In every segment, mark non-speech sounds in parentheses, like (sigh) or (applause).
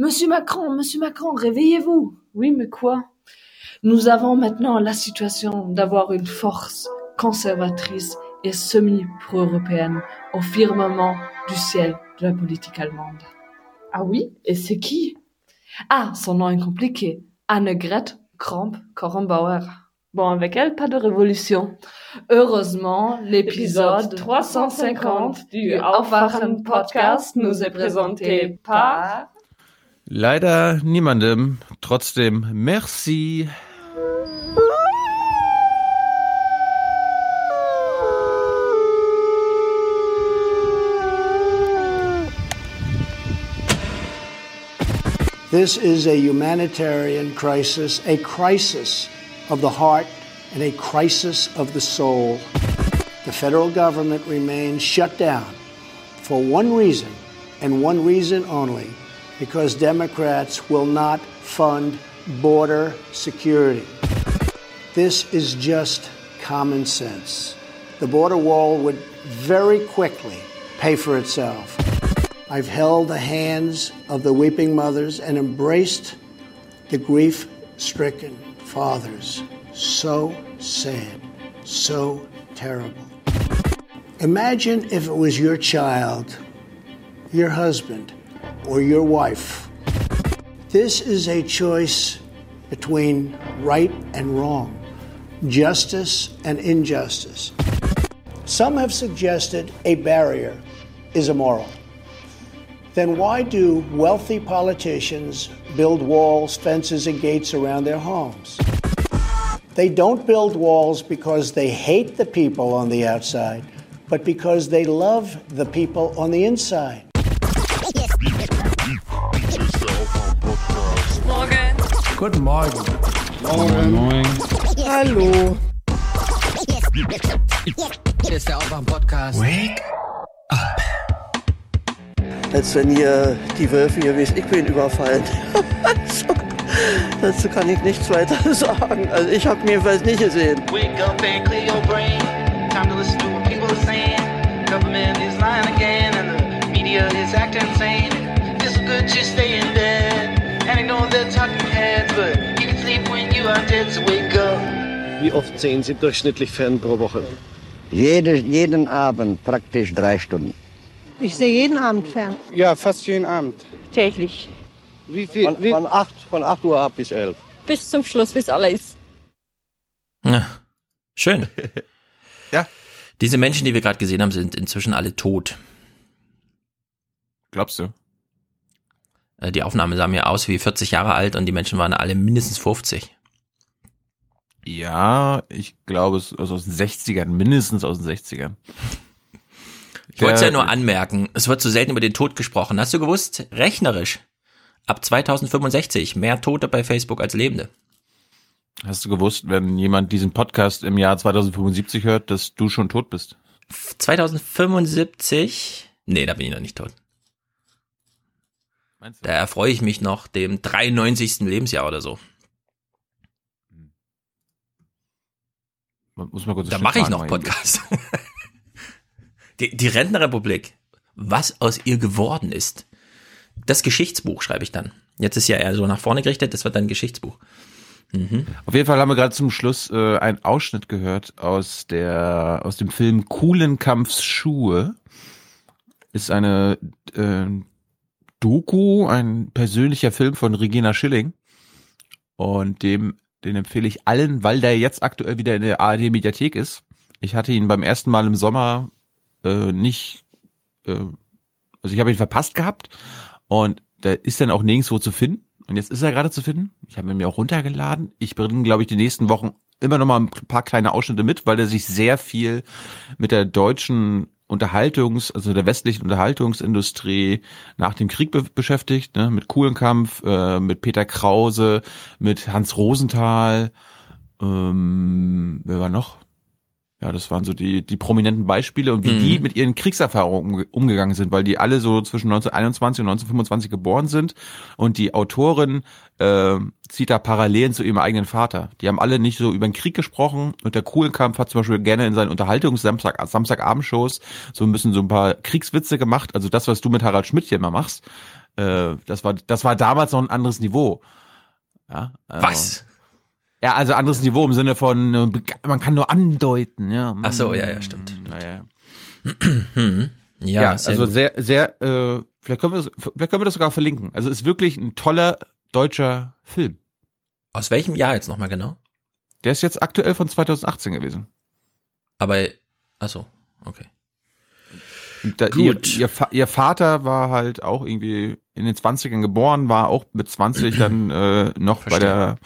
Monsieur Macron, Monsieur Macron, réveillez-vous. Oui, mais quoi? Nous avons maintenant la situation d'avoir une force conservatrice et semi-pro-européenne au firmament du ciel de la politique allemande. Ah oui? Et c'est qui? Ah, son nom est compliqué. Annegret Kramp-Korrenbauer. Bon, avec elle, pas de révolution. Heureusement, l'épisode 350 du Aufwachen Podcast nous est présenté par... Leider niemandem. Trotzdem, merci. This is a humanitarian crisis, a crisis of the heart and a crisis of the soul. The federal government remains shut down for one reason and one reason only because Democrats will not fund border security. This is just common sense. The border wall would very quickly pay for itself. I've held the hands of the weeping mothers and embraced the grief stricken fathers. So sad, so terrible. Imagine if it was your child, your husband, or your wife. This is a choice between right and wrong, justice and injustice. Some have suggested a barrier is immoral then why do wealthy politicians build walls, fences, and gates around their homes? They don't build walls because they hate the people on the outside, but because they love the people on the inside. Guten Morgen. Moin, moin. Hallo. Hier ist der Aufwach-Podcast. Wake als wenn hier die Wölfe hier wie ich bin überfallen. (laughs) dazu kann ich nichts weiter (laughs) sagen. Also ich habe ihn jedenfalls nicht gesehen. Wake up and clear your brain. Time to listen to what people are saying. Government is lying again and the media is acting insane. It's good to stay in bed. Wie oft sehen Sie durchschnittlich fern pro Woche? Jede, jeden Abend praktisch drei Stunden. Ich sehe jeden Abend fern. Ja, fast jeden Abend. Täglich. Wie viel? Von, wie? von, 8, von 8 Uhr ab bis 11. Bis zum Schluss, bis alles. Ja, schön. (laughs) Ja. Diese Menschen, die wir gerade gesehen haben, sind inzwischen alle tot. Glaubst du? Äh, Die Aufnahme sah mir aus wie 40 Jahre alt und die Menschen waren alle mindestens 50. Ja, ich glaube, es ist aus den 60ern, mindestens aus den 60ern. Ich wollte es ja nur anmerken, es wird zu selten über den Tod gesprochen. Hast du gewusst? Rechnerisch. Ab 2065 mehr Tote bei Facebook als Lebende. Hast du gewusst, wenn jemand diesen Podcast im Jahr 2075 hört, dass du schon tot bist? 2075? Nee, da bin ich noch nicht tot. Da erfreue ich mich noch dem 93. Lebensjahr oder so. Man Muss mal kurz Da mache ich noch Podcast. (laughs) Die, die Rentenrepublik. Was aus ihr geworden ist. Das Geschichtsbuch schreibe ich dann. Jetzt ist ja eher so nach vorne gerichtet, das wird dann ein Geschichtsbuch. Mhm. Auf jeden Fall haben wir gerade zum Schluss äh, einen Ausschnitt gehört aus der aus dem Film Kuhlenkampfs Schuhe. Ist eine äh, Doku, ein persönlicher Film von Regina Schilling. Und dem, den empfehle ich allen, weil der jetzt aktuell wieder in der ARD Mediathek ist. Ich hatte ihn beim ersten Mal im Sommer äh, nicht, äh, also ich habe ihn verpasst gehabt und der ist dann auch nirgendwo zu finden. Und jetzt ist er gerade zu finden. Ich habe ihn mir auch runtergeladen. Ich bringe, glaube ich, die nächsten Wochen immer noch mal ein paar kleine Ausschnitte mit, weil er sich sehr viel mit der deutschen Unterhaltungs-, also der westlichen Unterhaltungsindustrie nach dem Krieg be beschäftigt, ne? mit Kuhlenkampf, äh, mit Peter Krause, mit Hans Rosenthal, ähm, wer war noch? Ja, das waren so die, die prominenten Beispiele und wie Mhm. die mit ihren Kriegserfahrungen umge umgegangen sind, weil die alle so zwischen 1921 und 1925 geboren sind und die Autorin äh, zieht da Parallelen zu ihrem eigenen Vater. Die haben alle nicht so über den Krieg gesprochen und der Kuhlenkampf hat zum Beispiel gerne in seinen Unterhaltungs-Samstag, Samstagabendshows so ein bisschen so ein paar Kriegswitze gemacht, also das, was du mit Harald Schmidt hier immer machst. Äh, das war, das war damals noch ein anderes Niveau. Ja, äh, Was? Ja, also anderes Niveau im Sinne von, äh, man kann nur andeuten, ja. Ach so, ja, ja, stimmt. Naja. (clears throat) Ja, Ja, sehr also gut. sehr, sehr, äh, vielleicht können wir das, vielleicht können wir das sogar verlinken. Also ist wirklich ein toller deutscher Film. Aus welchem Jahr jetzt nochmal genau? Der ist jetzt aktuell von 2018 gewesen. Aber, achso, okay. Und Da, Gut. Ihr, ihr, ihr Vater war halt auch irgendwie in den 20ern geboren, war auch mit 20 dann äh, noch bei Verstehe. der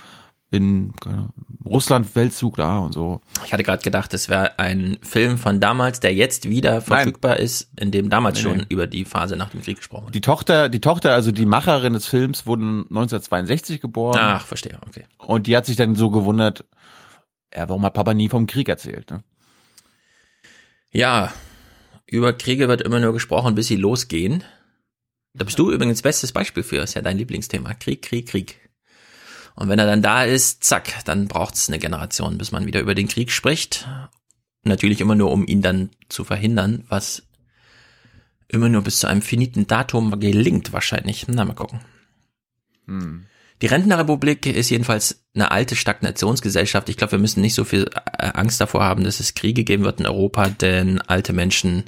in keine Ahnung, Russland-Weltzug da und so. Ich hatte gerade gedacht, es wäre ein Film von damals, der jetzt wieder verfügbar ist, in dem damals Nee, schon nee. über die Phase nach dem Krieg gesprochen wurde. Die Tochter, die Tochter, also die Macherin des Films, wurde 1962 geboren. Ach, verstehe, okay. Und die hat sich dann so gewundert, ja, warum hat Papa nie vom Krieg erzählt? Ne? Ja, über Kriege wird immer nur gesprochen, bis sie losgehen. Da bist du übrigens bestes Beispiel für, ist ja dein Lieblingsthema. Krieg, Krieg, Krieg. Und wenn er dann da ist, zack, dann braucht's eine Generation, bis man wieder über den Krieg spricht. Natürlich immer nur, um ihn dann zu verhindern, was immer nur bis zu einem finiten Datum gelingt wahrscheinlich. Na, mal gucken. Hm. Die Rentenrepublik ist jedenfalls eine alte Stagnationsgesellschaft. Ich glaube, wir müssen nicht so viel äh, Angst davor haben, dass es Kriege geben wird in Europa, denn alte Menschen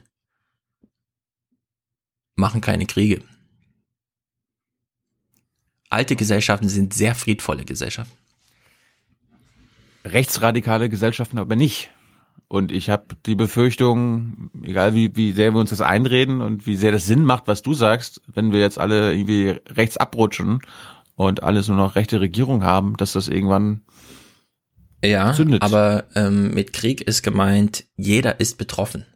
machen keine Kriege. Alte Gesellschaften sind sehr friedvolle Gesellschaften. Rechtsradikale Gesellschaften aber nicht. Und ich habe die Befürchtung, egal wie, wie sehr wir uns das einreden und wie sehr das Sinn macht, was du sagst, wenn wir jetzt alle irgendwie rechts abrutschen und alles nur noch rechte Regierung haben, dass das irgendwann Ja, Zündet. aber ähm, mit Krieg ist gemeint, jeder ist betroffen.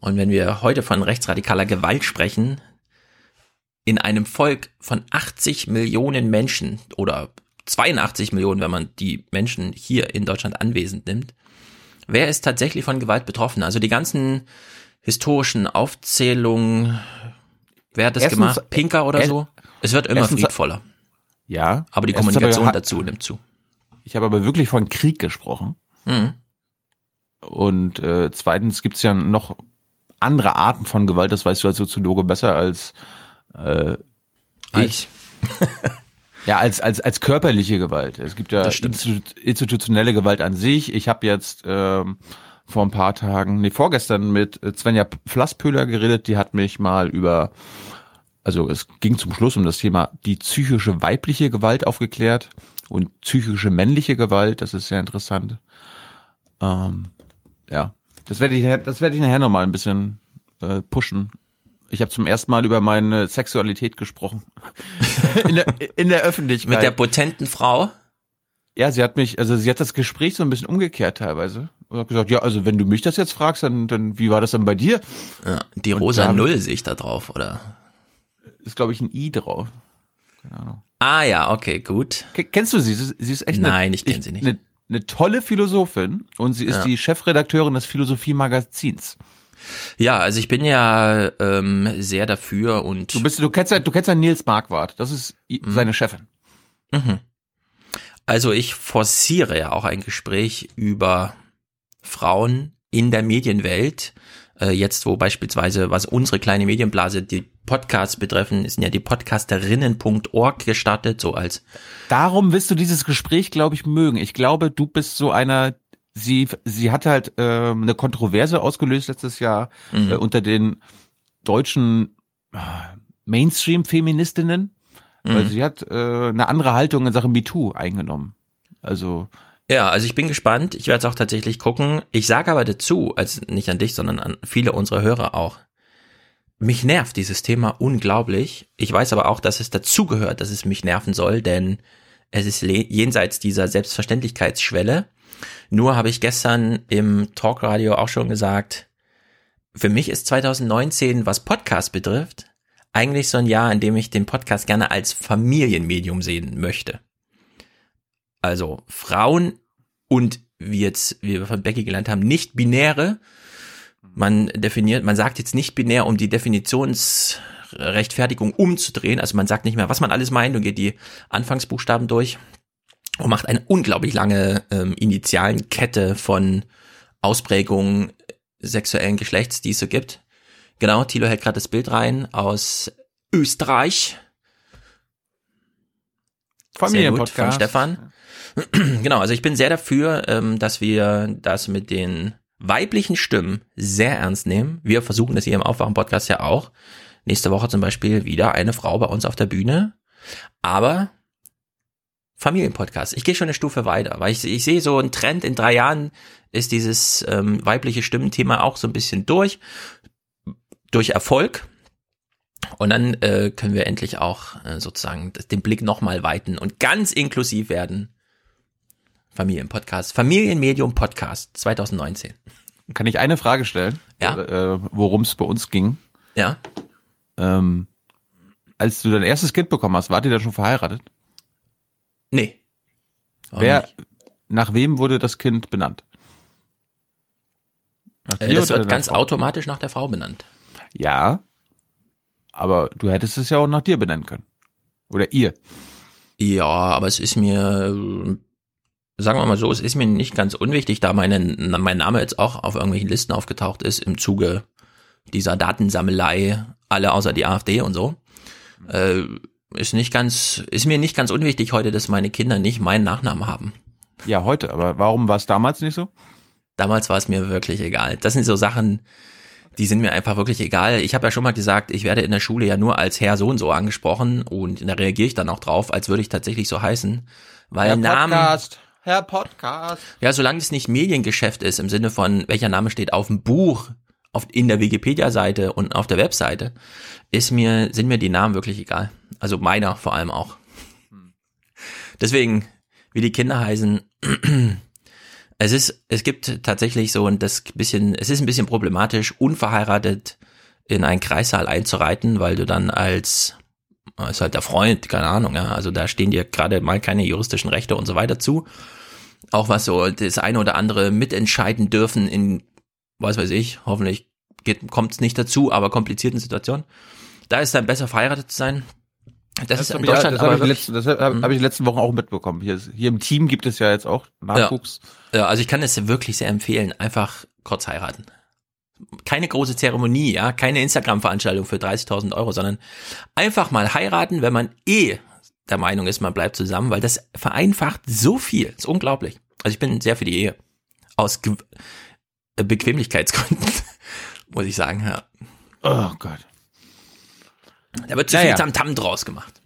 Und wenn wir heute von rechtsradikaler Gewalt sprechen, in einem Volk von 80 Millionen Menschen oder 82 Millionen, wenn man die Menschen hier in Deutschland anwesend nimmt, wer ist tatsächlich von Gewalt betroffen? Also die ganzen historischen Aufzählungen, wer hat das Erstens- gemacht? Pinker oder er- so? Es wird immer erstens- friedvoller. ja. Aber die Kommunikation aber- dazu nimmt zu. Ich habe aber wirklich von Krieg gesprochen. Mhm. Und äh, zweitens gibt's ja noch andere Arten von Gewalt, das weißt du als Soziologe besser als äh, Ich. (laughs) Ja, als, als, als körperliche Gewalt. Es gibt ja institutionelle Gewalt an sich. Ich habe jetzt ähm, vor ein paar Tagen, nee, vorgestern mit Svenja Flasspöhler geredet, die hat mich mal über, also es ging zum Schluss um das Thema die psychische weibliche Gewalt aufgeklärt und psychische männliche Gewalt, das ist sehr interessant. Ähm, ja, das werde ich, das werde ich nachher nochmal ein bisschen äh, pushen. Ich habe zum ersten Mal über meine Sexualität gesprochen. (laughs) in, der, in der Öffentlichkeit. Mit der potenten Frau? ja, sie hat mich, also sie hat das Gespräch so ein bisschen umgekehrt teilweise. Und hat gesagt, ja, also wenn du mich das jetzt fragst, dann, dann wie war das denn bei dir? Ja, die rosa da- Null sehe ich da drauf, oder? Ist, glaube ich, ein I drauf. Keine Ahnung. Ah ja, okay, gut. Ke- Kennst du sie? Sie ist- echt Nein, eine, ich kenn sie nicht. Eine, eine tolle Philosophin und sie ist Ja. die Chefredakteurin des Philosophie-Magazins. Ja, also ich bin ja ähm, sehr dafür und Du bist, du kennst ja, du kennst ja Nils Marquardt. Das ist Mhm. seine Chefin. Mhm. Also ich forciere ja auch ein Gespräch über Frauen in der Medienwelt. Äh, jetzt, wo beispielsweise, was unsere kleine Medienblase, die Podcasts betreffen, sind ja die podcasterinnen.org gestartet, so als Darum wirst du dieses Gespräch, glaube ich, mögen. Ich glaube, du bist so einer, sie, sie hat halt ähm, eine Kontroverse ausgelöst letztes Jahr Mhm. äh, unter den deutschen äh, Mainstream-Feministinnen, weil Mhm. sie hat äh, eine andere Haltung in Sachen MeToo eingenommen. Also, Ja, also ich bin gespannt. Ich werde es auch tatsächlich gucken. Ich sage aber dazu, also nicht an dich, sondern an viele unserer Hörer auch. Mich nervt dieses Thema unglaublich. Ich weiß aber auch, dass es dazugehört, dass es mich nerven soll, denn es ist jenseits dieser Selbstverständlichkeitsschwelle. Nur habe ich gestern im Talkradio auch schon gesagt, für mich ist 2019, was Podcast betrifft, eigentlich so ein Jahr, in dem ich den Podcast gerne als Familienmedium sehen möchte. Also Frauen und wie jetzt, wie wir von Becky gelernt haben, nicht binäre. Man definiert, man sagt jetzt nicht binär, um die Definitionsrechtfertigung umzudrehen. Also man sagt nicht mehr, was man alles meint und geht die Anfangsbuchstaben durch und macht eine unglaublich lange ähm, Initialenkette von Ausprägungen sexuellen Geschlechts, die es so gibt. Genau, Thilo hält gerade das Bild rein aus Österreich. Familienpodcast. Sehr gut, von Stefan. (clears throat) genau, also ich bin sehr dafür, ähm, dass wir das mit den weiblichen Stimmen sehr ernst nehmen. Wir versuchen das hier im Aufwachen-Podcast ja auch. Nächste Woche zum Beispiel wieder eine Frau bei uns auf der Bühne. Aber Familienpodcast. Ich gehe schon eine Stufe weiter, weil ich, ich sehe so einen Trend, in drei Jahren ist dieses ähm, weibliche Stimmenthema auch so ein bisschen durch, durch Erfolg. Und dann äh, können wir endlich auch äh, sozusagen den Blick nochmal weiten und ganz inklusiv werden. Familienpodcast, Familienmedium Podcast 2019. Kann ich eine Frage stellen? Ja. Äh, Worum es bei uns ging? Ja. Ähm, als du dein erstes Kind bekommen hast, wart ihr da schon verheiratet? Nee. Auch Wer, nicht. nach wem wurde das Kind benannt? Äh, das wird ganz Frau? automatisch nach der Frau benannt. Ja. Aber du hättest es ja auch nach dir benennen können. Oder ihr. Ja, aber es ist mir, sagen wir mal so, es ist mir nicht ganz unwichtig, da meine, mein Name jetzt auch auf irgendwelchen Listen aufgetaucht ist im Zuge dieser Datensammelei, alle außer die AfD und so. Äh, ist nicht ganz, ist mir nicht ganz unwichtig heute, dass meine Kinder nicht meinen Nachnamen haben. Ja, heute. Aber warum war es damals nicht so? Damals war es mir wirklich egal. Das sind so Sachen, die sind mir einfach wirklich egal. Ich habe ja schon mal gesagt, ich werde in der Schule ja nur als Herr so und so angesprochen und da reagiere ich dann auch drauf, als würde ich tatsächlich so heißen. Weil Herr Namen. Podcast. Herr Podcast. Ja, solange es nicht Mediengeschäft ist, im Sinne von, welcher Name steht auf dem Buch, auf, in der Wikipedia-Seite und auf der Webseite, ist mir, sind mir die Namen wirklich egal. Also meiner vor allem auch. Deswegen, wie die Kinder heißen, (clears throat) es ist, es gibt tatsächlich so ein das bisschen, es ist ein bisschen problematisch, unverheiratet in einen Kreissaal einzureiten, weil du dann als, ist halt der Freund, keine Ahnung, ja, also da stehen dir gerade mal keine juristischen Rechte und so weiter zu. Auch was so das eine oder andere mitentscheiden dürfen in, was weiß ich, hoffentlich kommt es nicht dazu, aber komplizierten Situationen. Da ist dann besser verheiratet zu sein. Das, ist hab in Deutschland das aber habe ich, das Mhm. hab ich die letzten Wochen auch mitbekommen. Hier, ist- hier im Team gibt es ja jetzt auch Nachwuchs. Ja, also ich kann es wirklich sehr empfehlen, einfach kurz heiraten. Keine große Zeremonie, ja, keine Instagram-Veranstaltung für 30.000 Euro, sondern einfach mal heiraten, wenn man eh der Meinung ist, man bleibt zusammen, weil das vereinfacht so viel. ist unglaublich. Also ich bin sehr für die Ehe. Aus Bequemlichkeitsgründen, (laughs) muss ich sagen, ja. Oh Gott. Da wird zu Ja, viel ja. Tamtam draus gemacht.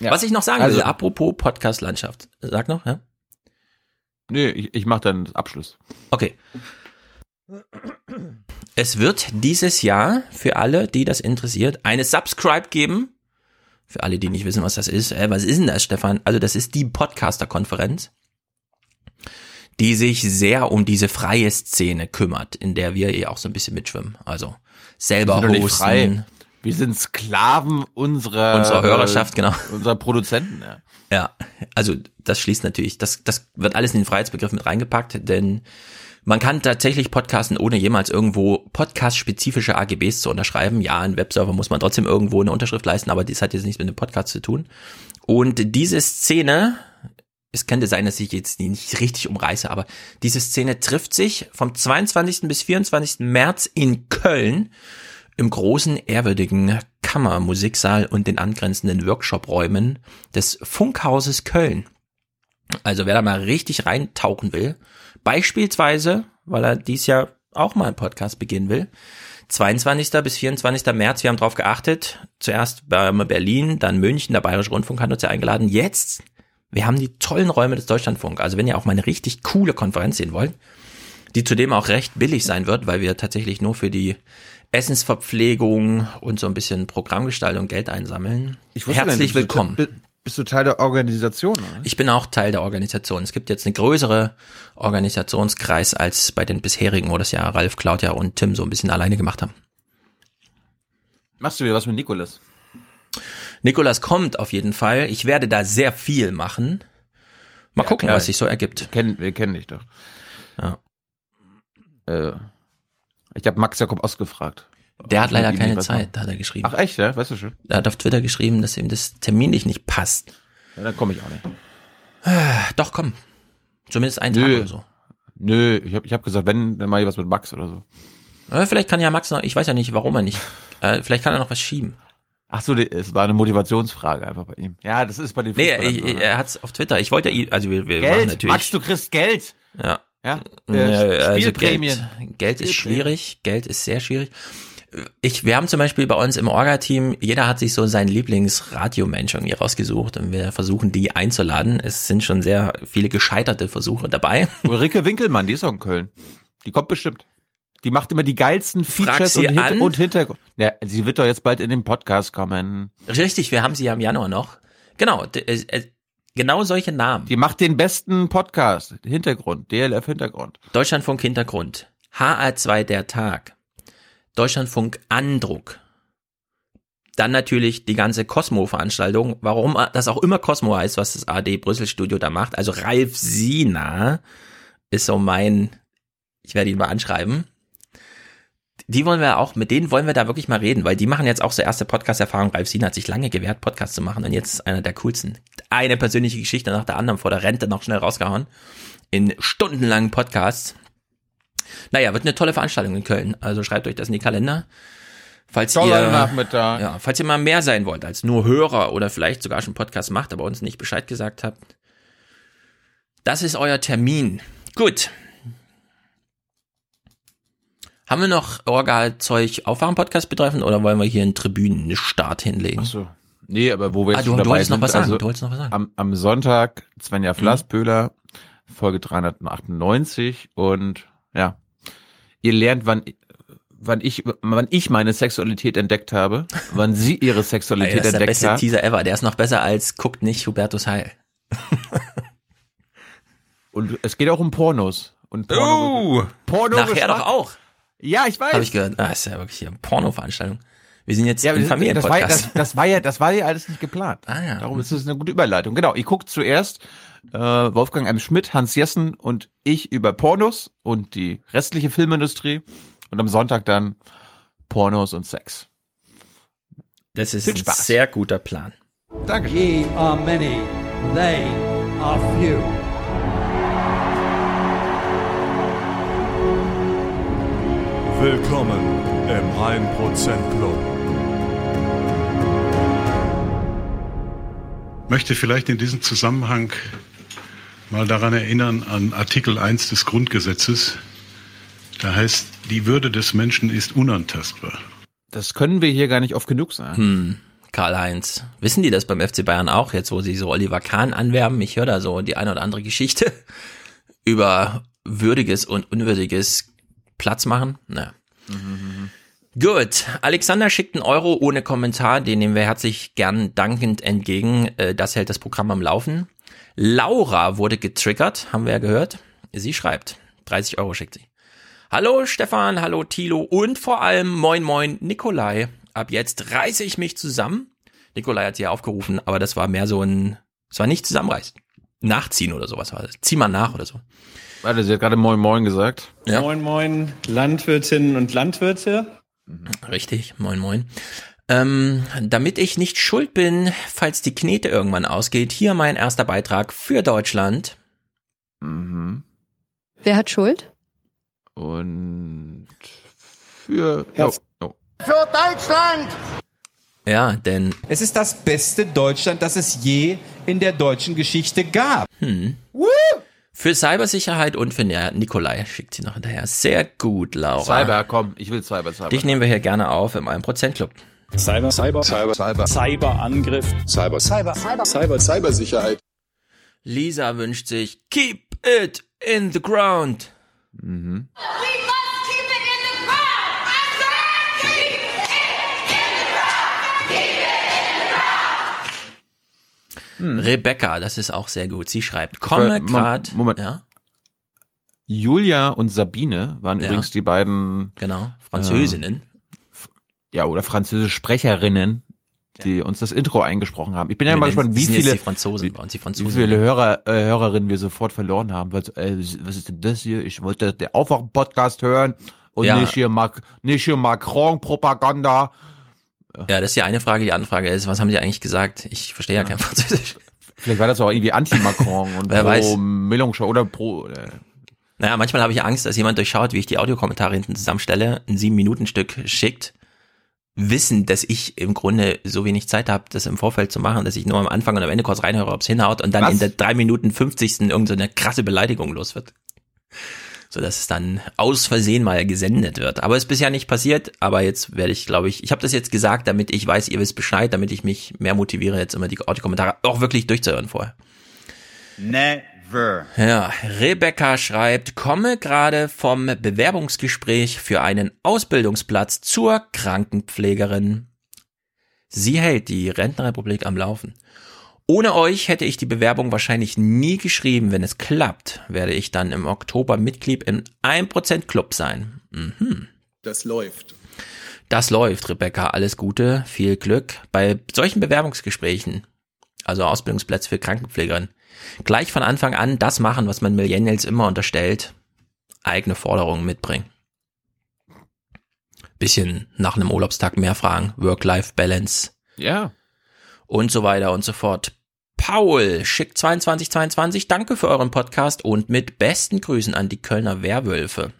Ja. Was ich noch sagen Also- will, apropos Podcast-Landschaft. Sag noch, ja? Nee, ich, ich mache dann Abschluss. Okay. Es wird dieses Jahr für alle, die das interessiert, eine Subscribe geben. Für alle, die nicht wissen, was das ist. Äh, was ist denn das, Stefan? Also das ist die Podcaster-Konferenz, die sich sehr um diese freie Szene kümmert, in der wir eh auch so ein bisschen mitschwimmen. Also selber hosten. Wir sind Sklaven unserer, Unserer Hörerschaft, genau. Unserer Produzenten, ja. Ja, also das schließt natürlich, das, das wird alles in den Freiheitsbegriff mit reingepackt, denn man kann tatsächlich podcasten, ohne jemals irgendwo podcast-spezifische AGBs zu unterschreiben. Ja, ein Webserver muss man trotzdem irgendwo eine Unterschrift leisten, aber das hat jetzt nichts mit dem Podcast zu tun. Und diese Szene, es könnte sein, dass ich jetzt nicht richtig umreiße, aber diese Szene trifft sich vom 22. bis 24. März in Köln im großen, ehrwürdigen Kammermusiksaal und den angrenzenden Workshop-Räumen des Funkhauses Köln. Also wer da mal richtig reintauchen will, beispielsweise, weil er dies Jahr auch mal einen Podcast beginnen will, 22. bis 24. März, wir haben drauf geachtet, zuerst bei Berlin, dann München, der Bayerische Rundfunk hat uns ja eingeladen, jetzt, wir haben die tollen Räume des Deutschlandfunk, also wenn ihr auch mal eine richtig coole Konferenz sehen wollt, die zudem auch recht billig sein wird, weil wir tatsächlich nur für die Essensverpflegung und so ein bisschen Programmgestaltung Geld einsammeln. Ich wusste Herzlich du- willkommen. bi- Bist du Teil der Organisation? Oder? Ich bin auch Teil der Organisation. Es gibt jetzt eine größere Organisationskreis als bei den bisherigen, wo das ja Ralf, Claudia und Tim so ein bisschen alleine gemacht haben. Machst du wieder was mit Nikolas? Nikolas kommt auf jeden Fall. Ich werde da sehr viel machen. Mal gucken, klar. was sich so ergibt. Wir kennen, wir kennen dich doch. Ja. Äh, ich habe Max Jakob ausgefragt. Der hat leider keine Zeit, hat er geschrieben. Ach echt, ja? Weißt du schon? Er hat auf Twitter geschrieben, dass ihm das terminlich nicht passt. Ja, dann komme ich auch nicht. Doch, komm. Zumindest einen Nö. Tag oder so. Nö, ich habe ich hab gesagt, wenn, dann mache ich was mit Max oder so. Aber vielleicht kann ja Max noch, ich weiß ja nicht, warum er nicht. (laughs) Äh, vielleicht kann er noch was schieben. Ach so, es war eine Motivationsfrage einfach bei ihm. Ja, das ist bei den Nee, Fußballern so, ich, ne? er hat's auf Twitter. Ich wollte ihn, also wir, wir Geld, natürlich. Max, du kriegst Geld. Ja. Ja, Ja, äh, also Spielprämien. Geld, Geld ist Spielprämien. schwierig, Geld ist sehr schwierig. Ich, wir haben zum Beispiel bei uns im Orga-Team, jeder hat sich so seinen Lieblingsradiomensch irgendwie rausgesucht und wir versuchen die einzuladen. Es sind schon sehr viele gescheiterte Versuche dabei. Ulrike Winkelmann, die ist auch in Köln. Die kommt bestimmt. Die macht immer die geilsten Features und, an. Hin und Hintergrund. Ja, sie wird doch jetzt bald in den Podcast kommen. Richtig, wir haben sie ja im Januar noch. Genau, äh, äh, genau solche Namen. Die macht den besten Podcast. Hintergrund, DLF Hintergrund. Deutschlandfunk Hintergrund, HR2 der Tag, Deutschlandfunk Andruck. Dann natürlich die ganze Cosmo-Veranstaltung, warum das auch immer Cosmo heißt, was das AD Brüssel Studio da macht. Also Ralf Sina ist so mein, ich werde ihn mal anschreiben. Die wollen wir auch, mit denen wollen wir da wirklich mal reden, weil die machen jetzt auch so erste Podcast-Erfahrung. Ralf Sina hat sich lange gewehrt, Podcast zu machen und jetzt ist einer der coolsten. Eine persönliche Geschichte nach der anderen vor der Rente noch schnell rausgehauen. In stundenlangen Podcasts. Naja, wird eine tolle Veranstaltung in Köln. Also schreibt euch das in die Kalender. Falls Toller ihr, Nachmittag. ja, falls ihr mal mehr sein wollt als nur Hörer oder vielleicht sogar schon Podcast macht, aber uns nicht Bescheid gesagt habt. Das ist euer Termin. Gut. Haben wir noch Orga-Zeug Aufwachen-Podcast betreffend oder wollen wir hier einen Tribünenstart hinlegen? Ach so. Nee, aber wo wir Ah, jetzt du- schon du dabei noch sind, was sagen, also du wolltest noch was sagen. Am, am Sonntag Svenja Mhm. Flasspöhler, Folge 398 und ja, ihr lernt, wann wann ich wann ich meine Sexualität entdeckt habe, (laughs) wann sie ihre Sexualität das ist der entdeckt beste hat. Teaser ever. Der ist noch besser als guckt nicht Hubertus Heil. Und es geht auch um Pornos. Und Porno, Oh! Porno Nachher doch auch. Ja, ich weiß. Habe ich gehört. Ah, ist ja wirklich hier eine Porno-Veranstaltung. Wir sind jetzt Ja, im das, das, war, ja- Familienpodcast. das, das war ja, das war ja alles nicht geplant. Ah, ja. Darum ist es eine gute Überleitung. Genau, ich gucke zuerst äh, Wolfgang M. Schmidt, Hans Jessen und ich über Pornos und die restliche Filmindustrie und am Sonntag dann Pornos und Sex. Das ist Viel ein Spaß. sehr guter Plan. Danke. Ye are many, they are few. Willkommen im 1% Club. möchte vielleicht in diesem Zusammenhang mal daran erinnern an Artikel 1 des Grundgesetzes. Da heißt, die Würde des Menschen ist unantastbar. Das können wir hier gar nicht oft genug sagen. Hm, Karl-Heinz. Wissen die das beim FC Bayern auch, jetzt wo sie so Oliver Kahn anwerben? Ich höre da so die eine oder andere Geschichte (laughs) über würdiges und unwürdiges Platz machen. Naja. Gut, Alexander schickt einen Euro ohne Kommentar, den nehmen wir herzlich gern dankend entgegen. Äh, Das hält das Programm am Laufen. Laura wurde getriggert, haben wir ja gehört. Sie schreibt, 30 Euro schickt sie. Hallo Stefan, hallo Thilo und vor allem moin moin Nikolai. Ab jetzt reiße ich mich zusammen. Nikolai hat sie ja aufgerufen, aber das war mehr so ein, es war nicht zusammenreißen. Nachziehen oder sowas war das. Zieh mal nach oder so. Warte, sie hat gerade Moin Moin gesagt. Ja. Moin, moin, Landwirtinnen und Landwirte. Richtig, moin moin. Ähm, damit ich nicht schuld bin, falls die Knete irgendwann ausgeht, hier mein erster Beitrag für Deutschland. Mhm. Wer hat Schuld? Und für Herz- oh, oh. Für Deutschland! Ja, denn Es ist das beste Deutschland, das es je in der deutschen Geschichte gab. hm, für Cybersicherheit und für ja, Nikolai schickt sie noch hinterher. Sehr gut, Laura. Cyber, komm, ich will Cyber, Cyber. Dich nehmen wir hier gerne auf im 1% Club. Cyber, Cyber, Cyber, Cyber, Cyberangriff, Cyber, Cyber, Cyber, Cyber, Cybersicherheit. Lisa wünscht sich Keep it in the ground. Mhm. Rebecca, das ist auch sehr gut. Sie schreibt, komme grad. Moment. Ja, Julia und Sabine waren Ja. übrigens die beiden genau. Französinnen. ja, oder französische Sprecherinnen, die uns das Intro eingesprochen haben. Ich bin ja mal gespannt, wie viele, Franzosen wie Franzosen. viele Hörer, äh, Hörerinnen wir sofort verloren haben. So, äh, was ist denn das hier? Ich wollte der Aufwachen-Podcast hören und Ja. nicht hier, Mac nicht hier Macron-Propaganda. Ja, das ist die eine Frage. Die andere Frage ist, was haben die eigentlich gesagt? Ich verstehe ja kein Französisch. Vielleicht war das auch irgendwie Anti-Macron und (laughs) Wer pro weiß. Mélenchon oder pro. Äh, Naja, manchmal habe ich Angst, dass jemand durchschaut, wie ich die Audiokommentare hinten zusammenstelle, ein sieben Minuten Stück schickt wissen, dass ich im Grunde so wenig Zeit habe, das im Vorfeld zu machen, dass ich nur am Anfang und am Ende kurz reinhöre, ob es hinhaut und dann Was? in der drei Minuten 50. irgendeine krasse Beleidigung los wird. So dass es dann aus Versehen mal gesendet wird. Aber ist bisher nicht passiert, aber jetzt werde ich, glaube ich, ich habe das jetzt gesagt, damit ich weiß, ihr wisst Bescheid, damit ich mich mehr motiviere, jetzt immer die Audiokommentare auch wirklich durchzuhören vorher. Never. Ja, Rebecca schreibt, komme gerade vom Bewerbungsgespräch für einen Ausbildungsplatz zur Krankenpflegerin. Sie hält die Rentenrepublik am Laufen. Ohne euch hätte ich die Bewerbung wahrscheinlich nie geschrieben. Wenn es klappt, werde ich dann im Oktober Mitglied im 1% Club sein. Mhm. Das läuft. Das läuft, Rebecca. Alles Gute, viel Glück. Bei solchen Bewerbungsgesprächen, also Ausbildungsplätze für Krankenpflegerin, gleich von Anfang an das machen, was man Millennials immer unterstellt, eigene Forderungen mitbringen. Bisschen nach einem Urlaubstag mehr fragen, Work-Life-Balance Ja. Und so weiter und so fort. Paul schickt 2222, danke für euren Podcast und mit besten Grüßen an die Kölner Werwölfe.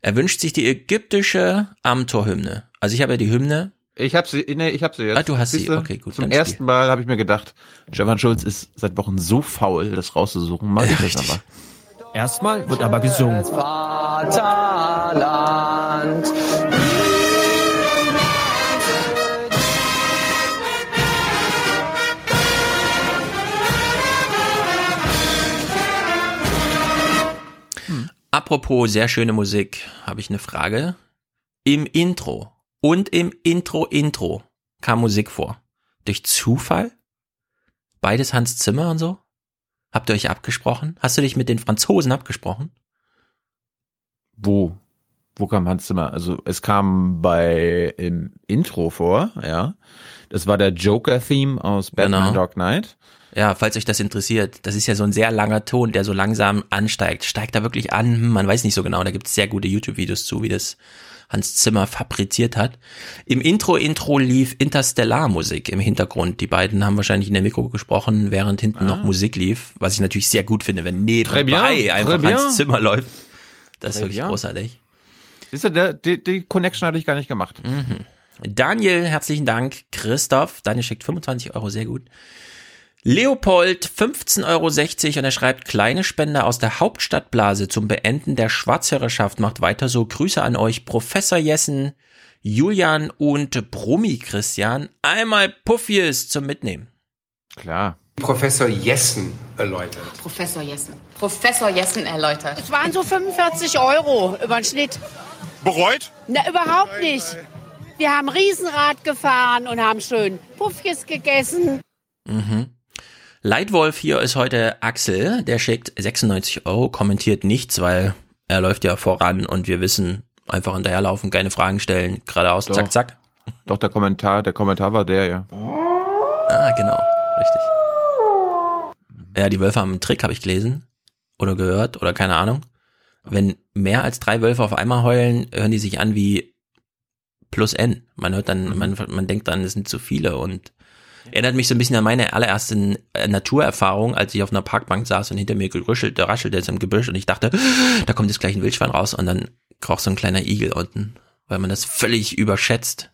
Er wünscht sich die ägyptische Amtor-Hymne. Also ich habe ja die Hymne. Ich habe sie, nee, ich habe sie jetzt. Ah, du hast sie. Siehste? Okay, gut, Zum ersten Mal habe ich mir gedacht, Stefan Schulz ist seit Wochen so faul, das rauszusuchen. Mach ich das aber. Erstmal wird aber gesungen. Vaterland. Apropos sehr schöne Musik, habe ich eine Frage. Im Intro und im Intro-Intro kam Musik vor. Durch Zufall? Beides Hans Zimmer und so? Habt ihr euch abgesprochen? Hast du dich mit den Franzosen abgesprochen? Wo? Wo kam Hans Zimmer? Also es kam bei im Intro vor, ja. Das war der Joker-Theme aus Batman Genau. Dark Knight. Ja, falls euch das interessiert, das ist ja so ein sehr langer Ton, der so langsam ansteigt. Steigt da wirklich an? Hm, Man weiß nicht so genau. Da gibt es sehr gute YouTube-Videos zu, wie das Hans Zimmer fabriziert hat. Im Intro-Intro lief Interstellar-Musik im Hintergrund. Die beiden haben wahrscheinlich in der Mikro gesprochen, während hinten noch Musik lief, was ich natürlich sehr gut finde, wenn Très bien, nebenbei einfach. Hans Zimmer läuft. Das ist wirklich bien. großartig. Du, der, die, die Connection hatte ich gar nicht gemacht. Mhm. Daniel, herzlichen Dank. Christoph, Daniel schickt 25 Euro, sehr gut. Leopold, 15,60 Euro und er schreibt, kleine Spende aus der Hauptstadtblase zum Beenden der Schwarzhörerschaft. Macht weiter so. Grüße an euch, Professor Jessen, Julian und Brummi Christian. Einmal Puffies zum Mitnehmen. Klar. Professor Jessen erläutert. Professor Jessen. Professor Jessen erläutert. Es waren so 45 Euro über den Schnitt. Bereut? Na, überhaupt nicht. Wir haben Riesenrad gefahren und haben schön Puffjes gegessen. Mhm. Leitwolf hier ist heute Axel, der schickt 96 Euro, kommentiert nichts, weil er läuft ja voran und wir wissen, einfach hinterherlaufen, keine Fragen stellen, geradeaus, Doch. zack, zack. Doch, der Kommentar, der Kommentar war der, ja. Ah, genau, richtig. Ja, die Wölfe haben einen Trick, habe ich gelesen oder gehört oder keine Ahnung. Wenn mehr als drei Wölfe auf einmal heulen, hören die sich an wie plus N. Man hört dann, man, man denkt dann, es sind zu viele und erinnert mich so ein bisschen an meine allerersten äh, Naturerfahrung, als ich auf einer Parkbank saß und hinter mir gerüschelt, da raschelte es im Gebüsch und ich dachte, (gasps) da kommt jetzt gleich ein Wildschwein raus und dann kroch so ein kleiner Igel unten, weil man das völlig überschätzt.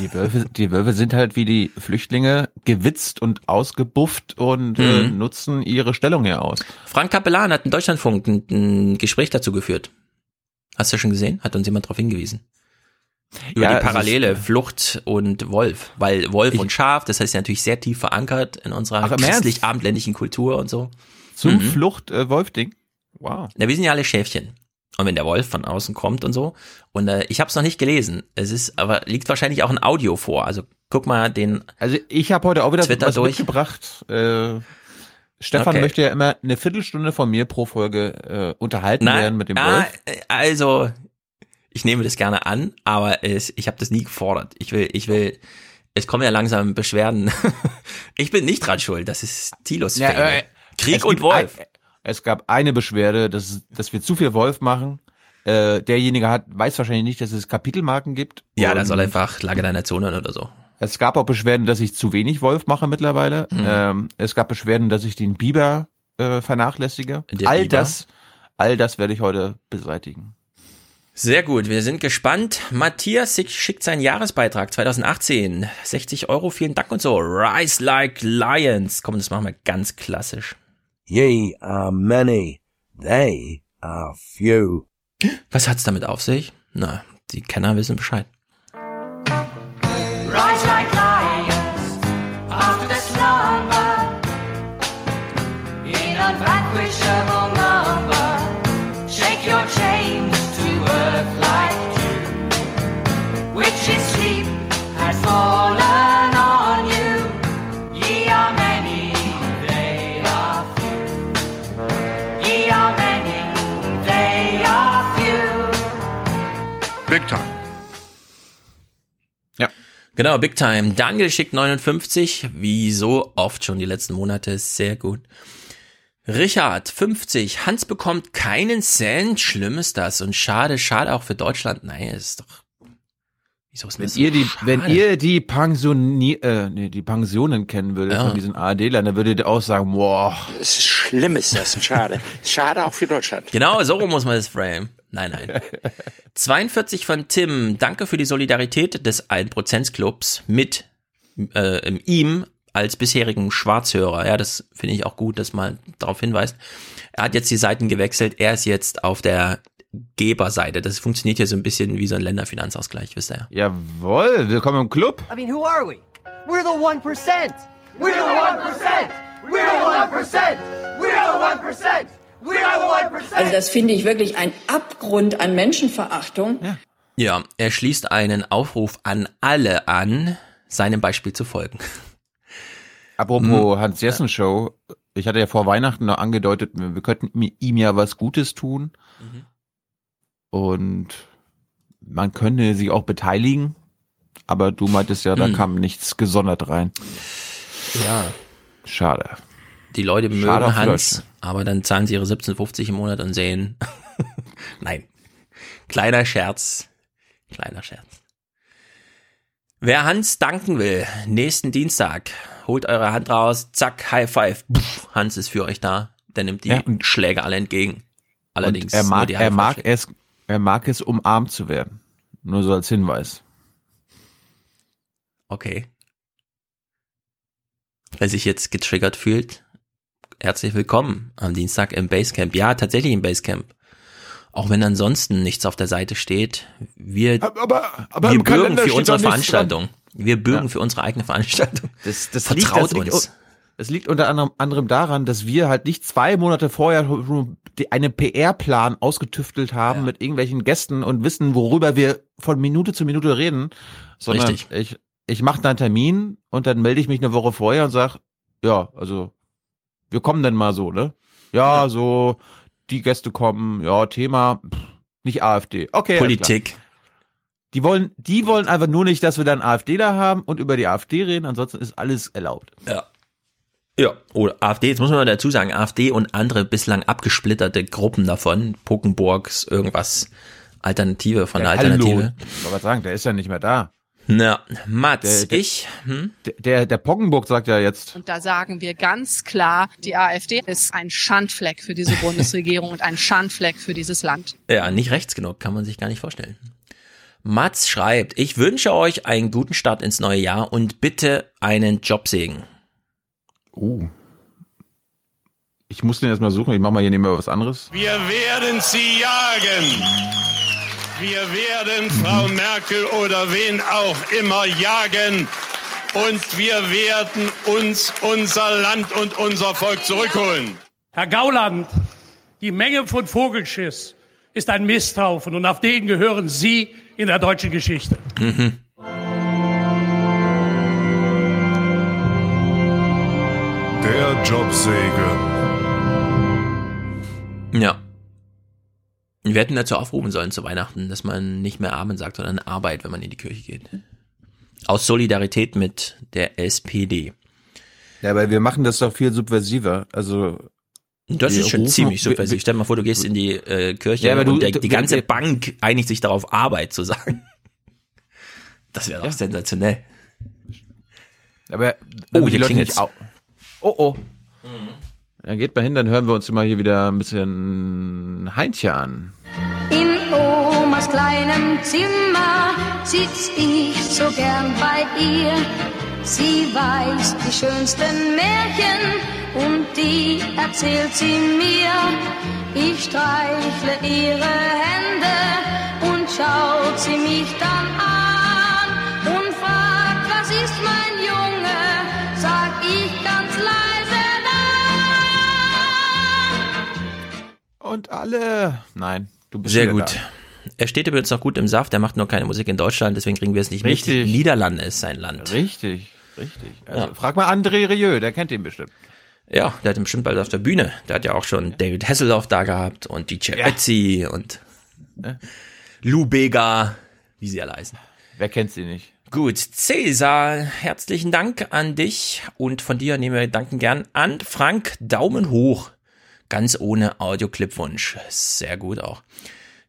Die Wölfe, die Wölfe sind halt wie die Flüchtlinge gewitzt und ausgebufft und äh, Mhm. nutzen ihre Stellung hier aus. Frank Kapellan hat in Deutschlandfunk ein, ein Gespräch dazu geführt. Hast du schon gesehen? Hat uns jemand darauf hingewiesen. Über Ja, die es ist- Parallele Flucht und Wolf. Weil Wolf und Schaf, das heißt ja natürlich sehr tief verankert in unserer christlich-abendländischen Kultur und so. Zum Mhm. Flucht äh. Wow. Na, wir sind ja alle Schäfchen. Und wenn der Wolf von außen kommt und so. Und äh, ich habe es noch nicht gelesen. Es ist, aber liegt wahrscheinlich auch ein Audio vor. Also guck mal den. Also ich habe heute auch wieder Twitter was durch. mitgebracht. Äh, Stefan Okay. möchte ja immer eine Viertelstunde von mir pro Folge äh, unterhalten Nein, werden mit dem ah, Wolf. äh, also ich nehme das gerne an, aber es, ich habe das nie gefordert. Ich will, ich will. Es kommen ja langsam Beschwerden. (laughs) ich bin nicht dran schuld. Das ist Tilos Ja, äh, Krieg und Wolf. Ein, es gab eine Beschwerde, dass, dass wir zu viel Wolf machen. Äh, derjenige hat, weiß wahrscheinlich nicht, dass es Kapitelmarken gibt. Ja, da soll einfach Lage deiner Zone oder so. Es gab auch Beschwerden, dass ich zu wenig Wolf mache mittlerweile. Mhm. Ähm, es gab Beschwerden, dass ich den Biber äh, vernachlässige. Der all Biber? das, all das werde ich heute beseitigen. Sehr gut, wir sind gespannt. Matthias schickt seinen Jahresbeitrag 2018. 60 Euro, vielen Dank und so. Rise like lions. Komm, das machen wir ganz klassisch. Ye are many, they are few. Was hat's damit auf sich? Na, die Kenner wissen Bescheid. Rise Genau, Big Time. Daniel schickt 59, wie so oft schon die letzten Monate, sehr gut. Richard, 50. Hans bekommt keinen Cent. Schlimm ist das. Und schade, schade auch für Deutschland. Nein, ist doch. Wieso ist Wenn das so ihr die, schade? wenn ihr die Pensioni äh, nee, die Pensionen kennen würdet Ja. von diesen ARD-Lern, dann würdet ihr auch sagen, boah. Es ist schlimm, ist das. Schade. (laughs) Schade auch für Deutschland. Genau, so rum muss man das frame. Nein, nein. 42 von Tim. Danke für die Solidarität des 1% Clubs mit äh, ihm als bisherigen Schwarzhörer. Ja, das finde ich auch gut, dass man darauf hinweist. Er hat jetzt die Seiten gewechselt. Er ist jetzt auf der Geberseite. Das funktioniert ja so ein bisschen wie so ein Länderfinanzausgleich, wisst ihr ja. Jawohl, willkommen im Club. I mean, who are we? We're the 1%. We're the 1%. We're the 1%. We're the 1%. We're the 1%. Also das finde ich wirklich ein Abgrund an Menschenverachtung. Ja, er schließt einen Aufruf an alle an, seinem Beispiel zu folgen. Apropos Hm. Hans Jessen Show, ich hatte ja vor Weihnachten noch angedeutet, wir könnten ihm ja was Gutes tun. Mhm. Und man könnte sich auch beteiligen. Aber du meintest ja, da Hm. kam nichts gesondert rein. Ja. Schade. Die Leute mögen Schade auf Hans, Deutschland. aber dann zahlen sie ihre 17,50 im Monat und sehen. (laughs) Nein. Kleiner Scherz. Kleiner Scherz. Wer Hans danken will, nächsten Dienstag, holt eure Hand raus, zack, High Five. Puff, Hans ist für euch da. Der nimmt die Ja, Schläge alle entgegen. Allerdings er mag, er mag es, er mag es, umarmt zu werden. Nur so als Hinweis. Okay. Wer sich jetzt getriggert fühlt, herzlich willkommen am Dienstag im Basecamp. Ja, tatsächlich im Basecamp. Auch wenn ansonsten nichts auf der Seite steht. Wir, aber, aber wir bürgen Kalender für unsere Veranstaltung. Wir bürgen Ja. für unsere eigene Veranstaltung. Das, das Vertraut liegt, das uns. Liegt, es liegt unter anderem, daran, dass wir halt nicht zwei Monate vorher einen PR-Plan ausgetüftelt haben mit irgendwelchen Gästen und wissen, worüber wir von Minute zu Minute reden, sondern Richtig. ich, ich mache da einen Termin und dann melde ich mich eine Woche vorher und sag, ja, also wir kommen dann mal so, ne? Ja, so die Gäste kommen, ja, Thema pff, nicht AfD. Okay. Politik. Die wollen, die wollen einfach nur nicht, dass wir dann AfD da haben und über die AfD reden, ansonsten ist alles erlaubt. Ja. Ja, oder AfD, jetzt muss man mal dazu sagen, AfD und andere bislang abgesplitterte Gruppen davon, Puckenburgs, irgendwas, Alternative von der Alternative. Hallo. Ich wollte sagen, der ist ja nicht mehr da. Na, Mats, Der- der- ich, hm? Der, der, Poggenburg sagt ja jetzt, Und da sagen wir ganz klar, die AfD ist ein Schandfleck für diese Bundesregierung und ein Schandfleck für dieses Land. Ja, nicht rechts genug, kann man sich gar nicht vorstellen. Mats schreibt, ich wünsche euch einen guten Start ins neue Jahr und bitte einen Jobsegen. uh, ich muss den jetzt mal suchen, ich mach mal hier nebenbei was anderes. Wir werden sie jagen. Wir werden Frau Merkel oder wen auch immer jagen. Und wir werden uns unser Land und unser Volk zurückholen. Herr Gauland, die Menge von Vogelschiss ist ein Misthaufen und auf den gehören Sie in der deutschen Geschichte. Mhm. Der Jobsegen. Ja. Wir hätten dazu aufrufen sollen zu Weihnachten, dass man nicht mehr Amen sagt, sondern Arbeit, wenn man in die Kirche geht. Aus Solidarität mit der SPD. Ja, aber wir machen das doch viel subversiver. Also Das wir ist schon rufen- ziemlich wir- subversiv. Stell dir mal vor, du gehst in die äh, Kirche Ja, aber du- und der, die wir- ganze wir- Bank einigt sich darauf, Arbeit zu sagen. (laughs) Das wäre doch sensationell. Aber Oh, hier Leute klingelt's. Oh, oh. Dann geht mal hin, dann hören wir uns immer hier wieder ein bisschen Heintje an. In Oma Omas kleinem Zimmer sitz ich so gern bei ihr. Sie weiß die schönsten Märchen und die erzählt sie mir. Ich streichle ihre Hände und schaut sie mich dann an und fragt, was ist mein Junge? Und alle. Nein, du bist Sehr gut. Er steht übrigens noch gut im Saft, er macht nur keine Musik in Deutschland, deswegen kriegen wir es nicht Richtig. mit. Niederlande ist sein Land. Da. Richtig, richtig. Also, Ja. Frag mal André Rieu, der kennt ihn bestimmt. Ja, der hat ihn bestimmt bald auf der Bühne. Der hat ja auch schon David Hasselhoff da gehabt und DJ Ötzi und Lou Bega, wie sie alle heißen. Wer kennt sie nicht? Gut, Cäsar, herzlichen Dank an dich und von dir nehmen wir Danken gern an Frank Daumen hoch. Ganz ohne Audioclip-Wunsch. Sehr gut auch.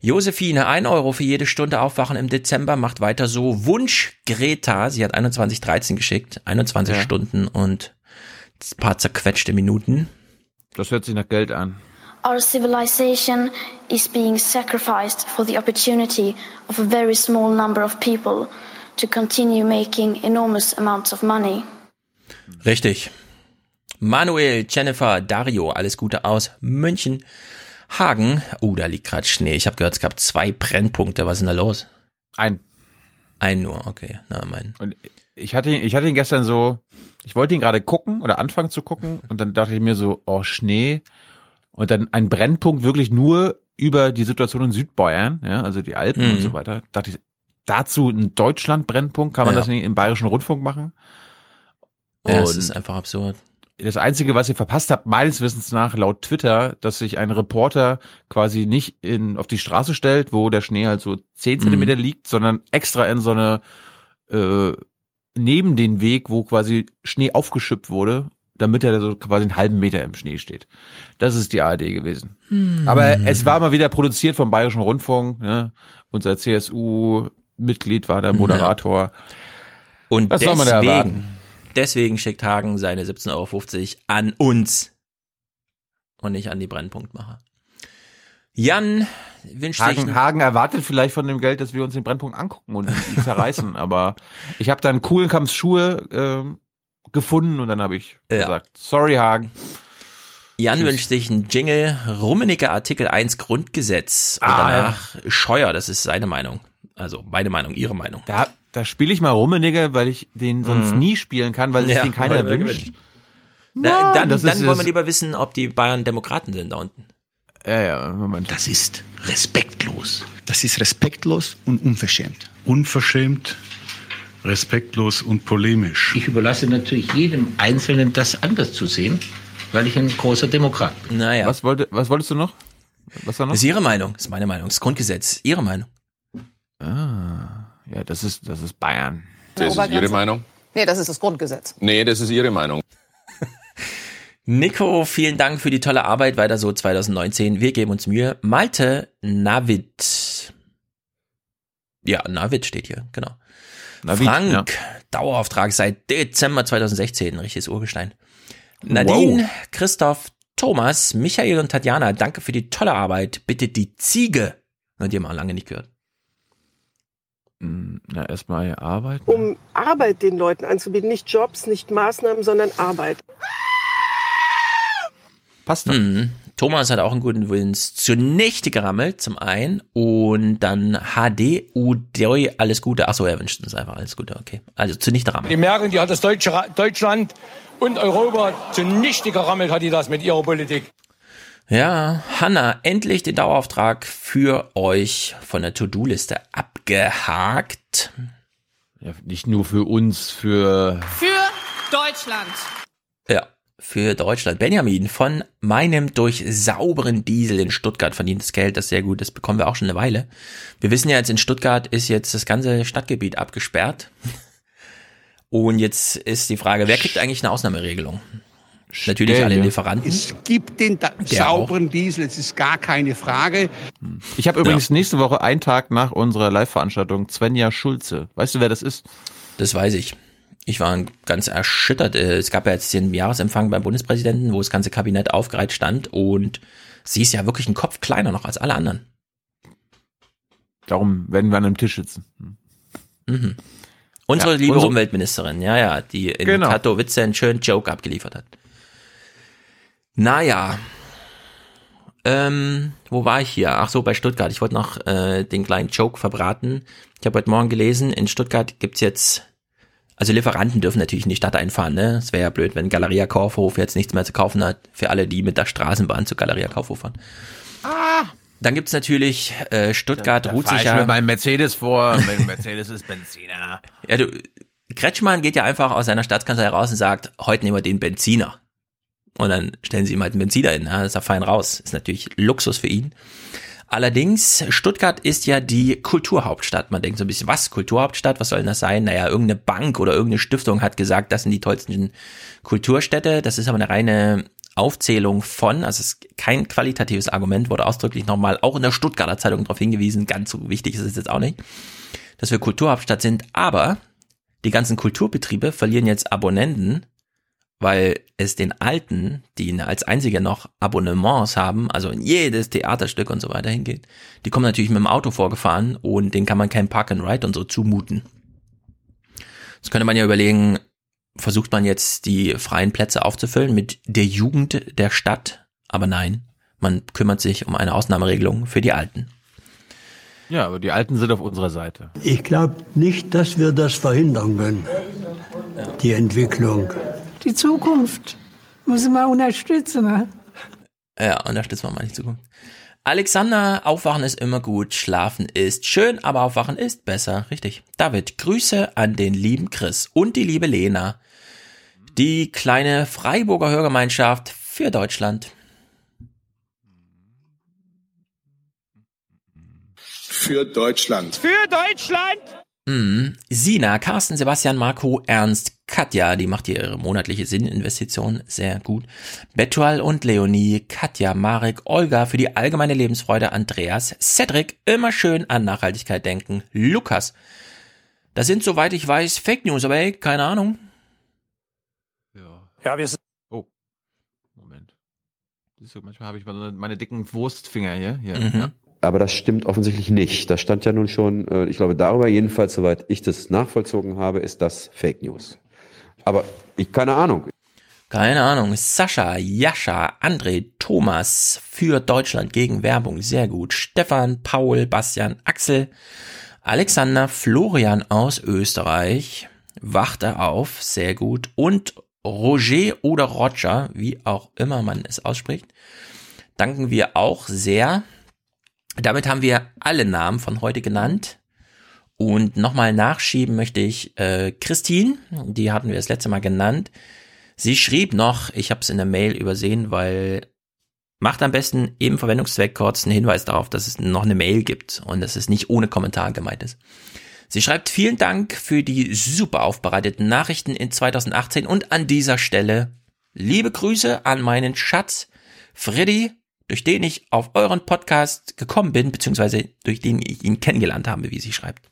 Josephine, ein Euro für jede Stunde Aufwachen im Dezember, macht weiter so. Wunsch Greta, sie hat 21.13 geschickt, 21 Ja. Stunden und ein paar zerquetschte Minuten. Das hört sich nach Geld an. Our civilization is being sacrificed for the opportunity of a very small number of people to continue making enormous amounts of money. Richtig. Manuel, Jennifer, Dario, alles Gute aus München. Hagen, oh, da liegt gerade Schnee. Ich habe gehört, es gab zwei Brennpunkte. Was ist denn da los? Ein. Ein nur, okay. Na, mein. Und ich hatte ihn, ich hatte ihn gestern so, ich wollte ihn gerade gucken oder anfangen zu gucken und dann dachte ich mir so, oh, Schnee. Und dann ein Brennpunkt wirklich nur über die Situation in Südbayern, ja, also die Alpen Mhm. und so weiter. Dachte ich, dazu ein Deutschland-Brennpunkt, kann man Ja. das nicht im Bayerischen Rundfunk machen? Ja, es Und- ist einfach absurd. Das Einzige, was ihr verpasst habt, meines Wissens nach, laut Twitter, dass sich ein Reporter quasi nicht in, auf die Straße stellt, wo der Schnee halt so 10 Mhm. Zentimeter liegt, sondern extra in so eine, äh, neben den Weg, wo quasi Schnee aufgeschüppt wurde, damit er so quasi einen halben Meter im Schnee steht. Das ist die ARD gewesen. Hm. Aber es war mal wieder produziert vom Bayerischen Rundfunk, ne? Unser CSU-Mitglied war der Moderator. Und Was soll man da erwarten? deswegen, deswegen schickt Hagen seine 17,50 Euro an uns und nicht an die Brennpunktmacher. Jan wünscht sich Hagen, Hagen erwartet vielleicht von dem Geld, dass wir uns den Brennpunkt angucken und ihn (laughs) zerreißen, aber ich habe dann Kuhlenkamps Schuhe ähm, gefunden und dann habe ich Ja. gesagt, sorry Hagen. Jan Tschüss. wünscht sich einen Jingle, Rummenigge Artikel 1 Grundgesetz und Ah, danach Scheuer, das ist seine Meinung. Also meine Meinung, ihre Meinung. Da, da spiele ich mal Rummenigge, weil ich den sonst Mhm. nie spielen kann, weil sich Ja, den keiner wünscht. Na, dann das dann ist wollen wir lieber wissen, ob die Bayern Demokraten sind da unten. Ja, ja, Moment. Das ist respektlos. Das ist respektlos und unverschämt. Unverschämt, respektlos und polemisch. Ich überlasse natürlich jedem Einzelnen, das anders zu sehen, weil ich ein großer Demokrat bin. Naja. Was, wollte, was wolltest du noch? Was war noch? Das ist ihre Meinung, das ist meine Meinung, das Grundgesetz, ihre Meinung. Ah, ja, das ist, das ist Bayern. Das ist Ihre. Meinung? Nee, das ist das Grundgesetz. Nee, das ist Ihre Meinung. (laughs) Nico, vielen Dank für die tolle Arbeit, weiter so 2019. Wir geben uns Mühe. Malte Navid. Ja, Navid steht hier, genau. Navid, Frank, ja. Dauerauftrag seit Dezember 2016, ein richtiges Urgestein. Nadine, Wow. Christoph, Thomas, Michael und Tatjana, danke für die tolle Arbeit. Bitte die Ziege. Hat ihr mal lange nicht gehört. Hm, Na, erstmal arbeiten. um Arbeit den Leuten anzubieten. Nicht Jobs, nicht Maßnahmen, sondern Arbeit. Passt doch. Mhm. Thomas hat auch einen guten Wins zunichte gerammelt, zum einen. Und dann HD Udoi, alles Gute. Achso, er wünscht uns einfach alles Gute, okay. Also zunichte rammelt. Die Merkel, die hat das Deutsche, Ra- Deutschland und Europa zunichte gerammelt, hat die das mit ihrer Politik. Ja, Hanna, endlich den Dauerauftrag für euch von der To-Do-Liste abgehakt. Ja, nicht nur für uns, für Für Deutschland. Ja, für Deutschland. Benjamin von meinem durch sauberen Diesel in Stuttgart verdientes Geld, das sehr gut ist, bekommen wir auch schon eine Weile. Wir wissen ja jetzt, in Stuttgart ist jetzt das ganze Stadtgebiet abgesperrt. Und jetzt ist die Frage, wer kriegt eigentlich eine Ausnahmeregelung? Natürlich alle Stelle. Lieferanten. Es gibt den sauberen Diesel, es ist gar keine Frage. Ich habe übrigens nächste Woche, einen Tag nach unserer Live-Veranstaltung, Svenja Schulze. Weißt du, wer das ist? Das weiß ich. Ich war ganz erschüttert. Äh, Es gab ja jetzt den Jahresempfang beim Bundespräsidenten, wo das ganze Kabinett aufgereiht stand und sie ist ja wirklich ein Kopf kleiner noch als alle anderen. Darum werden wir an einem Tisch sitzen. Mhm. Unsere Ja, liebe unsere- Umweltministerin, ja, ja, die in Genau. Katowice einen schönen Joke abgeliefert hat. Naja. Ähm, wo war ich hier? Ach so, bei Stuttgart. Ich wollte noch äh, den kleinen Joke verbraten. Ich habe heute Morgen gelesen, in Stuttgart gibt's jetzt, also Lieferanten dürfen natürlich in die Stadt einfahren, ne? Es wäre ja blöd, wenn Galeria Kaufhof jetzt nichts mehr zu kaufen hat, für alle, die mit der Straßenbahn zu Galeria Kaufhof fahren. Ah, Dann gibt's natürlich äh, Stuttgart da ruht fahr sich ich ja. mit meinem Mercedes vor. Mein Mercedes ist Benziner. (laughs) Ja, du, Kretschmann geht ja einfach aus seiner Staatskanzlei raus und sagt, heute nehmen wir den Benziner. Und dann stellen sie ihm halt einen Benziner hin, das ist ja fein raus. Ist natürlich Luxus für ihn. Allerdings, Stuttgart ist ja die Kulturhauptstadt. Man denkt so ein bisschen, was, Kulturhauptstadt, was soll denn das sein? Naja, irgendeine Bank oder irgendeine Stiftung hat gesagt, das sind die tollsten Kulturstädte. Das ist aber eine reine Aufzählung von, also es ist kein qualitatives Argument, wurde ausdrücklich nochmal auch in der Stuttgarter Zeitung darauf hingewiesen, ganz so wichtig ist es jetzt auch nicht, dass wir Kulturhauptstadt sind, aber die ganzen Kulturbetriebe verlieren jetzt Abonnenten, weil es den Alten, die als einzige noch Abonnements haben, also in jedes Theaterstück und so weiter hingeht, die kommen natürlich mit dem Auto vorgefahren und denen kann man kein Park and Ride und so zumuten. Jetzt könnte man ja überlegen, versucht man jetzt die freien Plätze aufzufüllen mit der Jugend der Stadt, aber nein, man kümmert sich um eine Ausnahmeregelung für die Alten. Ja, aber die Alten sind auf unserer Seite. Ich glaube nicht, dass wir das verhindern können, die Entwicklung. Die Zukunft müssen wir unterstützen. Ne? Ja, unterstützen wir mal die Zukunft. Alexander, aufwachen ist immer gut, schlafen ist schön, aber aufwachen ist besser, richtig. David, Grüße an den lieben Chris und die liebe Lena, die kleine Freiburger Hörgemeinschaft für Deutschland. Für Deutschland. Für Deutschland! Mhm. Sina, Carsten, Sebastian, Marco, Ernst, Katja, die macht hier ihre monatliche Sinninvestition sehr gut. Betual und Leonie, Katja, Marek, Olga für die allgemeine Lebensfreude, Andreas, Cedric, immer schön an Nachhaltigkeit denken, Lukas. Das sind, soweit ich weiß, Fake News, aber ey, keine Ahnung. Ja, wir sind. Oh. Moment. Manchmal habe ich meine, meine dicken Wurstfinger hier. hier. Mhm. Ja. Aber das stimmt offensichtlich nicht. Das stand ja nun schon, äh, ich glaube, darüber jedenfalls, soweit ich das nachvollzogen habe, ist das Fake News. Aber ich keine Ahnung. Keine Ahnung. Sascha, Jascha, André, Thomas für Deutschland gegen Werbung. Sehr gut. Stefan, Paul, Bastian, Axel, Alexander, Florian aus Österreich. Wachte auf. Sehr gut. Und Roger oder Roger, wie auch immer man es ausspricht, danken wir auch sehr. Damit haben wir alle Namen von heute genannt. Und nochmal nachschieben möchte ich äh, Christine, die hatten wir das letzte Mal genannt. Sie schrieb noch, ich habe es in der Mail übersehen, weil macht am besten eben Verwendungszweck kurz einen Hinweis darauf, dass es noch eine Mail gibt und dass es nicht ohne Kommentar gemeint ist. Sie schreibt vielen Dank für die super aufbereiteten Nachrichten in 2018 und an dieser Stelle liebe Grüße an meinen Schatz Freddy, durch den ich auf euren Podcast gekommen bin, beziehungsweise durch den ich ihn kennengelernt habe, wie sie schreibt.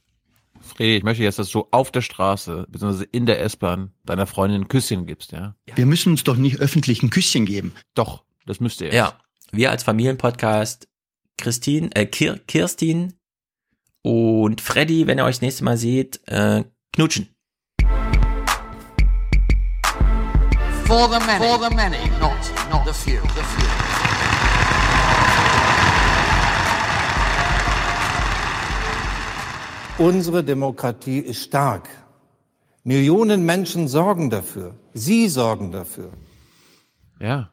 Fredi, ich möchte jetzt, dass du auf der Straße, beziehungsweise in der S-Bahn, deiner Freundin ein Küsschen gibst, ja? Wir müssen uns doch nicht öffentlich ein Küsschen geben. Doch, das müsst ihr. Ja, wir als Familienpodcast, Christine, äh, Kir Kirstin und Freddy, wenn ihr euch das nächste Mal seht, äh, knutschen. For the many, for the many, not, not the few, the few. Unsere Demokratie ist stark. Millionen Menschen sorgen dafür. Sie sorgen dafür. Ja.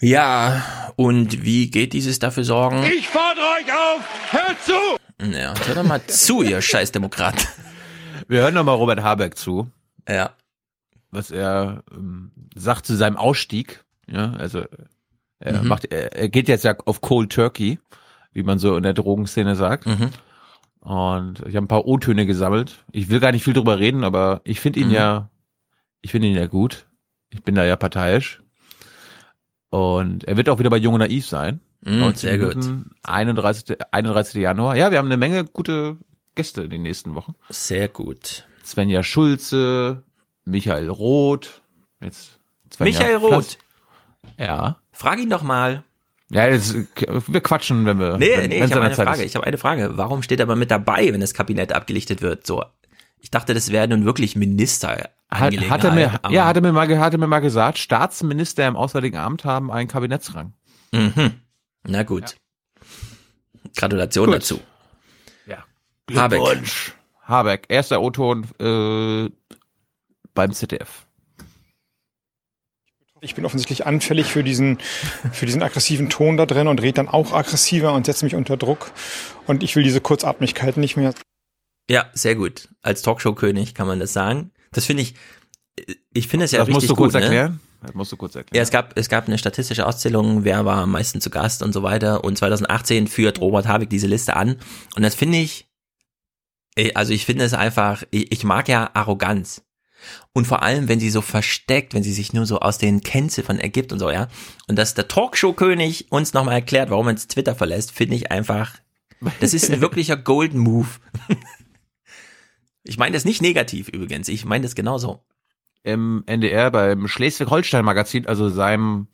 Ja, und wie geht dieses dafür sorgen? Ich fordere euch auf, hört zu! Ja, hört doch mal zu, ihr (laughs) Scheißdemokrat. Wir hören nochmal Robert Habeck zu. Ja. Was er ähm, sagt zu seinem Ausstieg. Ja, also er Mhm. macht, er, er geht jetzt ja auf Cold Turkey, wie man so in der Drogenszene sagt. Mhm. Und ich habe ein paar O-Töne gesammelt. Ich will gar nicht viel drüber reden, aber ich finde ihn Mhm. ja, ich finde ihn ja gut. Ich bin da ja parteiisch. Und er wird auch wieder bei Jung und Naiv sein. Mhm, 19 sehr gut. Minuten, 31. 31. Januar. Ja, wir haben eine Menge gute Gäste in den nächsten Wochen. Sehr gut. Svenja Schulze, Michael Roth, jetzt Svenja Michael Roth. Ja. Frag ihn doch mal. Ja, das, wir quatschen, wenn wir. Nee, wenn, nee, ich habe eine Zeit Frage. ist. Ich habe eine Frage. Warum steht er aber mit dabei, wenn das Kabinett abgelichtet wird? So, ich dachte, das wäre nun wirklich Minister. Hat, hat er mir, ja, hat er mir mal, ge- hat er mir mal gesagt, Staatsminister im Auswärtigen Amt haben einen Kabinettsrang. Mhm. Na gut. Gratulation Gut. dazu. Ja. Habeck. Habeck, erster O-Ton äh, beim ZDF. Ich bin offensichtlich anfällig für diesen, für diesen aggressiven Ton da drin und rede dann auch aggressiver und setze mich unter Druck. Und ich will diese Kurzatmigkeit nicht mehr. Ja, sehr gut. Als Talkshow-König kann man das sagen. Das finde ich, ich finde es ja das richtig musst du gut. kurz ne? erklären. Das musst du kurz erklären. Ja, es gab, es gab eine statistische Auszählung, wer war am meisten zu Gast und so weiter. Und 2018 führt Robert Habeck diese Liste an. Und das finde ich, also ich finde es einfach, ich, ich mag ja Arroganz. Und vor allem, wenn sie so versteckt, wenn sie sich nur so aus den Kennziffern ergibt und so, ja. Und dass der Talkshow-König uns nochmal erklärt, warum er jetzt Twitter verlässt, finde ich einfach, das ist ein (laughs) wirklicher Golden Move. Ich meine das nicht negativ übrigens, ich meine das genauso. Im NDR beim Schleswig-Holstein-Magazin, also seinem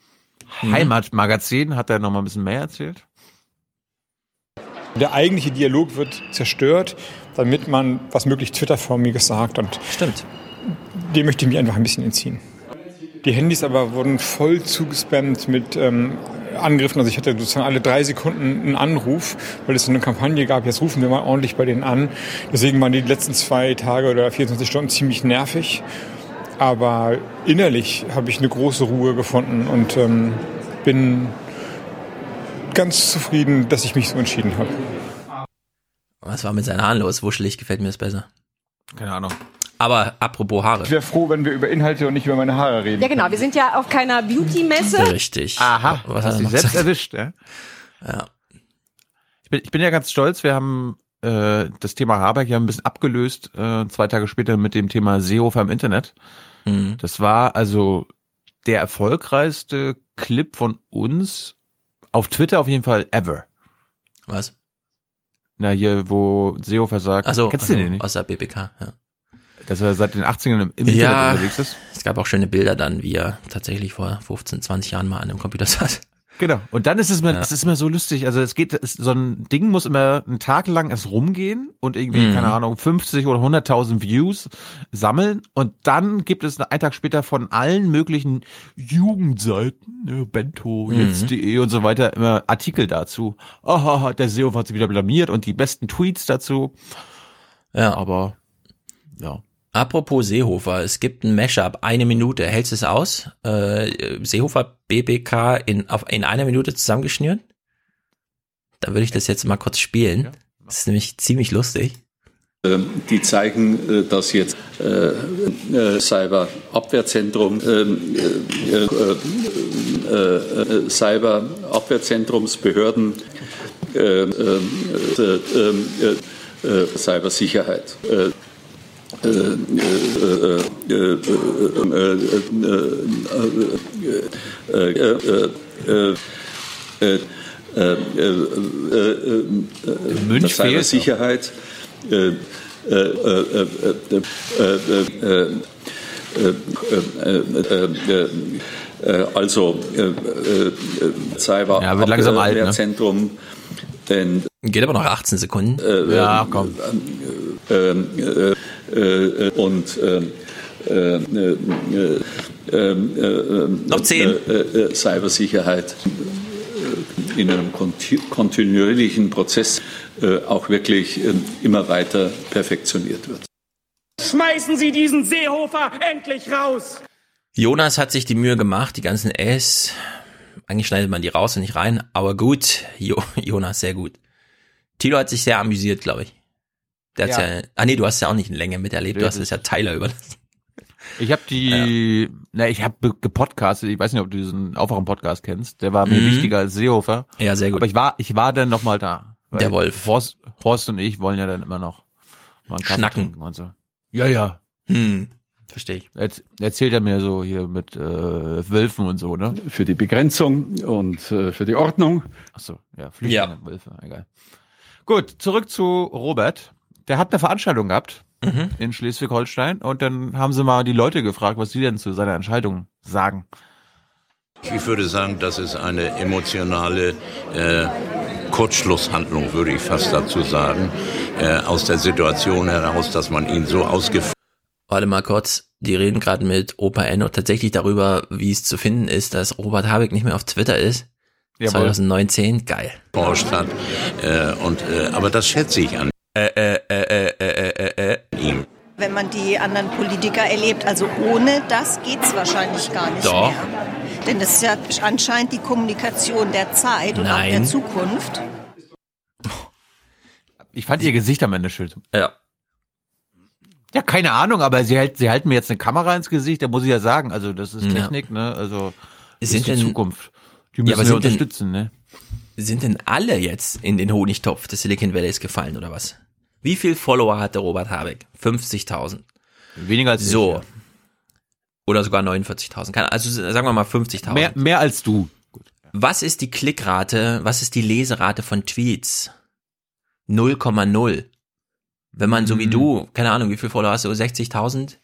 Mhm. Heimatmagazin, hat er noch mal ein bisschen mehr erzählt. Der eigentliche Dialog wird zerstört, damit man was möglich Twitter-formiges sagt. Und Stimmt. Dem möchte ich mich einfach ein bisschen entziehen. Die Handys aber wurden voll zugespammt mit ähm, Angriffen. Also ich hatte sozusagen alle drei Sekunden einen Anruf, weil es so eine Kampagne gab, jetzt rufen wir mal ordentlich bei denen an. Deswegen waren die letzten zwei Tage oder 24 Stunden ziemlich nervig. Aber innerlich habe ich eine große Ruhe gefunden und ähm, bin ganz zufrieden, dass ich mich so entschieden habe. Was war mit seinen Haaren los? Wuschelig gefällt mir das besser. Keine Ahnung. Aber apropos Haare. Ich wäre froh, wenn wir über Inhalte und nicht über meine Haare reden. Ja, genau. Wir sind ja auf keiner Beauty-Messe. Richtig. Aha, Was hast dich noch selbst gesagt? erwischt, ja? Ja. Ich bin, ich bin ja ganz stolz, wir haben äh, das Thema Habeck ja ein bisschen abgelöst, äh, zwei Tage später mit dem Thema Seehofer im Internet. Mhm. Das war also der erfolgreichste Clip von uns auf Twitter auf jeden Fall ever. Was? Na, hier, wo Seehofer sagt, Also, kennst du den nicht? aus der BBK, ja. Dass er seit den 80ern im, Internet Ja, unterwegs ist. es gab auch schöne Bilder dann, wie er tatsächlich vor 15, 20 Jahren mal an einem Computer saß. Genau. Und dann ist es mir, Ja. es ist immer so lustig. Also es geht, es, so ein Ding muss immer einen Tag lang erst rumgehen und irgendwie, Mhm. keine Ahnung, 50 oder 100.000 Views sammeln. Und dann gibt es einen Tag später von allen möglichen Jugendseiten, ne, Bento, Mhm. jetzt.de und so weiter, immer Artikel dazu. Aha, der SEO hat sich wieder blamiert und die besten Tweets dazu. Ja. Aber, ja. Apropos Seehofer, es gibt ein Mashup, eine Minute. Hältst du es aus? Äh, Seehofer BBK in, auf, in einer Minute zusammengeschnürt? Dann würde ich das jetzt mal kurz spielen. Das ist nämlich ziemlich lustig. Ähm, Die zeigen, äh, dass jetzt äh, äh, Cyberabwehrzentrum, ähm, äh, äh, äh, äh, Cyberabwehrzentrumsbehörden, äh, äh, äh, äh, äh, Cybersicherheit. Münch Sicherheit. Also Cyber ja, wird langsam alt, ne? Zentrum. Geht aber noch 18 Sekunden. ja, komm ähm, äh, äh, und ähm, äh, äh, äh, äh, Noch zehn. Äh, äh, Cybersicherheit in einem konti- kontinuierlichen Prozess äh, auch wirklich äh, immer weiter perfektioniert wird. Schmeißen Sie diesen Seehofer endlich raus! Jonas hat sich die Mühe gemacht, die ganzen S. Eigentlich schneidet man die raus und nicht rein, aber gut. Jo, (laughs) Jonas, sehr gut. Tilo hat sich sehr amüsiert, glaube ich. Der hat's Ja. ja. ah nee, du hast ja auch nicht länger miterlebt, du hast es ja Tyler überlassen. Ich habe die, na, ich habe gepodcastet. Ich weiß nicht, ob du diesen Aufwachen-Podcast kennst. Der war mir Mhm. wichtiger als Seehofer. Ja, sehr gut. Aber ich war, ich war dann noch mal da. Der Wolf. Horst, Horst und ich wollen ja dann immer noch mal Schnacken. trinken und so. Ja, ja. Hm, verstehe ich. Jetzt erzählt er mir so hier mit äh, Wölfen und so, ne? Für die Begrenzung und äh, für die Ordnung. Ach so, ja, Flüchtlinge, Wölfe, egal. Gut, zurück zu Robert. Der hat eine Veranstaltung gehabt Mhm. in Schleswig-Holstein und dann haben sie mal die Leute gefragt, was sie denn zu seiner Entscheidung sagen. Ich würde sagen, das ist eine emotionale äh, Kurzschlusshandlung, würde ich fast dazu sagen, äh, aus der Situation heraus, dass man ihn so ausgeführt Warte mal kurz, die reden gerade mit Opa Enno tatsächlich darüber, wie es zu finden ist, dass Robert Habeck nicht mehr auf Twitter ist. Jawohl. 2019, geil. hat. Äh, und, äh, aber das schätze ich an Äh, äh, äh, äh, äh, äh, äh. ihm. Wenn man die anderen Politiker erlebt, also ohne das geht's wahrscheinlich gar nicht Doch. mehr. Denn das ist ja anscheinend die Kommunikation der Zeit und auch Nein. der Zukunft. Ich fand ihr Gesicht am Ende schön. Ja. Ja, keine Ahnung, aber sie, hält, sie halten mir jetzt eine Kamera ins Gesicht, da muss ich ja sagen, also das ist Ja. Technik, ne? Also das Sind ist die denn- Zukunft. Die müssen aber wir sind denn- unterstützen, ne? Sind denn alle jetzt in den Honigtopf des Silicon Valleys gefallen oder was? Wie viel Follower hatte Robert Habeck? 50.000. Weniger als ich, So. ja. Oder sogar 49.000. Keine- Also sagen wir mal 50.000. Mehr, mehr als du. Was ist die Klickrate, was ist die Leserate von Tweets? 0,0. Wenn man so wie Mhm. du, keine Ahnung, wie viel Follower hast du, 60.000?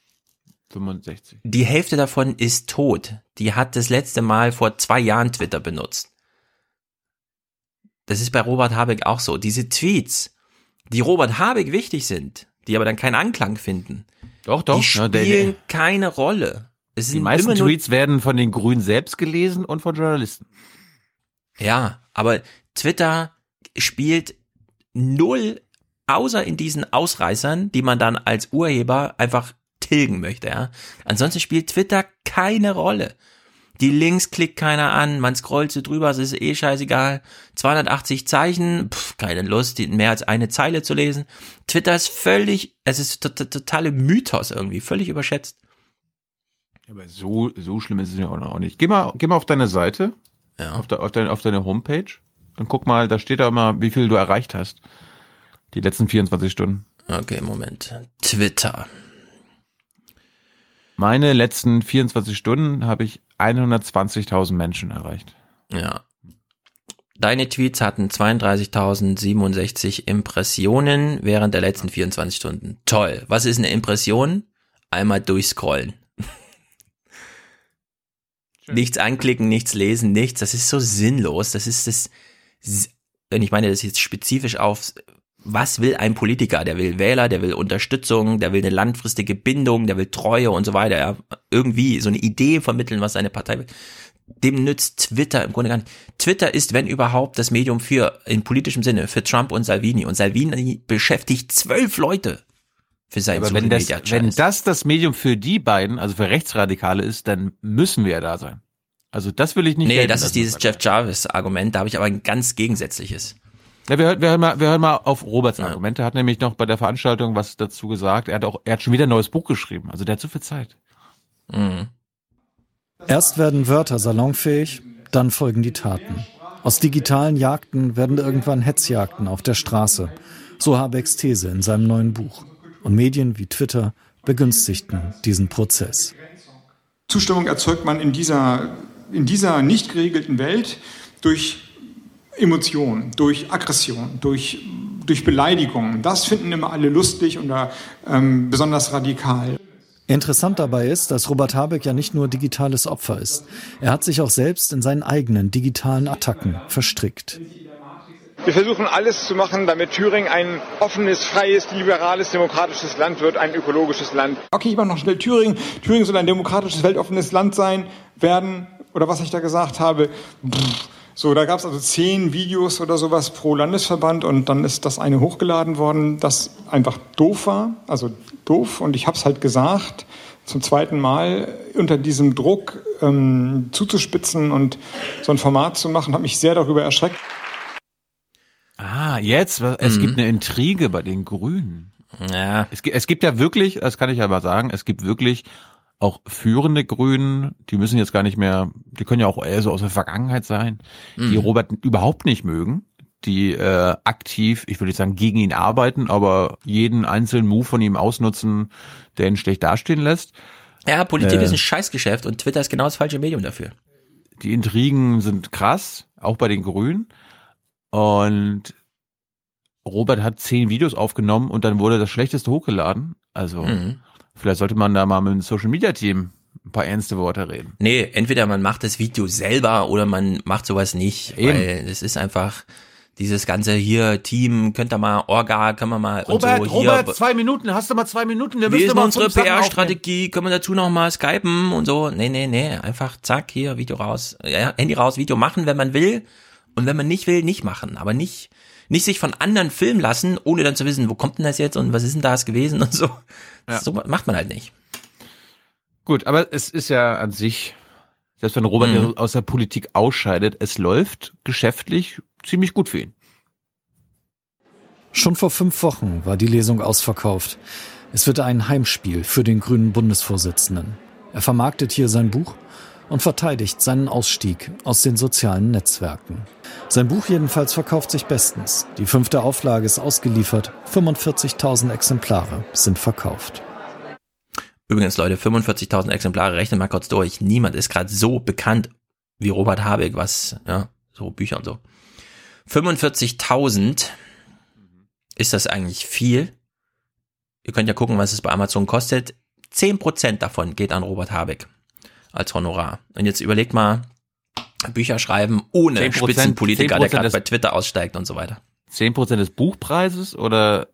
65. Die Hälfte davon ist tot. Die hat das letzte Mal vor zwei Jahren Twitter benutzt. Das ist bei Robert Habeck auch so. Diese Tweets, die Robert Habeck wichtig sind, die aber dann keinen Anklang finden, Doch, doch. die ne, der- spielen keine Rolle. Es Die meisten Tweets werden von den Grünen selbst gelesen und von Journalisten. Ja, aber Twitter spielt null, außer in diesen Ausreißern, die man dann als Urheber einfach tilgen möchte, ja. Ansonsten spielt Twitter keine Rolle. Die Links klickt keiner an, man scrollt so drüber, es ist eh scheißegal. 280 Zeichen, pff, keine Lust, mehr als eine Zeile zu lesen. Twitter ist völlig, es ist to- to- totale Mythos irgendwie, völlig überschätzt. Aber so, so schlimm ist es ja auch noch nicht. Geh mal, geh mal auf deine Seite, auf, de, auf, deine, auf deine Homepage und guck mal, da steht da immer, wie viel du erreicht hast. Die letzten 24 Stunden. Okay, Moment. Twitter. Meine letzten 24 Stunden habe ich 120.000 Menschen erreicht. Ja. Deine Tweets hatten 32.067 Impressionen während der letzten 24 Stunden. Toll. Was ist eine Impression? Einmal durchscrollen. (laughs) nichts anklicken, nichts lesen, nichts. Das ist so sinnlos. Das ist das, wenn ich meine das jetzt spezifisch auf, was will ein Politiker? Der will Wähler, der will Unterstützung, der will eine langfristige Bindung, der will Treue und so weiter. Ja. Irgendwie so eine Idee vermitteln, was seine Partei will. Dem nützt Twitter im Grunde gar nicht. Twitter ist, wenn überhaupt, das Medium für, in politischem Sinne, für Trump und Salvini. Und Salvini beschäftigt zwölf Leute für seinen Aber wenn das, wenn das das Medium für die beiden, also für Rechtsradikale ist, dann müssen wir ja da sein. Also das will ich nicht. Nee, das ist dieses Jeff Jarvis Argument, da habe ich aber ein ganz gegensätzliches. Ja, wir, hören, wir, hören mal, wir hören mal auf Roberts Argumente. Er hat nämlich noch bei der Veranstaltung was dazu gesagt. Er hat auch, er hat schon wieder ein neues Buch geschrieben. Also der hat so viel Zeit. Mhm. Erst werden Wörter salonfähig, dann folgen die Taten. Aus digitalen Jagden werden irgendwann Hetzjagden auf der Straße. So Habecks These in seinem neuen Buch. Und Medien wie Twitter begünstigten diesen Prozess. Zustimmung erzeugt man in dieser, in dieser nicht geregelten Welt durch Emotionen, durch Aggression, durch, durch Beleidigungen. Das finden immer alle lustig oder ähm, besonders radikal. Interessant dabei ist, dass Robert Habeck ja nicht nur digitales Opfer ist. Er hat sich auch selbst in seinen eigenen digitalen Attacken verstrickt. Wir versuchen alles zu machen, damit Thüringen ein offenes, freies, liberales, demokratisches Land wird, ein ökologisches Land. Okay, ich mache noch schnell Thüringen. Thüringen soll ein demokratisches, weltoffenes Land sein, werden, oder was ich da gesagt habe. Pff. So, da gab es also zehn Videos oder sowas pro Landesverband und dann ist das eine hochgeladen worden, das einfach doof war, also doof. Und ich habe es halt gesagt, zum zweiten Mal unter diesem Druck ähm, zuzuspitzen und so ein Format zu machen, hat mich sehr darüber erschreckt. Ah, jetzt, es Mhm. gibt eine Intrige bei den Grünen. Ja. Es, gibt- es gibt ja wirklich, das kann ich ja mal sagen, es gibt wirklich auch führende Grünen, die müssen jetzt gar nicht mehr, die können ja auch eher so aus der Vergangenheit sein, die Mhm. Robert überhaupt nicht mögen, die äh, aktiv, ich würde nicht sagen gegen ihn arbeiten, aber jeden einzelnen Move von ihm ausnutzen, der ihn schlecht dastehen lässt. Ja, Politik Äh, ist ein Scheißgeschäft und Twitter ist genau das falsche Medium dafür. Die Intrigen sind krass, auch bei den Grünen. Und Robert hat zehn Videos aufgenommen und dann wurde das Schlechteste hochgeladen. Also Mhm. Vielleicht sollte man da mal mit dem Social Media Team ein paar ernste Worte reden. Nee, entweder man macht das Video selber oder man macht sowas nicht, Eben. weil es ist einfach dieses ganze hier Team, könnt ihr mal Orga, können wir mal Robert, und so hier. Robert, zwei Minuten, hast du mal zwei Minuten? Wir Wie müssen ist mal unsere. PR-Strategie? Können wir dazu noch mal skypen und so? Nee, nee, nee. Einfach zack, hier, Video raus. Ja, Handy raus, Video machen, wenn man will. Und wenn man nicht will, nicht machen. Aber nicht, nicht sich von anderen filmen lassen, ohne dann zu wissen, wo kommt denn das jetzt und was ist denn das gewesen und so. Ja. So macht man halt nicht. Gut, aber es ist ja an sich, selbst wenn Robert Mhm. aus der Politik ausscheidet, es läuft geschäftlich ziemlich gut für ihn. Schon vor fünf Wochen war die Lesung ausverkauft. Es wird ein Heimspiel für den grünen Bundesvorsitzenden. Er vermarktet hier sein Buch und verteidigt seinen Ausstieg aus den sozialen Netzwerken. Sein Buch jedenfalls verkauft sich bestens. Die fünfte Auflage ist ausgeliefert. 45.000 Exemplare sind verkauft. Übrigens, Leute, 45.000 Exemplare, rechnet mal kurz durch. Niemand ist gerade so bekannt wie Robert Habeck, was, ja, so Bücher und so. 45.000, ist das eigentlich viel? Ihr könnt ja gucken, was es bei Amazon kostet. 10% davon geht an Robert Habeck als Honorar. Und jetzt überlegt mal, Bücher schreiben ohne 10%, Spitzenpolitiker, der 10% gerade des- bei Twitter aussteigt und so weiter. 10% des Buchpreises oder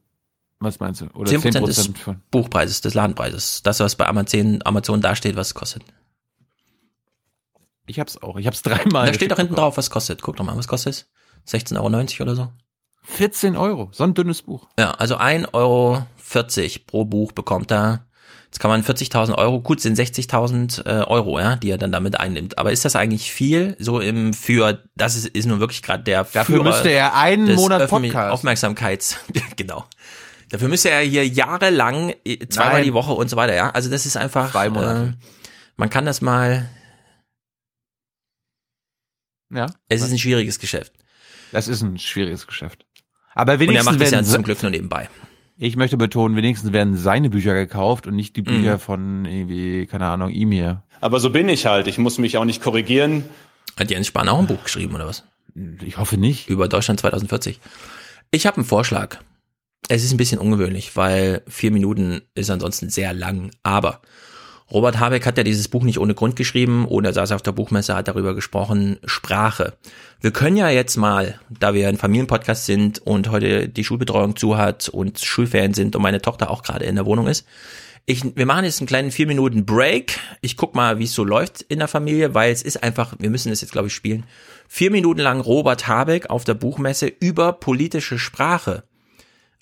was meinst du? Oder 10%, des 10% von Buchpreises, des Ladenpreises. Das, was bei Amazon, Amazon dasteht, was es kostet. Ich hab's auch. Ich hab's dreimal. Da steht doch hinten drauf, was kostet. Guck doch mal, was kostet es? 16,90 Euro oder so? 14 Euro. So ein dünnes Buch. Ja, also 1,40 Euro pro Buch bekommt er. Jetzt kann man 40.000 Euro, gut, sind 60.000 äh, Euro, ja, die er dann damit einnimmt. Aber ist das eigentlich viel? So im für, das ist, ist nun wirklich gerade der Dafür Führer müsste er einen Monat öffentlichen Podcast. Aufmerksamkeits, (laughs) genau. Dafür müsste er hier jahrelang, äh, zweimal Nein. die Woche und so weiter, ja. Also das ist einfach, Zwei Monate. Äh, man kann das mal, Ja. es ist ein schwieriges Geschäft. Das ist ein schwieriges Geschäft. Aber Und er wenigstens macht es ja zum Glück nur nebenbei. Ich möchte betonen, wenigstens werden seine Bücher gekauft und nicht die Bücher Mhm. von irgendwie, keine Ahnung, ihm hier. Aber so bin ich halt. Ich muss mich auch nicht korrigieren. Hat Jens Spahn auch ein Buch geschrieben, oder was? Ich hoffe nicht. Über Deutschland 2040. Ich habe einen Vorschlag. Es ist ein bisschen ungewöhnlich, weil vier Minuten ist ansonsten sehr lang. Aber Robert Habeck hat ja dieses Buch nicht ohne Grund geschrieben er saß auf der Buchmesse, hat darüber gesprochen, Sprache. Wir können ja jetzt mal, da wir ein Familienpodcast sind und heute die Schulbetreuung zu hat und Schulferien sind und meine Tochter auch gerade in der Wohnung ist, ich, wir machen jetzt einen kleinen vier Minuten Break. Ich guck mal, wie es so läuft in der Familie, weil es ist einfach, wir müssen es jetzt, glaube ich, spielen. Vier Minuten lang Robert Habeck auf der Buchmesse über politische Sprache.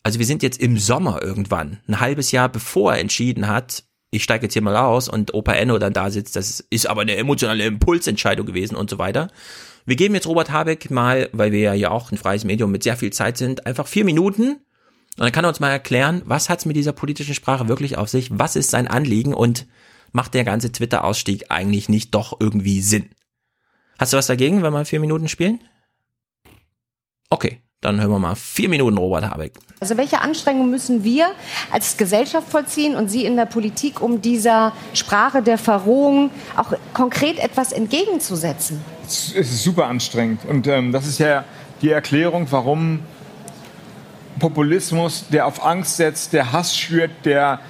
Also wir sind jetzt im Sommer irgendwann, ein halbes Jahr bevor er entschieden hat, ich steige jetzt hier mal aus und Opa Enno dann da sitzt, das ist aber eine emotionale Impulsentscheidung gewesen und so weiter. Wir geben jetzt Robert Habeck mal, weil wir ja hier auch ein freies Medium mit sehr viel Zeit sind, einfach vier Minuten und dann kann er uns mal erklären, was hat's mit dieser politischen Sprache wirklich auf sich, was ist sein Anliegen und macht der ganze Twitter-Ausstieg eigentlich nicht doch irgendwie Sinn? Hast du was dagegen, wenn wir vier Minuten spielen? Okay, dann hören wir mal vier Minuten Robert Habeck. Also welche Anstrengungen müssen wir als Gesellschaft vollziehen und Sie in der Politik, um dieser Sprache der Verrohung auch konkret etwas entgegenzusetzen? Es ist super anstrengend. Und ähm, das ist ja die Erklärung, warum Populismus, der auf Angst setzt, der Hass schürt, der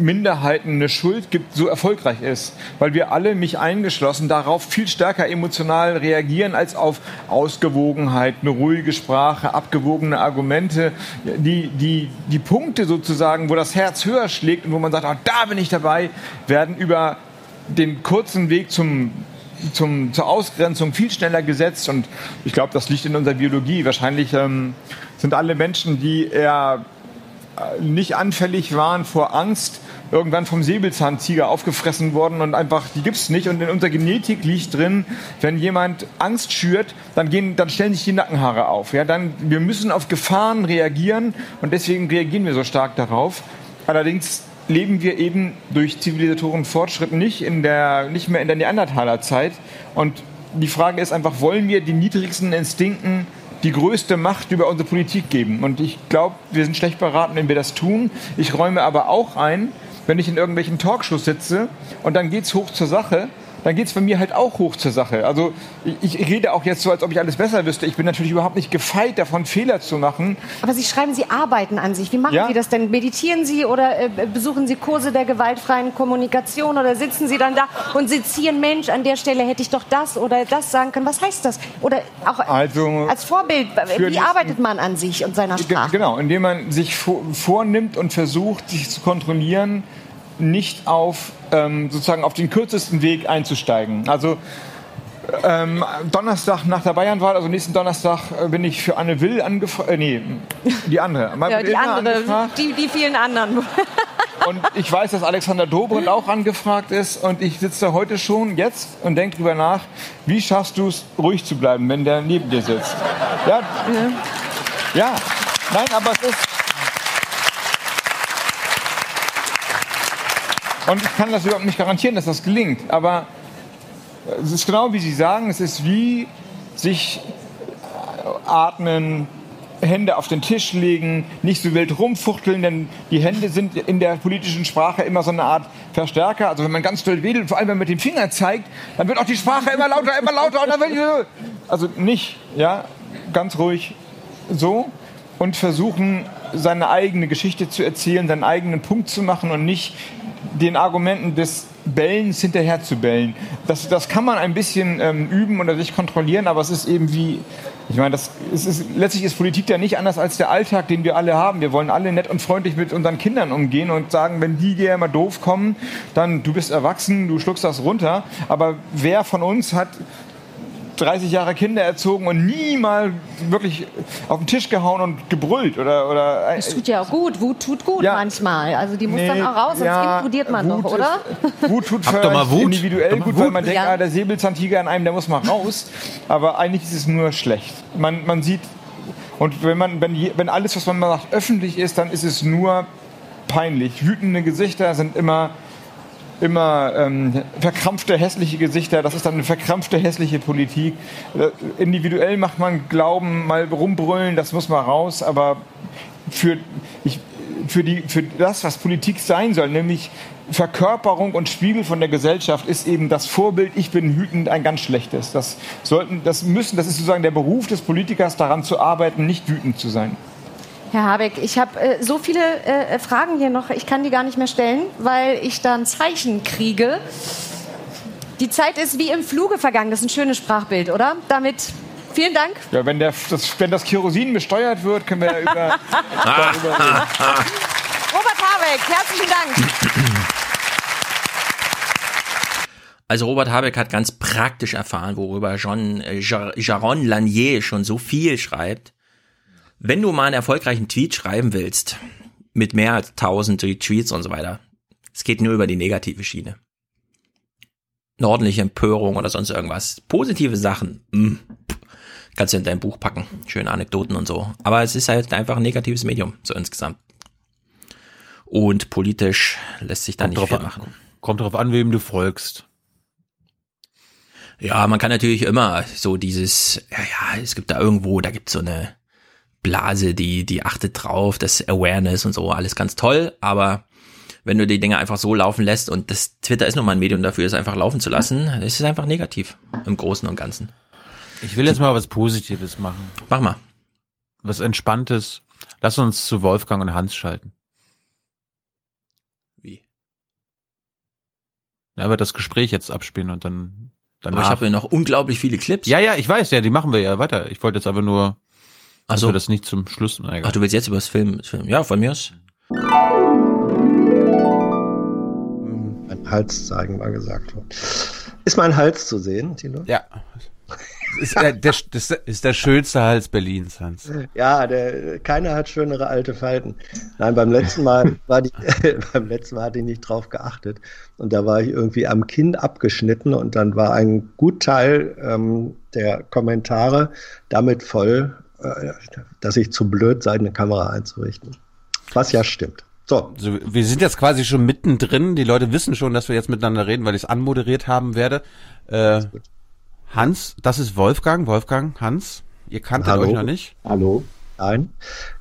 Minderheiten eine Schuld gibt, so erfolgreich ist. Weil wir alle, mich eingeschlossen, darauf viel stärker emotional reagieren als auf Ausgewogenheit, eine ruhige Sprache, abgewogene Argumente, die, die, die Punkte sozusagen, wo das Herz höher schlägt und wo man sagt, ah, da bin ich dabei, werden über den kurzen Weg zum zum, zur Ausgrenzung viel schneller gesetzt und ich glaube, das liegt in unserer Biologie. Wahrscheinlich ähm, sind alle Menschen, die eher äh, nicht anfällig waren vor Angst, irgendwann vom Säbelzahntiger aufgefressen worden und einfach, die gibt's nicht. Und in unserer Genetik liegt drin, wenn jemand Angst schürt, dann, gehen, dann stellen sich die Nackenhaare auf. Ja, dann, wir müssen auf Gefahren reagieren und deswegen reagieren wir so stark darauf. Allerdings leben wir eben durch zivilisatoren Fortschritt nicht, in der, nicht mehr in der Neandertaler-Zeit. Und die Frage ist einfach, wollen wir den niedrigsten Instinkten die größte Macht über unsere Politik geben? Und ich glaube, wir sind schlecht beraten, wenn wir das tun. Ich räume aber auch ein, wenn ich in irgendwelchen Talkshows sitze und dann geht's hoch zur Sache dann geht's bei mir halt auch hoch zur Sache. Also ich, ich rede auch jetzt so, als ob ich alles besser wüsste. Ich bin natürlich überhaupt nicht gefeit davon, Fehler zu machen. Aber Sie schreiben, Sie arbeiten an sich. Wie machen Ja. Sie das denn? Meditieren Sie oder äh, besuchen Sie Kurse der gewaltfreien Kommunikation oder sitzen Sie dann da und sezieren, Mensch, an der Stelle hätte ich doch das oder das sagen können. Was heißt das? Oder auch Also als Vorbild, wie arbeitet man an sich und seiner Sprache? Genau, indem man sich vor, vornimmt und versucht, sich zu kontrollieren, nicht auf ähm, sozusagen auf den kürzesten Weg einzusteigen. Also ähm, Donnerstag nach der Bayernwahl, also nächsten Donnerstag, äh, bin ich für Anne Will angefragt. Äh, nee, die andere. (laughs) Ja, die andere, die, die vielen anderen. (laughs) Und ich weiß, dass Alexander Dobrindt auch angefragt ist. Und ich sitze da heute schon jetzt und denke drüber nach, wie schaffst du es, ruhig zu bleiben, wenn der neben dir sitzt? Ja, ja. Nein, aber es ist. Und ich kann das überhaupt nicht garantieren, dass das gelingt. Aber es ist genau wie Sie sagen, es ist wie sich atmen, Hände auf den Tisch legen, nicht so wild rumfuchteln, denn die Hände sind in der politischen Sprache immer so eine Art Verstärker. Also wenn man ganz doll wedelt, vor allem wenn man mit dem Finger zeigt, dann wird auch die Sprache immer lauter, immer lauter. Und dann also nicht, ja, ganz ruhig so und versuchen, seine eigene Geschichte zu erzählen, seinen eigenen Punkt zu machen und nicht den Argumenten des Bellens hinterher zu bellen. Das, das kann man ein bisschen ähm, üben oder sich kontrollieren, aber es ist eben wie, ich meine, das, es ist, letztlich ist Politik ja nicht anders als der Alltag, den wir alle haben. Wir wollen alle nett und freundlich mit unseren Kindern umgehen und sagen, wenn die dir immer doof kommen, dann du bist erwachsen, du schluckst das runter. Aber wer von uns hat 30 Jahre Kinder erzogen und nie mal wirklich auf den Tisch gehauen und gebrüllt oder oder Das tut ja auch gut. Wut tut gut manchmal. Also die muss Nee, dann auch raus, sonst ja, implodiert man Wut doch, oder? Wut tut vielleicht Wut. individuell gut, weil man denkt, Ja. ah, der Säbelzahntiger in einem, der muss mal raus. Aber eigentlich ist es nur schlecht. Man, man sieht, und wenn, man, wenn, wenn alles, was man macht, öffentlich ist, dann ist es nur peinlich. Wütende Gesichter sind immer, immer ähm, verkrampfte, hässliche Gesichter. Das ist dann eine verkrampfte, hässliche Politik. Äh, individuell macht man Glauben, mal rumbrüllen, das muss mal raus. Aber für, ich, für, die, für das, was Politik sein soll, nämlich Verkörperung und Spiegel von der Gesellschaft, ist eben das Vorbild, ich bin wütend, ein ganz schlechtes. Das, sollten, das, müssen, das ist sozusagen der Beruf des Politikers, daran zu arbeiten, nicht wütend zu sein. Herr Habeck, ich habe äh, so viele äh, Fragen hier noch, ich kann die gar nicht mehr stellen, weil ich da ein Zeichen kriege. Die Zeit ist wie im Fluge vergangen. Das ist ein schönes Sprachbild, oder? Damit vielen Dank. Ja, wenn, der, das, wenn das Kerosin besteuert wird, können wir ja über. (laughs) Robert Habeck, herzlichen Dank. Also Robert Habeck hat ganz praktisch erfahren, worüber Jean, äh, Jar- Jaron Lanier schon so viel schreibt. Wenn du mal einen erfolgreichen Tweet schreiben willst, mit mehr als 1000 Retweets und so weiter, es geht nur über die negative Schiene. Eine ordentliche Empörung oder sonst irgendwas. Positive Sachen, mh, kannst du in dein Buch packen. Schöne Anekdoten und so. Aber es ist halt einfach ein negatives Medium, so insgesamt. Und politisch lässt sich da Kommt nicht drauf viel an. machen. Kommt darauf an, wem du folgst. Ja, man kann natürlich immer so dieses, ja, ja, es gibt da irgendwo, da gibt so eine Blase, die, die achtet drauf, das Awareness und so, alles ganz toll, aber wenn du die Dinge einfach so laufen lässt und das Twitter ist nun mal ein Medium dafür, es einfach laufen zu lassen, ist es einfach negativ im Großen und Ganzen. Ich will jetzt mal was Positives machen. Mach mal. Was Entspanntes. Lass uns zu Wolfgang und Hans schalten. Wie? Ja, aber das Gespräch jetzt abspielen und dann danach. Aber ich habe ja noch unglaublich viele Clips. Ja, ja, ich weiß, ja, die machen wir ja weiter. Ich wollte jetzt aber nur, Ach dass so. wir das nicht zum Schluss. Na, egal. Ach, du willst jetzt über das Film, Film. Ja, von mir aus. Mein Hals zeigen, war gesagt worden. Ist mein Hals zu sehen, Tilo? Ja. Das ist der, der, das ist der schönste Hals Berlins, Hans. Ja, der, keiner hat schönere alte Falten. Nein, beim letzten Mal war die, (laughs) beim letzten Mal hatte ich nicht drauf geachtet. Und da war ich irgendwie am Kinn abgeschnitten und dann war ein Gutteil ähm, der Kommentare damit voll, dass ich zu blöd sei, eine Kamera einzurichten. Was ja stimmt. So. Also, wir sind jetzt quasi schon mittendrin. Die Leute wissen schon, dass wir jetzt miteinander reden, weil ich es anmoderiert haben werde. Äh, Hans, das ist Wolfgang. Wolfgang, Hans, ihr kanntet Hallo. euch noch nicht. Hallo. Nein,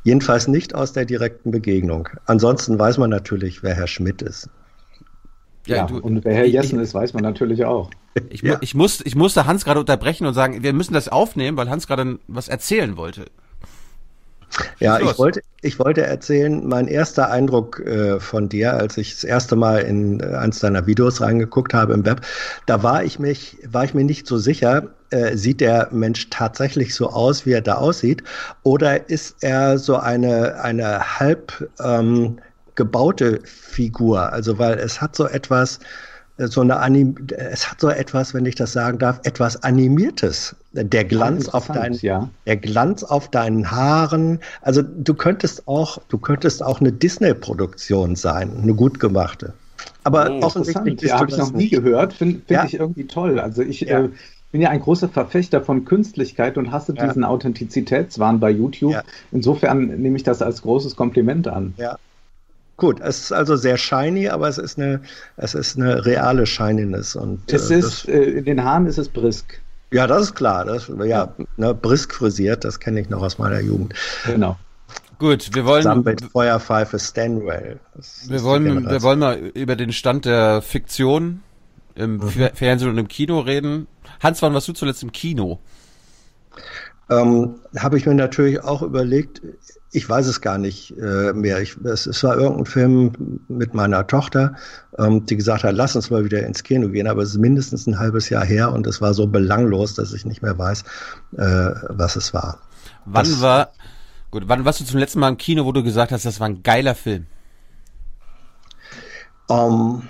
jedenfalls nicht aus der direkten Begegnung. Ansonsten weiß man natürlich, wer Herr Schmidt ist. Ja, Ja, du- und wer Herr ich- Jessen ist, weiß man natürlich auch. Ich, mu ich, muss, ich musste Hans gerade unterbrechen und sagen, wir müssen das aufnehmen, weil Hans gerade was erzählen wollte. Ja, ich wollte, ich wollte erzählen, mein erster Eindruck äh, von dir, als ich das erste Mal in äh, eins deiner Videos reingeguckt habe im Web, da war ich mich, war ich mir nicht so sicher, äh, sieht der Mensch tatsächlich so aus, wie er da aussieht, oder ist er so eine, eine halb ähm, gebaute Figur? Also, weil es hat so etwas, äh, so eine Anim es hat so etwas, wenn ich das sagen darf, etwas Animiertes. Der Glanz auf deinen, ja. der Glanz auf deinen Haaren. Also du könntest auch, du könntest auch eine Disney-Produktion sein, eine gut gemachte. Aber Oh, offensichtlich ja, habe ich noch nie gehört. Finde find Ja. ich irgendwie toll. Also ich Ja. äh, bin ja ein großer Verfechter von Künstlichkeit und hasse diesen Authentizitätswahn bei YouTube. Insofern nehme ich das als großes Kompliment an. Ja. Gut, es ist also sehr shiny, aber es ist eine, es ist eine reale Shininess und Es äh, ist, äh, in den Haaren ist es brisk. Ja, das ist klar. Das, ja, ne, brisk frisiert, das kenne ich noch aus meiner Jugend. Genau. Gut, wir wollen- Zusammen mit Feuerpfeife Stanwell. Das Wir wollen, wir wollen mal über den Stand der Fiktion im Fer- Fernsehen und im Kino reden. Hans, wann warst du zuletzt im Kino? Ähm, Habe ich mir natürlich auch überlegt, ich weiß es gar nicht äh, mehr. Ich, es, es war irgendein Film mit meiner Tochter, ähm, die gesagt hat, lass uns mal wieder ins Kino gehen, aber es ist mindestens ein halbes Jahr her und es war so belanglos, dass ich nicht mehr weiß, äh, was es war. Wann Das- war, gut, wann warst du zum letzten Mal im Kino, wo du gesagt hast, das war ein geiler Film? Ähm,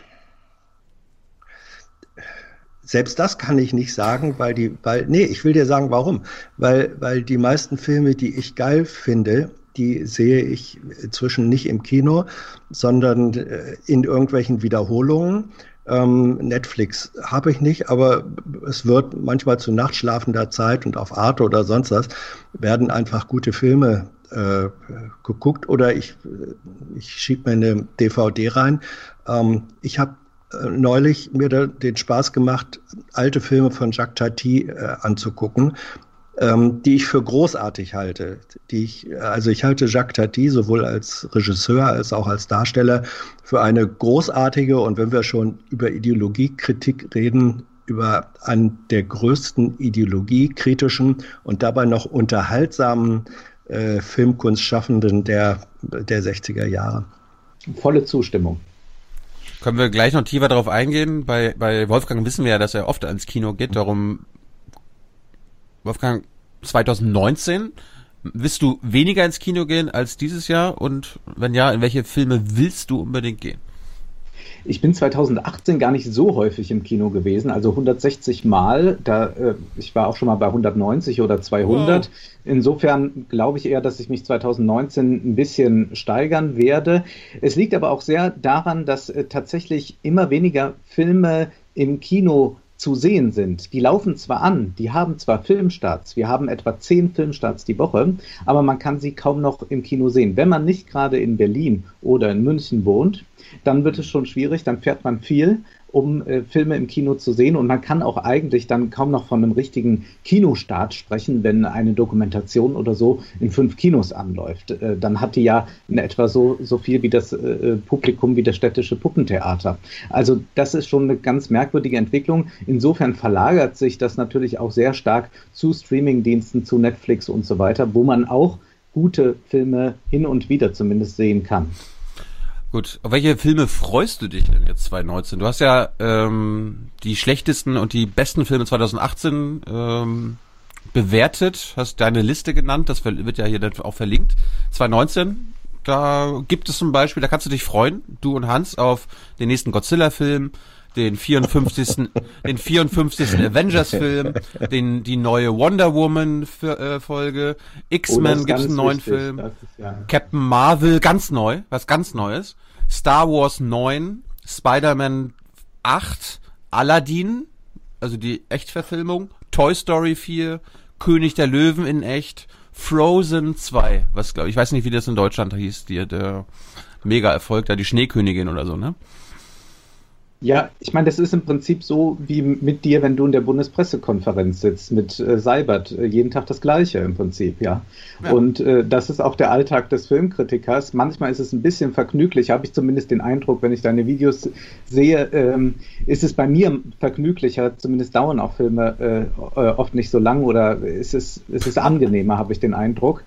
selbst das kann ich nicht sagen, weil die, weil, nee, ich will dir sagen, warum. Weil, weil die meisten Filme, die ich geil finde, die sehe ich inzwischen nicht im Kino, sondern äh, in irgendwelchen Wiederholungen. Ähm, Netflix habe ich nicht, aber es wird manchmal zu nachtschlafender Zeit und auf Arte oder sonst was werden einfach gute Filme äh, geguckt oder ich, ich schiebe mir eine DVD rein. Ähm, ich habe äh, neulich mir den Spaß gemacht, alte Filme von Jacques Tati äh, anzugucken, ähm, die ich für großartig halte. Die ich, also ich halte Jacques Tati sowohl als Regisseur als auch als Darsteller für eine großartige und wenn wir schon über Ideologiekritik reden, über einen der größten ideologiekritischen und dabei noch unterhaltsamen äh, Filmkunstschaffenden der, der 60er Jahre. Volle Zustimmung. Können wir gleich noch tiefer darauf eingehen? Bei, bei Wolfgang wissen wir ja, dass er oft ans Kino geht. Darum, Wolfgang, 2019, willst du weniger ins Kino gehen als dieses Jahr? Und wenn ja, in welche Filme willst du unbedingt gehen? Ich bin 2018 gar nicht so häufig im Kino gewesen, also 160 Mal. Da, äh, ich war auch schon mal bei 190 oder 200. Wow. Insofern glaube ich eher, dass ich mich 2019 ein bisschen steigern werde. Es liegt aber auch sehr daran, dass äh, tatsächlich immer weniger Filme im Kino zu sehen sind. Die laufen zwar an, die haben zwar Filmstarts, wir haben etwa zehn Filmstarts die Woche, aber man kann sie kaum noch im Kino sehen. Wenn man nicht gerade in Berlin oder in München wohnt, dann wird es schon schwierig, dann fährt man viel, um äh, Filme im Kino zu sehen und man kann auch eigentlich dann kaum noch von einem richtigen Kinostart sprechen, wenn eine Dokumentation oder so in fünf Kinos anläuft. Äh, dann hat die ja in etwa so, so viel wie das äh, Publikum wie das städtische Puppentheater. Also das ist schon eine ganz merkwürdige Entwicklung. Insofern verlagert sich das natürlich auch sehr stark zu Streamingdiensten, zu Netflix und so weiter, wo man auch gute Filme hin und wieder zumindest sehen kann. Gut, auf welche Filme freust du dich denn jetzt 2019? Du hast ja ähm, die schlechtesten und die besten Filme 2018 ähm, bewertet, hast deine Liste genannt, das wird ja hier dann auch verlinkt. 2019, da gibt es zum Beispiel, da kannst du dich freuen, du und Hans, auf den nächsten Godzilla-Film, den 54. den 54. Avengers-Film, den die neue Wonder Woman-Folge, Oh, X-Men ist gibt's einen neuen wichtig, Film, ist ja- Captain Marvel, ganz neu, was ganz Neues, Star Wars 9, Spider-Man 8, Aladdin, also die Echtverfilmung, Toy Story 4, König der Löwen in echt, Frozen 2, was glaube ich, weiß nicht, wie das in Deutschland hieß, die, der Mega-Erfolg, da die Schneekönigin oder so, ne? Ja, ich meine, das ist im Prinzip so wie mit dir, wenn du in der Bundespressekonferenz sitzt mit äh, Seibert. Äh, jeden Tag das Gleiche im Prinzip, ja. ja. Und äh, das ist auch der Alltag des Filmkritikers. Manchmal ist es ein bisschen vergnüglich, habe ich zumindest den Eindruck, wenn ich deine Videos sehe, ähm, ist es bei mir vergnüglicher. Zumindest dauern auch Filme äh, äh oft nicht so lang oder ist es, ist es angenehmer, habe ich den Eindruck.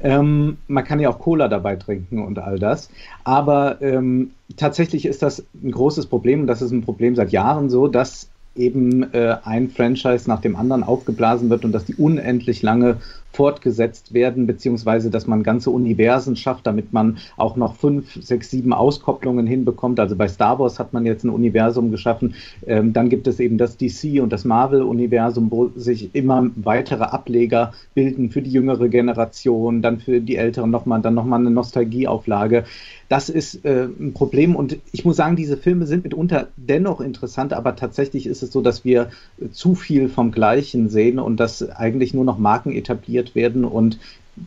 Ähm, man kann ja auch Cola dabei trinken und all das. Aber ähm, tatsächlich ist das ein großes Problem und das ist ein Problem seit Jahren so, dass eben äh, ein Franchise nach dem anderen aufgeblasen wird und dass die unendlich lange fortgesetzt werden, beziehungsweise dass man ganze Universen schafft, damit man auch noch fünf, sechs, sieben Auskopplungen hinbekommt. Also bei Star Wars hat man jetzt ein Universum geschaffen. Ähm, dann gibt es eben das DC und das Marvel-Universum, wo sich immer weitere Ableger bilden für die jüngere Generation, dann für die Älteren nochmal, dann nochmal eine Nostalgieauflage. Das ist äh, ein Problem und ich muss sagen, diese Filme sind mitunter dennoch interessant, aber tatsächlich ist es so, dass wir zu viel vom Gleichen sehen und dass eigentlich nur noch Marken etabliert werden und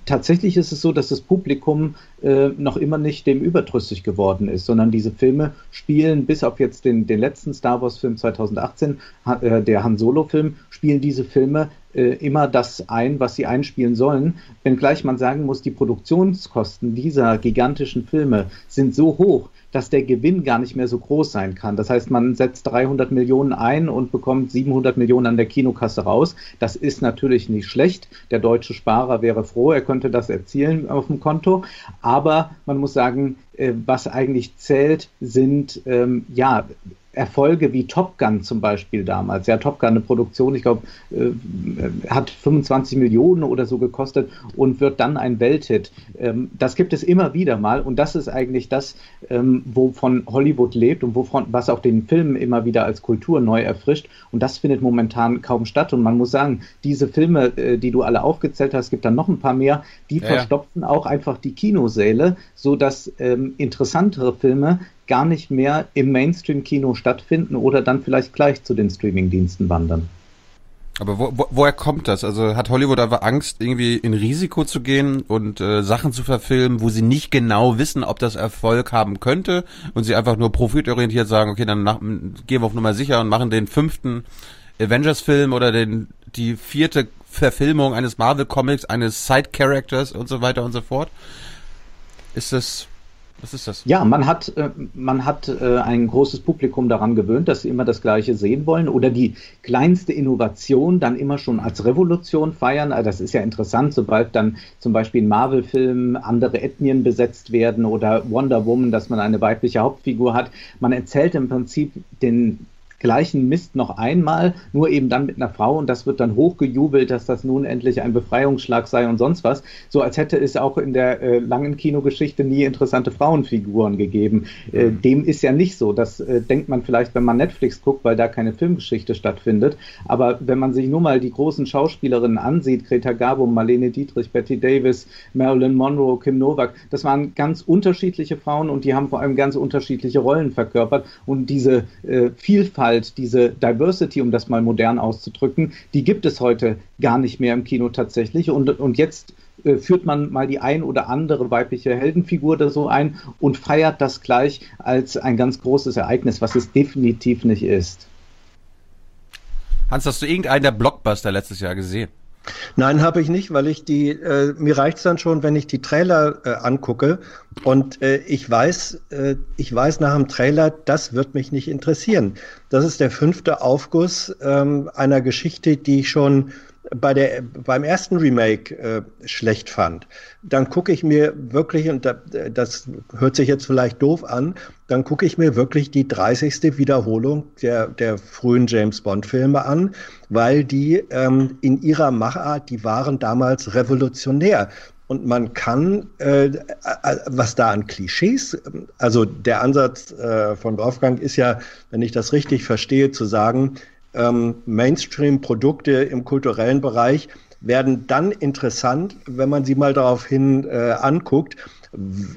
tatsächlich ist es so, dass das Publikum äh, noch immer nicht dem überdrüssig geworden ist, sondern diese Filme spielen bis auf jetzt den, den letzten Star Wars-Film 2018, äh, der Han Solo-Film, spielen diese Filme äh, immer das ein, was sie einspielen sollen. Wenngleich man sagen muss, die Produktionskosten dieser gigantischen Filme sind so hoch, dass der Gewinn gar nicht mehr so groß sein kann. Das heißt, man setzt 300 Millionen ein und bekommt 700 Millionen an der Kinokasse raus. Das ist natürlich nicht schlecht. Der deutsche Sparer wäre froh, er könnte das erzielen auf dem Konto. Aber man muss sagen, äh, was eigentlich zählt, sind ähm, ja Erfolge wie Top Gun zum Beispiel damals. Ja, Top Gun, eine Produktion, ich glaube, äh, hat 25 Millionen oder so gekostet und wird dann ein Welthit. Ähm, das gibt es immer wieder mal und das ist eigentlich das, ähm, wovon Hollywood lebt und wovon, was auch den Film immer wieder als Kultur neu erfrischt. Und das findet momentan kaum statt. Und man muss sagen, diese Filme, äh, die du alle aufgezählt hast, gibt dann noch ein paar mehr, die ja. verstopfen auch einfach die Kinosäle, so dass ähm, interessantere Filme gar nicht mehr im Mainstream-Kino stattfinden oder dann vielleicht gleich zu den Streaming-Diensten wandern. Aber wo, wo, woher kommt das? Also hat Hollywood einfach Angst, irgendwie in Risiko zu gehen und äh, Sachen zu verfilmen, wo sie nicht genau wissen, ob das Erfolg haben könnte und sie einfach nur profitorientiert sagen, okay, dann nach, gehen wir auf Nummer sicher und machen den fünften Avengers-Film oder den die vierte Verfilmung eines Marvel-Comics, eines Side-Characters und so weiter und so fort. Ist das was ist das? Ja, man hat, äh, man hat äh, ein großes Publikum daran gewöhnt, dass sie immer das Gleiche sehen wollen oder die kleinste Innovation dann immer schon als Revolution feiern. Also das ist ja interessant, sobald dann zum Beispiel in Marvel-Filmen andere Ethnien besetzt werden oder Wonder Woman, dass man eine weibliche Hauptfigur hat. Man erzählt im Prinzip den gleichen Mist noch einmal, nur eben dann mit einer Frau und das wird dann hochgejubelt, dass das nun endlich ein Befreiungsschlag sei und sonst was. So als hätte es auch in der äh, langen Kinogeschichte nie interessante Frauenfiguren gegeben. Äh, mhm. dem ist ja nicht so. Das äh, denkt man vielleicht, wenn man Netflix guckt, weil da keine Filmgeschichte stattfindet. Aber wenn man sich nur mal die großen Schauspielerinnen ansieht, Greta Garbo, Marlene Dietrich, Betty Davis, Marilyn Monroe, Kim Novak, das waren ganz unterschiedliche Frauen und die haben vor allem ganz unterschiedliche Rollen verkörpert und diese äh, Vielfalt Vielfalt, diese Diversity, um das mal modern auszudrücken, die gibt es heute gar nicht mehr im Kino tatsächlich. Und, und jetzt äh, führt man mal die ein oder andere weibliche Heldenfigur oder so ein und feiert das gleich als ein ganz großes Ereignis, was es definitiv nicht ist. Hans, hast du irgendeinen der Blockbuster letztes Jahr gesehen? Nein, habe ich nicht, weil ich die, äh, mir reicht's dann schon, wenn ich die Trailer äh, angucke und äh, ich weiß, äh, ich weiß nach dem Trailer, das wird mich nicht interessieren. Das ist der fünfte Aufguss ähm, einer Geschichte, die ich schon bei der, beim ersten Remake äh, schlecht fand, dann gucke ich mir wirklich, und das hört sich jetzt vielleicht doof an, dann gucke ich mir wirklich die 30. Wiederholung der, der frühen James Bond-Filme an, weil die ähm, in ihrer Machart, die waren damals revolutionär. Und man kann, äh, was da an Klischees, also der Ansatz äh, von Wolfgang ist ja, wenn ich das richtig verstehe, zu sagen, ähm, Mainstream-Produkte im kulturellen Bereich werden dann interessant, wenn man sie mal daraufhin äh, anguckt,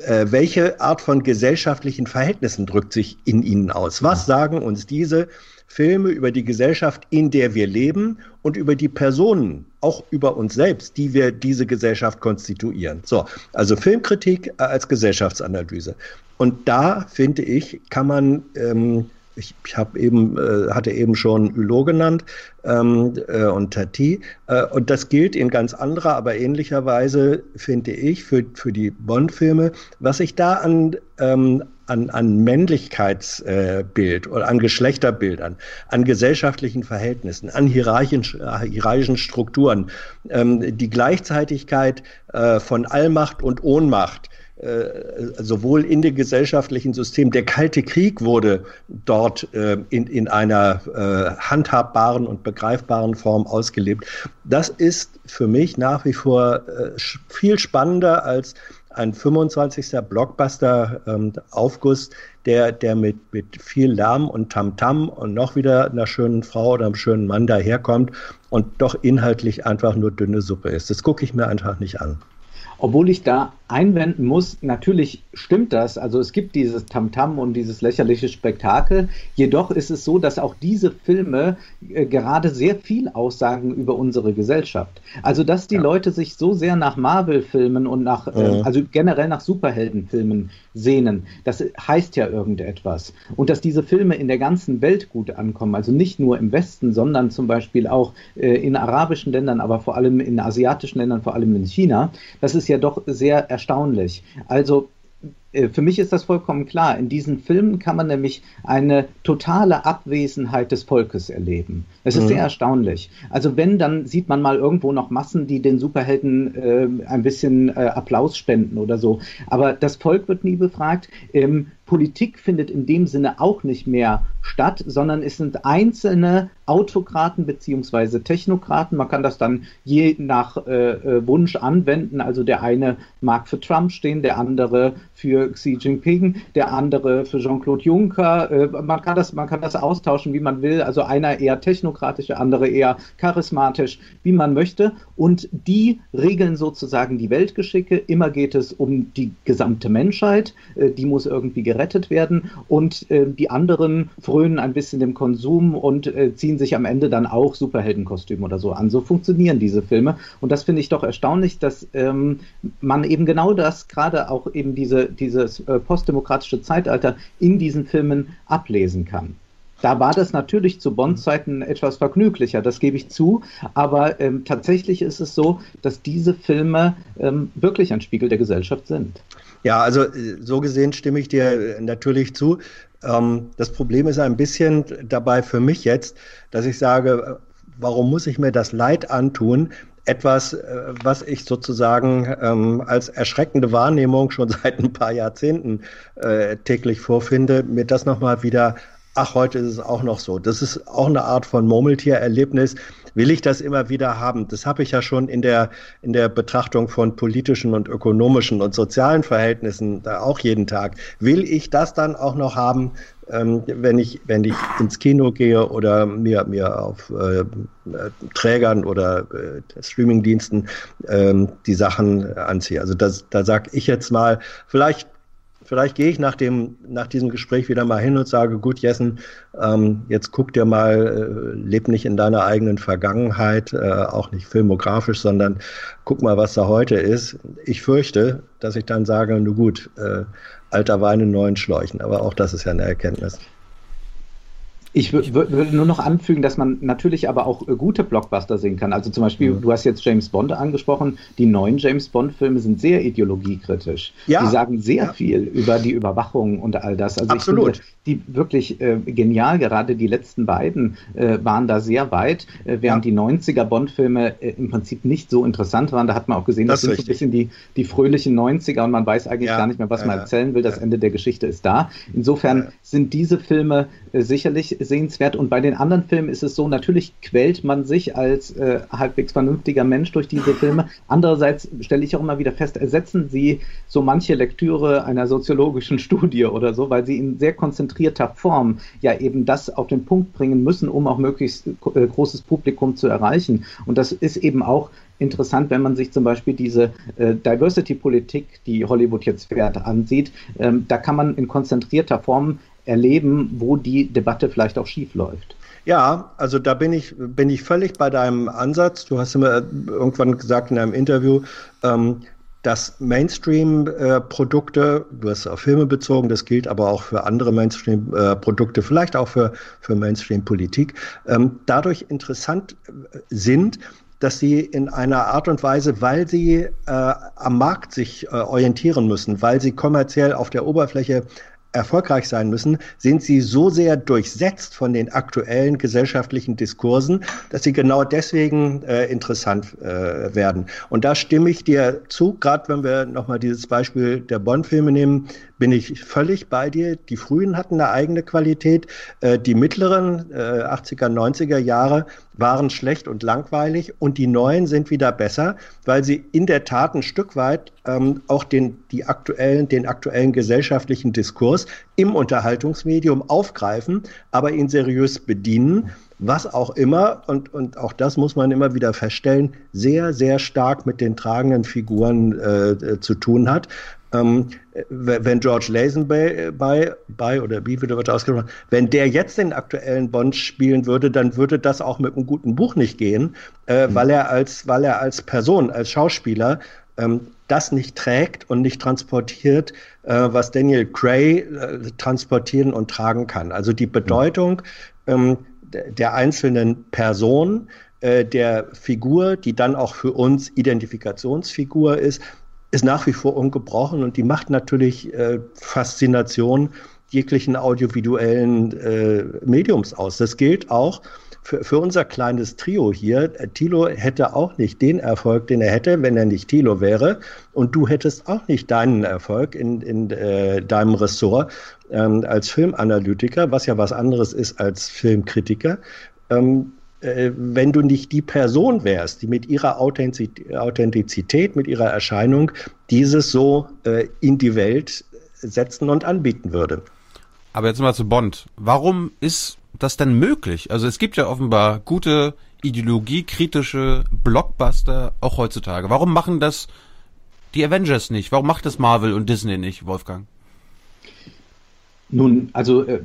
äh, welche Art von gesellschaftlichen Verhältnissen drückt sich in ihnen aus? Was sagen uns diese Filme über die Gesellschaft, in der wir leben und über die Personen, auch über uns selbst, die wir diese Gesellschaft konstituieren? So, also Filmkritik als Gesellschaftsanalyse. Und da finde ich, kann man ähm, ich, ich habe eben, äh, hatte eben schon Hulot genannt ähm, äh, und Tati. Äh, und das gilt in ganz anderer, aber ähnlicher Weise, finde ich, für, für die Bond-Filme. Was ich da an, ähm, an, an Männlichkeitsbild äh, oder an Geschlechterbildern, an gesellschaftlichen Verhältnissen, an hierarchischen, hierarchischen Strukturen, ähm, die Gleichzeitigkeit äh, von Allmacht und Ohnmacht, äh, sowohl in dem gesellschaftlichen System, der Kalte Krieg wurde dort äh, in, in einer äh, handhabbaren und begreifbaren Form ausgelebt. Das ist für mich nach wie vor äh, viel spannender als ein 25. Blockbuster ähm, der, der mit, mit viel Lärm und Tamtam -Tam und noch wieder einer schönen Frau oder einem schönen Mann daherkommt und doch inhaltlich einfach nur dünne Suppe ist. Das gucke ich mir einfach nicht an. Obwohl ich da einwenden muss, natürlich stimmt das. Also es gibt dieses Tamtam -Tam und dieses lächerliche Spektakel. Jedoch ist es so, dass auch diese Filme äh, gerade sehr viel aussagen über unsere Gesellschaft. Also dass die ja. Leute sich so sehr nach Marvel-Filmen und nach, äh, mhm. also generell nach Superheldenfilmen sehnen, das heißt ja irgendetwas. Und dass diese Filme in der ganzen Welt gut ankommen, also nicht nur im Westen, sondern zum Beispiel auch äh, in arabischen Ländern, aber vor allem in asiatischen Ländern, vor allem in China, das ist ja doch sehr erstaunlich. Also äh, für mich ist das vollkommen klar. In diesen Filmen kann man nämlich eine totale Abwesenheit des Volkes erleben. Es ist mhm. sehr erstaunlich. Also wenn, dann sieht man mal irgendwo noch Massen, die den Superhelden äh, ein bisschen äh, Applaus spenden oder so. Aber das Volk wird nie befragt. Ähm, Politik findet in dem Sinne auch nicht mehr statt, sondern es sind einzelne Autokraten beziehungsweise Technokraten. Man kann das dann je nach äh, äh, Wunsch anwenden. Also der eine mag für Trump stehen, der andere für Xi Jinping, der andere für Jean-Claude Juncker. Äh, man, kann das, man kann das austauschen, wie man will. Also einer eher technokratisch, der andere eher charismatisch, wie man möchte. Und die regeln sozusagen die Weltgeschicke. Immer geht es um die gesamte Menschheit. Äh, die muss irgendwie gerettet gerettet werden und äh, die anderen frönen ein bisschen dem Konsum und äh, ziehen sich am Ende dann auch Superheldenkostüme oder so an. So funktionieren diese Filme und das finde ich doch erstaunlich, dass ähm, man eben genau das, gerade auch eben diese, dieses äh, postdemokratische Zeitalter in diesen Filmen ablesen kann. Da war das natürlich zu Bond-Zeiten etwas vergnüglicher, das gebe ich zu. Aber ähm, tatsächlich ist es so, dass diese Filme ähm, wirklich ein Spiegel der Gesellschaft sind. Ja, also äh, so gesehen stimme ich dir äh, natürlich zu. Ähm, das Problem ist ein bisschen dabei für mich jetzt, dass ich sage, äh, warum muss ich mir das Leid antun? Etwas, was ich sozusagen ähm, als erschreckende Wahrnehmung schon (laughs) seit ein paar Jahrzehnten äh, täglich vorfinde, mir das nochmal wieder ach, heute ist es auch noch so. Das ist auch eine Art von Murmeltiererlebnis. Will ich das immer wieder haben? Das habe ich ja schon in der, in der Betrachtung von politischen und ökonomischen und sozialen Verhältnissen da auch jeden Tag. Will ich das dann auch noch haben, ähm, wenn ich, wenn ich ins Kino gehe oder mir, mir auf äh, Trägern oder äh, Streamingdiensten ähm, die Sachen anziehe? Also das, da sag ich jetzt mal, vielleicht vielleicht gehe ich nach, dem, nach diesem Gespräch wieder mal hin und sage, gut, Jessen, ähm, jetzt guck dir mal, äh, leb nicht in deiner eigenen Vergangenheit, äh, auch nicht filmografisch, sondern guck mal, was da heute ist. Ich fürchte, dass ich dann sage, nur gut, äh, alter Wein in neuen Schläuchen. Aber auch das ist ja eine Erkenntnis. Ich würde nur noch anfügen, dass man natürlich aber auch äh, gute Blockbuster sehen kann. Also zum Beispiel, mhm. du hast jetzt James Bond angesprochen. Die neuen James Bond-Filme sind sehr ideologiekritisch. Ja. Die sagen sehr ja. viel über die Überwachung und all das. Also Absolut. ich finde die wirklich äh, genial. Gerade die letzten beiden äh, waren da sehr weit, äh, während ja. die 90er Bond-Filme äh, im Prinzip nicht so interessant waren. Da hat man auch gesehen, das, das sind so ein bisschen die, die fröhlichen 90er und man weiß eigentlich gar nicht mehr, was man erzählen will. Das Ende der Geschichte ist da. Insofern sind diese Filme äh, sicherlich sehenswert. Und bei den anderen Filmen ist es so, natürlich quält man sich als äh, halbwegs vernünftiger Mensch durch diese Filme. Andererseits stelle ich auch immer wieder fest, ersetzen sie so manche Lektüre einer soziologischen (laughs) Studie oder so, weil sie in sehr konzentrierter Form ja eben das auf den Punkt bringen müssen, um auch möglichst äh, großes Publikum zu erreichen. Und das ist eben auch interessant, wenn man sich zum Beispiel diese äh, Diversity-Politik, die Hollywood jetzt fährt, ansieht. Ähm, da kann man in konzentrierter Form erleben, wo die Debatte vielleicht auch schief läuft. Ja, also da bin ich, bin ich völlig bei deinem Ansatz. Du hast immer irgendwann gesagt in einem Interview, ähm, dass Mainstream-Produkte, du hast auf Filme bezogen, das gilt aber auch für andere Mainstream-Produkte, vielleicht auch für, für Mainstream-Politik, ähm, dadurch interessant äh, sind, dass sie in einer Art und Weise, weil sie äh, am Markt sich äh, orientieren müssen, weil sie kommerziell auf der Oberfläche erfolgreich sein müssen, sind sie so sehr durchsetzt von den aktuellen gesellschaftlichen Diskursen, dass sie genau deswegen äh, interessant äh, werden. Und da stimme ich dir zu, gerade wenn wir nochmal dieses Beispiel der Bond-Filme nehmen, bin ich völlig bei dir. Die frühen hatten eine eigene Qualität. Äh, die mittleren äh, 80er, 90er Jahre waren schlecht und langweilig und die neuen sind wieder besser, weil sie in der Tat ein Stück weit ähm, auch den, die aktuellen, den aktuellen gesellschaftlichen Diskurs im Unterhaltungsmedium aufgreifen, aber ihn seriös bedienen was auch immer, und, und auch das muss man immer wieder feststellen, sehr, sehr stark mit den tragenden Figuren äh, zu tun hat. Ähm, wenn George Lazenby bei, bei oder wie wird ausgesprochen, wenn der jetzt den aktuellen Bond spielen würde, dann würde das auch mit einem guten Buch nicht gehen, äh, mhm. weil er als, weil er als Person, als Schauspieler ähm, das nicht trägt und nicht transportiert, äh, was Daniel Cray äh, transportieren und tragen kann. Also die Bedeutung ähm, der einzelnen Person, äh, der Figur, die dann auch für uns Identifikationsfigur ist, ist nach wie vor ungebrochen und die macht natürlich äh, Faszination jeglichen audiovisuellen äh, Mediums aus. Das gilt auch für, für unser kleines Trio hier. Tilo hätte auch nicht den Erfolg, den er hätte, wenn er nicht Tilo wäre. Und du hättest auch nicht deinen Erfolg in, in äh, deinem Ressort ähm, als Filmanalytiker, was ja was anderes ist als Filmkritiker. Ähm, äh, wenn du nicht die Person wärst, die mit ihrer Authentizität, mit ihrer Erscheinung dieses so äh, in die Welt setzen und anbieten würde. Aber jetzt mal zu Bond. Warum ist das denn möglich? Also es gibt ja offenbar gute ideologiekritische Blockbuster auch heutzutage. Warum machen das die Avengers nicht? Warum macht das Marvel und Disney nicht, Wolfgang? Nun, also äh,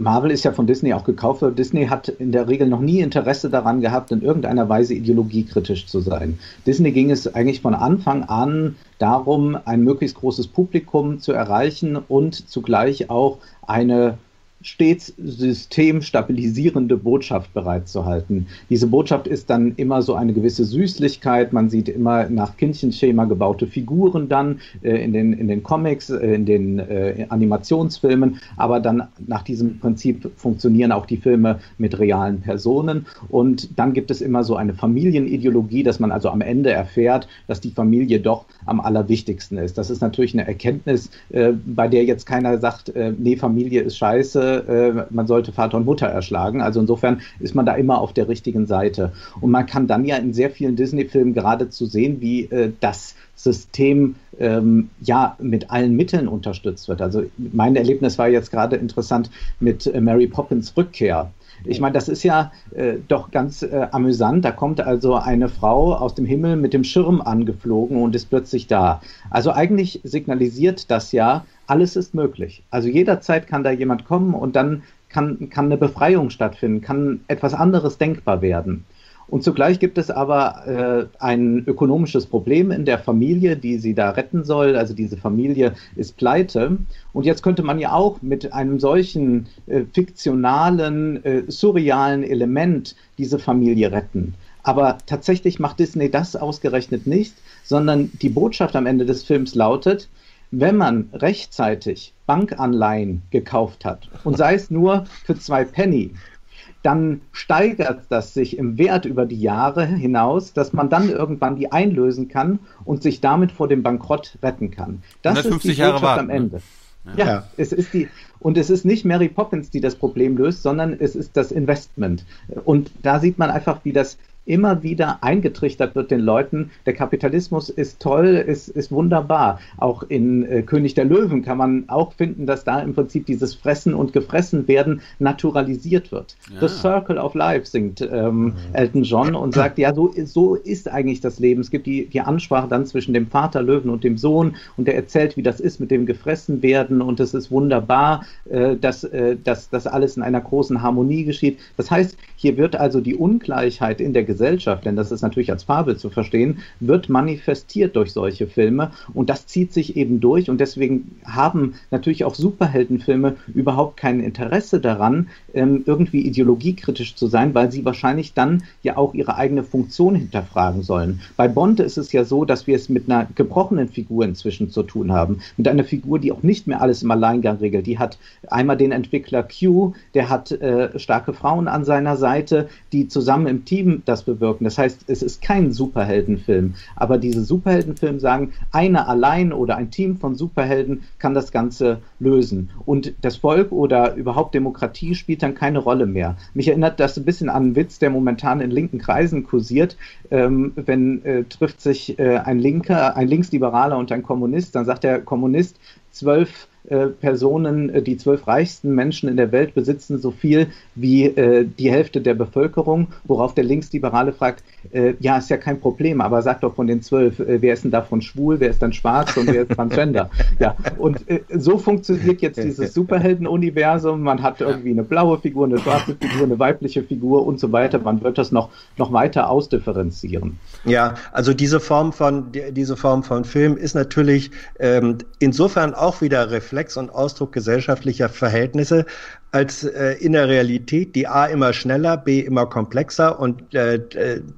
Marvel ist ja von Disney auch gekauft. Disney hat in der Regel noch nie Interesse daran gehabt, in irgendeiner Weise ideologiekritisch zu sein. Disney ging es eigentlich von Anfang an darum, ein möglichst großes Publikum zu erreichen und zugleich auch eine stets systemstabilisierende Botschaft bereitzuhalten. Diese Botschaft ist dann immer so eine gewisse Süßlichkeit. Man sieht immer nach Kindchenschema gebaute Figuren dann äh, in, den, in den Comics, äh, in den äh, Animationsfilmen. Aber dann nach diesem Prinzip funktionieren auch die Filme mit realen Personen. Und dann gibt es immer so eine Familienideologie, dass man also am Ende erfährt, dass die Familie doch am allerwichtigsten ist. Das ist natürlich eine Erkenntnis, äh, bei der jetzt keiner sagt, äh, nee, Familie ist scheiße äh, man sollte Vater und Mutter erschlagen. Also insofern ist man da immer auf der richtigen Seite. Und man kann dann ja in sehr vielen Disney-Filmen geradezu sehen, wie äh, das System ähm, ja mit allen Mitteln unterstützt wird. Also mein Erlebnis war jetzt gerade interessant mit äh, Mary Poppins Rückkehr. Ich meine, das ist ja äh, doch ganz äh, amüsant. Da kommt also eine Frau aus dem Himmel mit dem Schirm angeflogen und ist plötzlich da. Also eigentlich signalisiert das ja, alles ist möglich. Also jederzeit kann da jemand kommen und dann kann, kann eine Befreiung stattfinden, kann etwas anderes denkbar werden. Und zugleich gibt es aber äh, ein ökonomisches Problem in der Familie, die sie da retten soll. Also diese Familie ist pleite. Und jetzt könnte man ja auch mit einem solchen äh, fiktionalen, äh, surrealen Element diese Familie retten. Aber tatsächlich macht Disney das ausgerechnet nicht, sondern die Botschaft am Ende des Films lautet, wenn man rechtzeitig Bankanleihen gekauft hat und sei es nur für zwei Penny, dann steigert das sich im Wert über die Jahre hinaus, dass man dann irgendwann die einlösen kann und sich damit vor dem Bankrott retten kann. Das ist die Jahre Botschaft am Ende. Ja. ja, es ist die, und es ist nicht Mary Poppins, die das Problem löst, sondern es ist das Investment. Und da sieht man einfach, wie das immer wieder eingetrichtert wird den Leuten, der Kapitalismus ist toll, ist, ist wunderbar. Auch in äh, König der Löwen kann man auch finden, dass da im Prinzip dieses Fressen und Gefressen werden naturalisiert wird. Ja. The Circle of Life singt ähm. Elton John und sagt, ja, so, so ist eigentlich das Leben. Es gibt die, die Ansprache dann zwischen dem Vater Löwen und dem Sohn und der erzählt, wie das ist mit dem gefressen werden und es ist wunderbar, äh, dass, äh, dass das alles in einer großen Harmonie geschieht. Das heißt, hier wird also die Ungleichheit in der Gesellschaft Gesellschaft, denn das ist natürlich als Fabel zu verstehen, wird manifestiert durch solche Filme und das zieht sich eben durch und deswegen haben natürlich auch Superheldenfilme überhaupt kein Interesse daran, ähm, irgendwie ideologiekritisch zu sein, weil sie wahrscheinlich dann ja auch ihre eigene Funktion hinterfragen sollen. Bei Bond ist es ja so, dass wir es mit einer gebrochenen Figur inzwischen zu tun haben, mit einer Figur, die auch nicht mehr alles im Alleingang regelt. Die hat einmal den Entwickler Q, der hat äh, starke Frauen an seiner Seite, die zusammen im Team das bewirken. Das heißt, es ist kein Superheldenfilm, aber diese Superheldenfilme sagen, einer allein oder ein Team von Superhelden kann das Ganze lösen. Und das Volk oder überhaupt Demokratie spielt dann keine Rolle mehr. Mich erinnert das ein bisschen an einen Witz, der momentan in linken Kreisen kursiert. Ähm, wenn äh, trifft sich äh, ein Linker, ein Linksliberaler und ein Kommunist, dann sagt der Kommunist, zwölf äh, Personen, äh, die zwölf reichsten Menschen in der Welt besitzen so viel wie äh, die Hälfte der Bevölkerung, worauf der Linksliberale fragt, äh, ja, ist ja kein Problem, aber sag doch von den zwölf, äh, wer ist denn davon schwul, wer ist dann schwarz und wer ist transgender? (laughs) ja, und so funktioniert jetzt dieses (laughs) Superhelden-Universum. Man hat irgendwie eine blaue Figur, eine schwarze Figur, eine weibliche Figur und so weiter. Man wird das noch, noch weiter ausdifferenzieren. Ja, also diese Form von, diese Form von Film ist natürlich ähm, insofern auch wieder Reflex und Ausdruck gesellschaftlicher Verhältnisse, als äh, in der Realität die A immer schneller, B immer komplexer und äh,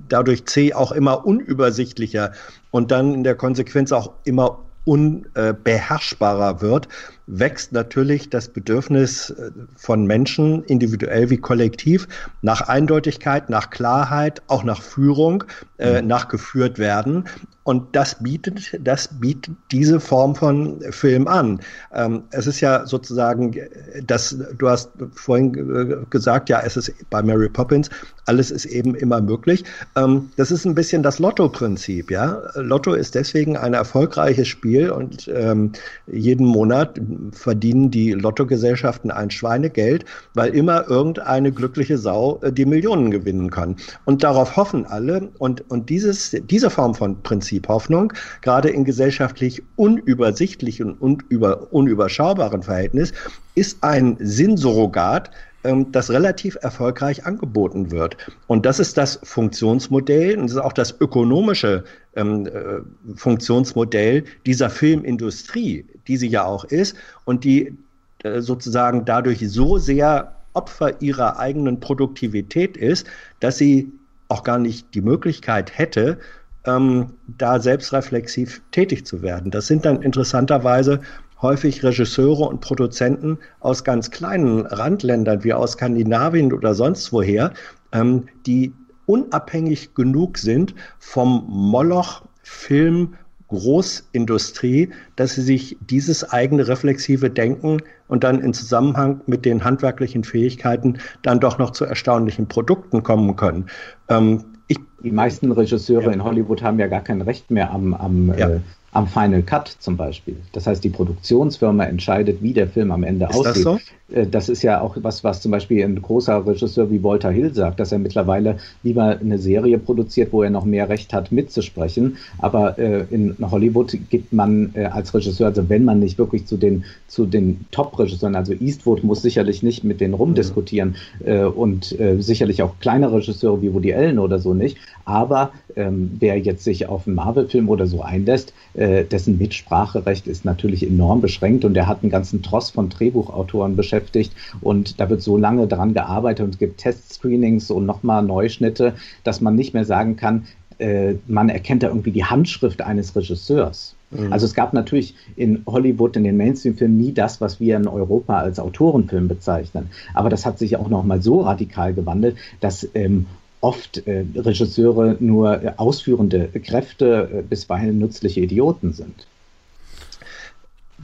dadurch C auch immer unübersichtlicher und dann in der Konsequenz auch immer unbeherrschbarer wird, wächst natürlich das Bedürfnis äh, von Menschen, individuell wie kollektiv, nach Eindeutigkeit, nach Klarheit, auch nach Führung, äh, mhm. nach geführt werden. Und das bietet, das bietet diese Form von Film an. Ähm, es ist ja sozusagen, das, du hast vorhin gesagt, ja, es ist bei Mary Poppins, alles ist eben immer möglich. Ähm, das ist ein bisschen das Lotto-Prinzip, ja. Lotto ist deswegen ein erfolgreiches Spiel und ähm, jeden Monat verdienen die Lottogesellschaften ein Schweinegeld, weil immer irgendeine glückliche Sau äh, die Millionen gewinnen kann. Und darauf hoffen alle. Und, und dieses, diese Form von Prinzip Hoffnung, gerade in gesellschaftlich unübersichtlichen und unüber, unüberschaubaren Verhältnis, ist ein Sinnsurrogat, ähm, das relativ erfolgreich angeboten wird. Und das ist das Funktionsmodell und das ist auch das ökonomische ähm, äh, Funktionsmodell dieser Filmindustrie, die sie ja auch ist und die äh, sozusagen dadurch so sehr Opfer ihrer eigenen Produktivität ist, dass sie auch gar nicht die Möglichkeit hätte, ähm, da selbstreflexiv tätig zu werden. Das sind dann interessanterweise häufig Regisseure und Produzenten aus ganz kleinen Randländern wie aus Skandinavien oder sonst woher, ähm, die unabhängig genug sind vom Moloch Film Großindustrie, dass sie sich dieses eigene reflexive Denken und dann in Zusammenhang mit den handwerklichen Fähigkeiten dann doch noch zu erstaunlichen Produkten kommen können. Ähm, ich, die meisten Regisseure ja. in Hollywood haben ja gar kein Recht mehr am, am ja. äh, am Final Cut zum Beispiel. Das heißt, die Produktionsfirma entscheidet, wie der Film am Ende ist aussieht. Das so? Äh, das ist ja auch was, was zum Beispiel ein großer Regisseur wie Walter Hill sagt, dass er mittlerweile lieber eine Serie produziert, wo er noch mehr Recht hat, mitzusprechen. Aber äh, in Hollywood gibt man äh, als Regisseur, also wenn man nicht wirklich zu den, zu den Top-Regisseuren, also Eastwood muss sicherlich nicht mit denen rumdiskutieren äh, und äh, sicherlich auch kleine Regisseure wie Woody Allen oder so nicht. Aber ähm, wer jetzt sich auf einen Marvel-Film oder so einlässt, äh, dessen Mitspracherecht ist natürlich enorm beschränkt und er hat einen ganzen Tross von Drehbuchautoren beschäftigt und da wird so lange daran gearbeitet und es gibt Testscreenings und nochmal Neuschnitte, dass man nicht mehr sagen kann, äh, man erkennt da irgendwie die Handschrift eines Regisseurs. Mhm. Also es gab natürlich in Hollywood, in den Mainstream-Filmen nie das, was wir in Europa als Autorenfilm bezeichnen. Aber das hat sich auch nochmal so radikal gewandelt, dass ähm, oft äh, Regisseure nur äh, ausführende Kräfte, äh, bisweilen nützliche Idioten sind.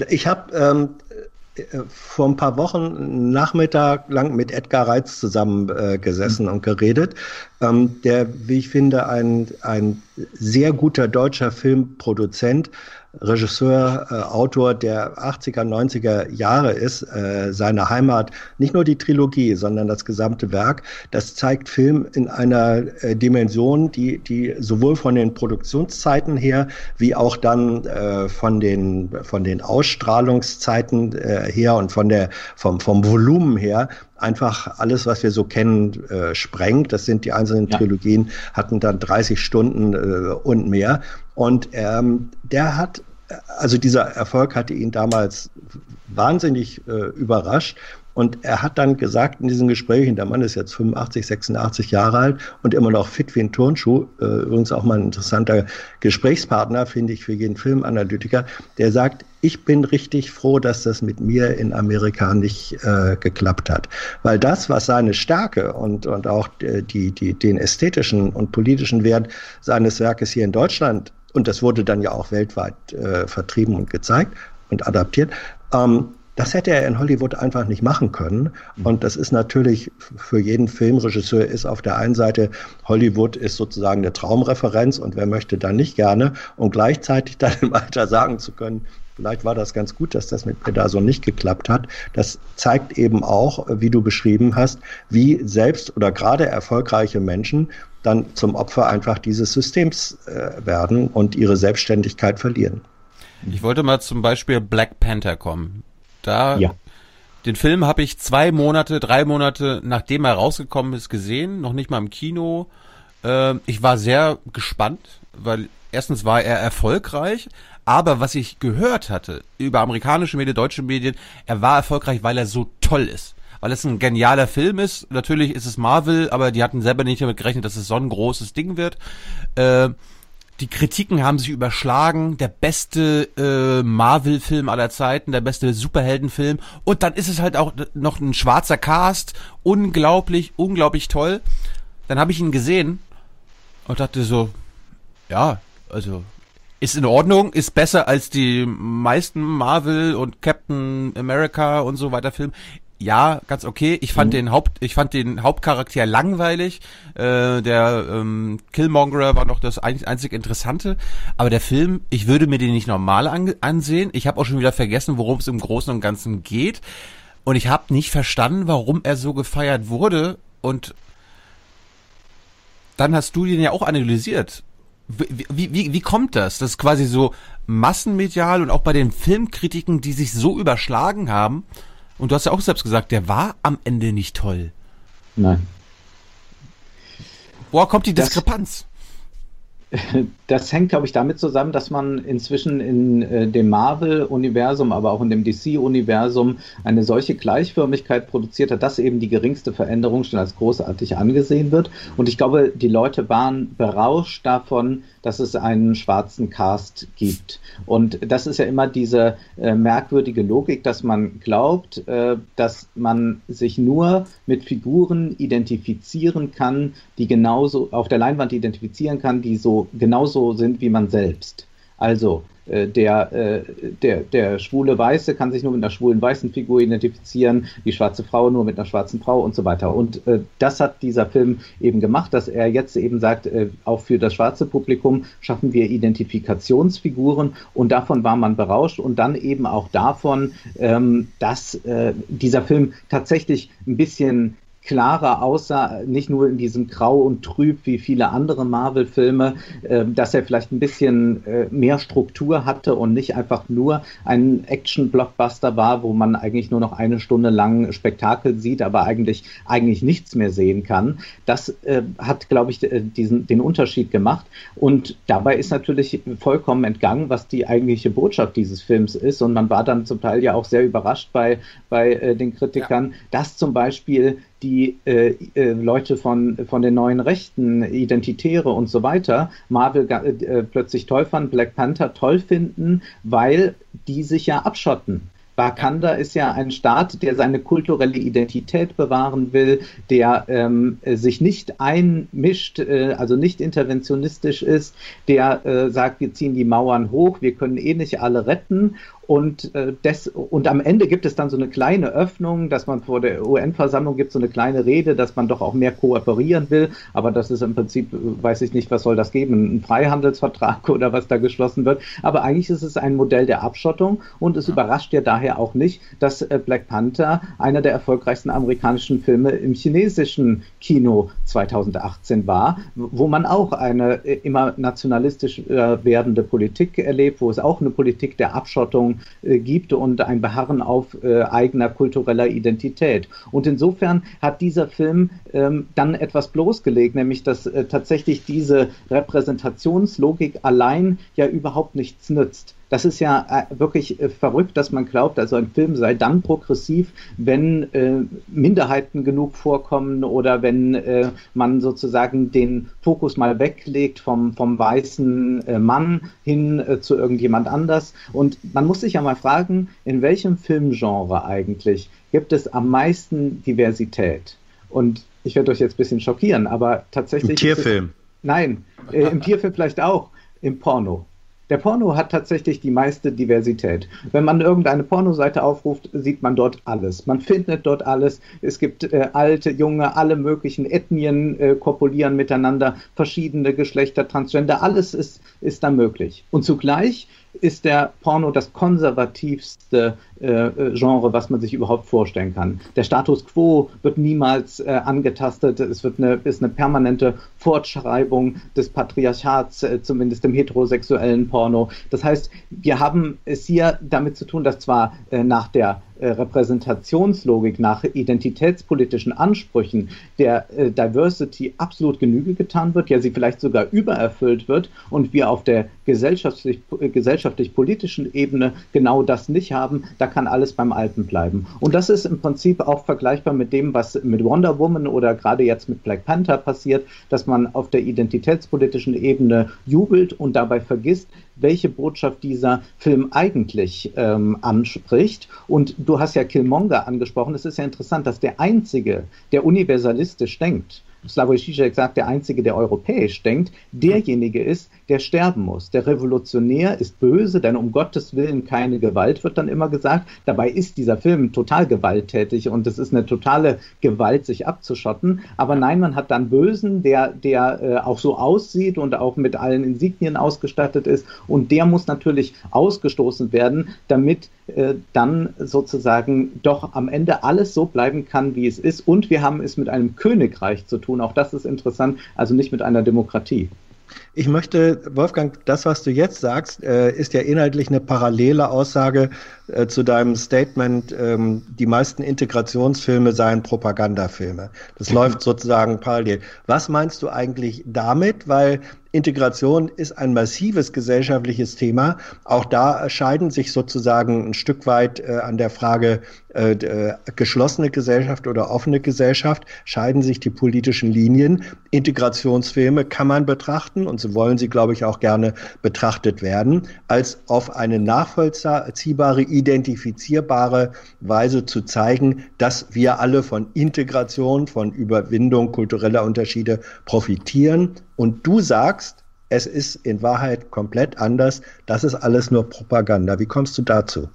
Ich habe ähm, vor ein paar Wochen Nachmittag lang mit Edgar Reitz zusammen äh, gesessen mhm. und geredet, ähm, der, wie ich finde, ein, ein sehr guter deutscher Filmproduzent Regisseur, äh, Autor der 80er, 90er Jahre ist, äh, seine Heimat, nicht nur die Trilogie, sondern das gesamte Werk, das zeigt Film in einer äh, Dimension, die, die sowohl von den Produktionszeiten her, wie auch dann äh, von, den, von den Ausstrahlungszeiten äh, her und von der, vom, vom Volumen her einfach alles, was wir so kennen, äh, sprengt. Das sind die einzelnen ja. Trilogien, hatten dann 30 Stunden äh, und mehr. Und ähm, der hat, also dieser Erfolg hatte ihn damals wahnsinnig äh, überrascht. Und er hat dann gesagt in diesen Gesprächen, der Mann ist jetzt 85, 86 Jahre alt und immer noch fit wie ein Turnschuh, äh, übrigens auch mal ein interessanter Gesprächspartner, finde ich, für jeden Filmanalytiker, der sagt, ich bin richtig froh, dass das mit mir in Amerika nicht äh, geklappt hat. Weil das, was seine Stärke und, und auch äh, die, die, den ästhetischen und politischen Wert seines Werkes hier in Deutschland, und das wurde dann ja auch weltweit äh, vertrieben und gezeigt und adaptiert, ähm, das hätte er in Hollywood einfach nicht machen können. Und das ist natürlich für jeden Filmregisseur ist auf der einen Seite Hollywood ist sozusagen eine Traumreferenz und wer möchte dann nicht gerne und gleichzeitig dann im Alter sagen zu können, Vielleicht war das ganz gut, dass das mit Pedaso nicht geklappt hat. Das zeigt eben auch, wie du beschrieben hast, wie selbst oder gerade erfolgreiche Menschen dann zum Opfer einfach dieses Systems äh, werden und ihre Selbstständigkeit verlieren. Ich wollte mal zum Beispiel Black Panther kommen. Da ja. Den Film habe ich zwei Monate, drei Monate, nachdem er rausgekommen ist, gesehen, noch nicht mal im Kino. Äh, ich war sehr gespannt, weil erstens war er erfolgreich, aber was ich gehört hatte über amerikanische Medien, deutsche Medien, er war erfolgreich, weil er so toll ist. Weil es ein genialer Film ist. Natürlich ist es Marvel, aber die hatten selber nicht damit gerechnet, dass es so ein großes Ding wird. Äh, die Kritiken haben sich überschlagen. Der beste äh, Marvel-Film aller Zeiten, der beste Superheldenfilm. Und dann ist es halt auch noch ein schwarzer Cast. Unglaublich, unglaublich toll. Dann habe ich ihn gesehen und dachte so, ja, also ist in Ordnung, ist besser als die meisten Marvel und Captain America und so weiter Filme ja, ganz okay. Ich fand mhm. den Haupt, ich fand den Hauptcharakter langweilig. Äh, der ähm, Killmongerer war noch das einzig Interessante. Aber der Film, ich würde mir den nicht normal an, ansehen. Ich habe auch schon wieder vergessen, worum es im Großen und Ganzen geht. Und ich habe nicht verstanden, warum er so gefeiert wurde. Und dann hast du den ja auch analysiert. Wie, wie, wie, kommt das? Das ist quasi so massenmedial und auch bei den Filmkritiken, die sich so überschlagen haben und du hast ja auch selbst gesagt, der war am Ende nicht toll. Nein. Woher kommt die Diskrepanz? (laughs) Das hängt, glaube ich, damit zusammen, dass man inzwischen in äh, dem Marvel-Universum, aber auch in dem DC-Universum eine solche Gleichförmigkeit produziert hat, dass eben die geringste Veränderung schon als großartig angesehen wird. Und ich glaube, die Leute waren berauscht davon, dass es einen schwarzen Cast gibt. Und das ist ja immer diese äh, merkwürdige Logik, dass man glaubt, äh, dass man sich nur mit Figuren identifizieren kann, die genauso auf der Leinwand identifizieren kann, die so genauso sind wie man selbst. Also der, äh, der, der schwule Weiße kann sich nur mit einer schwulen weißen Figur identifizieren, die schwarze Frau nur mit einer schwarzen Frau und so weiter. Und äh, das hat dieser Film eben gemacht, dass er jetzt eben sagt, äh, auch für das schwarze Publikum schaffen wir Identifikationsfiguren und davon war man berauscht und dann eben auch davon, ähm, dass äh, dieser Film tatsächlich ein bisschen klarer aussah, nicht nur in diesem Grau und Trüb wie viele andere Marvel-Filme, äh, dass er vielleicht ein bisschen äh, mehr Struktur hatte und nicht einfach nur ein Action-Blockbuster war, wo man eigentlich nur noch eine Stunde lang Spektakel sieht, aber eigentlich, eigentlich nichts mehr sehen kann. Das äh, hat, glaube ich, äh, diesen, den Unterschied gemacht. Und dabei ist natürlich vollkommen entgangen, was die eigentliche Botschaft dieses Films ist. Und man war dann zum Teil ja auch sehr überrascht bei, bei äh, den Kritikern, ja. dass zum Beispiel die äh, äh, Leute von, von den neuen Rechten, Identitäre und so weiter, Marvel äh, plötzlich toll fanden, Black Panther toll finden, weil die sich ja abschotten. Wakanda ist ja ein Staat, der seine kulturelle Identität bewahren will, der ähm, sich nicht einmischt, äh, also nicht interventionistisch ist, der äh, sagt, wir ziehen die Mauern hoch, wir können eh nicht alle retten und, äh, des, und am Ende gibt es dann so eine kleine Öffnung, dass man vor der UN-Versammlung gibt so eine kleine Rede, dass man doch auch mehr kooperieren will. Aber das ist im Prinzip, weiß ich nicht, was soll das geben, ein Freihandelsvertrag (laughs) oder was da geschlossen wird. Aber eigentlich ist es ein Modell der Abschottung und es ja. überrascht ja daher auch nicht, dass äh, Black Panther einer der erfolgreichsten amerikanischen Filme im chinesischen Kino 2018 war, wo man auch eine äh, immer nationalistisch äh, werdende Politik erlebt, wo es auch eine Politik der Abschottung Äh, gibt und ein Beharren auf äh, eigener kultureller Identität. Und insofern hat dieser Film ähm, dann etwas bloßgelegt, nämlich dass äh, tatsächlich diese Repräsentationslogik allein ja überhaupt nichts nützt. Das ist ja äh, wirklich äh, verrückt, dass man glaubt, also ein Film sei dann progressiv, wenn äh, Minderheiten genug vorkommen oder wenn äh, man sozusagen den Fokus mal weglegt vom, vom weißen äh, Mann hin äh, zu irgendjemand anders. Und man muss sich ja mal fragen, in welchem Filmgenre eigentlich gibt es am meisten Diversität? Und ich werde euch jetzt ein bisschen schockieren, aber tatsächlich. Im Tierfilm. Es, nein, im Tierfilm vielleicht auch, im Porno. Der Porno hat tatsächlich die meiste Diversität. Wenn man irgendeine Pornoseite aufruft, sieht man dort alles. Man findet dort alles. Es gibt äh, alte, junge, alle möglichen Ethnien äh, kopulieren miteinander, verschiedene Geschlechter, Transgender, alles ist, ist da möglich. Und zugleich ist der Porno das konservativste äh, Genre, was man sich überhaupt vorstellen kann. Der Status quo wird niemals äh, angetastet. Es wird eine, ist eine permanente Fortschreibung des Patriarchats, äh, zumindest im heterosexuellen Porno. Das heißt, wir haben es hier damit zu tun, dass zwar äh, nach der äh, Repräsentationslogik, nach identitätspolitischen Ansprüchen der äh, Diversity absolut Genüge getan wird, ja sie vielleicht sogar übererfüllt wird und wir auf der gesellschaftlich, äh, gesellschaftlich-politischen Ebene genau das nicht haben, da kann alles beim Alten bleiben. Und das ist im Prinzip auch vergleichbar mit dem, was mit Wonder Woman oder gerade jetzt mit Black Panther passiert, dass man auf der identitätspolitischen Ebene jubelt und dabei vergisst, welche Botschaft dieser Film eigentlich ähm, anspricht. Und du hast ja Killmonger angesprochen. Es ist ja interessant, dass der Einzige, der universalistisch denkt, Slavoj Žižek sagt, der Einzige, der europäisch denkt, derjenige ist, der sterben muss. Der Revolutionär ist böse, denn um Gottes Willen keine Gewalt, wird dann immer gesagt. Dabei ist dieser Film total gewalttätig und es ist eine totale Gewalt, sich abzuschotten. Aber nein, man hat dann Bösen, der, der äh, auch so aussieht und auch mit allen Insignien ausgestattet ist. Und der muss natürlich ausgestoßen werden, damit äh, dann sozusagen doch am Ende alles so bleiben kann, wie es ist. Und wir haben es mit einem Königreich zu tun. Auch das ist interessant, also nicht mit einer Demokratie. Ich möchte, Wolfgang, das, was du jetzt sagst, äh, ist ja inhaltlich eine parallele Aussage äh, zu deinem Statement, ähm, die meisten Integrationsfilme seien Propagandafilme. Das läuft sozusagen parallel. Was meinst du eigentlich damit? Weil Integration ist ein massives gesellschaftliches Thema. Auch da scheiden sich sozusagen ein Stück weit äh, an der Frage äh, äh, geschlossene Gesellschaft oder offene Gesellschaft, scheiden sich die politischen Linien. Integrationsfilme kann man betrachten und wollen sie, glaube ich, auch gerne betrachtet werden, als auf eine nachvollziehbare, identifizierbare Weise zu zeigen, dass wir alle von Integration, von Überwindung kultureller Unterschiede profitieren und du sagst, es ist in Wahrheit komplett anders. Das ist alles nur Propaganda. Wie kommst du dazu?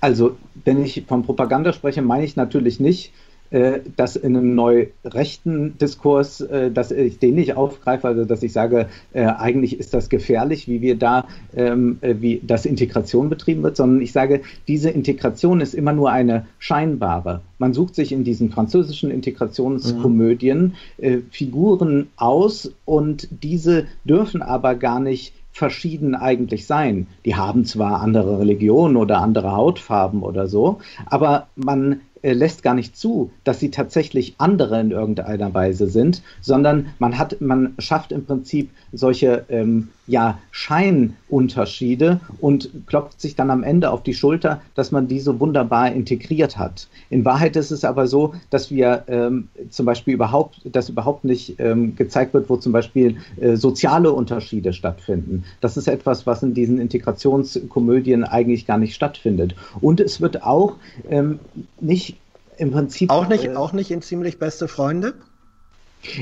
Also, wenn ich von Propaganda spreche, meine ich natürlich nicht, äh, dass in einem neu rechten Diskurs, äh, dass ich den nicht aufgreife, also dass ich sage, äh, eigentlich ist das gefährlich, wie wir da, ähm, äh, wie das Integration betrieben wird, sondern ich sage, diese Integration ist immer nur eine scheinbare. Man sucht sich in diesen französischen Integrationskomödien mhm. Figuren aus und diese dürfen aber gar nicht verschieden eigentlich sein. Die haben zwar andere Religionen oder andere Hautfarben oder so, aber man äh, lässt gar nicht zu, dass sie tatsächlich andere in irgendeiner Weise sind, sondern man hat, man schafft im Prinzip solche ähm, ja, Scheinunterschiede und klopft sich dann am Ende auf die Schulter, dass man die so wunderbar integriert hat. In Wahrheit ist es aber so, dass wir ähm, zum Beispiel überhaupt, dass überhaupt nicht ähm, gezeigt wird, wo zum Beispiel äh, soziale Unterschiede stattfinden. Das ist etwas, was in diesen Integrationskomödien eigentlich gar nicht stattfindet. Und es wird auch ähm, nicht im Prinzip. Auch nicht, äh, auch nicht in ziemlich beste Freunde?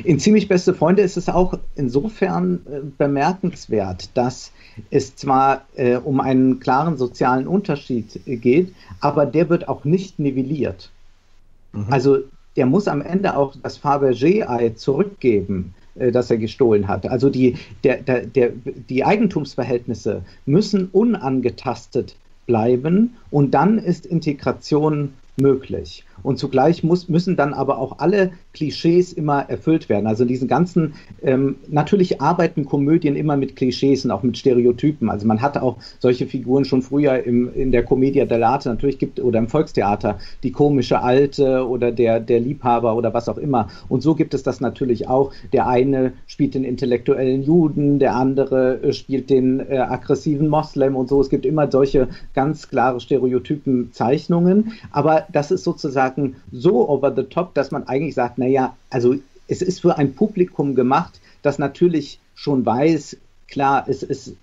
In ziemlich beste Freunde ist es auch insofern äh, bemerkenswert, dass es zwar äh, um einen klaren sozialen Unterschied äh, geht, aber der wird auch nicht nivelliert. Mhm. Also der muss am Ende auch das Fabergé-Ei zurückgeben, äh, das er gestohlen hat. Also die, der, der, der, die Eigentumsverhältnisse müssen unangetastet bleiben und dann ist Integration möglich. Und zugleich muss, müssen dann aber auch alle Klischees immer erfüllt werden. Also diesen ganzen, ähm, natürlich arbeiten Komödien immer mit Klischees und auch mit Stereotypen. Also man hatte auch solche Figuren schon früher im, in der Commedia dell'arte, natürlich gibt, oder im Volkstheater, die komische Alte oder der, der Liebhaber oder was auch immer. Und so gibt es das natürlich auch. Der eine spielt den intellektuellen Juden, der andere äh, spielt den äh, aggressiven Moslem und so. Es gibt immer solche ganz klare Stereotypenzeichnungen. Aber das ist sozusagen so over the top, dass man eigentlich sagt, naja, also es ist für ein Publikum gemacht, das natürlich schon weiß, klar, es ist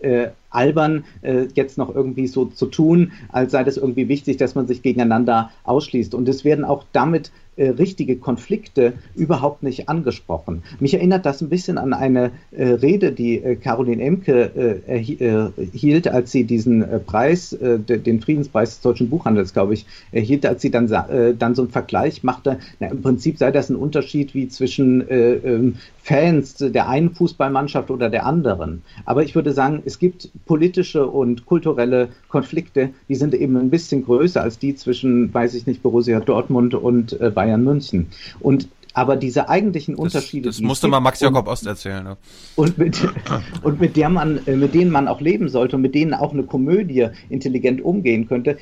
äh, albern, äh, jetzt noch irgendwie so zu tun, als sei das irgendwie wichtig, dass man sich gegeneinander ausschließt. Und es werden auch damit äh, richtige Konflikte überhaupt nicht angesprochen. Mich erinnert das ein bisschen an eine äh, Rede, die äh, Caroline Emke äh, äh, hielt, als sie diesen Preis, den Friedenspreis des deutschen Buchhandels, glaube ich, erhielt, als sie dann, dann so einen Vergleich machte. Na, Im Prinzip sei das ein Unterschied wie zwischen ähm, Fans der einen Fußballmannschaft oder der anderen. Aber ich würde sagen, es gibt politische und kulturelle Konflikte, die sind eben ein bisschen größer als die zwischen, weiß ich nicht, Borussia Dortmund und äh, Bayern München. Und aber diese eigentlichen Unterschiede. Das, das musste mal Max Jakob Ost erzählen. Ne? Und, mit, (laughs) und mit, der man, äh, mit denen man auch leben sollte und mit denen auch eine Komödie intelligent umgehen könnte,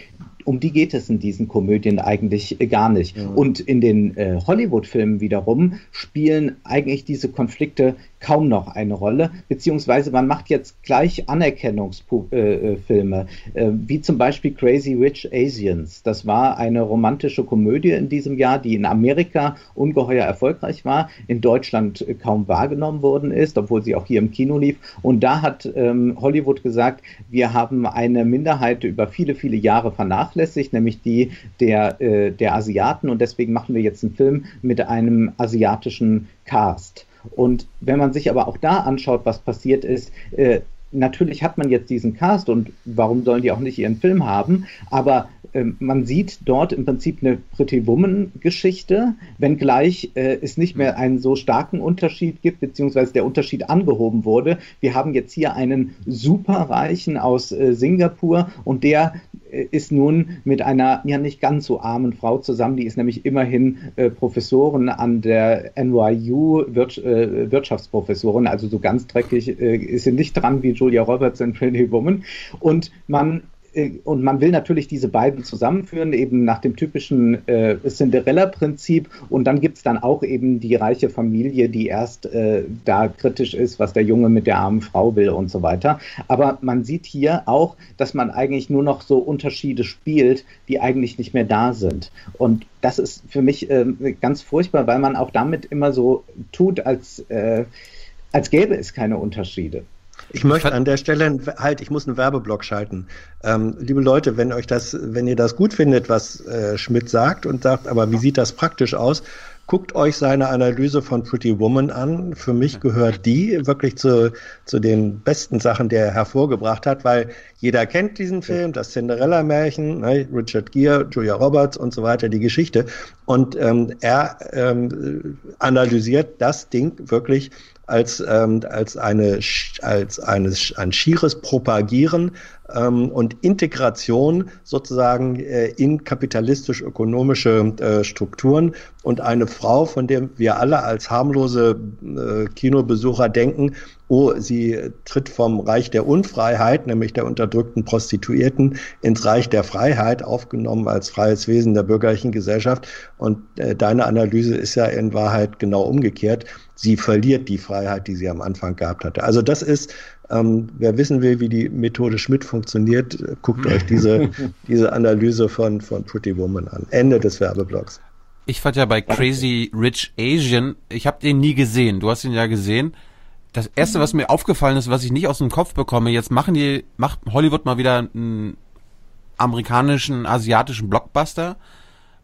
um die geht es in diesen Komödien eigentlich gar nicht. Ja. Und in den äh, Hollywood-Filmen wiederum spielen eigentlich diese Konflikte kaum noch eine Rolle, beziehungsweise man macht jetzt gleich Anerkennungsfilme, äh, äh, wie zum Beispiel Crazy Rich Asians. Das war eine romantische Komödie in diesem Jahr, die in Amerika ungeheuer erfolgreich war, in Deutschland kaum wahrgenommen worden ist, obwohl sie auch hier im Kino lief. Und da hat ähm, Hollywood gesagt, wir haben eine Minderheit über viele, viele Jahre vernachlässigt vernachlässigt, nämlich die der, äh, der Asiaten. Und deswegen machen wir jetzt einen Film mit einem asiatischen Cast. Und wenn man sich aber auch da anschaut, was passiert ist, äh, natürlich hat man jetzt diesen Cast und warum sollen die auch nicht ihren Film haben, aber man sieht dort im Prinzip eine Pretty Woman Geschichte, wenngleich äh, es nicht mehr einen so starken Unterschied gibt, beziehungsweise der Unterschied angehoben wurde. Wir haben jetzt hier einen Superreichen aus äh, Singapur und der ist nun mit einer ja nicht ganz so armen Frau zusammen, die ist nämlich immerhin äh, Professorin an der NYU, Wir äh, Wirtschaftsprofessorin, also so ganz dreckig äh, ist sie nicht dran wie Julia Roberts in Pretty Woman. Und man äh, und man will natürlich diese beiden zusammenführen, eben nach dem typischen äh, Cinderella-Prinzip. Und dann gibt es dann auch eben die reiche Familie, die erst äh, da kritisch ist, was der Junge mit der armen Frau will und so weiter. Aber man sieht hier auch, dass man eigentlich nur noch so Unterschiede spielt, die eigentlich nicht mehr da sind. Und das ist für mich äh, ganz furchtbar, weil man auch damit immer so tut, als, äh, als gäbe es keine Unterschiede. Ich möchte an der Stelle halt, ich muss einen Werbeblock schalten. Ähm, liebe Leute, wenn euch das, wenn ihr das gut findet, was äh, Schmidt sagt und sagt, aber wie sieht das praktisch aus? Guckt euch seine Analyse von Pretty Woman an. Für mich gehört die wirklich zu, zu den besten Sachen, die er hervorgebracht hat, weil jeder kennt diesen Film, das Cinderella-Märchen, ne, Richard Gere, Julia Roberts und so weiter, die Geschichte. Und ähm, er ähm, analysiert das Ding wirklich als, ähm, als, eine, als eine, ein schieres Propagieren ähm, und Integration sozusagen äh, in kapitalistisch-ökonomische äh, Strukturen. Und eine Frau, von der wir alle als harmlose äh, Kinobesucher denken, oh, sie tritt vom Reich der Unfreiheit, nämlich der unterdrückten Prostituierten, ins Reich der Freiheit, aufgenommen als freies Wesen der bürgerlichen Gesellschaft. Und äh, deine Analyse ist ja in Wahrheit genau umgekehrt sie verliert die Freiheit, die sie am Anfang gehabt hatte. Also das ist, ähm, wer wissen will, wie die Methode Schmidt funktioniert, guckt euch diese, (laughs) diese Analyse von, von Pretty Woman an. Ende des Werbeblocks. Ich fand ja bei Crazy Rich Asian, ich habe den nie gesehen. Du hast ihn ja gesehen. Das erste, was mir aufgefallen ist, was ich nicht aus dem Kopf bekomme, jetzt machen die, macht Hollywood mal wieder einen amerikanischen, asiatischen Blockbuster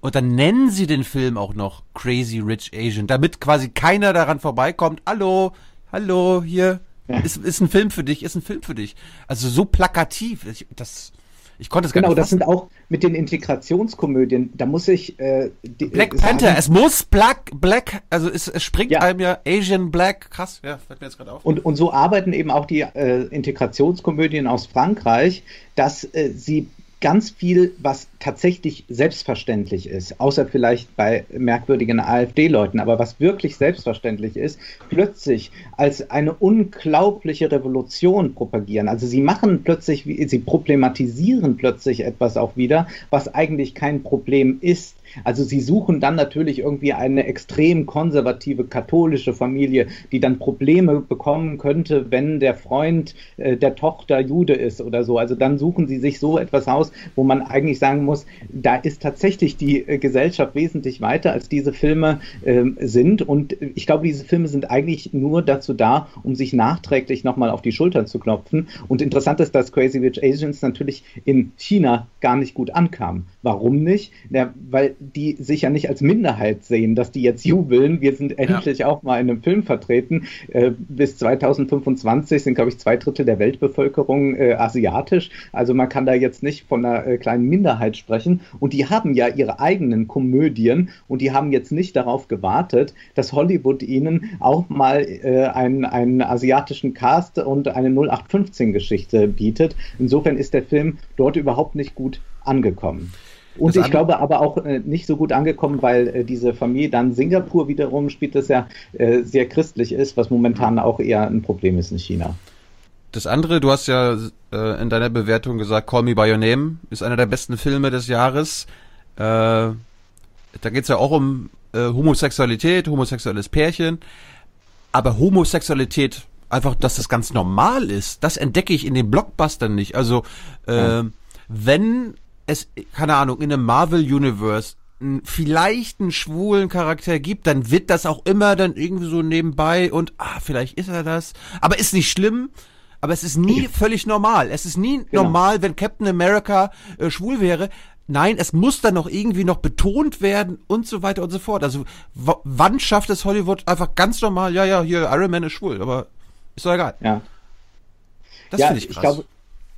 und dann nennen sie den Film auch noch Crazy Rich Asian, damit quasi keiner daran vorbeikommt. Hallo, hallo, hier (laughs) ist, ist ein Film für dich, ist ein Film für dich. Also so plakativ, ich, das, ich konnte es gar genau, nicht. Genau, das sind auch mit den Integrationskomödien. Da muss ich äh, die, Black sagen, Panther. Es muss Black Black. Also es, es springt ja. einem ja Asian Black. Krass. Ja, fällt mir jetzt gerade auf. Und und so arbeiten eben auch die äh, Integrationskomödien aus Frankreich, dass äh, sie ganz viel, was tatsächlich selbstverständlich ist, außer vielleicht bei merkwürdigen AfD-Leuten, aber was wirklich selbstverständlich ist, plötzlich als eine unglaubliche Revolution propagieren. Also sie machen plötzlich, sie problematisieren plötzlich etwas auch wieder, was eigentlich kein Problem ist. Also sie suchen dann natürlich irgendwie eine extrem konservative katholische Familie, die dann Probleme bekommen könnte, wenn der Freund äh, der Tochter Jude ist oder so. Also dann suchen sie sich so etwas aus, wo man eigentlich sagen muss, da ist tatsächlich die äh, Gesellschaft wesentlich weiter, als diese Filme äh, sind. Und ich glaube, diese Filme sind eigentlich nur dazu da, um sich nachträglich nochmal auf die Schulter zu klopfen. Und interessant ist, dass Crazy Rich Asians natürlich in China gar nicht gut ankam. Warum nicht? Ja, weil die sich ja nicht als Minderheit sehen, dass die jetzt jubeln. Wir sind endlich ja. auch mal in einem Film vertreten. Äh, bis 2025 sind, glaube ich, zwei Drittel der Weltbevölkerung äh, asiatisch. Also man kann da jetzt nicht von einer äh, kleinen Minderheit sprechen. Und die haben ja ihre eigenen Komödien und die haben jetzt nicht darauf gewartet, dass Hollywood ihnen auch mal äh, einen, einen asiatischen Cast und eine 0815-Geschichte bietet. Insofern ist der Film dort überhaupt nicht gut angekommen. Und das ich glaube aber auch äh, nicht so gut angekommen, weil äh, diese Familie dann Singapur wiederum spielt, das ja äh, sehr christlich ist, was momentan auch eher ein Problem ist in China. Das andere, du hast ja äh, in deiner Bewertung gesagt, Call Me By Your Name ist einer der besten Filme des Jahres. Äh, da geht's ja auch um äh, Homosexualität, homosexuelles Pärchen. Aber Homosexualität, einfach, dass das ganz normal ist, das entdecke ich in den Blockbustern nicht. Also, ja. wenn es, keine Ahnung, in einem Marvel Universe vielleicht einen schwulen Charakter gibt, dann wird das auch immer dann irgendwie so nebenbei und ah, vielleicht ist er das. Aber ist nicht schlimm. Aber es ist nie völlig normal. Es ist nie genau. normal, wenn Captain America äh, schwul wäre. Nein, es muss dann noch irgendwie noch betont werden und so weiter und so fort. Also wann schafft es Hollywood einfach ganz normal, ja, ja, hier Iron Man ist schwul, aber ist doch egal. Ja. Das ja, finde ich krass. Ich glaube,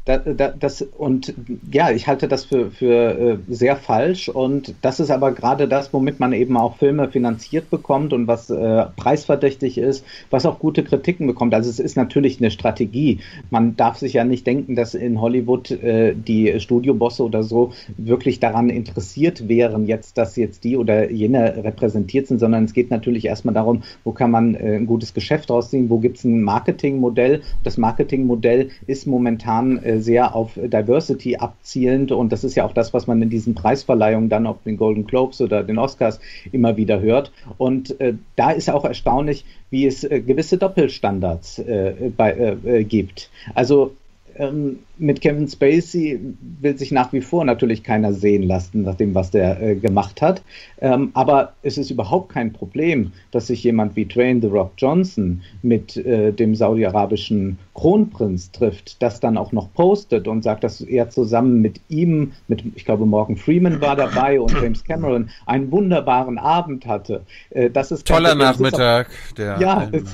da, da, das, und ja, ich halte das für, für äh, sehr falsch. Und das ist aber gerade das, womit man eben auch Filme finanziert bekommt und was äh, preisverdächtig ist, was auch gute Kritiken bekommt. Also es ist natürlich eine Strategie. Man darf sich ja nicht denken, dass in Hollywood äh, die Studiobosse oder so wirklich daran interessiert wären, jetzt, dass jetzt die oder jene repräsentiert sind, sondern es geht natürlich erstmal darum, wo kann man äh, ein gutes Geschäft rausziehen, wo gibt es ein Marketingmodell. Das Marketingmodell ist momentan äh, sehr auf Diversity abzielend und das ist ja auch das, was man in diesen Preisverleihungen dann auf den Golden Globes oder den Oscars immer wieder hört. Und äh, da ist auch erstaunlich, wie es äh, gewisse Doppelstandards äh, bei, äh, gibt. Also ähm, mit Kevin Spacey will sich nach wie vor natürlich keiner sehen lassen, nach dem, was der äh, gemacht hat. Ähm, aber es ist überhaupt kein Problem, dass sich jemand wie Dwayne The Rock Johnson mit äh, dem saudi-arabischen Kronprinz trifft, das dann auch noch postet und sagt, dass er zusammen mit ihm, mit, ich glaube, Morgan Freeman war dabei und James Cameron einen wunderbaren Abend hatte. Äh, das ist toller kein, Nachmittag. Auch, ja, es,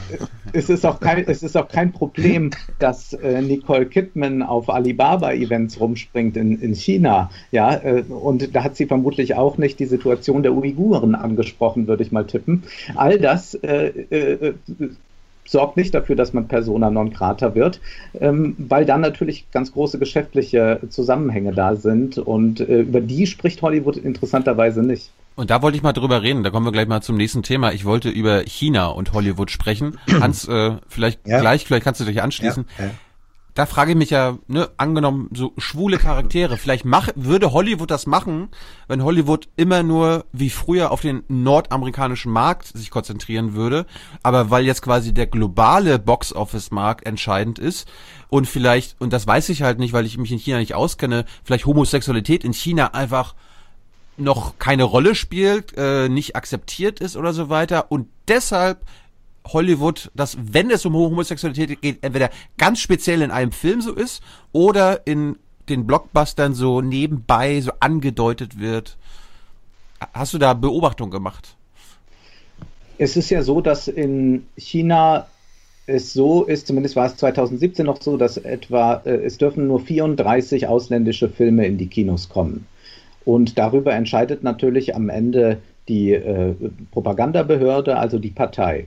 es, ist auch kein, es ist auch kein Problem, dass äh, Nicole Kidman auf Alibaba-Events rumspringt in, in China. Ja, äh, und da hat sie vermutlich auch nicht die Situation der Uiguren angesprochen, würde ich mal tippen. All das äh, äh, sorgt nicht dafür, dass man persona non grata wird, ähm, weil dann natürlich ganz große geschäftliche Zusammenhänge da sind und äh, über die spricht Hollywood interessanterweise nicht. Und da wollte ich mal drüber reden, da kommen wir gleich mal zum nächsten Thema. Ich wollte über China und Hollywood sprechen. Hans, äh, vielleicht ja. gleich, vielleicht kannst du dich anschließen. Ja, ja da frage ich mich ja, ne, angenommen, so schwule Charaktere, vielleicht mach, würde Hollywood das machen, wenn Hollywood immer nur wie früher auf den nordamerikanischen Markt sich konzentrieren würde, aber weil jetzt quasi der globale Box-Office-Markt entscheidend ist und vielleicht, und das weiß ich halt nicht, weil ich mich in China nicht auskenne, vielleicht Homosexualität in China einfach noch keine Rolle spielt, äh, nicht akzeptiert ist oder so weiter. Und deshalb Hollywood, dass wenn es um Homosexualität geht, entweder ganz speziell in einem Film so ist oder in den Blockbustern so nebenbei so angedeutet wird. Hast du da Beobachtung gemacht? Es ist ja so, dass in China es so ist, zumindest war es 2017 noch so, dass etwa, äh, es dürfen nur 34 ausländische Filme in die Kinos kommen. Und darüber entscheidet natürlich am Ende die äh, Propagandabehörde, also die Partei.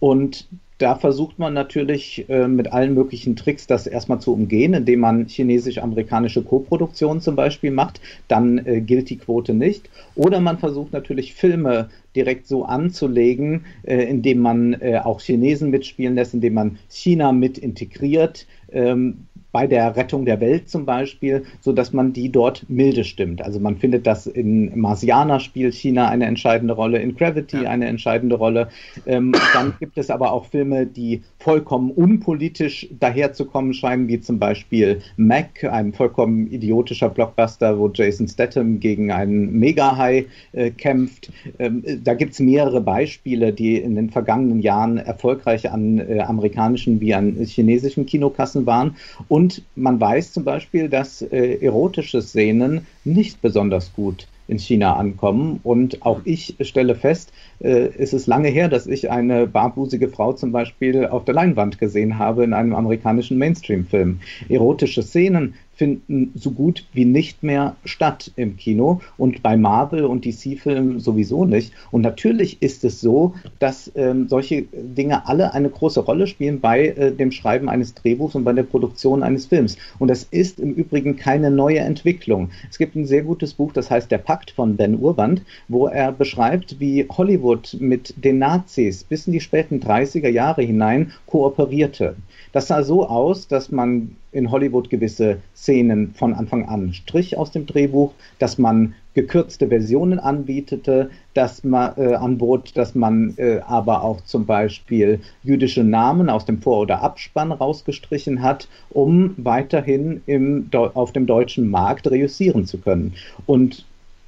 Und da versucht man natürlich äh, mit allen möglichen Tricks das erstmal zu umgehen, indem man chinesisch-amerikanische Koproduktion zum Beispiel macht. Dann äh, gilt die Quote nicht. Oder man versucht natürlich Filme direkt so anzulegen, äh, indem man äh, auch Chinesen mitspielen lässt, indem man China mit integriert. Ähm, bei der Rettung der Welt zum Beispiel, so dass man die dort milde stimmt. Also man findet das in Marsianer spielt China eine entscheidende Rolle, in Gravity ja. eine entscheidende Rolle. Ähm, dann gibt es aber auch Filme, die vollkommen unpolitisch daherzukommen scheinen, wie zum Beispiel Mac, ein vollkommen idiotischer Blockbuster, wo Jason Statham gegen einen Mega-High äh, kämpft. Ähm, da gibt es mehrere Beispiele, die in den vergangenen Jahren erfolgreich an äh, amerikanischen wie an chinesischen Kinokassen waren. Und und man weiß zum Beispiel, dass äh, erotische Szenen nicht besonders gut in China ankommen. Und auch ich stelle fest, äh, es ist lange her, dass ich eine barbusige Frau zum Beispiel auf der Leinwand gesehen habe in einem amerikanischen Mainstream-Film. Erotische Szenen finden so gut wie nicht mehr statt im Kino und bei Marvel und DC-Filmen sowieso nicht. Und natürlich ist es so, dass ähm, solche Dinge alle eine große Rolle spielen bei äh, dem Schreiben eines Drehbuchs und bei der Produktion eines Films. Und das ist im Übrigen keine neue Entwicklung. Es gibt ein sehr gutes Buch, das heißt Der Pakt von Ben Urband, wo er beschreibt, wie Hollywood mit den Nazis bis in die späten 30er Jahre hinein kooperierte. Das sah so aus, dass man in Hollywood gewisse Szenen von Anfang an strich aus dem Drehbuch, dass man gekürzte Versionen anbietete, dass man äh, anbot, dass man äh, aber auch zum Beispiel jüdische Namen aus dem Vor- oder Abspann rausgestrichen hat, um weiterhin im, auf dem deutschen Markt reüssieren zu können. Und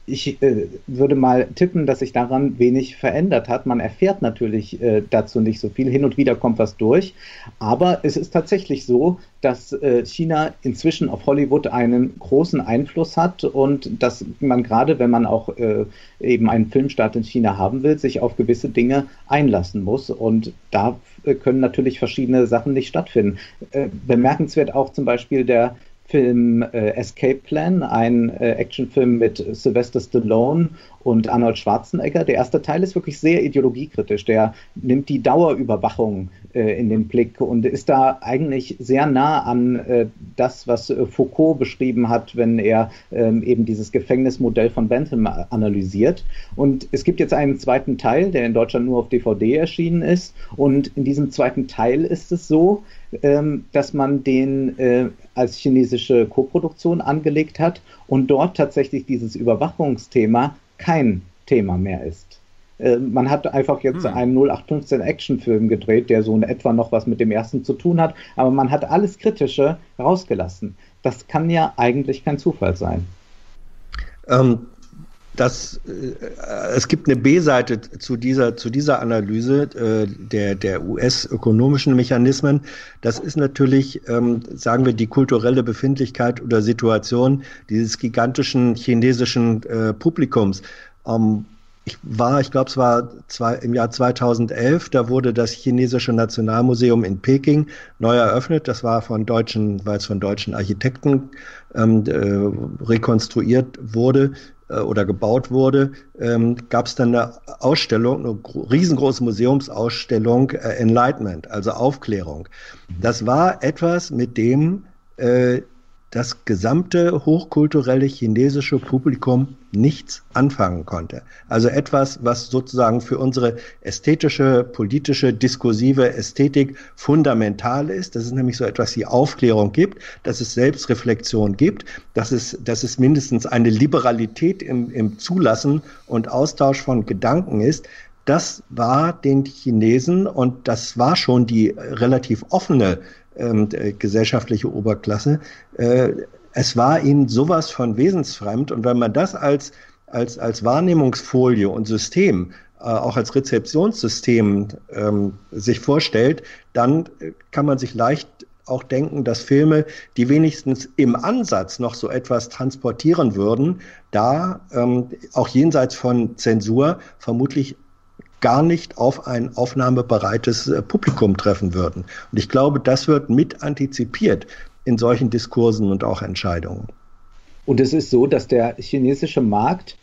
ich äh, würde mal tippen, dass sich daran wenig verändert hat. Man erfährt natürlich äh, dazu nicht so viel. Hin und wieder kommt was durch. Aber es ist tatsächlich so, dass äh, China inzwischen auf Hollywood einen großen Einfluss hat und dass man gerade, wenn man auch äh, eben einen Filmstart in China haben will, sich auf gewisse Dinge einlassen muss. Und da äh, können natürlich verschiedene Sachen nicht stattfinden. Äh, bemerkenswert auch zum Beispiel der Film äh, Escape Plan, ein äh, Actionfilm mit Sylvester Stallone und Arnold Schwarzenegger. Der erste Teil ist wirklich sehr ideologiekritisch. Der nimmt die Dauerüberwachung äh, in den Blick und ist da eigentlich sehr nah an äh, das, was äh, Foucault beschrieben hat, wenn er ähm, eben dieses Gefängnismodell von Bentham analysiert. Und es gibt jetzt einen zweiten Teil, der in Deutschland nur auf DVD erschienen ist. Und in diesem zweiten Teil ist es so, ähm, dass man den äh, als chinesische Koproduktion angelegt hat und dort tatsächlich dieses Überwachungsthema kein Thema mehr ist. Äh, man hat einfach jetzt hm. einen 0815 Actionfilm gedreht, der so in etwa noch was mit dem ersten zu tun hat, aber man hat alles Kritische rausgelassen. Das kann ja eigentlich kein Zufall sein. Ähm, das, äh, es gibt eine B-Seite zu dieser, zu dieser Analyse äh, der, der US-ökonomischen Mechanismen. Das ist natürlich, ähm, sagen wir, die kulturelle Befindlichkeit oder Situation dieses gigantischen chinesischen äh, Publikums. Ähm, ich war, ich glaube, es war zwei, im Jahr 2011, da wurde das chinesische Nationalmuseum in Peking neu eröffnet. Das war von deutschen, weil es von deutschen Architekten ähm, äh, rekonstruiert wurde äh, oder gebaut wurde, ähm, gab es dann eine Ausstellung, eine riesengroße Museumsausstellung äh, Enlightenment, also Aufklärung. Das war etwas, mit dem äh, das gesamte hochkulturelle chinesische Publikum nichts anfangen konnte. Also etwas, was sozusagen für unsere ästhetische, politische, diskursive Ästhetik fundamental ist. Das ist nämlich so etwas wie Aufklärung gibt, dass es Selbstreflexion gibt, dass es, dass es mindestens eine Liberalität im, im Zulassen und Austausch von Gedanken ist, das war den Chinesen und das war schon die relativ offene ähm, gesellschaftliche Oberklasse. Äh, es war ihnen sowas von wesensfremd und wenn man das als als, als Wahrnehmungsfolie und System, äh, auch als Rezeptionssystem ähm, sich vorstellt, dann kann man sich leicht auch denken, dass Filme, die wenigstens im Ansatz noch so etwas transportieren würden, da ähm, auch jenseits von Zensur vermutlich gar nicht auf ein aufnahmebereites äh, Publikum treffen würden. Und ich glaube, das wird mit antizipiert in solchen Diskursen und auch Entscheidungen. Und es ist so, dass der chinesische Markt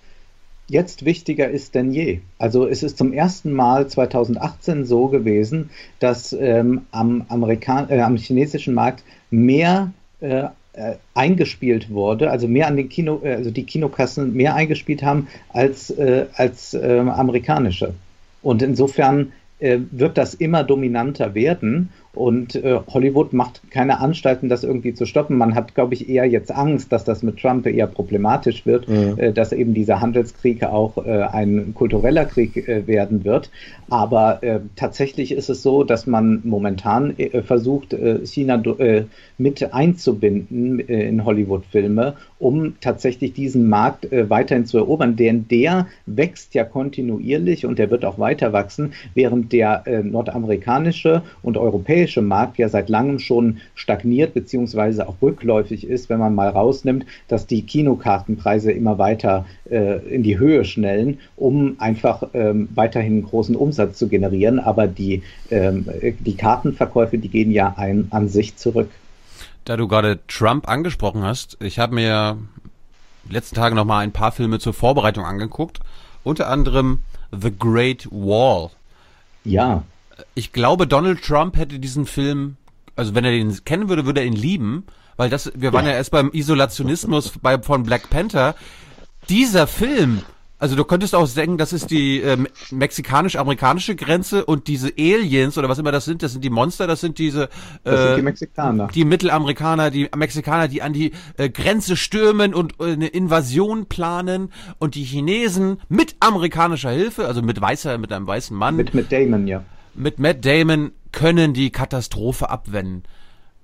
jetzt wichtiger ist denn je. Also es ist zum ersten Mal 2018 so gewesen, dass ähm, am, Amerikan äh, am chinesischen Markt mehr äh, äh, eingespielt wurde, also mehr an den Kino, äh, also die Kinokassen mehr eingespielt haben als, als äh, amerikanische. Und insofern äh, wird das immer dominanter werden. Und äh, Hollywood macht keine Anstalten, das irgendwie zu stoppen. Man hat, glaube ich, eher jetzt Angst, dass das mit Trump eher problematisch wird, mhm. äh, dass eben dieser Handelskrieg auch äh, ein kultureller Krieg äh, werden wird. Aber äh, tatsächlich ist es so, dass man momentan äh, versucht, China mit einzubinden in Hollywood-Filme, um tatsächlich diesen Markt weiterhin zu erobern. Denn der wächst ja kontinuierlich und der wird auch weiter wachsen, während der nordamerikanische und europäische europäische Markt ja seit langem schon stagniert beziehungsweise auch rückläufig ist, wenn man mal rausnimmt, dass die Kinokartenpreise immer weiter äh, in die Höhe schnellen, um einfach ähm, weiterhin großen Umsatz zu generieren. Aber die, ähm, die Kartenverkäufe, die gehen ja ein, an sich zurück. Da du gerade Trump angesprochen hast, ich habe mir letzten Tage noch mal ein paar Filme zur Vorbereitung angeguckt, unter anderem The Great Wall. Ja ich glaube, Donald Trump hätte diesen Film, also wenn er den kennen würde, würde er ihn lieben, weil das, wir waren ja, ja erst beim Isolationismus bei, von Black Panther. Dieser Film, also du könntest auch denken, das ist die äh, mexikanisch-amerikanische Grenze und diese Aliens oder was immer das sind, das sind die Monster, das sind diese äh, das sind die Mexikaner. Die Mittelamerikaner, die Mexikaner, die an die äh, Grenze stürmen und äh, eine Invasion planen und die Chinesen mit amerikanischer Hilfe, also mit weißer, mit einem weißen Mann. Mit, mit Damon, ja mit Matt Damon können die Katastrophe abwenden.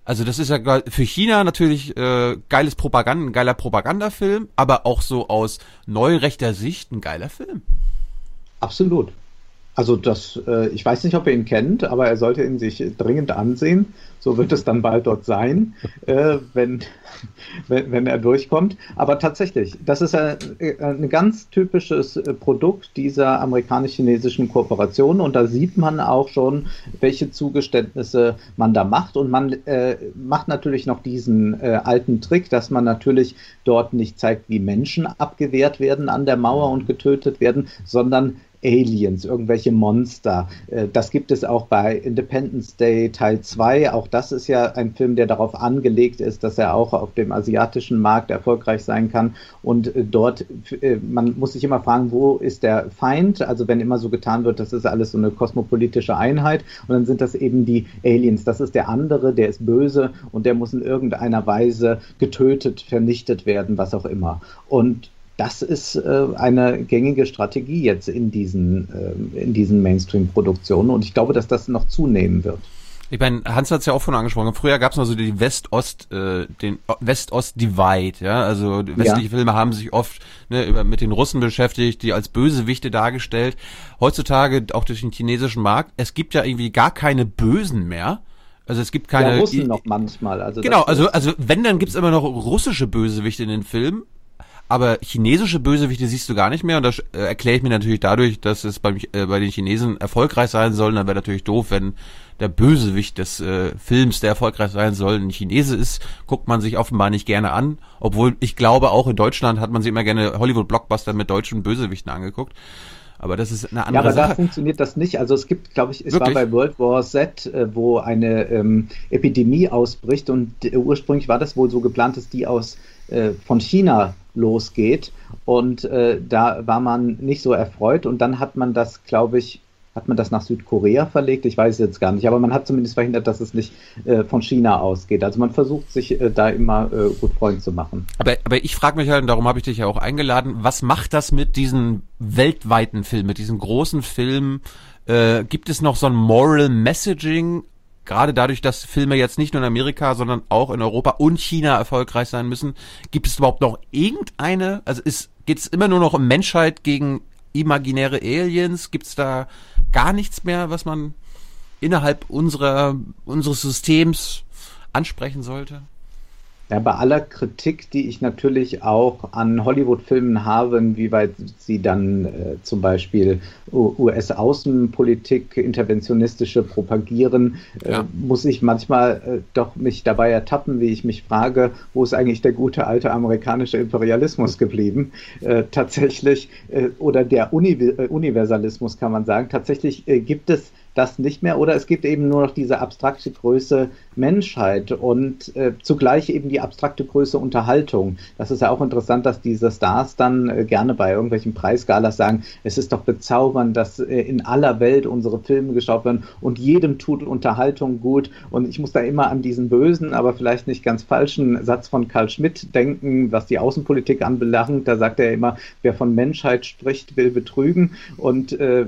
Also das ist ja für China natürlich äh, geiles Propaganda, ein geiler Propagandafilm, aber auch so aus neurechter Sicht ein geiler Film. Absolut. Also das, äh, ich weiß nicht, ob ihr ihn kennt, aber er sollte ihn sich dringend ansehen. So wird es dann bald dort sein, äh, wenn, (laughs) wenn, wenn er durchkommt. Aber tatsächlich, das ist ein, ein ganz typisches Produkt dieser amerikanisch-chinesischen Kooperation und da sieht man auch schon, welche Zugeständnisse man da macht. Und man äh, macht natürlich noch diesen äh, alten Trick, dass man natürlich dort nicht zeigt, wie Menschen abgewehrt werden an der Mauer und getötet werden, sondern Aliens, irgendwelche Monster. Äh, das gibt es auch bei Independence Day Teil 2. Auch das ist ja ein Film, der darauf angelegt ist, dass er auch auf dem asiatischen Markt erfolgreich sein kann. Und äh, dort, äh, man muss sich immer fragen, wo ist der Feind? Also wenn immer so getan wird, das ist alles so eine kosmopolitische Einheit. Und dann sind das eben die Aliens. Das ist der andere, der ist böse und der muss in irgendeiner Weise getötet, vernichtet werden, was auch immer. Und das ist äh, eine gängige Strategie jetzt in diesen, äh, in diesen Mainstream-Produktionen und ich glaube, dass das noch zunehmen wird. Ich meine, Hans hat es ja auch von angesprochen. Früher gab es noch so die West-Ost, äh, den West-Ost-Divide, ja. Also westliche ja. Filme haben sich oft ne, über, mit den Russen beschäftigt, die als Bösewichte dargestellt. Heutzutage auch durch den chinesischen Markt. Es gibt ja irgendwie gar keine Bösen mehr. Also es gibt keine. Ja, Russen noch manchmal. Also genau, also also wenn dann gibt's immer noch russische Bösewichte in den Filmen, aber chinesische Bösewichte siehst du gar nicht mehr und das äh, erkläre ich mir natürlich dadurch, dass es bei, äh, bei den Chinesen erfolgreich sein soll. dann wäre natürlich doof, wenn der Bösewicht des äh, Films, der erfolgreich sein soll, ein Chinese ist, guckt man sich offenbar nicht gerne an. Obwohl ich glaube, auch in Deutschland hat man sich immer gerne Hollywood-Blockbuster mit deutschen Bösewichten angeguckt. Aber das ist eine andere Ja, aber Sache. da funktioniert das nicht. Also es gibt, glaube ich, es Wirklich? war bei World War Z, äh, wo eine ähm, Epidemie ausbricht und äh, ursprünglich war das wohl so geplant, dass die aus äh, von China losgeht. Und äh, da war man nicht so erfreut. Und dann hat man das, glaube ich, hat man das nach Südkorea verlegt? Ich weiß jetzt gar nicht, aber man hat zumindest verhindert, dass es nicht äh, von China ausgeht. Also man versucht sich äh, da immer äh, gut Freund zu machen. Aber, aber ich frage mich halt, und darum habe ich dich ja auch eingeladen, was macht das mit diesen weltweiten Filmen, mit diesen großen Filmen? Äh, gibt es noch so ein Moral Messaging gerade dadurch, dass Filme jetzt nicht nur in Amerika, sondern auch in Europa und China erfolgreich sein müssen, gibt es überhaupt noch irgendeine, also geht es immer nur noch um Menschheit gegen imaginäre Aliens? Gibt es da gar nichts mehr, was man innerhalb unserer, unseres Systems ansprechen sollte? Ja, bei aller Kritik, die ich natürlich auch an Hollywood-Filmen habe, inwieweit sie dann äh, zum Beispiel US-Außenpolitik, interventionistische propagieren, äh, ja. muss ich manchmal äh, doch mich dabei ertappen, wie ich mich frage, wo ist eigentlich der gute alte amerikanische Imperialismus geblieben? Äh, tatsächlich, äh, oder der Uni äh, Universalismus kann man sagen, tatsächlich gibt es das nicht mehr oder es gibt eben nur noch diese abstrakte Größe Menschheit und äh, zugleich eben die abstrakte Größe Unterhaltung. Das ist ja auch interessant, dass diese Stars dann äh, gerne bei irgendwelchen Preisgalas sagen, es ist doch bezaubernd, dass äh, in aller Welt unsere Filme geschaut werden und jedem tut Unterhaltung gut und ich muss da immer an diesen bösen, aber vielleicht nicht ganz falschen Satz von Karl Schmidt denken, was die Außenpolitik anbelangt. Da sagt er immer, wer von Menschheit spricht, will betrügen und äh,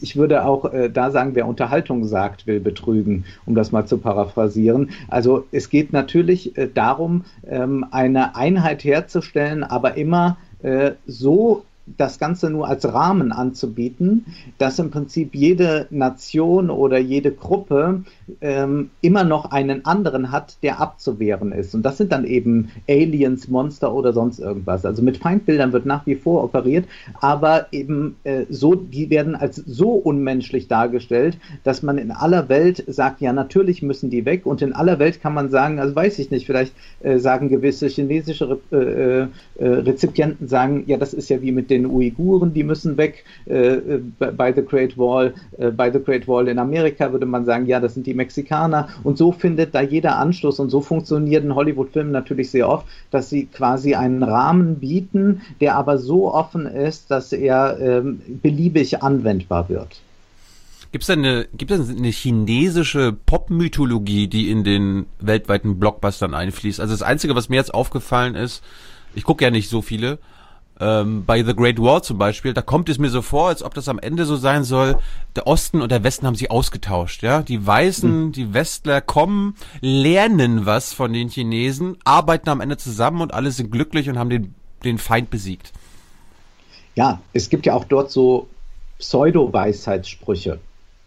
ich würde auch äh, da sagen, wer Unterhaltung sagt, will betrügen, um das mal zu paraphrasieren. Also es geht natürlich äh, darum, ähm, eine Einheit herzustellen, aber immer äh, so das Ganze nur als Rahmen anzubieten, dass im Prinzip jede Nation oder jede Gruppe ähm, immer noch einen anderen hat, der abzuwehren ist. Und das sind dann eben Aliens, Monster oder sonst irgendwas. Also mit Feindbildern wird nach wie vor operiert, aber eben äh, so, die werden als so unmenschlich dargestellt, dass man in aller Welt sagt, ja, natürlich müssen die weg. Und in aller Welt kann man sagen, also weiß ich nicht, vielleicht äh, sagen gewisse chinesische äh, äh, äh Rezipienten sagen, ja, das ist ja wie mit den Uiguren, die müssen weg äh, bei The Great Wall. bei The Great Wall in Amerika würde man sagen, ja, das sind die Mexikaner. Und so findet da jeder Anschluss. Und so funktionieren Hollywood-Filme natürlich sehr oft, dass sie quasi einen Rahmen bieten, der aber so offen ist, dass er ähm, beliebig anwendbar wird. Gibt es eine, gibt eine chinesische Pop-Mythologie, die in den weltweiten Blockbustern einfließt? Also das Einzige, was mir jetzt aufgefallen ist, ich gucke ja nicht so viele, ähm, bei The Great Wall zum Beispiel, da kommt es mir so vor, als ob das am Ende so sein soll, der Osten und der Westen haben sich ausgetauscht, ja. Die Weißen, mhm. die Westler kommen, lernen was von den Chinesen, arbeiten am Ende zusammen und alle sind glücklich und haben den, den Feind besiegt. Ja, es gibt ja auch dort so Pseudo-Weisheitssprüche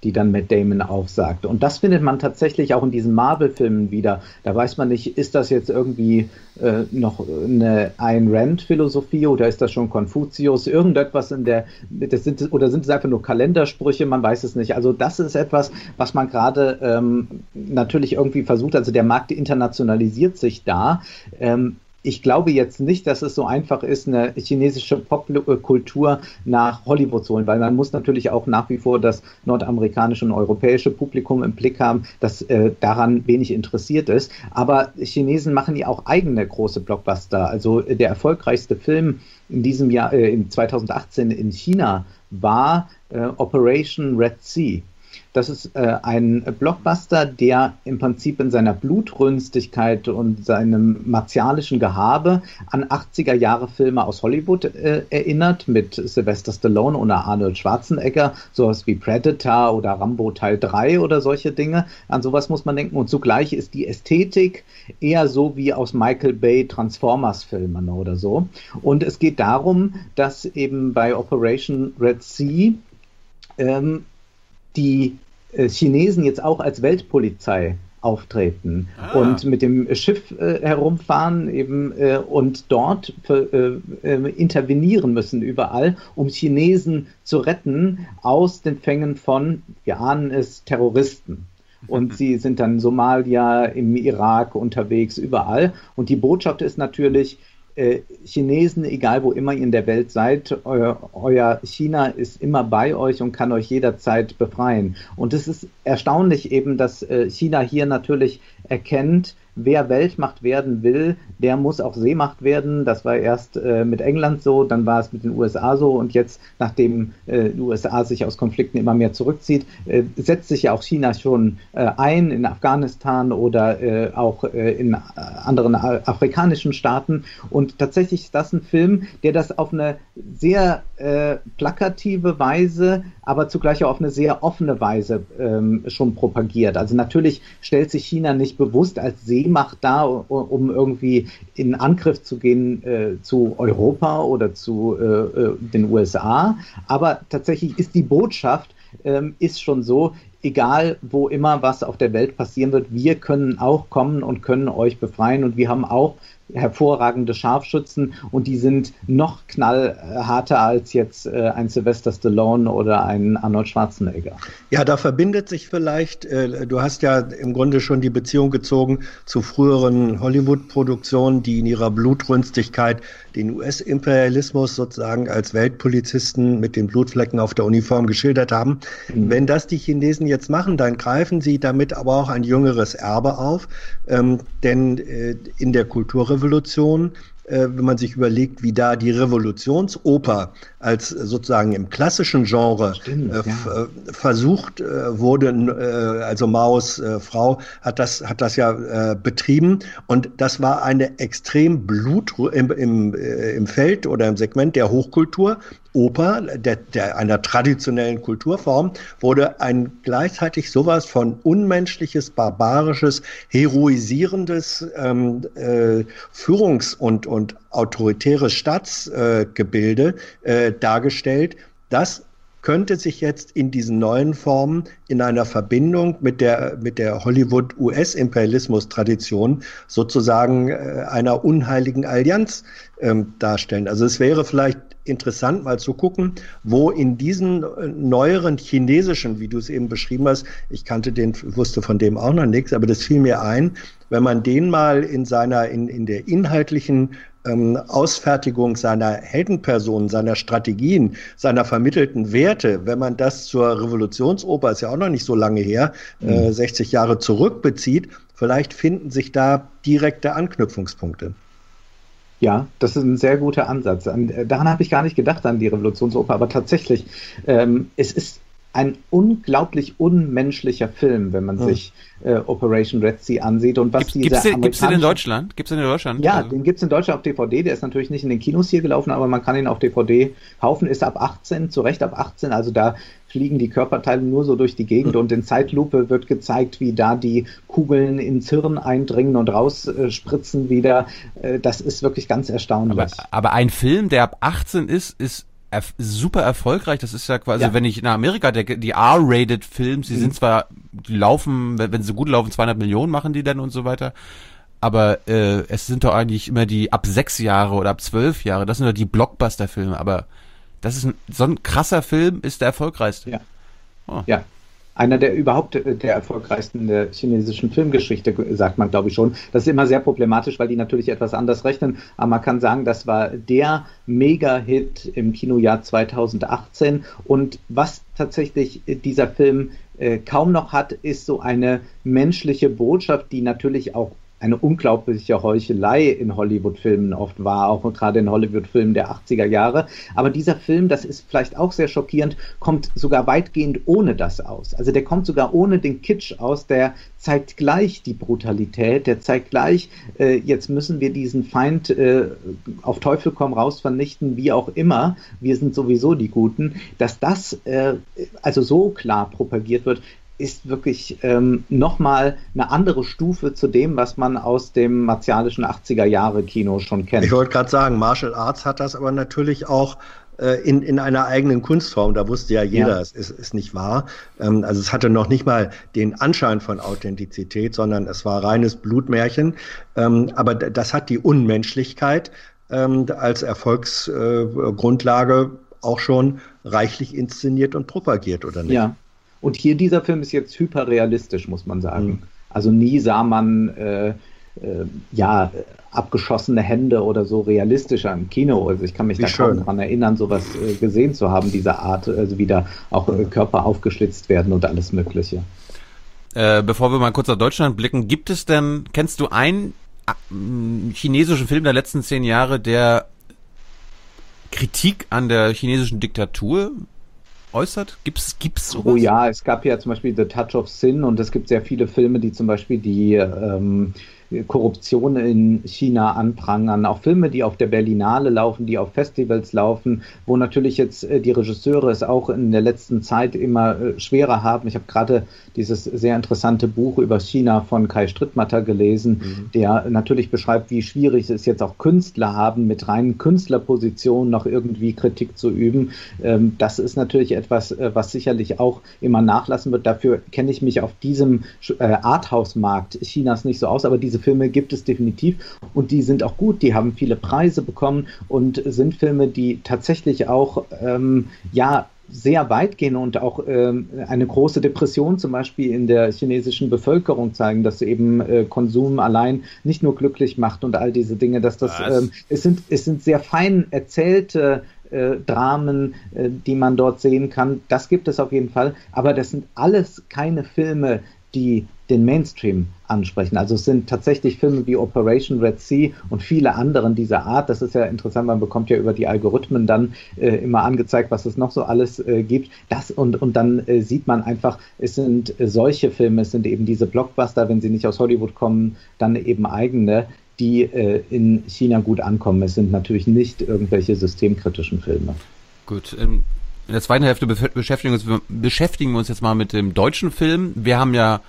die dann Matt Damon aufsagt. Und das findet man tatsächlich auch in diesen Marvel-Filmen wieder. Da weiß man nicht, ist das jetzt irgendwie äh, noch eine Ayn Rand-Philosophie oder ist das schon Konfuzius? Irgendetwas in der, das sind, oder sind es einfach nur Kalendersprüche? Man weiß es nicht. Also das ist etwas, was man gerade ähm, natürlich irgendwie versucht. Also der Markt internationalisiert sich da. Ähm, ich glaube jetzt nicht, dass es so einfach ist, eine chinesische Popkultur nach Hollywood zu holen, weil man muss natürlich auch nach wie vor das nordamerikanische und europäische Publikum im Blick haben, das äh, daran wenig interessiert ist. Aber Chinesen machen ja auch eigene große Blockbuster. Also der erfolgreichste Film in diesem Jahr, äh, in 2018 in China war äh, Operation Red Sea. Das ist äh, ein Blockbuster, der im Prinzip in seiner Blutrünstigkeit und seinem martialischen Gehabe an 80er Jahre Filme aus Hollywood äh, erinnert, mit Sylvester Stallone oder Arnold Schwarzenegger, sowas wie Predator oder Rambo Teil 3 oder solche Dinge. An sowas muss man denken. Und zugleich ist die Ästhetik eher so wie aus Michael Bay Transformers Filmen oder so. Und es geht darum, dass eben bei Operation Red Sea ähm, die äh, Chinesen jetzt auch als Weltpolizei auftreten ah. und mit dem Schiff äh, herumfahren eben äh, und dort äh, äh, intervenieren müssen überall, um Chinesen zu retten aus den Fängen von, wir ahnen es, Terroristen. Und (laughs) sie sind dann in Somalia, im Irak unterwegs, überall. Und die Botschaft ist natürlich, Chinesen, egal wo immer ihr in der Welt seid, euer, euer, China ist immer bei euch und kann euch jederzeit befreien. Und es ist erstaunlich eben, dass äh, China hier natürlich erkennt, wer Weltmacht werden will, der muss auch Seemacht werden. Das war erst äh, mit England so, dann war es mit den USA so und jetzt, nachdem äh, die USA sich aus Konflikten immer mehr zurückzieht, äh, setzt sich ja auch China schon äh, ein in Afghanistan oder äh, auch äh, in anderen afrikanischen Staaten. Und tatsächlich ist das ein Film, der das auf eine sehr plakative Weise, aber zugleich auch auf eine sehr offene Weise ähm, schon propagiert. Also natürlich stellt sich China nicht bewusst als See Seemacht da, um irgendwie in Angriff zu gehen äh, zu Europa oder zu äh, äh den USA. Aber tatsächlich ist die Botschaft, ähm, ist schon so, egal wo immer was auf der Welt passieren wird, wir können auch kommen und können euch befreien und wir haben auch hervorragende Scharfschützen und die sind noch knallharter als jetzt äh, ein Sylvester Stallone oder ein Arnold Schwarzenegger. Ja, da verbindet sich vielleicht, äh, du hast ja im Grunde schon die Beziehung gezogen zu früheren Hollywood-Produktionen, die in ihrer Blutrünstigkeit den US-Imperialismus sozusagen als Weltpolizisten mit den Blutflecken auf der Uniform geschildert haben. Mhm. Wenn das die Chinesen jetzt machen, dann greifen sie damit aber auch ein jüngeres Erbe auf, ähm, denn äh, in der Kulturrevolution äh, wenn man sich überlegt, wie da die Revolutionsoper als sozusagen im klassischen Genre Stimmt, äh, ja. Äh, versucht äh, wurde, äh, also Maos äh, Frau hat das, hat das ja betrieben und das war eine extrem Blut im, im, im Feld oder im Segment der Hochkultur. Oper, der, der einer traditionellen Kulturform, wurde ein gleichzeitig sowas von unmenschliches, barbarisches, heroisierendes ähm, äh, Führungs- und, und autoritäres Staatsgebilde äh, äh, dargestellt, das könnte sich jetzt in diesen neuen Formen in einer Verbindung mit der, mit der Hollywood-US-Imperialismus-Tradition sozusagen äh, einer unheiligen Allianz ähm, darstellen. Also es wäre vielleicht interessant, mal zu gucken, wo in diesen äh, neueren chinesischen, wie du es eben beschrieben hast, ich kannte den, wusste von dem auch noch nichts, aber das fiel mir ein, wenn man den mal in seiner, in, in der inhaltlichen ähm, Ausfertigung seiner Heldenpersonen, seiner Strategien, seiner vermittelten Werte, wenn man das zur Revolutionsoper, ist ja auch noch nicht so lange her, mhm. äh, 60 Jahre zurückbezieht, vielleicht finden sich da direkte Anknüpfungspunkte. Ja, das ist ein sehr guter Ansatz. Äh, daran habe ich gar nicht gedacht, an die Revolutionsoper, aber tatsächlich, ähm, es ist ein unglaublich unmenschlicher Film, wenn man hm. sich äh, Operation Red Sea ansieht und was Gibt, diese gibt's den, in Deutschland? Gibt's den in Deutschland? Ja, also. den gibt's in Deutschland auf DVD. Der ist natürlich nicht in den Kinos hier gelaufen, aber man kann ihn auf DVD kaufen. Ist ab 18, zu Recht ab 18. Also da fliegen die Körperteile nur so durch die Gegend und in Zeitlupe wird gezeigt, wie da die Kugeln ins Hirn eindringen und rausspritzen wieder. Äh, das ist wirklich ganz erstaunlich. Aber, aber ein Film, der ab 18 ist, ist erf super erfolgreich. Das ist ja quasi, ja. wenn ich in Amerika denke, die R-rated Films, die mhm. sind zwar, die laufen, wenn, wenn sie gut laufen, 200 Millionen machen die dann und so weiter. Aber äh, es sind doch eigentlich immer die ab sechs Jahre oder ab zwölf Jahre. Das sind doch die Blockbuster-Filme. Aber das ist ein, so ein krasser Film, ist der erfolgreichste. Ja. Oh. Ja, einer der überhaupt äh, der erfolgreichsten der chinesischen Filmgeschichte, sagt man, glaube ich schon. Das ist immer sehr problematisch, weil die natürlich etwas anders rechnen. Aber man kann sagen, das war der Mega-Hit im Kinojahr 2018. Und was tatsächlich dieser Film äh, kaum noch hat, ist so eine menschliche Botschaft, die natürlich auch eine unglaubliche Heuchelei in Hollywood-Filmen oft war, auch gerade in Hollywood-Filmen der 80er Jahre. Aber dieser Film, das ist vielleicht auch sehr schockierend, kommt sogar weitgehend ohne das aus. Also der kommt sogar ohne den Kitsch aus, der zeigt gleich die Brutalität, der zeigt gleich, äh, jetzt müssen wir diesen Feind äh, auf Teufel komm raus vernichten, wie auch immer, wir sind sowieso die Guten, dass das äh, also so klar propagiert wird, ist wirklich ähm, nochmal eine andere Stufe zu dem, was man aus dem martialischen 80er Jahre Kino schon kennt. Ich wollte gerade sagen, Martial Arts hat das aber natürlich auch äh, in, in einer eigenen Kunstform. Da wusste ja jeder, ja. es ist, ist nicht wahr. Ähm, also es hatte noch nicht mal den Anschein von Authentizität, sondern es war reines Blutmärchen. Ähm, aber das hat die Unmenschlichkeit ähm, als Erfolgsgrundlage äh, auch schon reichlich inszeniert und propagiert, oder nicht? Ja, und hier dieser Film ist jetzt hyperrealistisch, muss man sagen. Mhm. Also nie sah man äh, äh, ja abgeschossene Hände oder so realistischer im Kino. Also ich kann mich Wie da schön. kaum daran erinnern, sowas äh, gesehen zu haben, dieser Art, also wie da auch äh, Körper aufgeschlitzt werden und alles Mögliche. Äh, bevor wir mal kurz nach Deutschland blicken, gibt es denn, kennst du einen chinesischen Film der letzten zehn Jahre, der Kritik an der chinesischen Diktatur äußert? Gibt's, gibt's sowas? Oh ja, es gab ja zum Beispiel The Touch of Sin und es gibt sehr viele Filme, die zum Beispiel die, ähm, Korruption in China anprangern. Auch Filme, die auf der Berlinale laufen, die auf Festivals laufen, wo natürlich jetzt äh, die Regisseure es auch in der letzten Zeit immer äh, schwerer haben. Ich habe gerade dieses sehr interessante Buch über China von Kai Strittmatter gelesen, mhm. der natürlich beschreibt, wie schwierig es jetzt auch Künstler haben, mit reinen Künstlerpositionen noch irgendwie Kritik zu üben. Ähm, das ist natürlich etwas, äh, was sicherlich auch immer nachlassen wird. Dafür kenne ich mich auf diesem Arthouse-Markt Chinas nicht so aus, aber diese Filme gibt es definitiv und die sind auch gut. Die haben viele Preise bekommen und sind Filme, die tatsächlich auch ähm, ja sehr weit gehen und auch ähm, eine große Depression zum Beispiel in der chinesischen Bevölkerung zeigen, dass eben äh, Konsum allein nicht nur glücklich macht und all diese Dinge, dass das ähm, es sind es sind sehr fein erzählte äh, Dramen, äh, die man dort sehen kann. Das gibt es auf jeden Fall, aber das sind alles keine Filme, die den Mainstream ansprechen. Also es sind tatsächlich Filme wie Operation Red Sea und viele anderen dieser Art. Das ist ja interessant, man bekommt ja über die Algorithmen dann äh, immer angezeigt, was es noch so alles äh, gibt. Das und, und dann äh, sieht man einfach, es sind äh, solche Filme, es sind eben diese Blockbuster, wenn sie nicht aus Hollywood kommen, dann eben eigene, die äh, in China gut ankommen. Es sind natürlich nicht irgendwelche systemkritischen Filme. Gut, ähm, in der zweiten Hälfte beschäftigen, wir uns jetzt mal mit dem deutschen Film. Wir haben ja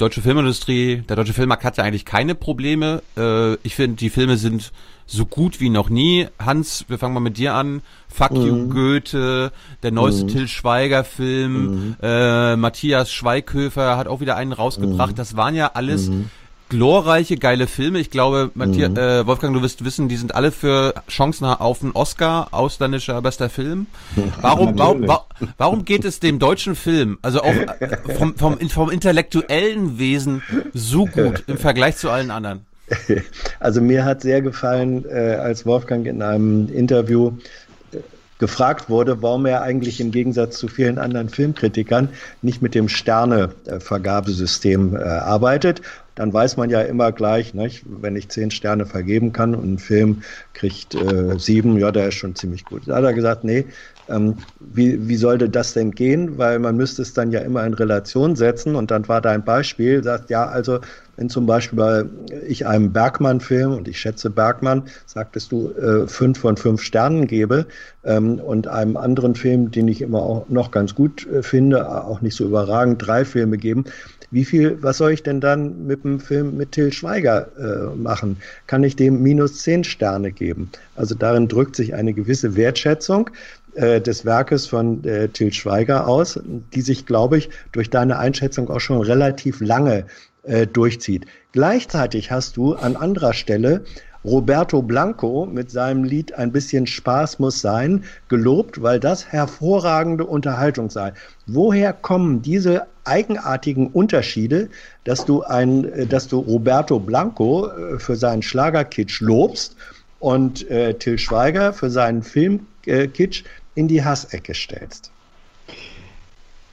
deutsche Filmindustrie, der deutsche Filmmarkt hat ja eigentlich keine Probleme. Äh, ich finde, die Filme sind so gut wie noch nie. Hans, wir fangen mal mit dir an. Fuck mhm. you Goethe, der neueste mhm. Till Schweiger Film, mhm. äh, Matthias Schweighöfer hat auch wieder einen rausgebracht. Mhm. Das waren ja alles mhm glorreiche, geile Filme. Ich glaube, Matthias, mhm. äh, Wolfgang, du wirst wissen, die sind alle für Chancen auf einen Oscar, ausländischer bester Film. (laughs) Warum, warum, warum geht es dem deutschen Film, also auch äh, vom, vom, vom intellektuellen Wesen so gut im Vergleich zu allen anderen? (laughs) Also mir hat sehr gefallen, äh, als Wolfgang in einem Interview äh, gefragt wurde, warum er eigentlich im Gegensatz zu vielen anderen Filmkritikern nicht mit dem Sternevergabesystem äh, arbeitet dann weiß man ja immer gleich, nicht? wenn ich zehn Sterne vergeben kann und ein Film kriegt äh, sieben, ja, der ist schon ziemlich gut. Da hat er gesagt, nee, ähm, wie, wie sollte das denn gehen? Weil man müsste es dann ja immer in Relation setzen und dann war dein Beispiel, sagt, ja, also wenn zum Beispiel bei ich einem Bergmann-Film und ich schätze Bergmann, sagtest du, äh, fünf von fünf Sternen gebe ähm, und einem anderen Film, den ich immer auch noch ganz gut äh, finde, auch nicht so überragend, drei Filme geben, wie viel, was soll ich denn dann mit dem Film mit Till Schweiger äh, machen? Kann ich dem minus zehn Sterne geben? Also darin drückt sich eine gewisse Wertschätzung äh, des Werkes von äh, Till Schweiger aus, die sich, glaube ich, durch deine Einschätzung auch schon relativ lange äh, durchzieht. Gleichzeitig hast du an anderer Stelle Roberto Blanco mit seinem Lied Ein bisschen Spaß muss sein gelobt, weil das hervorragende Unterhaltung sei. Woher kommen diese eigenartigen Unterschiede, dass du ein, äh, dass du Roberto Blanco äh, für seinen Schlagerkitsch lobst und äh, Till Schweiger für seinen Filmkitsch in die Hassecke stellst?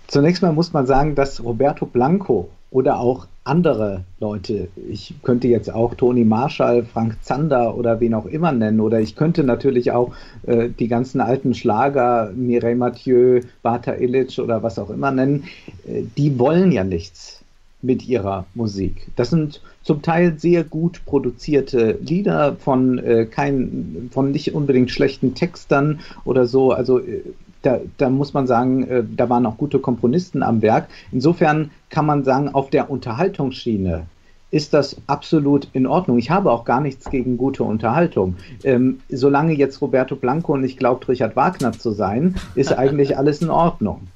Zunächst mal muss man sagen, dass Roberto Blanco oder auch andere Leute. Ich könnte jetzt auch Toni Marshall, Frank Zander oder wen auch immer nennen. Oder ich könnte natürlich auch äh, die ganzen alten Schlager, Mireille Mathieu, Bata Illich oder was auch immer nennen. Äh, die wollen ja nichts mit ihrer Musik. Das sind zum Teil sehr gut produzierte Lieder von äh, kein, von nicht unbedingt schlechten Textern oder so. Also äh, da, da muss man sagen, äh, da waren auch gute Komponisten am Werk. Insofern kann man sagen, auf der Unterhaltungsschiene ist das absolut in Ordnung. Ich habe auch gar nichts gegen gute Unterhaltung. Ähm, solange jetzt Roberto Blanco nicht glaubt, Richard Wagner zu sein, ist (laughs) eigentlich alles in Ordnung.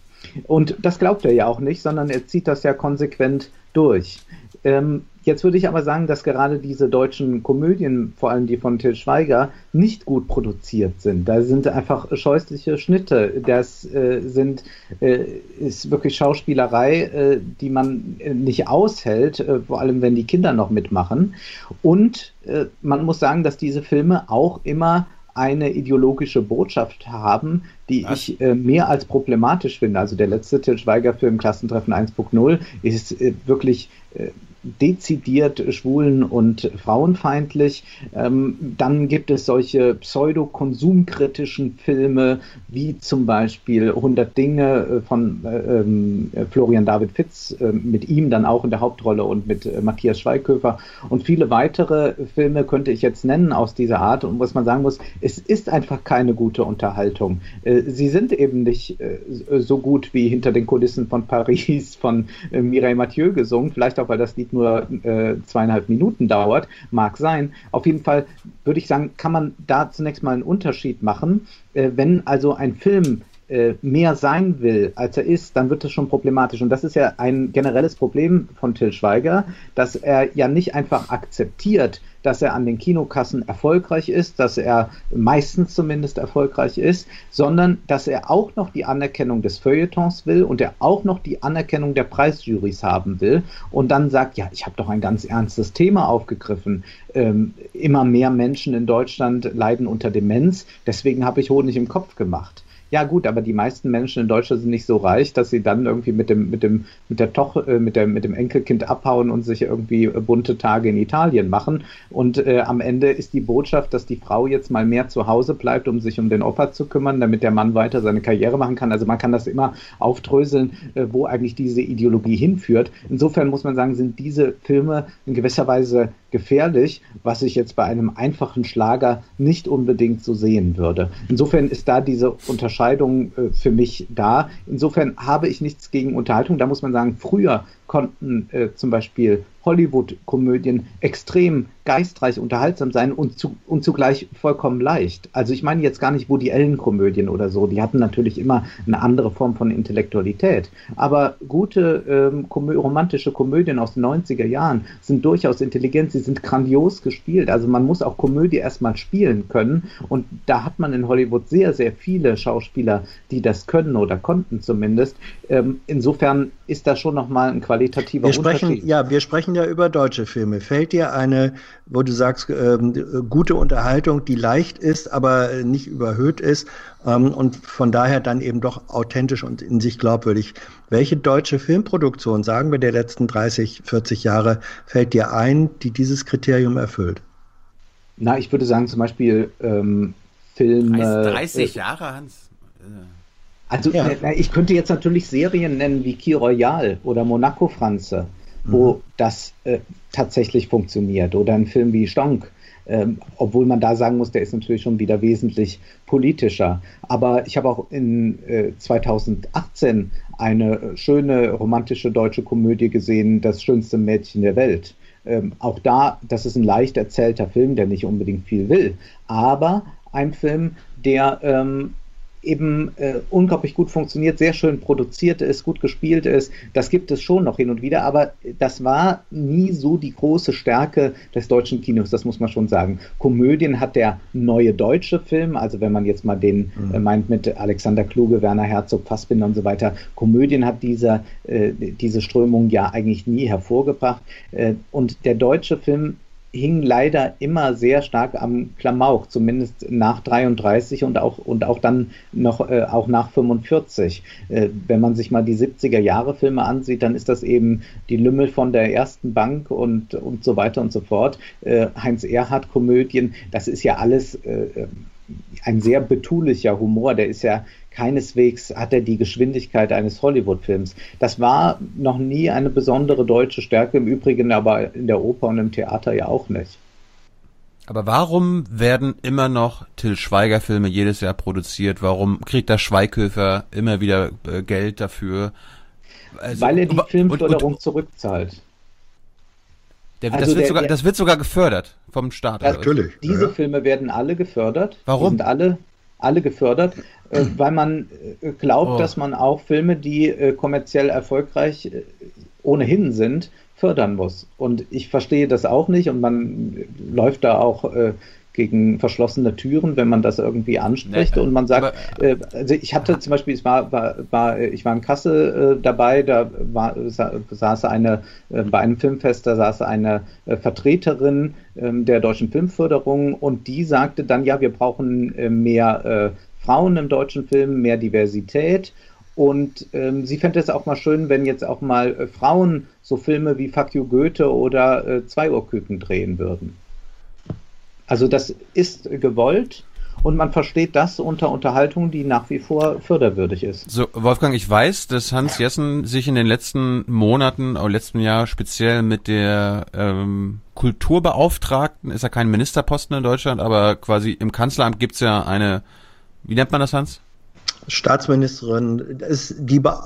Und das glaubt er ja auch nicht, sondern er zieht das ja konsequent durch. Ähm, Jetzt würde ich aber sagen, dass gerade diese deutschen Komödien, vor allem die von Till Schweiger, nicht gut produziert sind. Da sind einfach scheußliche Schnitte. Das äh, sind, äh, ist wirklich Schauspielerei, äh, die man nicht aushält, äh, vor allem wenn die Kinder noch mitmachen. Und äh, man muss sagen, dass diese Filme auch immer eine ideologische Botschaft haben, die Was? ich äh, mehr als problematisch finde. Also der letzte Till Schweiger-Film Klassentreffen 1.0 ist äh, wirklich äh, dezidiert schwulen- und frauenfeindlich. Ähm, dann gibt es solche pseudo-konsumkritischen Filme, wie zum Beispiel 100 Dinge äh, von äh, ähm, Florian David Fitz, äh, mit ihm dann auch in der Hauptrolle und mit äh, Matthias Schweighöfer und viele weitere Filme könnte ich jetzt nennen aus dieser Art und was man sagen muss, es ist einfach keine gute Unterhaltung. Äh, sie sind eben nicht äh, so gut wie hinter den Kulissen von Paris von Mireille Mathieu gesungen, vielleicht auch, weil das Lied nur zweieinhalb Minuten dauert, mag sein. Auf jeden Fall würde ich sagen, kann man da zunächst mal einen Unterschied machen. wenn also ein Film äh, mehr sein will, als er ist, dann wird das schon problematisch. Und das ist ja ein generelles Problem von Till Schweiger, dass er ja nicht einfach akzeptiert, dass er an den Kinokassen erfolgreich ist, dass er meistens zumindest erfolgreich ist, sondern dass er auch noch die Anerkennung des Feuilletons will und er auch noch die Anerkennung der Preisjurys haben will und dann sagt, ja, ich habe doch ein ganz ernstes Thema aufgegriffen. Ähm, immer mehr Menschen in Deutschland leiden unter Demenz, deswegen habe ich Honig im Kopf gemacht. Ja gut, aber die meisten Menschen in Deutschland sind nicht so reich, dass sie dann irgendwie mit dem mit dem mit der Toch äh, mit der mit dem Enkelkind abhauen und sich irgendwie äh, bunte Tage in Italien machen. Und äh, am Ende ist die Botschaft, dass die Frau jetzt mal mehr zu Hause bleibt, um sich um den Opa zu kümmern, damit der Mann weiter seine Karriere machen kann. Also man kann das immer aufdröseln, äh, wo eigentlich diese Ideologie hinführt. Insofern muss man sagen, sind diese Filme in gewisser Weise gefährlich, was ich jetzt bei einem einfachen Schlager nicht unbedingt so sehen würde. Insofern ist da diese Unterscheidung äh, für mich da. Insofern habe ich nichts gegen Unterhaltung. Da muss man sagen, früher konnten äh, zum Beispiel Hollywood-Komödien extrem geistreich unterhaltsam sein und, zu, und zugleich vollkommen leicht. Also ich meine jetzt gar nicht Woody Allen-Komödien oder so, die hatten natürlich immer eine andere Form von Intellektualität. Aber gute ähm, komö romantische Komödien aus den 90er Jahren sind durchaus intelligent, sie sind grandios gespielt. Also man muss auch Komödie erstmal spielen können und da hat man in Hollywood sehr, sehr viele Schauspieler, die das können oder konnten zumindest. Ähm, insofern ist da schon nochmal ein qualitativer wir sprechen, Unterschied. Ja, wir sprechen ja über deutsche Filme. Fällt dir eine, wo du sagst, ähm, gute Unterhaltung, die leicht ist, aber nicht überhöht ist ähm, und von daher dann eben doch authentisch und in sich glaubwürdig. Welche deutsche Filmproduktion, sagen wir der letzten 30, 40 Jahre, fällt dir ein, die dieses Kriterium erfüllt? Na, ich würde sagen zum Beispiel ähm, Filme. 30 Jahre, Hans? Also ja. äh, ich könnte jetzt natürlich Serien nennen wie Key Royal oder Monaco Franze, wo mhm. das äh, tatsächlich funktioniert. Oder ein Film wie Stonk, ähm, obwohl man da sagen muss, der ist natürlich schon wieder wesentlich politischer. Aber ich habe auch in äh, 2018 eine schöne romantische deutsche Komödie gesehen, Das schönste Mädchen der Welt. Ähm, auch da, das ist ein leicht erzählter Film, der nicht unbedingt viel will, aber ein Film, der ähm, eben äh, unglaublich gut funktioniert, sehr schön produziert ist, gut gespielt ist. Das gibt es schon noch hin und wieder, aber das war nie so die große Stärke des deutschen Kinos, das muss man schon sagen. Komödien hat der neue deutsche Film, also wenn man jetzt mal den mhm. äh, meint mit Alexander Kluge, Werner Herzog, Fassbinder und so weiter, Komödien hat dieser, äh, diese Strömung ja eigentlich nie hervorgebracht. Äh, und der deutsche Film hing leider immer sehr stark am Klamauk, zumindest nach 33 und auch, und auch dann noch äh, auch nach 45. Äh, wenn man sich mal die 70er Jahre Filme ansieht, dann ist das eben die Lümmel von der ersten Bank und, und so weiter und so fort. Äh, Heinz Erhardt Komödien, das ist ja alles äh, ein sehr betulicher Humor, der ist ja keineswegs hat er die Geschwindigkeit eines Hollywood-Films. Das war noch nie eine besondere deutsche Stärke, im Übrigen aber in der Oper und im Theater ja auch nicht. Aber warum werden immer noch Till Schweiger Filme jedes Jahr produziert? Warum kriegt der Schweighöfer immer wieder äh, Geld dafür? Also, Weil er die Filmförderung und, und, zurückzahlt. Der, also das, wird der, sogar, der, das wird sogar gefördert vom Staat. Ja, natürlich. Diese ja. Filme werden alle gefördert. Warum? Die sind alle alle gefördert, äh, weil man äh, glaubt, oh. dass man auch Filme, die äh, kommerziell erfolgreich äh, ohnehin sind, fördern muss. Und ich verstehe das auch nicht und man läuft da auch äh, gegen verschlossene Türen, wenn man das irgendwie anspricht nee, und man sagt, aber, äh, also ich hatte zum Beispiel, es war, war, war ich war in Kassel äh, dabei, da war, saß eine, äh, bei einem Filmfest, da saß eine äh, Vertreterin ähm, der deutschen Filmförderung und die sagte dann, ja, wir brauchen äh, mehr äh, Frauen im deutschen Film, mehr Diversität Und ähm, sie fände es auch mal schön, wenn jetzt auch mal äh, Frauen so Filme wie Fuck You Goethe oder äh, Zwei Uhr Küken drehen würden. Also das ist gewollt und man versteht das unter Unterhaltung, die nach wie vor förderwürdig ist. So, Wolfgang, ich weiß, dass Hans Jessen sich in den letzten Monaten, auch letzten Jahr speziell mit der ähm, Kulturbeauftragten, ist ja kein Ministerposten in Deutschland, aber quasi im Kanzleramt gibt's ja eine, wie nennt man das, Hans? Staatsministerin ist die, Be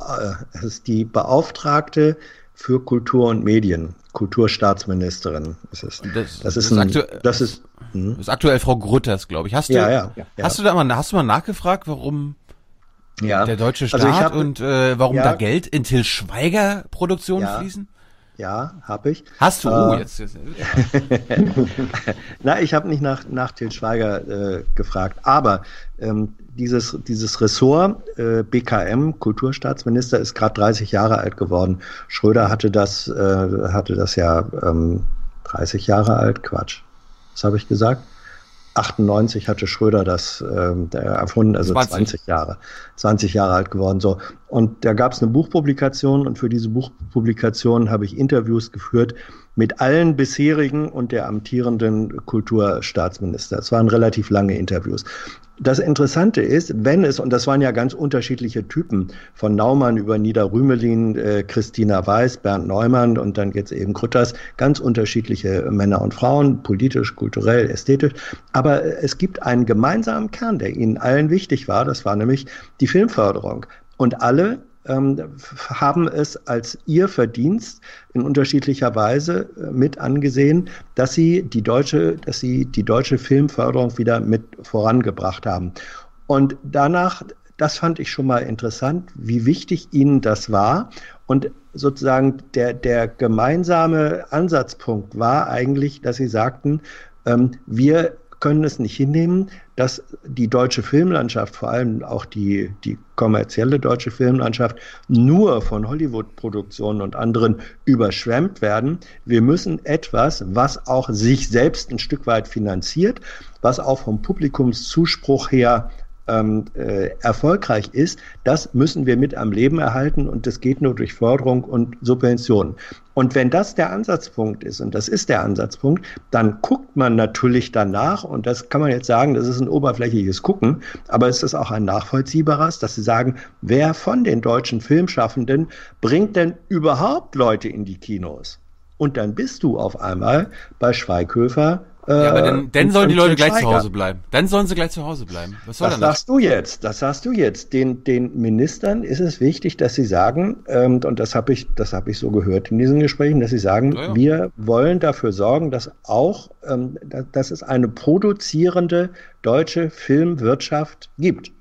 äh, ist die Beauftragte für Kultur und Medien. Kulturstaatsministerin ist es. Das, das ist, ein, das ist, hm? das ist aktuell Frau Grütters, glaube ich. Hast du, ja, ja, ja, hast du da mal, hast du mal nachgefragt, warum der deutsche Staat also hab, und äh, warum da Geld in Till Schweiger Produktionen fließen? Ja, habe ich. Hast du? Äh, Oh, jetzt, jetzt. (laughs) Na, ich habe nicht nach, nach Til Schweiger äh, gefragt, aber ähm, dieses, dieses Ressort äh, BKM, Kulturstaatsminister, ist gerade 30 Jahre alt geworden. Schröder hatte das, äh, hatte das ja ähm, 30 Jahre alt, Quatsch. Was habe ich gesagt? 98 hatte Schröder das der erfunden, also 20. 20 Jahre, 20 Jahre alt geworden. So. Und da gab es eine Buchpublikation und für diese Buchpublikation habe ich Interviews geführt mit allen bisherigen und der amtierenden Kulturstaatsminister. Es waren relativ lange Interviews. Das Interessante ist, wenn es, und das waren ja ganz unterschiedliche Typen, von Naumann über Nida Rümelin, äh, Christina Weiß, Bernd Neumann und dann jetzt eben Grütters, ganz unterschiedliche Männer und Frauen, politisch, kulturell, ästhetisch. Aber äh, es gibt einen gemeinsamen Kern, der ihnen allen wichtig war, das war nämlich die Filmförderung. Und alle ähm, haben es als ihr Verdienst in unterschiedlicher Weise äh, mit angesehen, dass sie die deutsche, dass sie die deutsche Filmförderung wieder mit vorangebracht haben. Und danach, das fand ich schon mal interessant, wie wichtig ihnen das war. Und sozusagen der, der gemeinsame Ansatzpunkt war eigentlich, dass sie sagten, ähm, wir können es nicht hinnehmen, dass die deutsche Filmlandschaft, vor allem auch die, die kommerzielle deutsche Filmlandschaft, nur von Hollywood-Produktionen und anderen überschwemmt werden. Wir müssen etwas, was auch sich selbst ein Stück weit finanziert, was auch vom Publikumszuspruch her ähm, äh, erfolgreich ist, das müssen wir mit am Leben erhalten und das geht nur durch Förderung und Subventionen. Und wenn das der Ansatzpunkt ist, und das ist der Ansatzpunkt, dann guckt man natürlich danach, und das kann man jetzt sagen, das ist ein oberflächliches Gucken, aber es ist auch ein nachvollziehbares, dass sie sagen, wer von den deutschen Filmschaffenden bringt denn überhaupt Leute in die Kinos? Und dann bist du auf einmal bei Schweighöfer Ja, aber dann, dann und- sollen die Leute gleich zu. Hause bleiben. Dann sollen sie gleich zu Hause bleiben. Was soll Das sagst du jetzt. Das sagst du jetzt. Den, den Ministern ist es wichtig, dass sie sagen, ähm, und das habe ich, das habe ich so gehört in diesen Gesprächen, dass sie sagen, Ja, ja. wir wollen dafür sorgen, dass auch, ähm, da- dass es eine produzierende deutsche Filmwirtschaft gibt.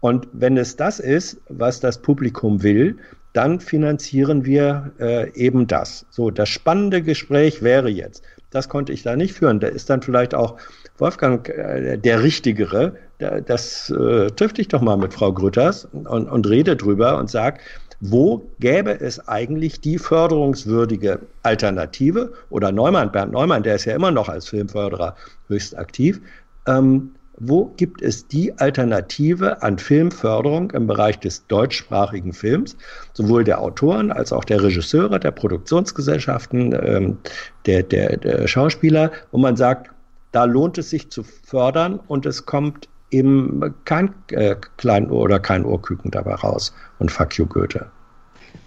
Und wenn es das ist, was das Publikum will, dann finanzieren wir äh, eben das. So, das spannende Gespräch wäre jetzt, das konnte ich da nicht führen. Da ist dann vielleicht auch Wolfgang äh, der Richtigere. Da, das äh, trifft dich doch mal mit Frau Grütters und, und rede drüber und sag, wo gäbe es eigentlich die förderungswürdige Alternative? Oder Neumann, Bernd Neumann, der ist ja immer noch als Filmförderer höchst aktiv. Ähm, wo gibt es die Alternative an Filmförderung im Bereich des deutschsprachigen Films, sowohl der Autoren als auch der Regisseure, der Produktionsgesellschaften, ähm, der, der, der Schauspieler, wo man sagt, da lohnt es sich zu fördern und es kommt eben kein äh, Kleinohr oder kein Ohrküken dabei raus und fuck you Goethe.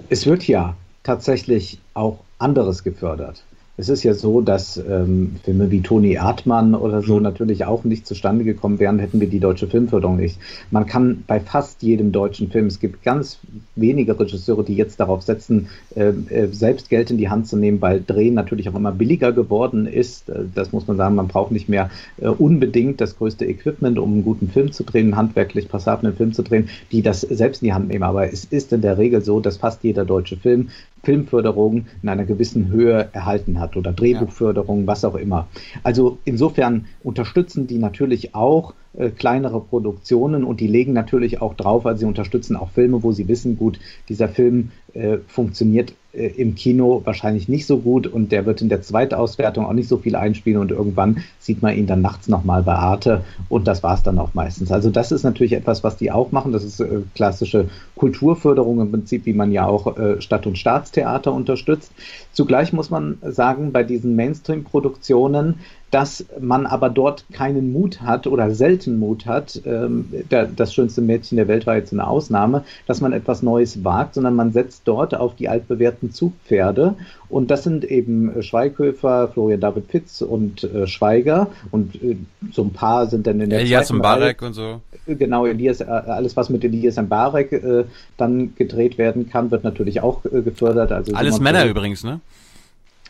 Es wird ja tatsächlich auch anderes gefördert. Es ist ja so, dass ähm, Filme wie Toni Erdmann oder so natürlich auch nicht zustande gekommen wären, hätten wir die deutsche Filmförderung nicht. Man kann bei fast jedem deutschen Film, es gibt ganz wenige Regisseure, die jetzt darauf setzen, äh, äh, selbst Geld in die Hand zu nehmen, weil Drehen natürlich auch immer billiger geworden ist. Äh, das muss man sagen, man braucht nicht mehr äh, unbedingt das größte Equipment, um einen guten Film zu drehen, einen handwerklich passablen Film zu drehen, die das selbst in die Hand nehmen. Aber es ist in der Regel so, dass fast jeder deutsche Film Filmförderung in einer gewissen Höhe erhalten hat oder Drehbuchförderung, was auch immer. Also insofern unterstützen die natürlich auch äh, kleinere Produktionen und die legen natürlich auch drauf, also sie unterstützen auch Filme, wo sie wissen, gut, dieser Film äh, funktioniert äh, im Kino wahrscheinlich nicht so gut und der wird in der Zweitauswertung auch nicht so viel einspielen und irgendwann sieht man ihn dann nachts nochmal bei Arte und das war es dann auch meistens. Also das ist natürlich etwas, was die auch machen. Das ist äh, klassische Kulturförderung im Prinzip, wie man ja auch äh, Stadt- und Staatstheater unterstützt. Zugleich muss man sagen, bei diesen Mainstream-Produktionen dass man aber dort keinen Mut hat oder selten Mut hat, ähm, der, das schönste Mädchen der Welt war jetzt eine Ausnahme, dass man etwas Neues wagt, sondern man setzt dort auf die altbewährten Zugpferde und das sind eben äh, Schweighöfer, Florian David Fitz und äh, Schweiger und äh, so ein paar sind dann in der Elias Mbarek und so. Genau, Elias, äh, alles was mit Elias Mbarek äh, dann gedreht werden kann, wird natürlich auch äh, gefördert. Also alles Männer übrigens, ne?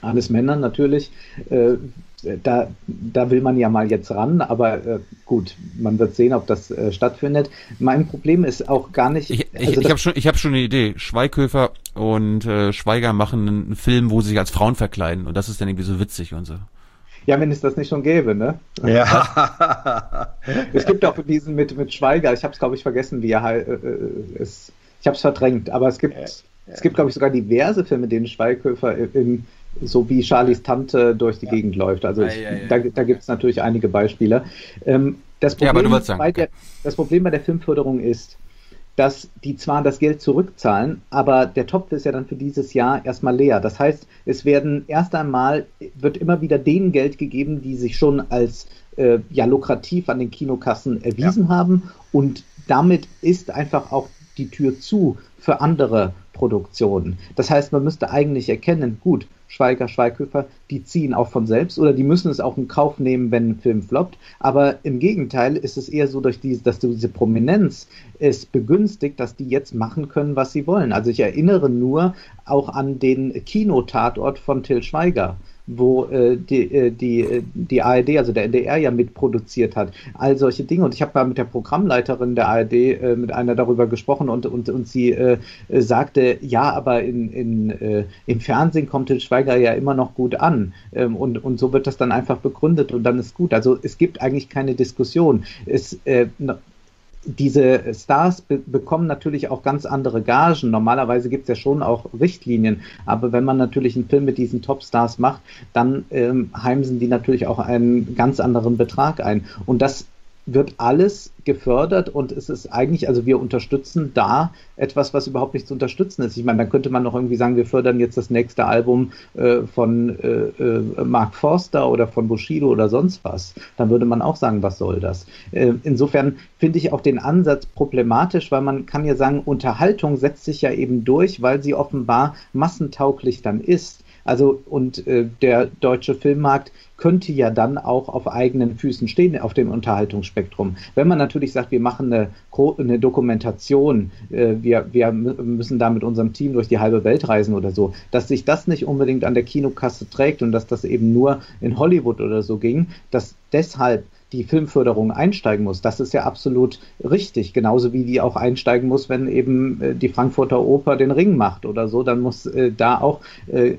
Alles Männer natürlich. Äh, da, da will man ja mal jetzt ran, aber äh, gut, man wird sehen, ob das äh, stattfindet. Mein Problem ist auch gar nicht. Ich, ich, also ich habe schon, ich hab schon eine Idee. Schweighöfer und äh, Schweiger machen einen Film, wo sie sich als Frauen verkleiden und das ist dann irgendwie so witzig und so. ja, wenn es das nicht schon gäbe, ne? Ja. (laughs) Es gibt auch diesen mit, mit Schweiger, ich habe es, glaube ich, vergessen, wie er halt, äh, äh, ist. Ich habe es verdrängt, aber es gibt, es gibt, glaube ich, sogar diverse Filme, in denen Schweighöfer im, so wie Charlies Tante durch die Gegend läuft. Also ich, Ja, ja, ja. da, da gibt es natürlich einige Beispiele. Ähm, das, Ja, Problem aber du wolltest sagen, bei der, das Problem bei der Filmförderung ist, dass die zwar das Geld zurückzahlen, aber der Topf ist ja dann für dieses Jahr erstmal leer. Das heißt, es werden erst einmal, wird immer wieder denen Geld gegeben, die sich schon als äh, ja lukrativ an den Kinokassen erwiesen haben und damit ist einfach auch die Tür zu für andere Produktionen. Das heißt, man müsste eigentlich erkennen, gut, Schweiger, Schweighöfer, die ziehen auch von selbst oder die müssen es auch in Kauf nehmen, wenn ein Film floppt. Aber im Gegenteil ist es eher so, durch diese, dass diese Prominenz es begünstigt, dass die jetzt machen können, was sie wollen. Also ich erinnere nur auch an den Kinotatort von Till Schweiger wo äh, die, äh, die, äh, die ARD, also der NDR ja mitproduziert hat. All solche Dinge. Und ich habe mal mit der Programmleiterin der ARD äh, mit einer darüber gesprochen und, und, und sie äh, sagte, ja, aber in, in, äh, im Fernsehen kommt Til Schweiger ja immer noch gut an. Ähm, und, und so wird das dann einfach begründet und dann ist gut. Also es gibt eigentlich keine Diskussion. Es, äh, diese Stars be bekommen natürlich auch ganz andere Gagen. Normalerweise gibt es ja schon auch Richtlinien, aber wenn man natürlich einen Film mit diesen Topstars macht, dann ähm, heimsen die natürlich auch einen ganz anderen Betrag ein. Und das wird alles gefördert und es ist eigentlich, also wir unterstützen da etwas, was überhaupt nicht zu unterstützen ist. Ich meine, dann könnte man noch irgendwie sagen, wir fördern jetzt das nächste Album äh, von äh, äh, Mark Forster oder von Bushido oder sonst was. Dann würde man auch sagen, was soll das? Äh, insofern finde ich auch den Ansatz problematisch, weil man kann ja sagen, Unterhaltung setzt sich ja eben durch, weil sie offenbar massentauglich dann ist. Also und äh, der deutsche Filmmarkt könnte ja dann auch auf eigenen Füßen stehen auf dem Unterhaltungsspektrum. Wenn man natürlich sagt, wir machen eine, eine Dokumentation, äh, wir, wir mü- müssen da mit unserem Team durch die halbe Welt reisen oder so, dass sich das nicht unbedingt an der Kinokasse trägt und dass das eben nur in Hollywood oder so ging, dass deshalb die Filmförderung einsteigen muss. Das ist ja absolut richtig. Genauso wie die auch einsteigen muss, wenn eben äh, die Frankfurter Oper den Ring macht oder so, dann muss äh, da auch, äh,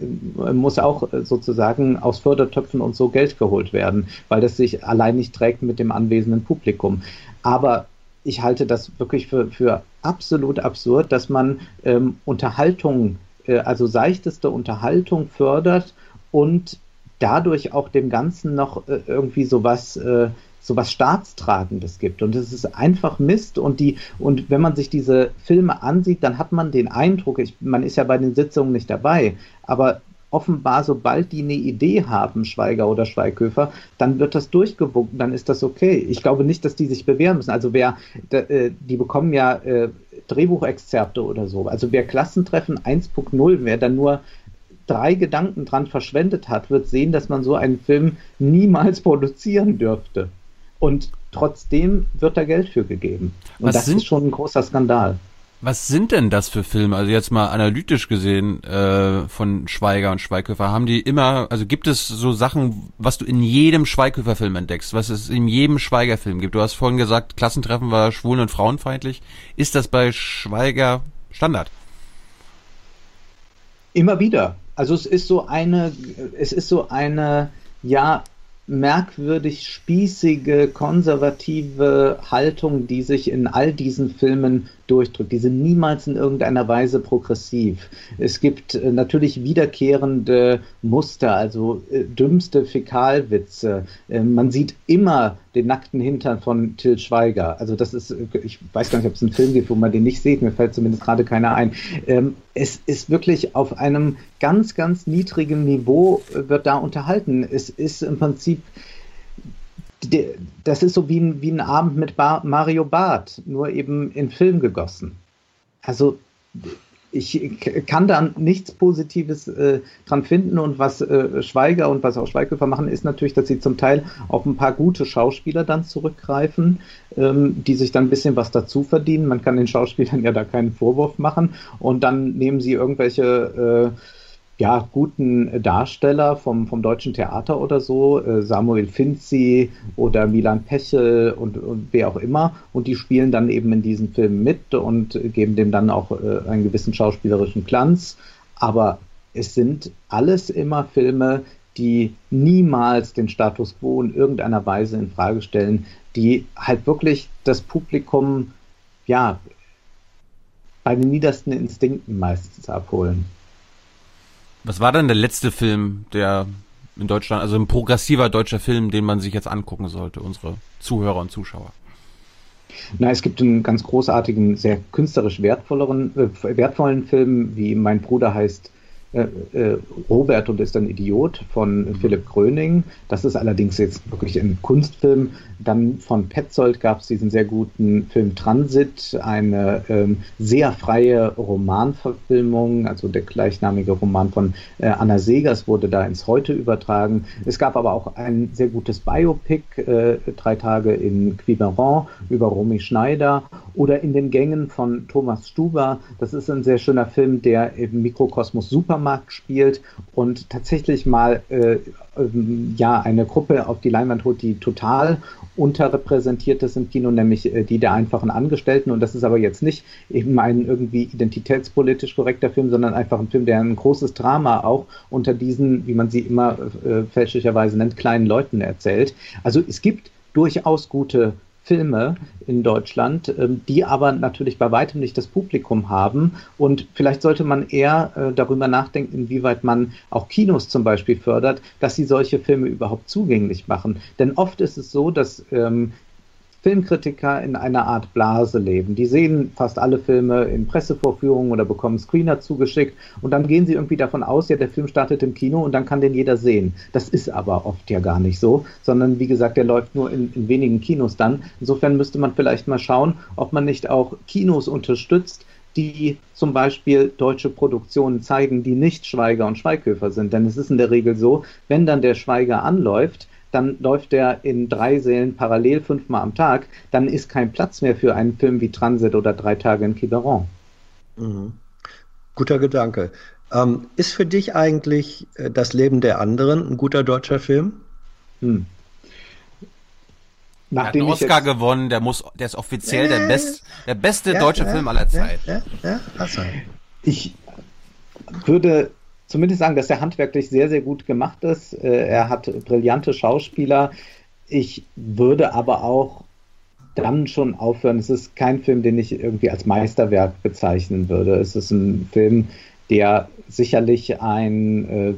muss auch sozusagen aus Fördertöpfen und so Geld geholt werden, weil das sich allein nicht trägt mit dem anwesenden Publikum. Aber ich halte das wirklich für, für absolut absurd, dass man ähm, Unterhaltung, äh, also seichteste Unterhaltung fördert und dadurch auch dem Ganzen noch äh, irgendwie sowas, äh, sowas Staatstragendes gibt. Und es ist einfach Mist. Und die, und wenn man sich diese Filme ansieht, dann hat man den Eindruck, ich, man ist ja bei den Sitzungen nicht dabei, aber offenbar, sobald die eine Idee haben, Schweiger oder Schweighöfer, dann wird das durchgewunken, dann ist das okay. Ich glaube nicht, dass die sich bewähren müssen. Also wer, äh, die bekommen ja äh, Drehbuchexzerpte oder so. Also wer Klassentreffen 1.0, wer dann nur drei Gedanken dran verschwendet hat, wird sehen, dass man so einen Film niemals (laughs) produzieren dürfte. Und trotzdem wird da Geld für gegeben. Und Was das sind- ist schon ein großer Skandal. Was sind denn das für Filme? Also jetzt mal analytisch gesehen äh, von Schweiger und Schweighöfer. Haben die immer, also gibt es so Sachen, was du in jedem Schweighöfer-Film entdeckst, was es in jedem Schweiger-Film gibt? Du hast vorhin gesagt, Klassentreffen war schwulen- und frauenfeindlich. Ist das bei Schweiger Standard? Immer wieder. Also es ist so eine, es ist so eine, ja, merkwürdig spießige, konservative Haltung, die sich in all diesen Filmen durchdrückt. Die sind niemals in irgendeiner Weise progressiv. Es gibt äh, natürlich wiederkehrende Muster, also äh, dümmste Fäkalwitze. Äh, man sieht immer den nackten Hintern von Till Schweiger. Also das ist, äh, ich weiß gar nicht, ob es einen Film gibt, wo man den nicht sieht. Mir fällt zumindest gerade keiner ein. Ähm, es ist wirklich auf einem ganz, ganz niedrigen Niveau äh, wird da unterhalten. Es ist im Prinzip das ist so wie ein, wie ein Abend mit Bar Mario Barth, nur eben in Film gegossen. Also ich kann da nichts Positives äh, dran finden und was äh, Schweiger und was auch Schweighöfer machen, ist natürlich, dass sie zum Teil auf ein paar gute Schauspieler dann zurückgreifen, ähm, die sich dann ein bisschen was dazu verdienen. Man kann den Schauspielern ja da keinen Vorwurf machen und dann nehmen sie irgendwelche äh, ja, guten Darsteller vom, vom deutschen Theater oder so, äh, Samuel Finzi oder Milan Pechel und, und wer auch immer, und die spielen dann eben in diesen Filmen mit und geben dem dann auch äh, einen gewissen schauspielerischen Glanz. Aber es sind alles immer Filme, die niemals den Status quo in irgendeiner Weise in Frage stellen, die halt wirklich das Publikum ja bei den niedersten Instinkten meistens abholen. Was war denn der letzte Film, der in Deutschland, also ein progressiver deutscher Film, den man sich jetzt angucken sollte, unsere Zuhörer und Zuschauer? Na, es gibt einen ganz großartigen, sehr künstlerisch wertvolleren, äh, wertvollen Film, wie Mein Bruder heißt äh, äh, Robert und ist ein Idiot von Philipp Gröning. Das ist allerdings jetzt wirklich ein Kunstfilm. Dann von Petzold gab es diesen sehr guten Film Transit, eine ähm, sehr freie Romanverfilmung, also der gleichnamige Roman von äh, Anna Segers wurde da ins Heute übertragen. Es gab aber auch ein sehr gutes Biopic, äh, drei Tage in Quiberon über Romy Schneider oder in den Gängen von Thomas Stuber. Das ist ein sehr schöner Film, der im Mikrokosmos Supermarkt spielt und tatsächlich mal äh, ähm, ja eine Gruppe auf die Leinwand holt, die total unterrepräsentiert ist im Kino, nämlich äh, die der einfachen Angestellten. Und das ist aber jetzt nicht eben ein irgendwie identitätspolitisch korrekter Film, sondern einfach ein Film, der ein großes Drama auch unter diesen, wie man sie immer äh, fälschlicherweise nennt, kleinen Leuten erzählt. Also es gibt durchaus gute Filme in Deutschland, ähm, die aber natürlich bei weitem nicht das Publikum haben. Und vielleicht sollte man eher äh, darüber nachdenken, inwieweit man auch Kinos zum Beispiel fördert, dass sie solche Filme überhaupt zugänglich machen. Denn oft ist es so, dass ähm, Filmkritiker in einer Art Blase leben. Die sehen fast alle Filme in Pressevorführungen oder bekommen Screener zugeschickt und dann gehen sie irgendwie davon aus, ja, der Film startet im Kino und dann kann den jeder sehen. Das ist aber oft ja gar nicht so, sondern wie gesagt, der läuft nur in, in wenigen Kinos dann. Insofern müsste man vielleicht mal schauen, ob man nicht auch Kinos unterstützt, die zum Beispiel deutsche Produktionen zeigen, die nicht Schweiger und Schweighöfer sind. Denn es ist in der Regel so, wenn dann der Schweiger anläuft, dann läuft der in drei Sälen parallel fünfmal am Tag, dann ist kein Platz mehr für einen Film wie Transit oder Drei Tage in Quiberon. Mhm. Guter Gedanke. Ähm, ist für dich eigentlich äh, das Leben der anderen ein guter deutscher Film? Hm. Er hat einen Oscar gewonnen, der muss, der ist offiziell äh, der, best, der beste ja, deutsche ja, Film aller Zeit. Ja, ja, ja, ich würde zumindest sagen, dass er handwerklich sehr, sehr gut gemacht ist. Äh, er hat brillante Schauspieler. Ich würde aber auch dann schon aufhören. Es ist kein Film, den ich irgendwie als Meisterwerk bezeichnen würde. Es ist ein Film, der sicherlich ein äh,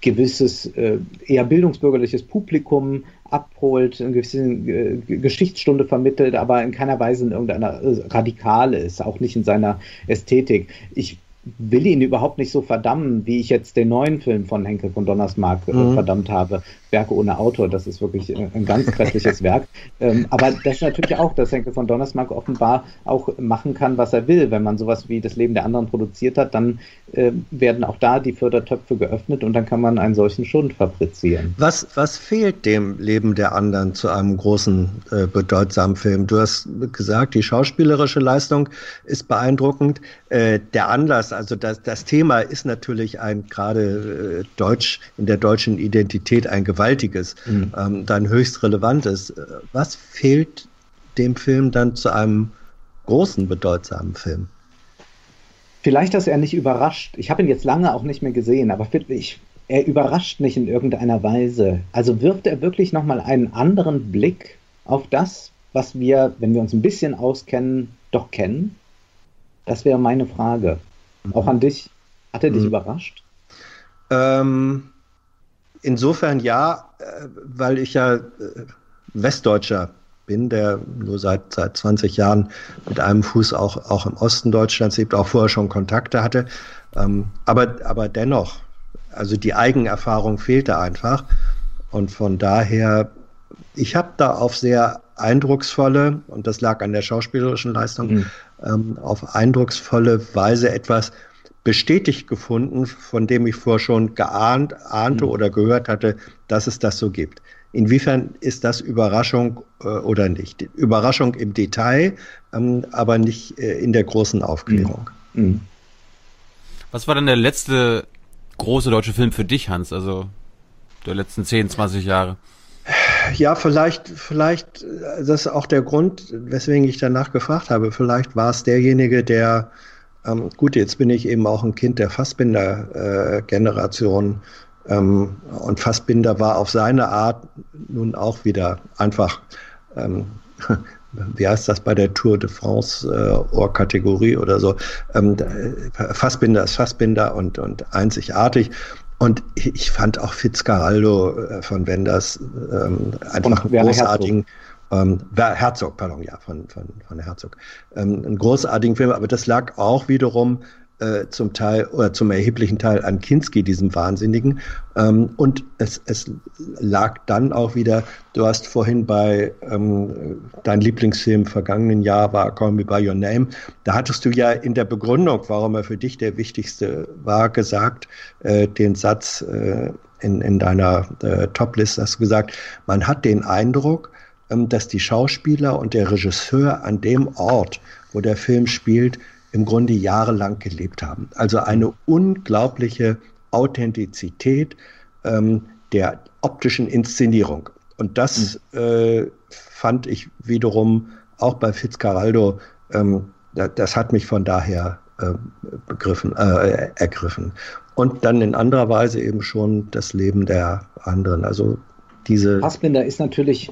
gewisses, äh, eher bildungsbürgerliches Publikum abholt, eine gewisse äh, Geschichtsstunde vermittelt, aber in keiner Weise in irgendeiner äh, radikale ist, auch nicht in seiner Ästhetik. Ich will ihn überhaupt nicht so verdammen, wie ich jetzt den neuen Film von Henke von Donnersmarck äh, mhm. verdammt habe. Werke ohne Autor, das ist wirklich äh, ein ganz grässliches Werk. (laughs) Ähm, aber das ist natürlich auch, dass Henke von Donnersmarck offenbar auch machen kann, was er will. Wenn man sowas wie das Leben der anderen produziert hat, dann äh, werden auch da die Fördertöpfe geöffnet und dann kann man einen solchen Schund fabrizieren. Was, was fehlt dem Leben der anderen zu einem großen, äh, bedeutsamen Film? Du hast gesagt, die schauspielerische Leistung ist beeindruckend. Äh, der Anlass, also das, das Thema ist natürlich ein gerade äh, deutsch, in der deutschen Identität ein Gewaltiges, mhm. ähm, dann höchst relevantes. Was fehlt dem Film dann zu einem großen, bedeutsamen Film? Vielleicht, dass er nicht überrascht. Ich habe ihn jetzt lange auch nicht mehr gesehen, aber ich, er überrascht mich in irgendeiner Weise. Also wirft er wirklich nochmal einen anderen Blick auf das, was wir, wenn wir uns ein bisschen auskennen, doch kennen? Das wäre meine Frage. Auch an dich. Hat er dich Mhm. überrascht? Ähm, insofern ja, äh, weil ich ja äh, Westdeutscher bin, der nur seit, seit 20 Jahren mit einem Fuß auch, auch im Osten Deutschlands lebt, auch vorher schon Kontakte hatte. Ähm, aber, aber dennoch, also die Eigenerfahrung fehlte einfach. Und von daher, ich habe da auf sehr eindrucksvolle, und das lag an der schauspielerischen Leistung, ähm, auf eindrucksvolle Weise etwas bestätigt gefunden, von dem ich vorher schon geahnt, ahnte oder gehört hatte, dass es das so gibt. Inwiefern ist das Überraschung äh, oder nicht? Überraschung im Detail, ähm, aber nicht äh, in der großen Aufklärung. Was war denn der letzte große deutsche Film für dich, Hans? Also der letzten 10, 20 Jahre? Ja, vielleicht, vielleicht, äh, das ist auch der Grund, weswegen ich danach gefragt habe. Vielleicht war es derjenige, der, ähm, gut, jetzt bin ich eben auch ein Kind der Fassbinder-Generation. ähm, und Fassbinder war auf seine Art nun auch wieder einfach, ähm, (laughs) wie heißt das bei der Tour de France, äh, Ohrkategorie oder so. Ähm, äh, Fassbinder ist Fassbinder und, und einzigartig. Und ich fand auch Fitzcarraldo äh, von Wenders ähm, einfach einen großartigen ähm, Herzog, pardon, ja, von, von, von Herzog. Ähm, einen großartigen Film, aber das lag auch wiederum äh, zum Teil oder zum erheblichen Teil an Kinski, diesem Wahnsinnigen. Ähm, und es, es lag dann auch wieder, du hast vorhin bei ähm, dein Lieblingsfilm vergangenen Jahr war Call Me By Your Name. Da hattest du ja in der Begründung, warum er für dich der wichtigste war, gesagt, äh, den Satz äh, in, in deiner äh, Toplist hast du gesagt, man hat den Eindruck, ähm, dass die Schauspieler und der Regisseur an dem Ort, wo der Film spielt, im Grunde jahrelang gelebt haben. Also eine unglaubliche Authentizität ähm, der optischen Inszenierung. Und das äh, fand ich wiederum auch bei Fitzcarraldo, ähm, da, das hat mich von daher äh, begriffen, äh, ergriffen. Und dann in anderer Weise eben schon das Leben der anderen. Also diese Fassbinder ist natürlich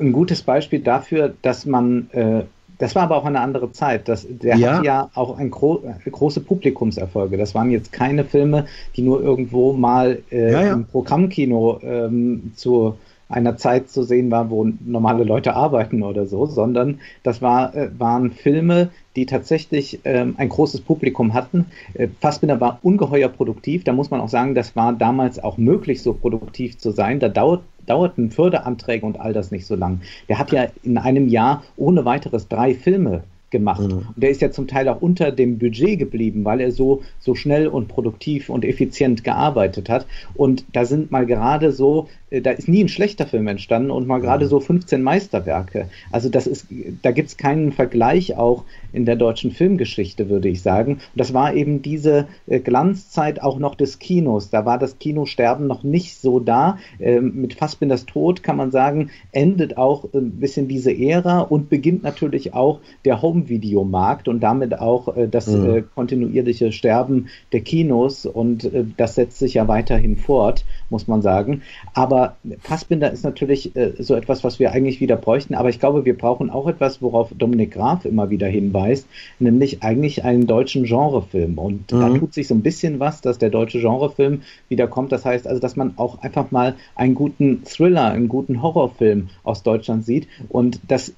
ein gutes Beispiel dafür, dass man, äh, das war aber auch eine andere Zeit. Das, der Ja. hat ja auch ein gro große Publikumserfolge. Das waren jetzt keine Filme, die nur irgendwo mal äh, Ja, ja. im Programmkino ähm, zu einer Zeit zu sehen war, wo normale Leute arbeiten oder so, sondern das war, äh, waren Filme, die tatsächlich ähm, ein großes Publikum hatten. Äh, Fassbinder war ungeheuer produktiv. Da muss man auch sagen, das war damals auch möglich, so produktiv zu sein. Da dauert, dauerten Förderanträge und all das nicht so lang. Der hat ja in einem Jahr ohne weiteres drei Filme gemacht. Und der ist ja zum Teil auch unter dem Budget geblieben, weil er so, so schnell und produktiv und effizient gearbeitet hat. Und da sind mal gerade so, da ist nie ein schlechter Film entstanden und mal gerade so 15 Meisterwerke. Also das ist, da gibt es keinen Vergleich auch in der deutschen Filmgeschichte, würde ich sagen. Und das war eben diese äh, Glanzzeit auch noch des Kinos. Da war das Kinosterben noch nicht so da. Ähm, mit Fassbinders Tod kann man sagen, endet auch ein bisschen diese Ära und beginnt natürlich auch der Home-Videomarkt und damit auch äh, das Mhm. äh, kontinuierliche Sterben der Kinos und äh, das setzt sich ja weiterhin fort, muss man sagen. Aber Fassbinder ist natürlich äh, so etwas, was wir eigentlich wieder bräuchten, aber ich glaube, wir brauchen auch etwas, worauf Dominik Graf immer wieder hinweist, nämlich eigentlich einen deutschen Genrefilm. Und da Mhm. tut sich so ein bisschen was, dass der deutsche Genrefilm wieder kommt. Das heißt also, dass man auch einfach mal einen guten Thriller, einen guten Horrorfilm aus Deutschland sieht und das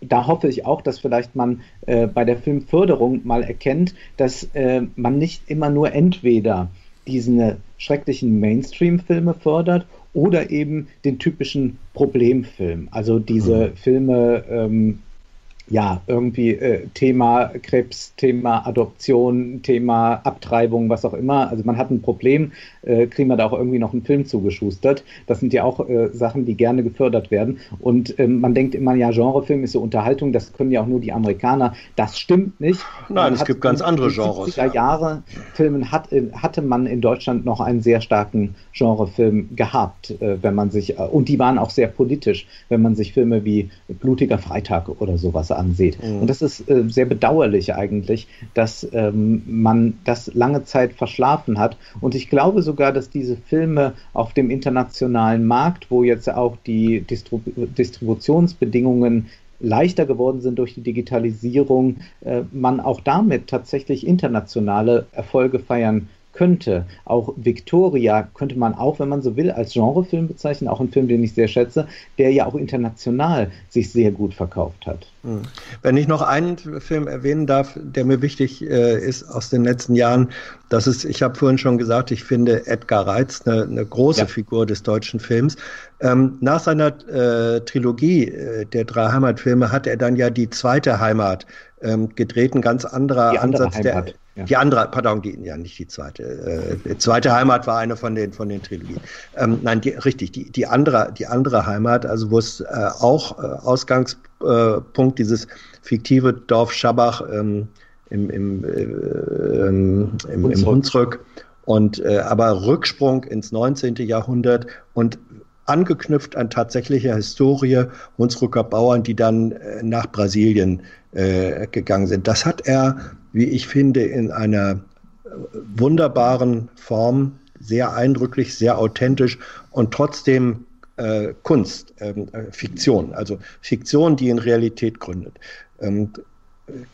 da hoffe ich auch, dass vielleicht man äh, bei der Filmförderung mal erkennt, dass äh, man nicht immer nur entweder diese schrecklichen Mainstream-Filme fördert oder eben den typischen Problemfilm. Also diese Filme, ähm, ja, irgendwie äh, Thema Krebs, Thema Adoption, Thema Abtreibung, was auch immer. Also man hat ein Problem, äh, kriegen wir da auch irgendwie noch einen Film zugeschustert. Das sind ja auch äh, Sachen, die gerne gefördert werden. Und ähm, man denkt immer, ja, Genrefilm ist so Unterhaltung, das können ja auch nur die Amerikaner. Das stimmt nicht. Nein, Man es gibt ganz in andere den Genres, 70er Jahre Filmen hat, äh, hatte man in Deutschland noch einen sehr starken Genrefilm gehabt, äh, wenn man sich, äh, und die waren auch sehr politisch, wenn man sich Filme wie Blutiger Freitag oder sowas ansieht. Mhm. Und das ist äh, sehr bedauerlich eigentlich, dass ähm, man das lange Zeit verschlafen hat. Und ich glaube sogar, dass diese Filme auf dem internationalen Markt, wo jetzt auch die Distribu Distributionsbedingungen leichter geworden sind durch die Digitalisierung, äh, man auch damit tatsächlich internationale Erfolge feiern könnte. Auch Victoria könnte man auch, wenn man so will, als Genrefilm bezeichnen, auch ein Film, den ich sehr schätze, der ja auch international sich sehr gut verkauft hat. Hm. Wenn ich noch einen Film erwähnen darf, der mir wichtig äh, ist aus den letzten Jahren, das ist, ich habe vorhin schon gesagt, ich finde Edgar Reitz eine, eine große ja. Figur des deutschen Films. Ähm, nach seiner äh, Trilogie äh, der drei Heimatfilme hat er dann ja die zweite Heimat ähm, gedreht, ein ganz anderer Ansatz. Heimat. Der, ja. Die andere, pardon, die, ja nicht die zweite. Äh, die zweite Heimat war eine von den von den Trilogien. Ähm, nein, die, richtig, die die andere die andere Heimat, also wo es äh, auch äh, Ausgangspunkt dieses fiktive Dorf Schabach ähm, im im, äh, ähm, im, im Hunsrück und äh, aber Rücksprung ins 19. Jahrhundert und angeknüpft an tatsächliche Historie Hunsrücker Bauern, die dann äh, nach Brasilien äh, gegangen sind. Das hat er wie ich finde, in einer wunderbaren Form, sehr eindrücklich, sehr authentisch und trotzdem äh, Kunst, ähm, äh, Fiktion, also Fiktion, die in Realität gründet, ähm,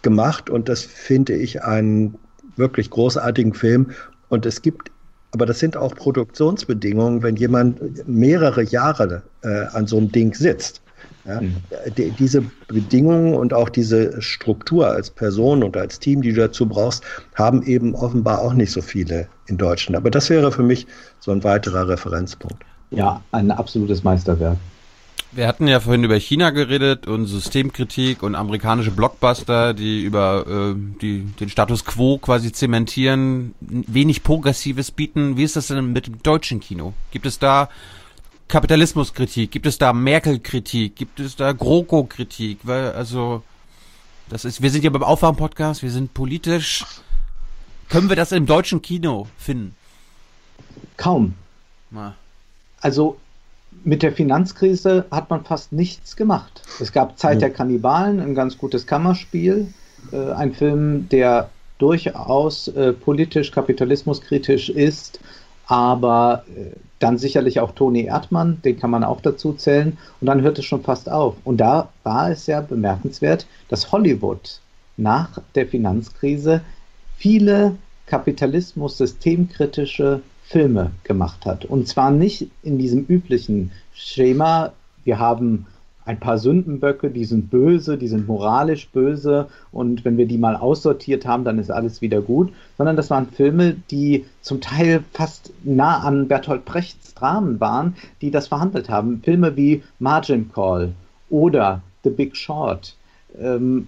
gemacht. Und das finde ich einen wirklich großartigen Film. Und es gibt, aber das sind auch Produktionsbedingungen, wenn jemand mehrere Jahre äh, an so einem Ding sitzt ja, mhm. die, diese Bedingungen und auch diese Struktur als Person und als Team, die du dazu brauchst, haben eben offenbar auch nicht so viele in Deutschland. Aber das wäre für mich so ein weiterer Referenzpunkt. Ja, ein absolutes Meisterwerk. Wir hatten ja vorhin über China geredet und Systemkritik und amerikanische Blockbuster, die über äh, die, den Status quo quasi zementieren, wenig Progressives bieten. Wie ist das denn mit dem deutschen Kino? Gibt es da Kapitalismuskritik? Gibt es da Merkel-Kritik? Gibt es da GroKo-Kritik? Weil, also, das ist, wir sind ja beim Aufwachen-Podcast, wir sind politisch. Können wir das im deutschen Kino finden? Kaum. Na. Also, mit der Finanzkrise hat man fast nichts gemacht. Es gab Zeit der Kannibalen, ein ganz gutes Kammerspiel, äh, ein Film, der durchaus äh, politisch, kapitalismuskritisch ist, aber äh, dann sicherlich auch Toni Erdmann, den kann man auch dazu zählen. Und dann hört es schon fast auf. Und da war es ja bemerkenswert, dass Hollywood nach der Finanzkrise viele kapitalismus-systemkritische Filme gemacht hat. Und zwar nicht in diesem üblichen Schema, wir haben ein paar Sündenböcke, die sind böse, die sind moralisch böse und wenn wir die mal aussortiert haben, dann ist alles wieder gut, sondern das waren Filme, die zum Teil fast nah an Bertolt Brechts Dramen waren, die das verhandelt haben. Filme wie Margin Call oder The Big Short, ähm,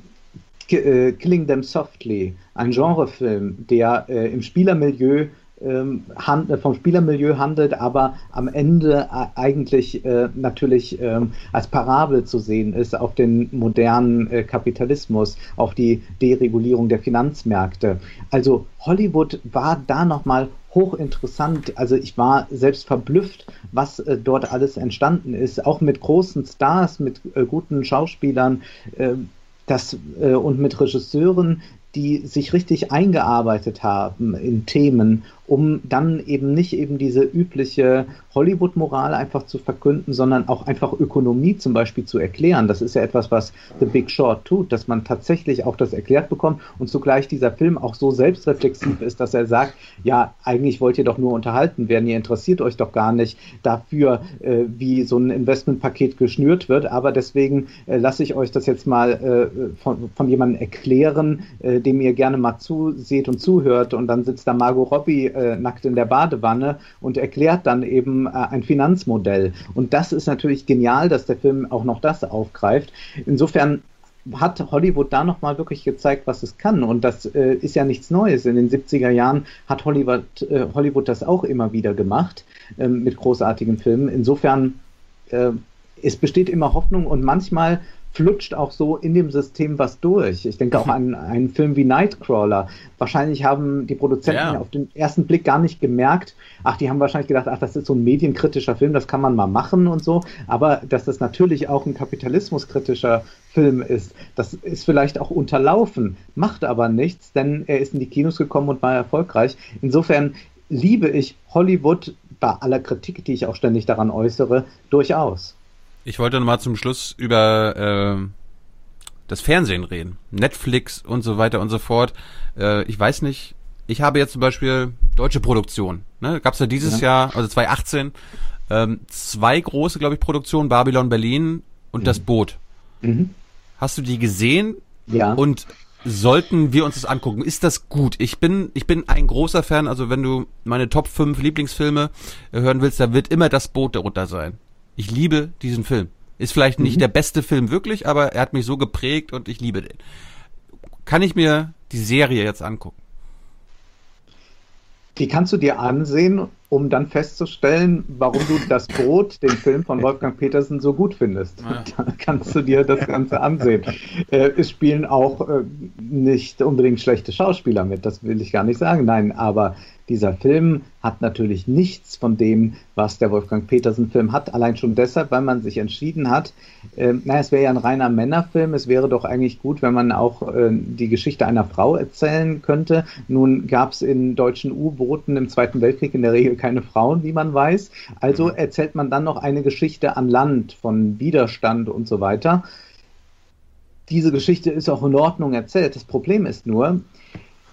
äh, Killing Them Softly, ein Genrefilm, der äh, im Spielermilieu ähm, äh, vom Spielermilieu handelt, aber am Ende äh, eigentlich äh, natürlich ähm, als Parabel zu sehen ist auf den modernen äh, Kapitalismus, auf die Deregulierung der Finanzmärkte. Also Hollywood war da nochmal hochinteressant. Also ich war selbst verblüfft, was äh, dort alles entstanden ist, auch mit großen Stars, mit äh, guten Schauspielern. Ähm, das, äh, und mit Regisseuren, die sich richtig eingearbeitet haben in Themen, um dann eben nicht eben diese übliche Hollywood-Moral einfach zu verkünden, sondern auch einfach Ökonomie zum Beispiel zu erklären. Das ist ja etwas, was The Big Short tut, dass man tatsächlich auch das erklärt bekommt und zugleich dieser Film auch so selbstreflexiv ist, dass er sagt, ja, eigentlich wollt ihr doch nur unterhalten werden, ihr interessiert euch doch gar nicht dafür, äh, wie so ein Investmentpaket geschnürt wird, aber deswegen äh, lasse ich euch das jetzt mal äh, von, von jemandem erklären, äh, dem ihr gerne mal zuseht und zuhört und dann sitzt da Margot Robbie äh, nackt in der Badewanne und erklärt dann eben äh, ein Finanzmodell. Und das ist natürlich genial, dass der Film auch noch das aufgreift. Insofern hat Hollywood da nochmal wirklich gezeigt, was es kann. Und das äh, ist ja nichts Neues. In den 70er Jahren hat Hollywood, äh, Hollywood das auch immer wieder gemacht ähm, mit großartigen Filmen. Insofern, äh, es besteht immer Hoffnung und manchmal flutscht auch so in dem System was durch. Ich denke auch (laughs) an einen Film wie Nightcrawler. Wahrscheinlich haben die Produzenten ja. auf den ersten Blick gar nicht gemerkt, ach, die haben wahrscheinlich gedacht, ach, das ist so ein medienkritischer Film, das kann man mal machen und so. Aber dass das natürlich auch ein kapitalismuskritischer Film ist, das ist vielleicht auch unterlaufen, macht aber nichts, denn er ist in die Kinos gekommen und war erfolgreich. Insofern liebe ich Hollywood bei aller Kritik, die ich auch ständig daran äußere, durchaus. Ich wollte noch mal zum Schluss über äh, das Fernsehen reden. Netflix und so weiter und so fort. Äh, ich weiß nicht, ich habe jetzt zum Beispiel deutsche Produktion. Ne? Gab es ja dieses ja. Jahr, also 2018, ähm, zwei große, glaube ich, Produktionen, Babylon Berlin und mhm. das Boot. Mhm. Hast du die gesehen? Ja. Und sollten wir uns das angucken? Ist das gut? Ich bin, ich bin ein großer Fan, also wenn du meine Top 5 Lieblingsfilme hören willst, da wird immer das Boot darunter sein. Ich liebe diesen Film. Ist vielleicht nicht mhm. der beste Film wirklich, aber er hat mich so geprägt und ich liebe den. Kann ich mir die Serie jetzt angucken? Die kannst du dir ansehen, um dann festzustellen, warum du das Boot, den Film von Wolfgang Petersen, so gut findest. Ja. (laughs) Dann kannst du dir das Ganze ansehen. Äh, es spielen auch äh, nicht unbedingt schlechte Schauspieler mit, das will ich gar nicht sagen. Nein, aber dieser Film hat natürlich nichts von dem, was der Wolfgang Petersen-Film hat, allein schon deshalb, weil man sich entschieden hat, äh, naja, es wäre ja ein reiner Männerfilm, es wäre doch eigentlich gut, wenn man auch äh, die Geschichte einer Frau erzählen könnte. Nun gab es in deutschen U-Booten im Zweiten Weltkrieg in der Regel keine Frauen, wie man weiß. Also mhm. erzählt man dann noch eine Geschichte an Land von Widerstand und so weiter. Diese Geschichte ist auch in Ordnung erzählt. Das Problem ist nur,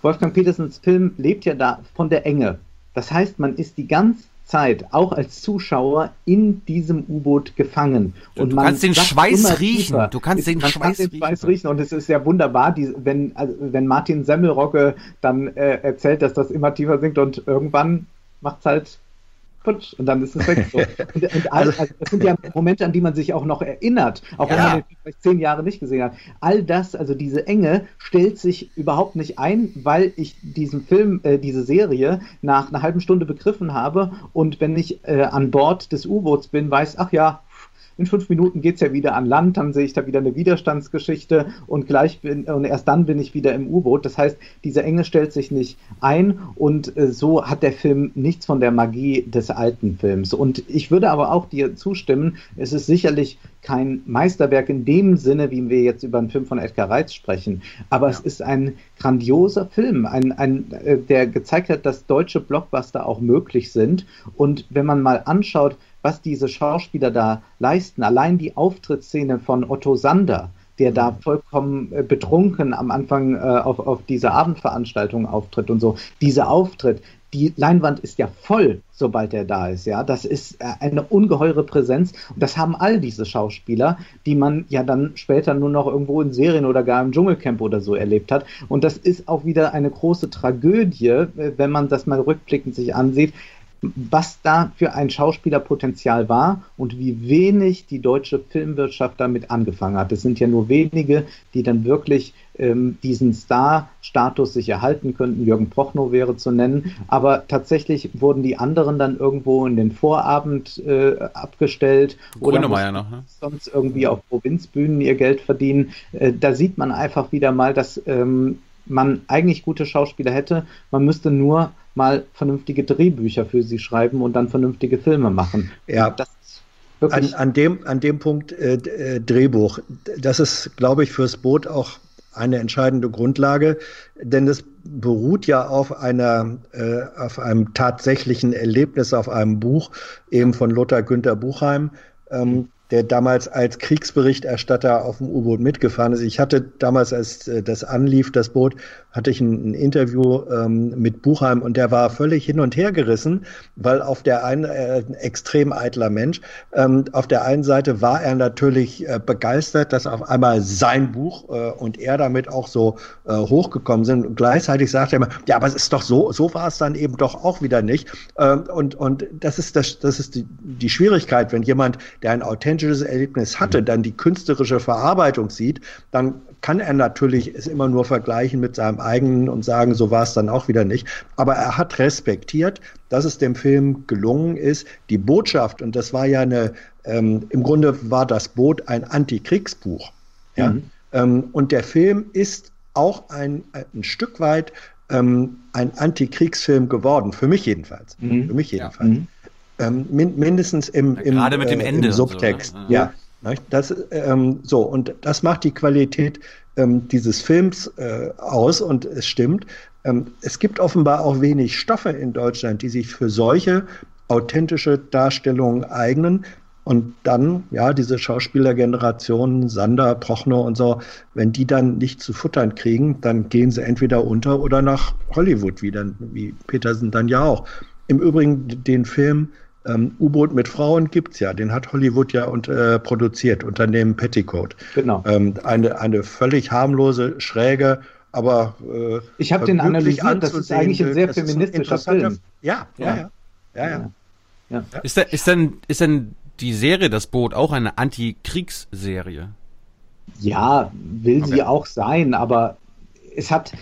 Wolfgang Petersens Film lebt ja da von der Enge. Das heißt, man ist die ganze Zeit, auch als Zuschauer, in diesem U-Boot gefangen. Und du man kannst den Schweiß riechen. Tiefer. Du kannst den, Schweiß, kann den Schweiß riechen. Und es ist ja wunderbar, die, wenn, also, wenn Martin Semmelrocke dann äh, erzählt, dass das immer tiefer sinkt und irgendwann macht es halt putsch, und dann ist es weg. So. (laughs) Und, und all, also das sind ja Momente, an die man sich auch noch erinnert, auch ja. wenn man den vielleicht zehn Jahre nicht gesehen hat. All das, also diese Enge, stellt sich überhaupt nicht ein, weil ich diesen Film, äh, diese Serie nach einer halben Stunde begriffen habe und wenn ich äh, an Bord des U-Boots bin, weiß, ach ja, in fünf Minuten geht es ja wieder an Land, dann sehe ich da wieder eine Widerstandsgeschichte und gleich bin, und erst dann bin ich wieder im U-Boot. Das heißt, diese Enge stellt sich nicht ein und äh, so hat der Film nichts von der Magie des alten Films. Und ich würde aber auch dir zustimmen, es ist sicherlich kein Meisterwerk in dem Sinne, wie wir jetzt über einen Film von Edgar Reitz sprechen, aber ja. es ist ein grandioser Film, ein, ein, äh, der gezeigt hat, dass deutsche Blockbuster auch möglich sind. Und wenn man mal anschaut, was diese Schauspieler da leisten. Allein die Auftrittsszene von Otto Sander, der da vollkommen äh, betrunken am Anfang äh, auf, auf dieser Abendveranstaltung auftritt und so. Dieser Auftritt, die Leinwand ist ja voll, sobald er da ist, ja. Das ist äh, eine ungeheure Präsenz. Und das haben all diese Schauspieler, die man ja dann später nur noch irgendwo in Serien oder gar im Dschungelcamp oder so erlebt hat. Und das ist auch wieder eine große Tragödie, äh, wenn man das mal rückblickend sich ansieht was da für ein Schauspielerpotenzial war und wie wenig die deutsche Filmwirtschaft damit angefangen hat. Es sind ja nur wenige, die dann wirklich ähm, diesen Star-Status sich erhalten könnten. Jürgen Prochnow wäre zu nennen. Aber tatsächlich wurden die anderen dann irgendwo in den Vorabend äh, abgestellt oder noch, ne? sonst irgendwie auf Provinzbühnen ihr Geld verdienen. Äh, da sieht man einfach wieder mal, dass ähm, man eigentlich gute Schauspieler hätte. Man müsste nur mal vernünftige Drehbücher für sie schreiben und dann vernünftige Filme machen. Ja. an, an, dem, an dem Punkt äh, äh, Drehbuch, das ist, glaube ich, fürs Boot auch eine entscheidende Grundlage, denn es beruht ja auf einer, äh, auf einem tatsächlichen Erlebnis, auf einem Buch eben von Lothar Günther Buchheim. Ähm, der damals als Kriegsberichterstatter auf dem U-Boot mitgefahren ist. Ich hatte damals, als äh, das anlief, das Boot, hatte ich ein, ein Interview ähm, mit Buchheim und der war völlig hin und her gerissen, weil auf der einen, äh, ein extrem eitler Mensch, ähm, auf der einen Seite war er natürlich äh, begeistert, dass auf einmal sein Buch äh, und er damit auch so äh, hochgekommen sind. Und gleichzeitig sagte er immer, ja, aber es ist doch so, so war es dann eben doch auch wieder nicht. Ähm, und, und das ist das, das ist die, die Schwierigkeit, wenn jemand, der ein authentisches Erlebnis hatte, dann die künstlerische Verarbeitung sieht, dann kann er natürlich es immer nur vergleichen mit seinem eigenen und sagen, so war es dann auch wieder nicht. Aber er hat respektiert, dass es dem Film gelungen ist, die Botschaft, und das war ja eine, ähm, im Grunde war das Boot ein Antikriegsbuch. Ja? Mhm. Ähm, und der Film ist auch ein, ein Stück weit ähm, ein Antikriegsfilm geworden, für mich jedenfalls. Mhm. Für mich jedenfalls. Ja. Mhm. Ähm, min mindestens im, im, Gerade mit dem äh, Ende im Subtext. So, ne? Ja. Das, ähm, so, und das macht die Qualität ähm, dieses Films äh, aus und es stimmt. Ähm, es gibt offenbar auch wenig Stoffe in Deutschland, die sich für solche authentische Darstellungen eignen. Und dann, ja, diese Schauspielergeneration, Sander, Prochnow und so, wenn die dann nicht zu futtern kriegen, dann gehen sie entweder unter oder nach Hollywood wieder, wie Petersen dann ja auch. Im Übrigen den Film ähm, U-Boot mit Frauen gibt's ja, den hat Hollywood ja und, äh, produziert unter dem Petticoat. Genau. Ähm, eine, eine völlig harmlose, schräge, aber äh, ich habe den analysiert, das ist eigentlich ein sehr feministischer Film. Ja, ja, ja. ja, ja. ja. Ist, da, ist, denn, ist denn die Serie Das Boot auch eine Antikriegsserie? Ja, will okay. sie auch sein, aber es hat,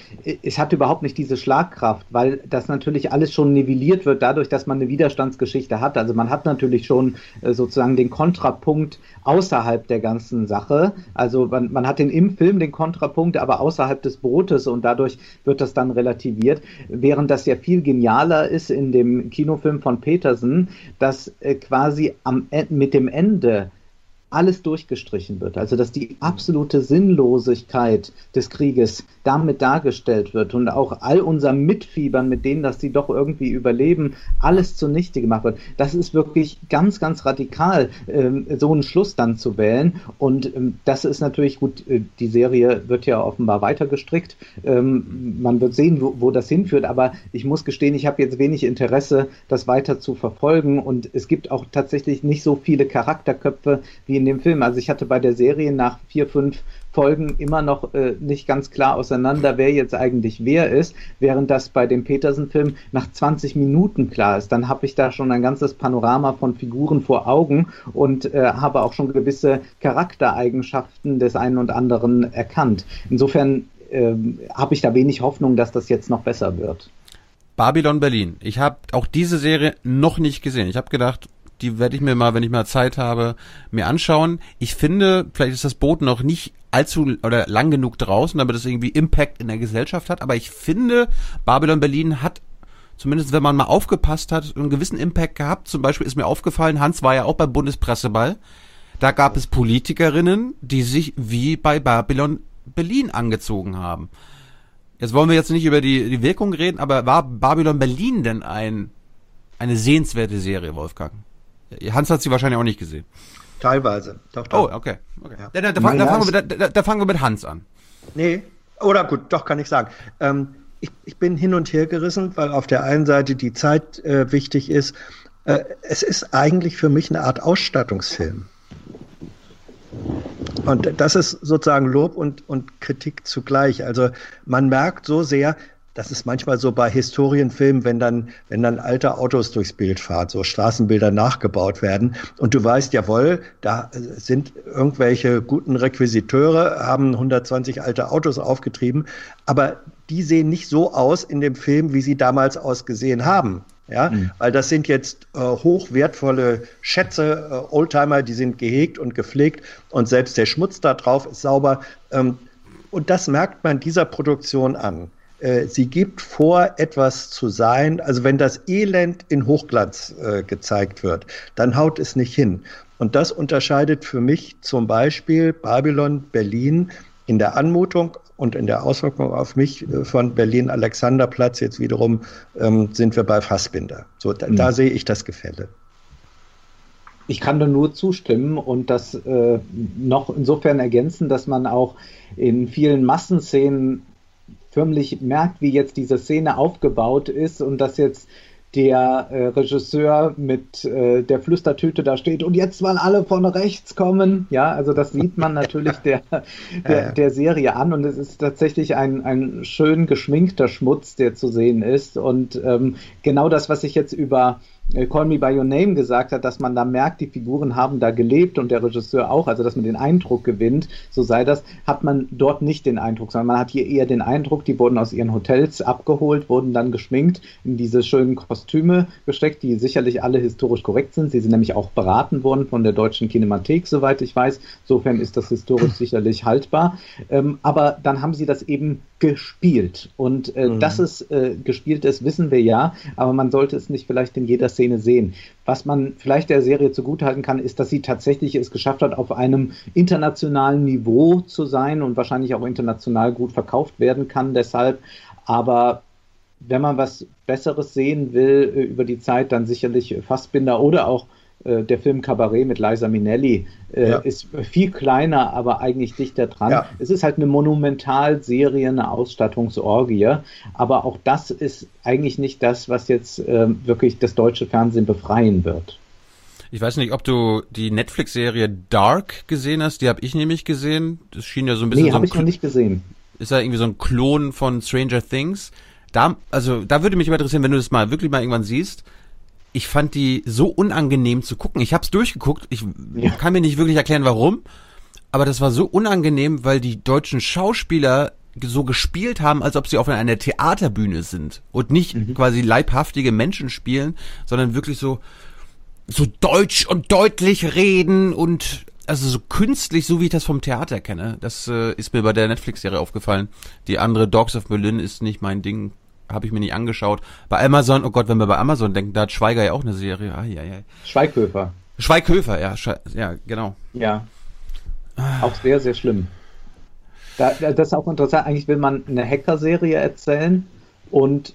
es hat überhaupt nicht diese Schlagkraft, weil das natürlich alles schon nivelliert wird dadurch, dass man eine Widerstandsgeschichte hat. Also man hat natürlich schon äh, sozusagen den Kontrapunkt außerhalb der ganzen Sache. Also man, man hat den im Film den Kontrapunkt, aber außerhalb des Bootes und dadurch wird das dann relativiert. Während das ja viel genialer ist in dem Kinofilm von Petersen, dass äh, quasi am, mit dem Ende alles durchgestrichen wird. Also dass die absolute Sinnlosigkeit des Krieges damit dargestellt wird und auch all unser Mitfiebern mit denen, dass sie doch irgendwie überleben, alles zunichte gemacht wird. Das ist wirklich ganz, ganz radikal, ähm, so einen Schluss dann zu wählen. Und ähm, das ist natürlich gut, äh, die Serie wird ja offenbar weiter gestrickt. Ähm, man wird sehen, wo, wo, das hinführt, aber ich muss gestehen, ich habe jetzt wenig Interesse, das weiter zu verfolgen. Und es gibt auch tatsächlich nicht so viele Charakterköpfe wie in dem Film. Also ich hatte bei der Serie nach vier, fünf Folgen immer noch äh, nicht ganz klar auseinander, wer jetzt eigentlich wer ist, während das bei dem Petersen-Film nach 20 Minuten klar ist. Dann habe ich da schon ein ganzes Panorama von Figuren vor Augen und äh, habe auch schon gewisse Charaktereigenschaften des einen und anderen erkannt. Insofern äh, habe ich da wenig Hoffnung, dass das jetzt noch besser wird. Babylon Berlin. Ich habe auch diese Serie noch nicht gesehen. Ich habe gedacht, die werde ich mir mal, wenn ich mal Zeit habe, mir anschauen. Ich finde, vielleicht ist das Boot noch nicht allzu oder lang genug draußen, damit es irgendwie Impact in der Gesellschaft hat. Aber ich finde, Babylon Berlin hat zumindest wenn man mal aufgepasst hat, einen gewissen Impact gehabt. Zum Beispiel ist mir aufgefallen, Hans war ja auch beim Bundespresseball. Da gab es Politikerinnen, die sich wie bei Babylon Berlin angezogen haben. Jetzt wollen wir jetzt nicht über die, die Wirkung reden, aber war Babylon Berlin denn ein, eine sehenswerte Serie, Wolfgang? Hans hat sie wahrscheinlich auch nicht gesehen. Teilweise. Doch, doch. Oh, okay. okay. Ja. Da, da, da, fangen wir, da fangen wir mit Hans an. Nee, oder gut, doch kann ich sagen. Ähm, ich, ich bin hin und her gerissen, weil auf der einen Seite die Zeit äh, wichtig ist. Äh, es ist eigentlich für mich eine Art Ausstattungsfilm. Und das ist sozusagen Lob und, und Kritik zugleich. Also man merkt so sehr, das ist manchmal so bei Historienfilmen, wenn dann, wenn dann alte Autos durchs Bild fahren, so Straßenbilder nachgebaut werden. Und du weißt, jawohl, da sind irgendwelche guten Requisiteure, haben 120 alte Autos aufgetrieben, aber die sehen nicht so aus in dem Film, wie sie damals ausgesehen haben. Ja, mhm. weil das sind jetzt äh, hochwertvolle Schätze, äh, Oldtimer, die sind gehegt und gepflegt und selbst der Schmutz da drauf ist sauber. Ähm, und das merkt man dieser Produktion an. Äh, sie gibt vor, etwas zu sein. Also wenn das Elend in Hochglanz äh, gezeigt wird, dann haut es nicht hin. Und das unterscheidet für mich zum Beispiel Babylon Berlin in der Anmutung und in der Auswirkung auf mich äh, von Berlin Alexanderplatz. Jetzt wiederum ähm, sind wir bei Fassbinder. So, da, mhm. da sehe ich das Gefälle. Ich kann da nur zustimmen und das äh, noch insofern ergänzen, dass man auch in vielen Massenszenen förmlich merkt, wie jetzt diese Szene aufgebaut ist und dass jetzt der äh, Regisseur mit äh, der Flüstertüte da steht und jetzt wollen alle von rechts kommen. Ja, also das sieht man (laughs) natürlich der, der, der Serie an und es ist tatsächlich ein, ein schön geschminkter Schmutz, der zu sehen ist. Und ähm, genau das, was ich jetzt über Call Me By Your Name gesagt hat, dass man da merkt, die Figuren haben da gelebt und der Regisseur auch, also dass man den Eindruck gewinnt, so sei das, hat man dort nicht den Eindruck, sondern man hat hier eher den Eindruck, die wurden aus ihren Hotels abgeholt, wurden dann geschminkt, in diese schönen Kostüme gesteckt, die sicherlich alle historisch korrekt sind. Sie sind nämlich auch beraten worden von der Deutschen Kinemathek, soweit ich weiß. Insofern ist das historisch sicherlich haltbar. Ähm, aber dann haben sie das eben gespielt. Und äh, mhm. dass es äh, gespielt ist, wissen wir ja, aber man sollte es nicht vielleicht in jeder Szene sehen. Was man vielleicht der Serie zugutehalten kann, ist, dass sie tatsächlich es geschafft hat, auf einem internationalen Niveau zu sein und wahrscheinlich auch international gut verkauft werden kann deshalb. Aber wenn man was Besseres sehen will äh, über die Zeit, dann sicherlich Fassbinder oder auch der Film Cabaret mit Liza Minnelli äh, Ja. ist viel kleiner, aber eigentlich dichter dran. Ja. Es ist halt eine Monumentalserie, eine Ausstattungsorgie, aber auch das ist eigentlich nicht das, was jetzt ähm, wirklich das deutsche Fernsehen befreien wird. Ich weiß nicht, ob du die Netflix-Serie Dark gesehen hast. Die habe ich nämlich gesehen. Das schien ja so ein bisschen Nee, so habe ein ich noch nicht gesehen. ist ja irgendwie so ein Klon von Stranger Things. Da, also, da würde mich immer interessieren, wenn du das mal wirklich mal irgendwann siehst. Ich fand die so unangenehm zu gucken. Ich habe es durchgeguckt. Ich kann mir nicht wirklich erklären, warum. Aber das war so unangenehm, weil die deutschen Schauspieler so gespielt haben, als ob sie auf einer Theaterbühne sind und nicht quasi leibhaftige Menschen spielen, sondern wirklich so so deutsch und deutlich reden und also so künstlich, so wie ich das vom Theater kenne. Das äh, ist mir bei der Netflix-Serie aufgefallen. Die andere Dogs of Berlin ist nicht mein Ding, habe ich mir nicht angeschaut. Bei Amazon, oh Gott, wenn wir bei Amazon denken, da hat Schweiger ja auch eine Serie. Ah, ja, ja. Schweighöfer. Schweighöfer, ja, Schwe ja, genau. Ja. Auch sehr, sehr schlimm. Da, da- das ist auch interessant. Eigentlich will man eine Hacker-Serie erzählen und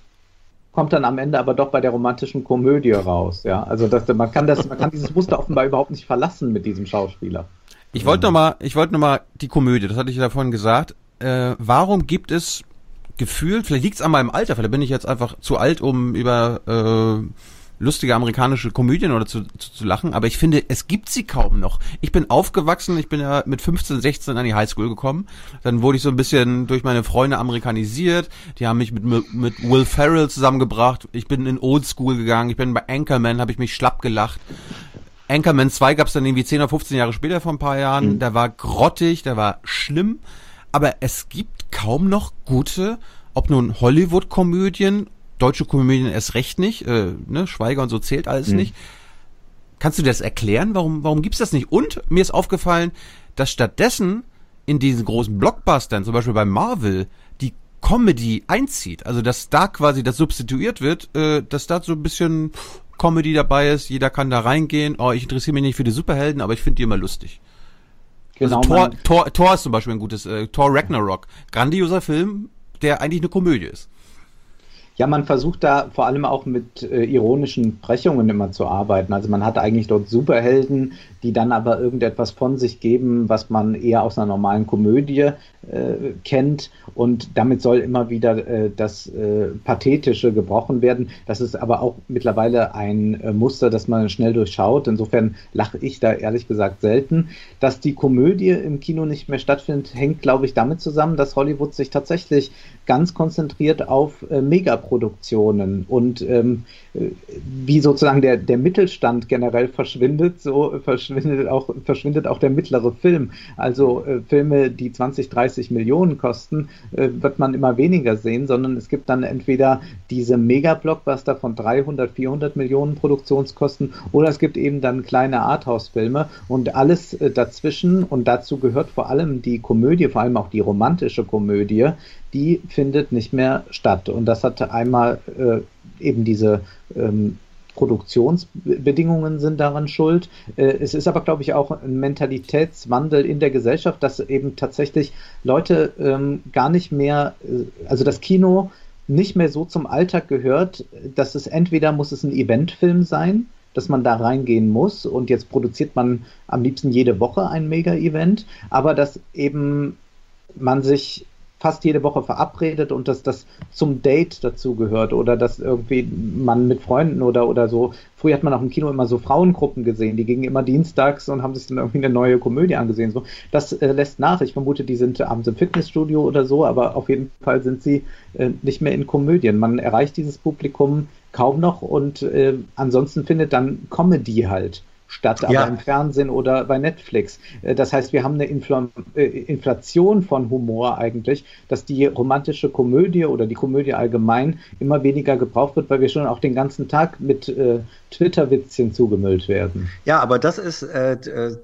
kommt dann am Ende aber doch bei der romantischen Komödie raus. Ja, also das, man kann das, man kann dieses Muster offenbar überhaupt nicht verlassen mit diesem Schauspieler. Ich wollte noch mal, ich wollte noch mal die Komödie, das hatte ich ja vorhin gesagt. Äh, warum gibt es gefühlt, vielleicht liegt es an meinem Alter, vielleicht bin ich jetzt einfach zu alt, um über äh, lustige amerikanische Komödien oder zu, zu, zu lachen, aber ich finde, es gibt sie kaum noch. Ich bin aufgewachsen, ich bin ja mit 15, 16 an die Highschool gekommen, dann wurde ich so ein bisschen durch meine Freunde amerikanisiert, die haben mich mit, mit Will Ferrell zusammengebracht, ich bin in Old School gegangen, ich bin bei Anchorman, habe ich mich schlapp gelacht. Anchorman 2 gab es dann irgendwie 10 oder 15 Jahre später vor ein paar Jahren. Der war grottig, der war schlimm. Aber es gibt kaum noch gute, ob nun Hollywood-Komödien, deutsche Komödien erst recht nicht, äh, ne, Schweiger und so zählt alles Mhm. nicht. Kannst du das erklären? Warum, warum gibt's das nicht? Und mir ist aufgefallen, dass stattdessen in diesen großen Blockbustern, zum Beispiel bei Marvel, die Comedy einzieht. Also dass da quasi das substituiert wird, äh, dass da so ein bisschen Comedy dabei ist, jeder kann da reingehen. Oh, ich interessiere mich nicht für die Superhelden, aber ich finde die immer lustig. Genau, also Thor, Thor, Thor ist zum Beispiel ein gutes, äh, Thor Ragnarok. Grandioser Film, der eigentlich eine Komödie ist. Ja, man versucht da vor allem auch mit äh, ironischen Brechungen immer zu arbeiten. Also man hat eigentlich dort Superhelden, die dann aber irgendetwas von sich geben, was man eher aus einer normalen Komödie äh, kennt. Und damit soll immer wieder äh, das äh, Pathetische gebrochen werden. Das ist aber auch mittlerweile ein äh, Muster, das man schnell durchschaut. Insofern lache ich da ehrlich gesagt selten. Dass die Komödie im Kino nicht mehr stattfindet, hängt, glaube ich, damit zusammen, dass Hollywood sich tatsächlich ganz konzentriert auf äh, Megaproduktionen und ähm, äh, wie sozusagen der, der Mittelstand generell verschwindet, so verschwindet auch, verschwindet auch der mittlere Film. Also äh, Filme, die 20, 30 Millionen kosten, äh, wird man immer weniger sehen, sondern es gibt dann entweder diese Mega-Blockbuster von 300, 400 Millionen Produktionskosten oder es gibt eben dann kleine Arthouse-Filme und alles äh, dazwischen und dazu gehört vor allem die Komödie, vor allem auch die romantische Komödie, die findet nicht mehr statt. Und das hat einmal äh, eben diese ähm, Produktionsbedingungen sind daran schuld. Äh, es ist aber, glaube ich, auch ein Mentalitätswandel in der Gesellschaft, dass eben tatsächlich Leute ähm, gar nicht mehr, äh, also das Kino nicht mehr so zum Alltag gehört, dass es entweder muss es ein Eventfilm sein, dass man da reingehen muss und jetzt produziert man am liebsten jede Woche ein Mega-Event, aber dass eben man sich fast jede Woche verabredet und dass das zum Date dazu gehört oder dass irgendwie man mit Freunden oder, oder so, früher hat man auch im Kino immer so Frauengruppen gesehen, die gingen immer dienstags und haben sich dann irgendwie eine neue Komödie angesehen. So, das äh, lässt nach. Ich vermute, die sind abends im Fitnessstudio oder so, aber auf jeden Fall sind sie äh, nicht mehr in Komödien. Man erreicht dieses Publikum kaum noch und äh, ansonsten findet dann Comedy halt statt, aber Ja. im Fernsehen oder bei Netflix. Äh, Das heißt, wir haben eine Infl äh, Inflation von Humor eigentlich, dass die romantische Komödie oder die Komödie allgemein immer weniger gebraucht wird, weil wir schon auch den ganzen Tag mit äh, Twitter-Witzchen zugemüllt werden. Ja, aber das ist, äh, äh,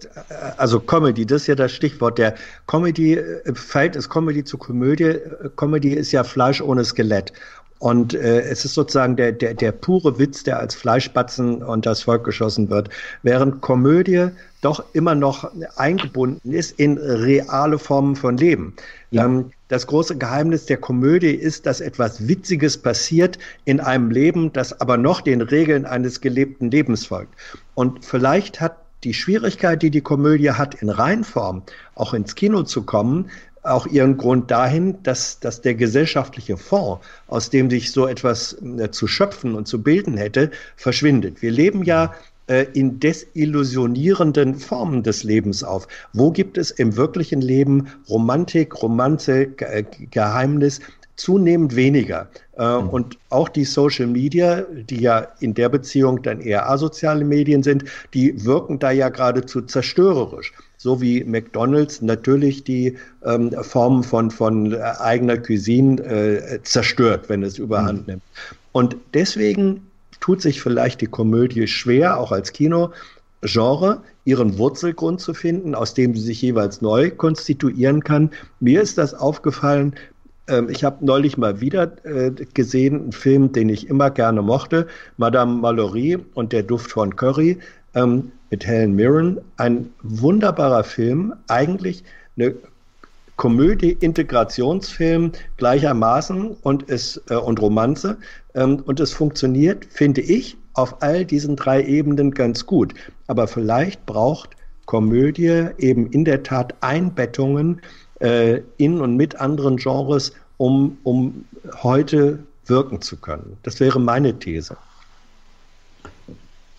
also Comedy, das ist ja das Stichwort. Der Comedy, äh, Feld ist Comedy zu Komödie. Comedy ist ja Fleisch ohne Skelett. Und äh, es ist sozusagen der, der, der pure Witz, der als Fleischbatzen und das Volk geschossen wird. Während Komödie doch immer noch eingebunden ist in reale Formen von Leben. Ähm, das große Geheimnis der Komödie ist, dass etwas Witziges passiert in einem Leben, das aber noch den Regeln eines gelebten Lebens folgt. Und vielleicht hat die Schwierigkeit, die die Komödie hat, in Reinform auch ins Kino zu kommen, auch ihren Grund dahin, dass, dass der gesellschaftliche Fonds, aus dem sich so etwas äh, zu schöpfen und zu bilden hätte, verschwindet. Wir leben ja äh, in desillusionierenden Formen des Lebens auf. Wo gibt es im wirklichen Leben Romantik, Romanze, Ge Geheimnis? Zunehmend weniger. Äh, und auch die Social Media, die ja in der Beziehung dann eher asoziale Medien sind, die wirken da ja geradezu zerstörerisch so wie McDonald's natürlich die ähm, Form von, von eigener Cuisine äh, zerstört, wenn es überhand mhm. nimmt. Und deswegen tut sich vielleicht die Komödie schwer, auch als Kinogenre, ihren Wurzelgrund zu finden, aus dem sie sich jeweils neu konstituieren kann. Mir ist das aufgefallen, ähm, ich habe neulich mal wieder äh, gesehen, einen Film, den ich immer gerne mochte, Madame Mallory und der Duft von Curry. Ähm, mit Helen Mirren. Ein wunderbarer Film, eigentlich eine Komödie-Integrationsfilm gleichermaßen und, es, äh, und Romanze. Ähm, und es funktioniert, finde ich, auf all diesen drei Ebenen ganz gut. Aber vielleicht braucht Komödie eben in der Tat Einbettungen äh, in und mit anderen Genres, um, um heute wirken zu können. Das wäre meine These.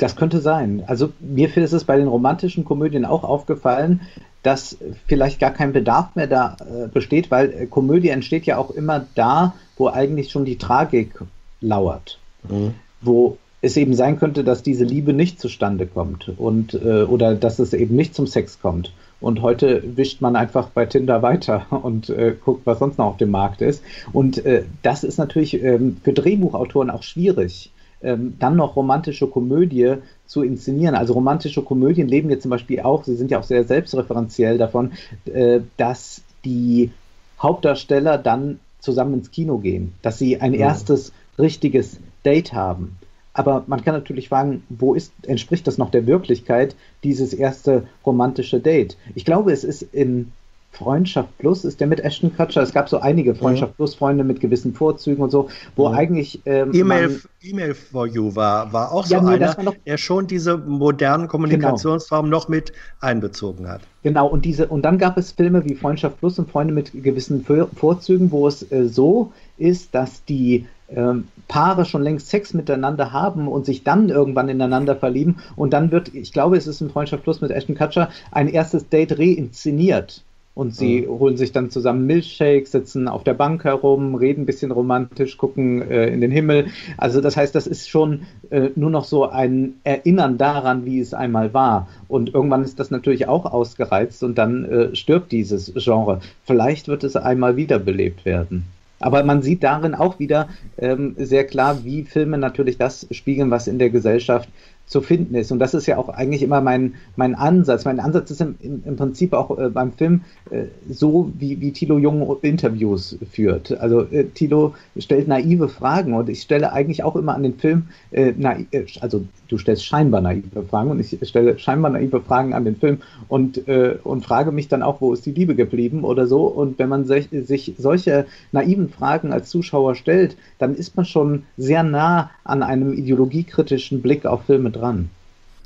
Das könnte sein. Also mir ist es bei den romantischen Komödien auch aufgefallen, dass vielleicht gar kein Bedarf mehr da äh, besteht, weil äh, Komödie entsteht ja auch immer da, wo eigentlich schon die Tragik lauert. Mhm. Wo es eben sein könnte, dass diese Liebe nicht zustande kommt und äh, oder dass es eben nicht zum Sex kommt. Und heute wischt man einfach bei Tinder weiter (laughs) und äh, guckt, was sonst noch auf dem Markt ist. Und äh, das ist natürlich ähm, für Drehbuchautoren auch schwierig ähm, dann noch romantische Komödie zu inszenieren. Also romantische Komödien leben jetzt zum Beispiel auch, sie sind ja auch sehr selbstreferenziell davon, äh, dass die Hauptdarsteller dann zusammen ins Kino gehen, dass sie ein ja. erstes richtiges Date haben. Aber man kann natürlich fragen, wo ist, entspricht das noch der Wirklichkeit, dieses erste romantische Date? Ich glaube, es ist in Freundschaft Plus ist der mit Ashton Kutcher. Es gab so einige Freundschaft Plus Freunde mit gewissen Vorzügen und so, wo ja. eigentlich ähm, E-Mail e for You war war auch so ja, nee, einer, noch, der schon diese modernen Kommunikationsformen genau. noch mit einbezogen hat. Genau und diese und dann gab es Filme wie Freundschaft Plus und Freunde mit gewissen Vorzügen, wo es äh, so ist, dass die ähm, Paare schon längst Sex miteinander haben und sich dann irgendwann ineinander verlieben und dann wird, ich glaube, es ist in Freundschaft Plus mit Ashton Kutcher ein erstes Date reinszeniert und sie mhm. holen sich dann zusammen Milchshakes, sitzen auf der Bank herum, reden ein bisschen romantisch, gucken äh, in den Himmel. Also das heißt, das ist schon äh, nur noch so ein Erinnern daran, wie es einmal war. Und irgendwann ist das natürlich auch ausgereizt und dann äh, stirbt dieses Genre. Vielleicht wird es einmal wiederbelebt werden. Aber man sieht darin auch wieder ähm, sehr klar, wie Filme natürlich das spiegeln, was in der Gesellschaft zu finden ist. Und das ist ja auch eigentlich immer mein, mein Ansatz. Mein Ansatz ist im, im, im Prinzip auch äh, beim Film äh, so, wie, wie Thilo Jung Interviews führt. Also äh, Thilo stellt naive Fragen und ich stelle eigentlich auch immer an den Film, äh, naiv, äh, also du stellst scheinbar naive Fragen und ich stelle scheinbar naive Fragen an den Film und, äh, und frage mich dann auch, wo ist die Liebe geblieben oder so. Und wenn man sich, sich solche naiven Fragen als Zuschauer stellt, dann ist man schon sehr nah an einem ideologiekritischen Blick auf Filme dran dran.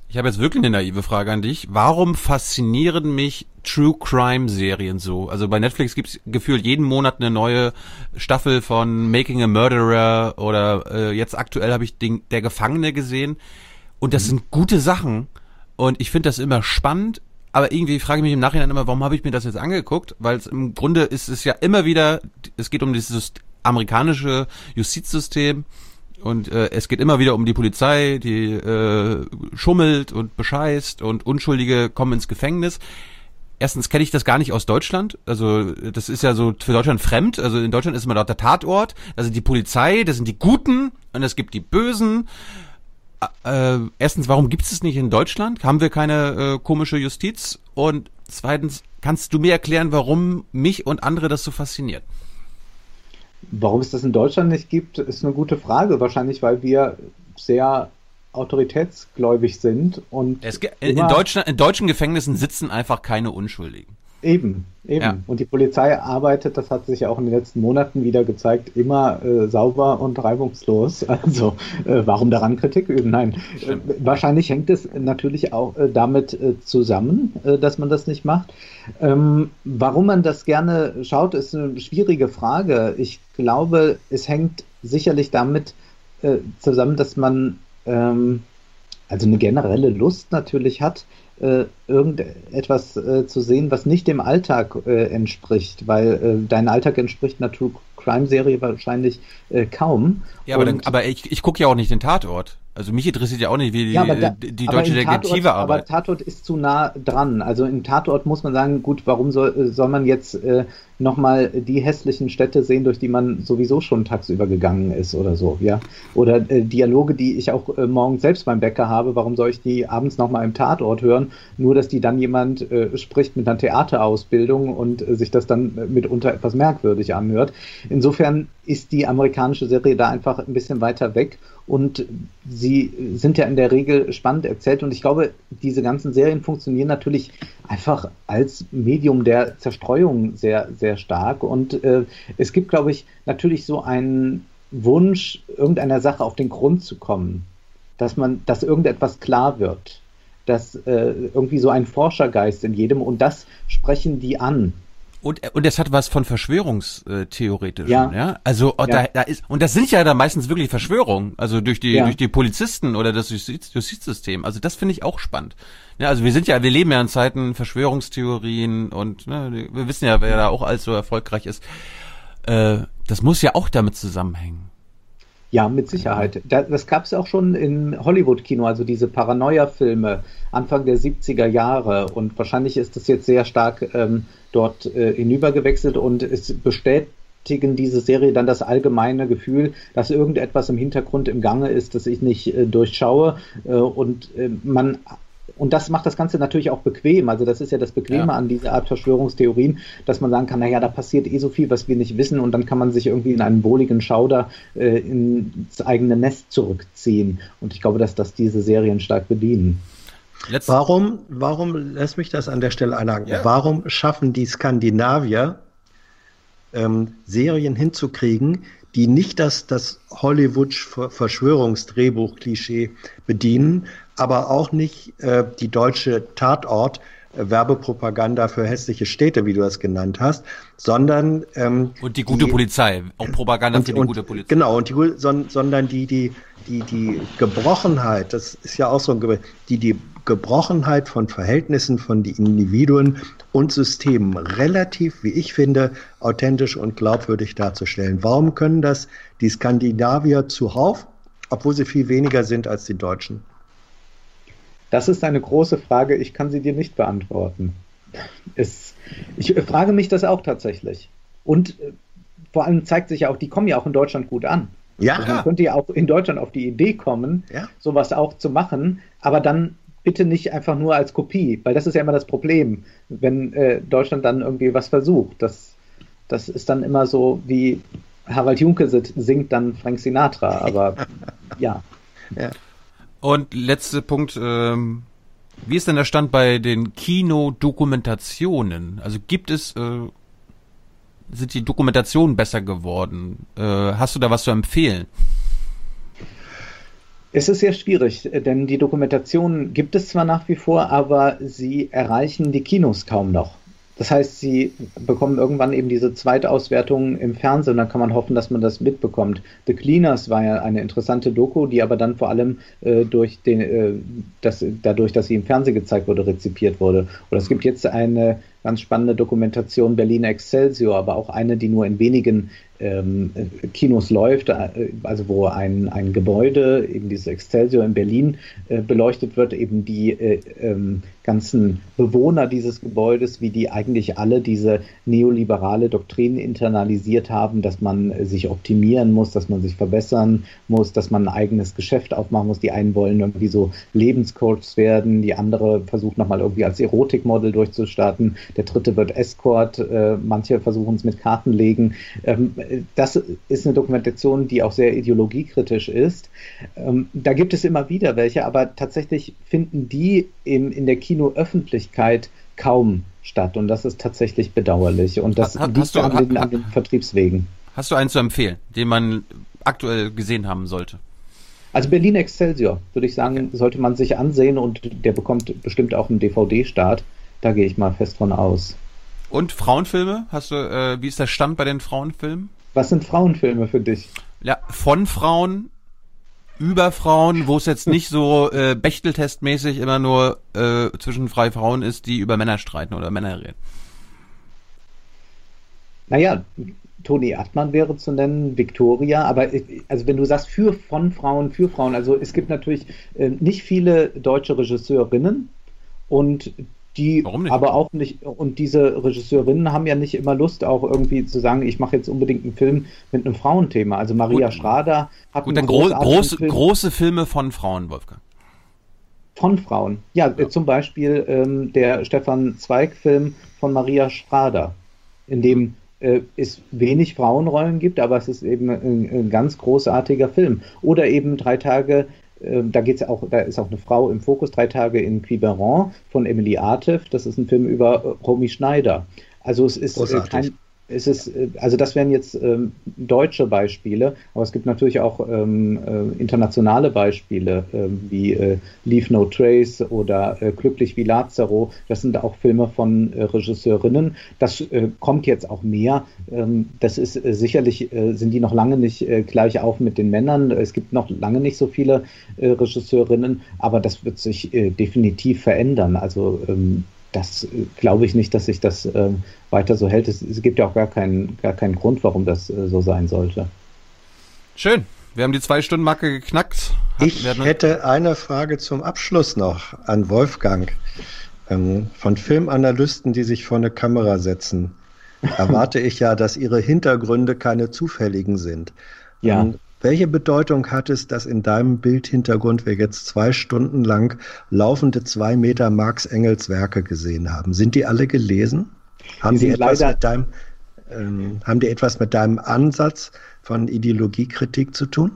Ich habe jetzt wirklich eine naive Frage an dich. Warum faszinieren mich True Crime Serien so? Also bei Netflix gibt es gefühlt jeden Monat eine neue Staffel von Making a Murderer oder äh, jetzt aktuell habe ich den, Der Gefangene gesehen. Und das mhm. sind gute Sachen. Und ich finde das immer spannend. Aber irgendwie frage ich mich im Nachhinein immer, warum habe ich mir das jetzt angeguckt? Weil es im Grunde ist es ja immer wieder, es geht um dieses amerikanische Justizsystem und äh, es geht immer wieder um die Polizei, die äh, schummelt und bescheißt und Unschuldige kommen ins Gefängnis. Erstens kenne ich das gar nicht aus Deutschland. Also das ist ja so für Deutschland fremd. Also in Deutschland ist immer dort der Tatort. Also die Polizei, das sind die Guten und es gibt die Bösen. Äh, erstens, warum gibt es es nicht in Deutschland? Haben wir keine äh, komische Justiz? Und zweitens, kannst du mir erklären, warum mich und andere das so fasziniert? Warum es das in Deutschland nicht gibt, ist eine gute Frage. Wahrscheinlich, weil wir sehr autoritätsgläubig sind und es, in, in, Deutschland, in deutschen Gefängnissen sitzen einfach keine Unschuldigen. Eben, eben. Ja. Und die Polizei arbeitet, das hat sich ja auch in den letzten Monaten wieder gezeigt, immer äh, sauber und reibungslos. (laughs) Also äh, warum daran Kritik üben? Nein, äh, wahrscheinlich hängt es natürlich auch äh, damit äh, zusammen, äh, dass man das nicht macht. Ähm, warum man das gerne schaut, ist eine schwierige Frage. Ich glaube, es hängt sicherlich damit zusammen, dass man ähm, also eine generelle Lust natürlich hat, äh, irgendetwas äh, zu sehen, was nicht dem Alltag äh, entspricht, weil äh, dein Alltag entspricht einer True Crime Serie wahrscheinlich äh, kaum. Ja, aber, dann, aber ich, ich gucke ja auch nicht den Tatort. Also mich interessiert ja auch nicht, wie die, Ja, aber da- die, aber deutsche Detektive Aber arbeitet. Tatort ist zu nah dran. Also im Tatort muss man sagen, gut, warum soll, soll man jetzt äh, nochmal die hässlichen Städte sehen, durch die man sowieso schon tagsüber gegangen ist oder so, ja? Oder äh, Dialoge, die ich auch äh, morgens selbst beim Bäcker habe, warum soll ich die abends nochmal im Tatort hören? Nur, dass die dann jemand äh, spricht mit einer Theaterausbildung und äh, sich das dann äh, mitunter etwas merkwürdig anhört. Insofern ist die amerikanische Serie da einfach ein bisschen weiter weg. Und sie sind ja in der Regel spannend erzählt. Und ich glaube, diese ganzen Serien funktionieren natürlich einfach als Medium der Zerstreuung sehr, sehr stark. Und äh, es gibt, glaube ich, natürlich so einen Wunsch, irgendeiner Sache auf den Grund zu kommen, dass man, dass irgendetwas klar wird, dass äh, irgendwie so ein Forschergeist in jedem und das sprechen die an. Und, und es hat was von Verschwörungstheoretischen, Ja. ja. Also oh, Ja. Da, da ist und das sind ja da meistens wirklich Verschwörungen, also durch die Ja. durch die Polizisten oder das Justiz, Justizsystem. Also das finde ich auch spannend. Ja, also wir sind ja, wir leben ja in Zeiten Verschwörungstheorien und ne, wir wissen ja, wer da auch alles so erfolgreich ist. Äh, das muss ja auch damit zusammenhängen. Ja, mit Sicherheit. Da, das gab es auch schon im Hollywood-Kino, also diese Paranoia-Filme Anfang der 70er Jahre. Und wahrscheinlich ist das jetzt sehr stark ähm, dort äh, hinübergewechselt und es bestätigen diese Serie dann das allgemeine Gefühl, dass irgendetwas im Hintergrund im Gange ist, das ich nicht äh, durchschaue. Äh, und äh, man und das macht das Ganze natürlich auch bequem. Also das ist ja das Bequeme Ja. an dieser Art Verschwörungstheorien, dass man sagen kann, naja, da passiert eh so viel, was wir nicht wissen und dann kann man sich irgendwie in einen wohligen Schauder äh, ins eigene Nest zurückziehen. Und ich glaube, dass das diese Serien stark bedienen. Warum, warum, lass mich das an der Stelle einhaken, Ja. warum schaffen die Skandinavier ähm, Serien hinzukriegen, die nicht das, das Hollywood-Verschwörungsdrehbuch-Klischee bedienen, aber auch nicht äh, die deutsche Tatort, äh, Werbepropaganda für hässliche Städte, wie du das genannt hast, sondern ähm, Und die gute Polizei, auch Propaganda für die und, gute Polizei. Genau, und die, sondern die, die, die, die Gebrochenheit, das ist ja auch so ein die, die Gebrochenheit von Verhältnissen von die Individuen und Systemen relativ, wie ich finde, authentisch und glaubwürdig darzustellen. Warum können das die Skandinavier zuhauf, obwohl sie viel weniger sind als die Deutschen? Das ist eine große Frage, ich kann sie dir nicht beantworten. Es, ich frage mich das auch tatsächlich. Und äh, vor allem zeigt sich ja auch, die kommen ja auch in Deutschland gut an. Ja, Also man könnte ja auch in Deutschland auf die Idee kommen, Ja. sowas auch zu machen, aber dann bitte nicht einfach nur als Kopie, weil das ist ja immer das Problem, wenn äh, Deutschland dann irgendwie was versucht. Das, das ist dann immer so wie Harald Junke singt dann Frank Sinatra, aber (laughs) ja. Ja. Und letzter Punkt, ähm, wie ist denn der Stand bei den Kinodokumentationen? Also gibt es, äh, sind die Dokumentationen besser geworden? Äh, hast du da was zu empfehlen? Es ist sehr schwierig, äh, denn die Dokumentationen gibt es zwar nach wie vor, aber sie erreichen die Kinos kaum noch. Das heißt, sie bekommen irgendwann eben diese Zweitauswertung im Fernsehen, dann kann man hoffen, dass man das mitbekommt. The Cleaners war ja eine interessante Doku, die aber dann vor allem äh, durch den, äh, das, dadurch, dass sie im Fernsehen gezeigt wurde, rezipiert wurde. Oder es gibt jetzt eine ganz spannende Dokumentation Berlin Excelsior, aber auch eine, die nur in wenigen ähm, äh, Kinos läuft, äh, also wo ein, ein Gebäude, eben dieses Excelsior in Berlin, äh, beleuchtet wird, eben die äh, ähm, ganzen Bewohner dieses Gebäudes, wie die eigentlich alle diese neoliberale Doktrin internalisiert haben, dass man sich optimieren muss, dass man sich verbessern muss, dass man ein eigenes Geschäft aufmachen muss. Die einen wollen irgendwie so Lebenscoaches werden, die andere versucht nochmal irgendwie als Erotikmodel durchzustarten, der dritte wird Escort, äh, manche versuchen es mit Kartenlegen. Ähm, äh, das ist eine Dokumentation, die auch sehr ideologiekritisch ist. Ähm, da gibt es immer wieder welche, aber tatsächlich finden die im, in der Kinoöffentlichkeit kaum statt und das ist tatsächlich bedauerlich und das Hast- liegt du- an, den, ha- an den Vertriebswegen. Hast du einen zu empfehlen, den man aktuell gesehen haben sollte? Also Berlin Excelsior, würde ich sagen, sollte man sich ansehen und der bekommt bestimmt auch einen DVD-Start. Da gehe ich mal fest von aus. Und Frauenfilme? Hast du, äh, wie ist der Stand bei den Frauenfilmen? Was sind Frauenfilme für dich? Ja, von Frauen, über Frauen, wo es jetzt nicht so äh, Bechteltestmäßig immer nur äh, zwischen freie Frauen ist, die über Männer streiten oder Männer reden. Naja, Toni Erdmann wäre zu nennen, Victoria, aber also wenn du sagst für von Frauen, für Frauen, also es gibt natürlich äh, nicht viele deutsche Regisseurinnen und die aber auch nicht, und diese Regisseurinnen haben ja nicht immer Lust, auch irgendwie zu sagen, ich mache jetzt unbedingt einen Film mit einem Frauenthema. Also Maria Schrader hat Gut, einen dann gro große, Film große Filme von Frauen, Wolfgang. von Frauen. Ja, äh, zum Beispiel ähm, der Stefan Zweig-Film von Maria Schrader, in dem äh, es wenig Frauenrollen gibt, aber es ist eben ein, ein ganz großartiger Film. Oder eben drei Tage, da geht's auch, da ist auch eine Frau im Fokus, drei Tage in Quiberon von Emily Artef. Das ist ein Film über äh, Romy Schneider. Also es ist äh, Großartig. kein ist, äh, also das wären jetzt ähm, deutsche Beispiele, aber es gibt natürlich auch ähm, äh, internationale Beispiele, ähm, wie äh, Leave No Trace oder äh, Glücklich wie Lazaro. Das sind auch Filme von äh, Regisseurinnen. Das äh, kommt jetzt auch mehr. Ähm, das ist äh, sicherlich, äh, sind die noch lange nicht äh, gleich auf mit den Männern. Es gibt noch lange nicht so viele äh, Regisseurinnen, aber das wird sich äh, definitiv verändern. Also ähm, das äh, glaube ich nicht, dass sich das ähm, weiter so hält. Es, es gibt ja auch gar keinen, gar keinen Grund, warum das äh, so sein sollte. Schön. Wir haben die Zwei-Stunden-Marke geknackt. Hat- Ich hätte eine Frage zum Abschluss noch an Wolfgang. Ähm, von Filmanalysten, die sich vor eine Kamera setzen, (laughs) erwarte ich ja, dass ihre Hintergründe keine zufälligen sind. Ja. Ähm, welche Bedeutung hat es, dass in deinem Bildhintergrund wir jetzt zwei Stunden lang laufende zwei Meter Marx Engels Werke gesehen haben? Sind die alle gelesen? Haben Die die, etwas mit deinem, ähm, haben die etwas mit deinem Ansatz von Ideologiekritik zu tun?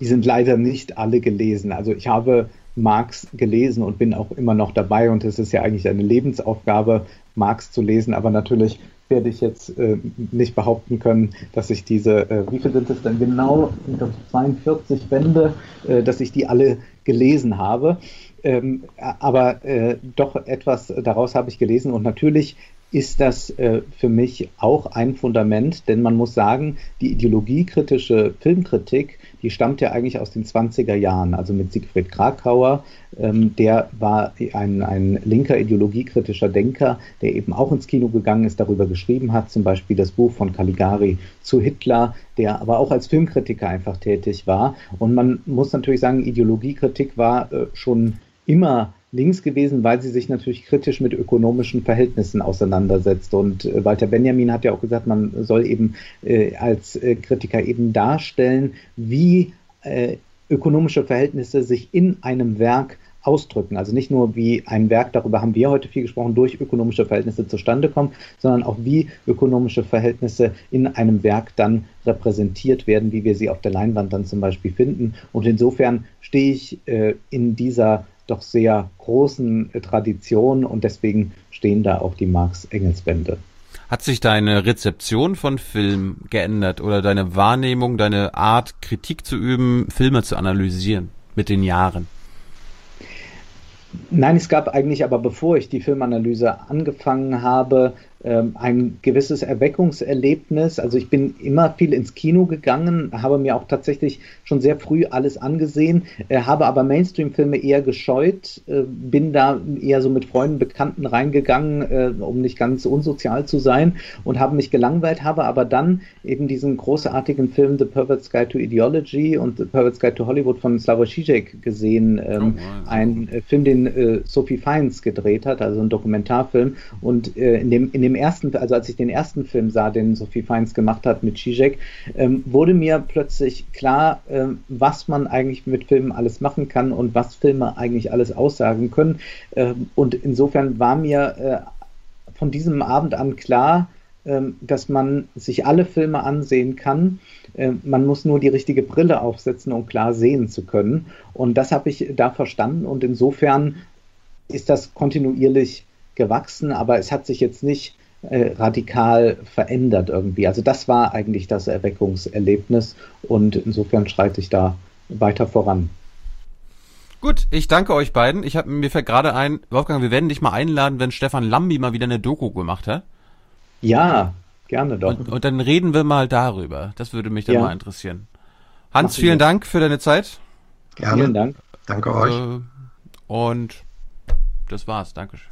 Die sind leider nicht alle gelesen. Also ich habe Marx gelesen und bin auch immer noch dabei und es ist ja eigentlich eine Lebensaufgabe, Marx zu lesen, aber natürlich werde ich jetzt äh, nicht behaupten können, dass ich diese, äh, wie viel sind es denn genau, sind das 42 Bände, äh, dass ich die alle gelesen habe. Ähm, aber äh, doch etwas daraus habe ich gelesen und natürlich ist das äh, für mich auch ein Fundament, denn man muss sagen, die ideologiekritische Filmkritik, die stammt ja eigentlich aus den 20er Jahren, also mit Siegfried Krakauer, ähm, der war ein, ein linker ideologiekritischer Denker, der eben auch ins Kino gegangen ist, darüber geschrieben hat, zum Beispiel das Buch von Caligari zu Hitler, der aber auch als Filmkritiker einfach tätig war. Und man muss natürlich sagen, Ideologiekritik war äh, schon immer links gewesen, weil sie sich natürlich kritisch mit ökonomischen Verhältnissen auseinandersetzt. Und äh, Walter Benjamin hat ja auch gesagt, man soll eben äh, als äh, Kritiker eben darstellen, wie äh, ökonomische Verhältnisse sich in einem Werk ausdrücken. Also nicht nur wie ein Werk, darüber haben wir heute viel gesprochen, durch ökonomische Verhältnisse zustande kommt, sondern auch wie ökonomische Verhältnisse in einem Werk dann repräsentiert werden, wie wir sie auf der Leinwand dann zum Beispiel finden. Und insofern stehe ich äh, in dieser doch sehr großen äh, Tradition und deswegen stehen da auch die Marx-Engels-Bände. Hat sich deine Rezeption von Film geändert oder deine Wahrnehmung, deine Art, Kritik zu üben, Filme zu analysieren mit den Jahren? Nein, es gab eigentlich aber, bevor ich die Filmanalyse angefangen habe, ein gewisses Erweckungserlebnis. Also ich bin immer viel ins Kino gegangen, habe mir auch tatsächlich schon sehr früh alles angesehen, äh, habe aber Mainstream-Filme eher gescheut, äh, bin da eher so mit Freunden, Bekannten reingegangen, äh, um nicht ganz unsozial zu sein und habe mich gelangweilt, habe aber dann eben diesen großartigen Film The Pervert's Guide to Ideology und The Pervert's Guide to Hollywood von Slavoj Žižek gesehen. Ähm, ein äh, Film, den Sophie Fiennes gedreht hat, also ein Dokumentarfilm. Und in, dem, in dem ersten, also als ich den ersten Film sah, den Sophie Fiennes gemacht hat mit Žižek, ähm, wurde mir plötzlich klar, ähm, was man eigentlich mit Filmen alles machen kann und was Filme eigentlich alles aussagen können. Ähm, und insofern war mir äh, von diesem Abend an klar, ähm, dass man sich alle Filme ansehen kann. Ähm, Man muss nur die richtige Brille aufsetzen, um klar sehen zu können. Und das habe ich da verstanden. Und insofern ist das kontinuierlich gewachsen, aber es hat sich jetzt nicht äh, radikal verändert irgendwie. Also das war eigentlich das Erweckungserlebnis und insofern schreite ich da weiter voran. Gut, ich danke euch beiden. Ich habe mir fällt gerade ein, Wolfgang, wir werden dich mal einladen, wenn Stefan Lambi mal wieder eine Doku gemacht hat. Ja, gerne doch. Und, und dann reden wir mal darüber. Das würde mich dann Ja. mal interessieren. Hans, Machen vielen. Dank für deine Zeit. Gerne. Vielen Dank. Danke euch. Äh, Und das war's. Dankeschön.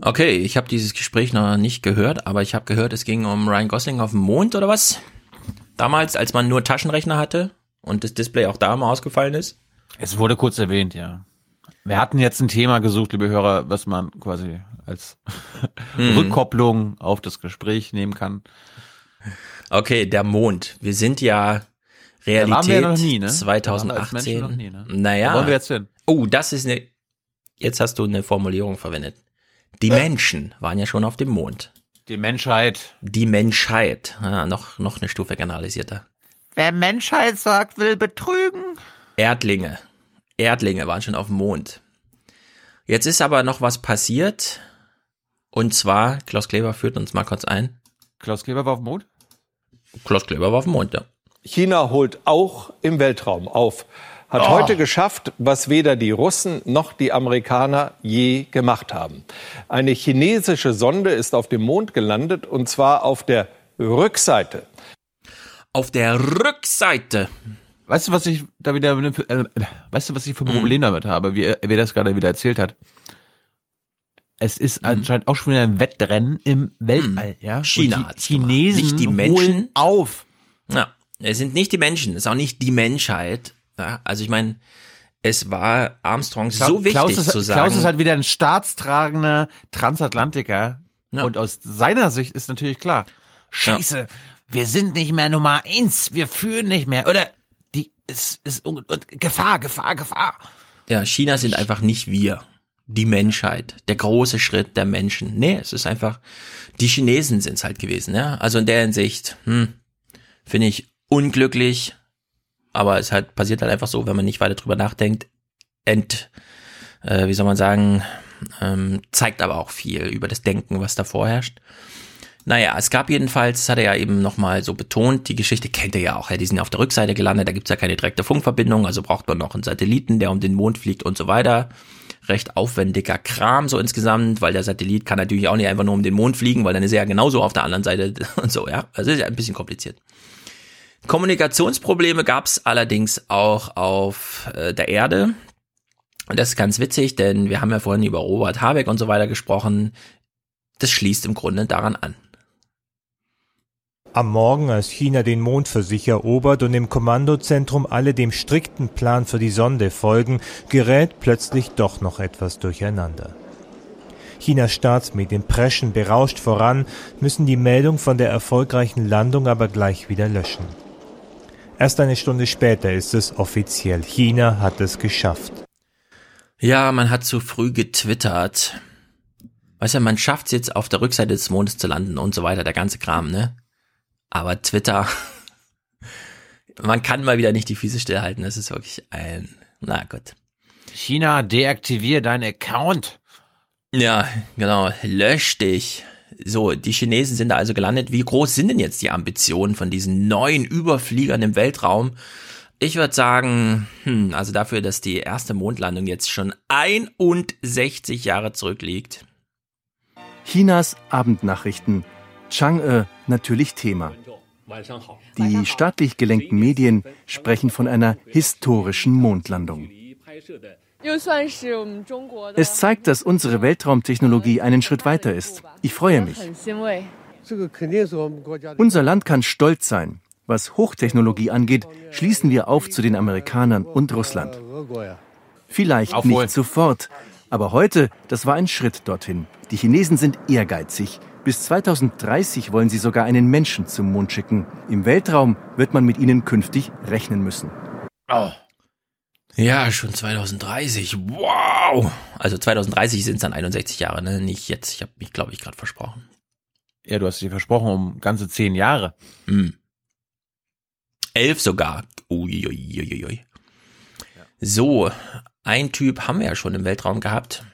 Okay, ich habe dieses Gespräch noch nicht gehört, aber ich habe gehört, es ging um Ryan Gosling auf dem Mond oder was? Damals, als man nur Taschenrechner hatte und das Display auch da mal ausgefallen ist. Es wurde kurz erwähnt, ja. Wir hatten jetzt ein Thema gesucht, liebe Hörer, was man quasi als Mhm. (laughs) Rückkopplung auf das Gespräch nehmen kann. Okay, der Mond. Wir sind ja Da Realität waren wir ja noch nie, ne? Da waren wir als 2018. Menschen noch nie, ne? Naja. Wo wollen wir jetzt hin? Oh, das ist eine. Jetzt hast du eine Formulierung verwendet. Die Menschen waren ja schon auf dem Mond. Die Menschheit. Die Menschheit. Ja, noch, noch eine Stufe generalisierter. Wer Menschheit sagt, will betrügen. Erdlinge. Erdlinge waren schon auf dem Mond. Jetzt ist aber noch was passiert. Und zwar, Klaus Kleber führt uns mal kurz ein. Klaus Kleber war auf dem Mond? Klaus Kleber war auf dem Mond, ja. China holt auch im Weltraum auf. Hat Oh. heute geschafft, was weder die Russen noch die Amerikaner je gemacht haben. Eine chinesische Sonde ist auf dem Mond gelandet und zwar auf der Rückseite. Auf der Rückseite. Weißt du, was ich da wieder, äh, weißt du, was ich für ein Mhm. Problem damit habe, wie er, wie er das gerade wieder erzählt hat? Es ist Mhm. anscheinend auch schon wieder ein Wettrennen im Weltall, ja? China Und die. Chinesen Nicht die holen Menschen. auf. Ja, es sind nicht die Menschen, es ist auch nicht die Menschheit. Ja, also ich meine, es war Armstrong so wichtig Klaus ist, zu sagen. Klaus ist halt wieder ein staatstragender Transatlantiker. Ja. Und aus seiner Sicht ist natürlich klar, scheiße, wir sind nicht mehr Nummer eins, wir führen nicht mehr. Oder die ist, ist un- und Gefahr, Gefahr, Gefahr. ja, China sind einfach nicht wir. Die Menschheit, der große Schritt der Menschen. Nee, es ist einfach, die Chinesen sind es halt gewesen, ja. Also in der Hinsicht, hm, finde ich unglücklich, aber es halt passiert halt einfach so, wenn man nicht weiter drüber nachdenkt, ent, äh, wie soll man sagen, ähm, zeigt aber auch viel über das Denken, was da vorherrscht. Naja, es gab jedenfalls, das hat er ja eben nochmal so betont, die Geschichte kennt ihr ja auch, ja, die sind ja auf der Rückseite gelandet, da gibt's ja keine direkte Funkverbindung, also braucht man noch einen Satelliten, der um den Mond fliegt und so weiter. Recht aufwendiger Kram so insgesamt, weil der Satellit kann natürlich auch nicht einfach nur um den Mond fliegen, weil dann ist er ja genauso auf der anderen Seite (laughs) und so, ja. Also ist ja ein bisschen kompliziert. Kommunikationsprobleme gab's allerdings auch auf äh, der Erde. Und das ist ganz witzig, denn wir haben ja vorhin über Robert Habeck und so weiter gesprochen. Das schließt im Grunde daran an. Am Morgen, als China den Mond für sich erobert und im Kommandozentrum alle dem strikten Plan für die Sonde folgen, gerät plötzlich doch noch etwas durcheinander. Chinas Staatsmedien preschen berauscht voran, müssen die Meldung von der erfolgreichen Landung aber gleich wieder löschen. Erst eine Stunde später ist es offiziell. China hat es geschafft. Ja, man hat zu früh getwittert. Weißt du, man schafft es jetzt auf der Rückseite des Mondes zu landen und so weiter, der ganze Kram, ne? Aber Twitter, (laughs) man kann mal wieder nicht die Füße stillhalten. Das ist wirklich ein, na gut. China, deaktivier deinen Account. Ja, genau, lösch dich. So, die Chinesen sind da also gelandet. Wie groß sind denn jetzt die Ambitionen von diesen neuen Überfliegern im Weltraum? Ich würde sagen, hm, also dafür, dass die erste Mondlandung jetzt schon 61 Jahre zurückliegt. Chinas Abendnachrichten. Chang'e natürlich Thema. Die staatlich gelenkten Medien sprechen von einer historischen Mondlandung. Es zeigt, dass unsere Weltraumtechnologie einen Schritt weiter ist. Ich freue mich. Unser Land kann stolz sein. Was Hochtechnologie angeht, schließen wir auf zu den Amerikanern und Russland. Vielleicht nicht sofort, aber heute, das war ein Schritt dorthin. Die Chinesen sind ehrgeizig. Bis 2030 wollen sie sogar einen Menschen zum Mond schicken. Im Weltraum wird man mit ihnen künftig rechnen müssen. Oh. Ja, schon 2030. Wow. Also 2030 sind es dann 61 Jahre, ne? Nicht jetzt. Ich habe mich, glaube ich, gerade versprochen. Ja, du hast dir versprochen um ganze zehn Jahre. Hm. Elf sogar. Uiuiuiui. So, ein Typ haben wir ja schon im Weltraum gehabt.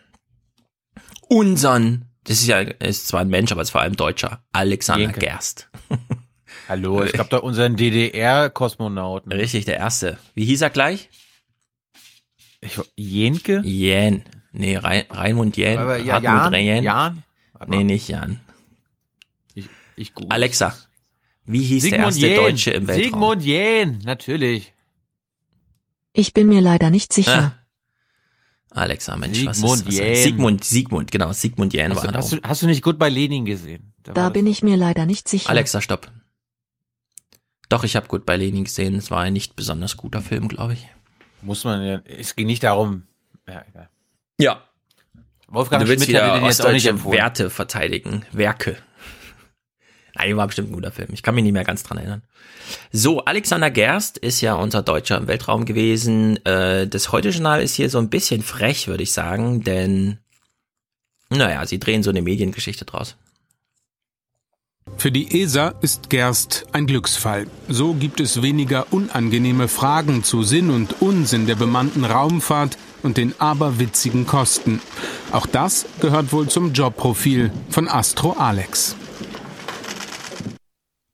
Unseren, das ist ja, ist zwar ein Mensch, aber ist vor allem Deutscher, Alexander Jenke. Gerst. Hallo, es gab da unseren (laughs) DDR-Kosmonauten. Richtig, der erste. Wie hieß er gleich? Ich, Jenke? Jähn. Nee, Rein, Raimund Jähn. Aber ja, Hartmut Jan? Jähn. Jan? Nee, nicht Jan. Ich, ich Alexa, wie hieß der Sigmund erste Jähn. Deutsche im Weltraum? Sigmund Jähn, natürlich. Ich bin mir leider nicht sicher. Ah. Alexa, Mensch, was Sigmund ist was Jähn. Sigmund, Sigmund, genau, Sigmund Jähn Hast war du, da hast, du, hast du nicht gut bei Lenin gesehen? Da Da das- bin ich mir leider nicht sicher. Alexa, stopp. Doch, ich habe gut bei Lenin gesehen. Es war ein nicht besonders guter Film, glaube ich. Muss man ja, es ging nicht darum. Ja, egal. Ja. Wolfgang du willst Schmidt hätte wieder den jetzt auch nicht empfohlen. Werte verteidigen. Werke. Nein, war bestimmt ein guter Film. Ich kann mich nicht mehr ganz dran erinnern. So, Alexander Gerst ist ja unser Deutscher im Weltraum gewesen. Äh, das Heute-Journal ist hier so ein bisschen frech, würde ich sagen, denn, naja, sie drehen so eine Mediengeschichte draus. Für die ESA ist Gerst ein Glücksfall. So gibt es weniger unangenehme Fragen zu Sinn und Unsinn der bemannten Raumfahrt und den aberwitzigen Kosten. Auch das gehört wohl zum Jobprofil von Astro Alex.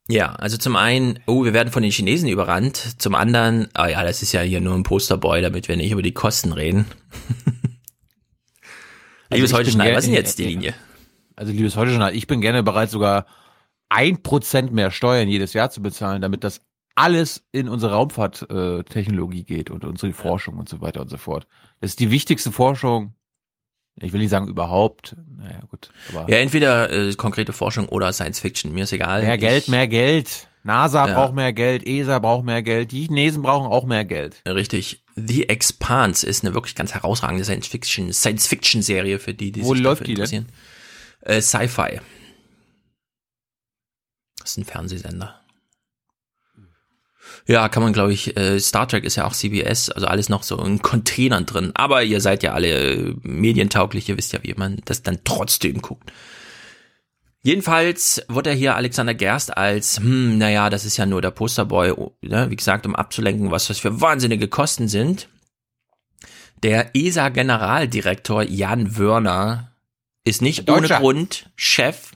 Ja, also zum einen, oh, wir werden von den Chinesen überrannt. Zum anderen, ah ja, das ist ja hier nur ein Posterboy, damit wir nicht über die Kosten reden. (laughs) Liebes ich heute bin Schneider, gerne- was ist denn jetzt die Linie? Also, liebes heute Journal, ich bin gerne bereit, sogar ein Prozent mehr Steuern jedes Jahr zu bezahlen, damit das alles in unsere Raumfahrttechnologie geht und unsere Forschung und so weiter und so fort. Das ist die wichtigste Forschung. Ich will nicht sagen überhaupt. Naja, gut. Ja, entweder äh, konkrete Forschung oder Science Fiction, mir ist egal. mehr Ich- Geld, mehr Geld. NASA Ja. braucht mehr Geld, ESA braucht mehr Geld, die Chinesen brauchen auch mehr Geld. Richtig. The Expanse ist eine wirklich ganz herausragende Science Fiction, Science Fiction Serie für die, die Wo sich läuft dafür die denn? interessieren. Äh, Sci-Fi. Das ist ein Fernsehsender. Ja, kann man, glaube ich, äh, Star Trek ist ja auch CBS, also alles noch so in Containern drin. Aber ihr seid ja alle äh, medientauglich, ihr wisst ja, wie man das dann trotzdem guckt. Jedenfalls wird er hier Alexander Gerst als, hm, naja, das ist ja nur der Posterboy, oh, ne, wie gesagt, um abzulenken, was das für wahnsinnige Kosten sind. Der ESA-Generaldirektor Jan Wörner ist nicht ohne. Grund Chef,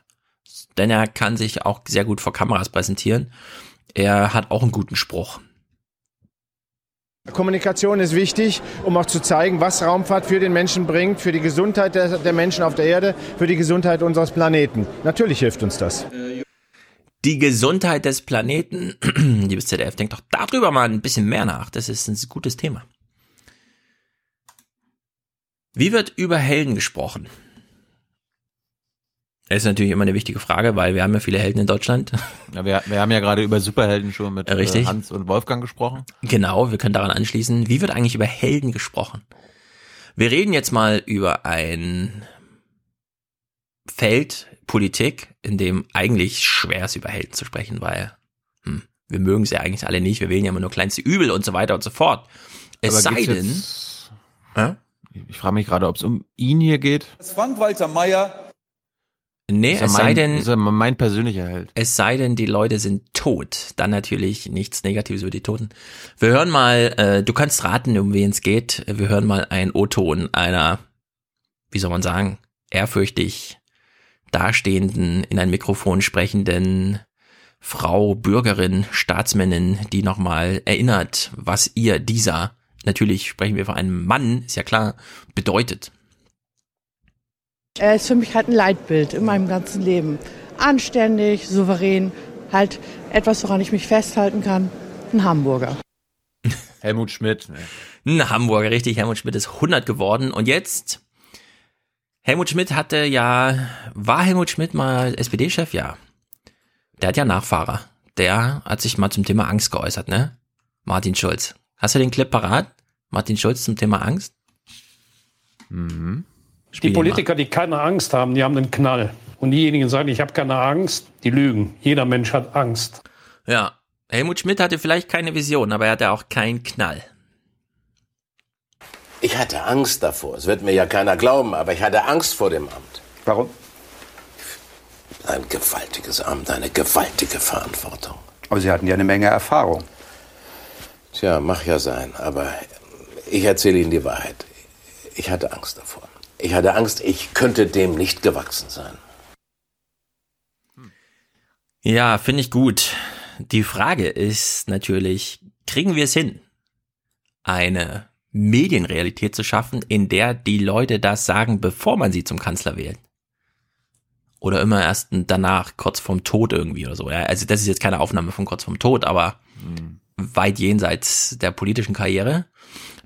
denn er kann sich auch sehr gut vor Kameras präsentieren. Er hat auch einen guten Spruch. Kommunikation ist wichtig, um auch zu zeigen, was Raumfahrt für den Menschen bringt, für die Gesundheit der, der Menschen auf der Erde, für die Gesundheit unseres Planeten. Natürlich hilft uns das. Die Gesundheit des Planeten, (clears throat) liebes ZDF, denkt doch darüber mal ein bisschen mehr nach. Das ist ein gutes Thema. Wie wird über Helden gesprochen? Das ist natürlich immer eine wichtige Frage, weil wir haben ja viele Helden in Deutschland. (laughs) Ja, wir, wir haben ja gerade über Superhelden schon mit äh, Richtig. Hans und Wolfgang gesprochen. Genau, wir können daran anschließen. Wie wird eigentlich über Helden gesprochen? Wir reden jetzt mal über ein Feld Politik, in dem eigentlich schwer ist, über Helden zu sprechen, weil hm, wir mögen sie eigentlich alle nicht. Wir wählen ja immer nur kleinste Übel und so weiter und so fort. Es Aber sei denn, jetzt- Hä? Ich frage mich gerade, ob es um ihn hier geht. Frank-Walter Meyer. Nee, es mein, sei denn, ist ja mein persönlicher Held. Es sei denn, die Leute sind tot. Dann natürlich nichts Negatives über die Toten. Wir hören mal, äh, du kannst raten, um wen es geht. Wir hören mal einen O-Ton einer, wie soll man sagen, ehrfürchtig dastehenden, in ein Mikrofon sprechenden Frau, Bürgerin, Staatsmännin, die nochmal erinnert, was ihr dieser, natürlich sprechen wir von einem Mann, ist ja klar, bedeutet. Er ist für mich halt ein Leitbild in meinem ganzen Leben. Anständig, souverän, halt etwas, woran ich mich festhalten kann. Ein Hamburger. (laughs) Helmut Schmidt. Ne. Ein Hamburger, richtig. Helmut Schmidt ist 100 geworden. Und jetzt, Helmut Schmidt hatte ja, war Helmut Schmidt mal SPD-Chef? Ja. Der hat ja Nachfahrer. Der hat sich mal zum Thema Angst geäußert, ne? Martin Schulz. Hast du den Clip parat? Martin Schulz zum Thema Angst? Mhm. Die Politiker, die keine Angst haben, die haben einen Knall. Und diejenigen, die sagen, ich habe keine Angst, die lügen. Jeder Mensch hat Angst. Ja. Helmut Schmidt hatte vielleicht keine Vision, aber er hatte auch keinen Knall. Ich hatte Angst davor. Es wird mir ja keiner glauben, aber ich hatte Angst vor dem Amt. Warum? Ein gewaltiges Amt, eine gewaltige Verantwortung. Aber Sie hatten ja eine Menge Erfahrung. Tja, mag ja sein, aber ich erzähle Ihnen die Wahrheit. ich hatte Angst davor. Ich hatte Angst, ich könnte dem nicht gewachsen sein. Ja, finde ich gut. Die Frage ist natürlich, kriegen wir es hin, eine Medienrealität zu schaffen, in der die Leute das sagen, bevor man sie zum Kanzler wählt? Oder immer erst danach, kurz vorm Tod irgendwie oder so. Ja, also das ist jetzt keine Aufnahme von kurz vorm Tod, aber Hm. weit jenseits der politischen Karriere.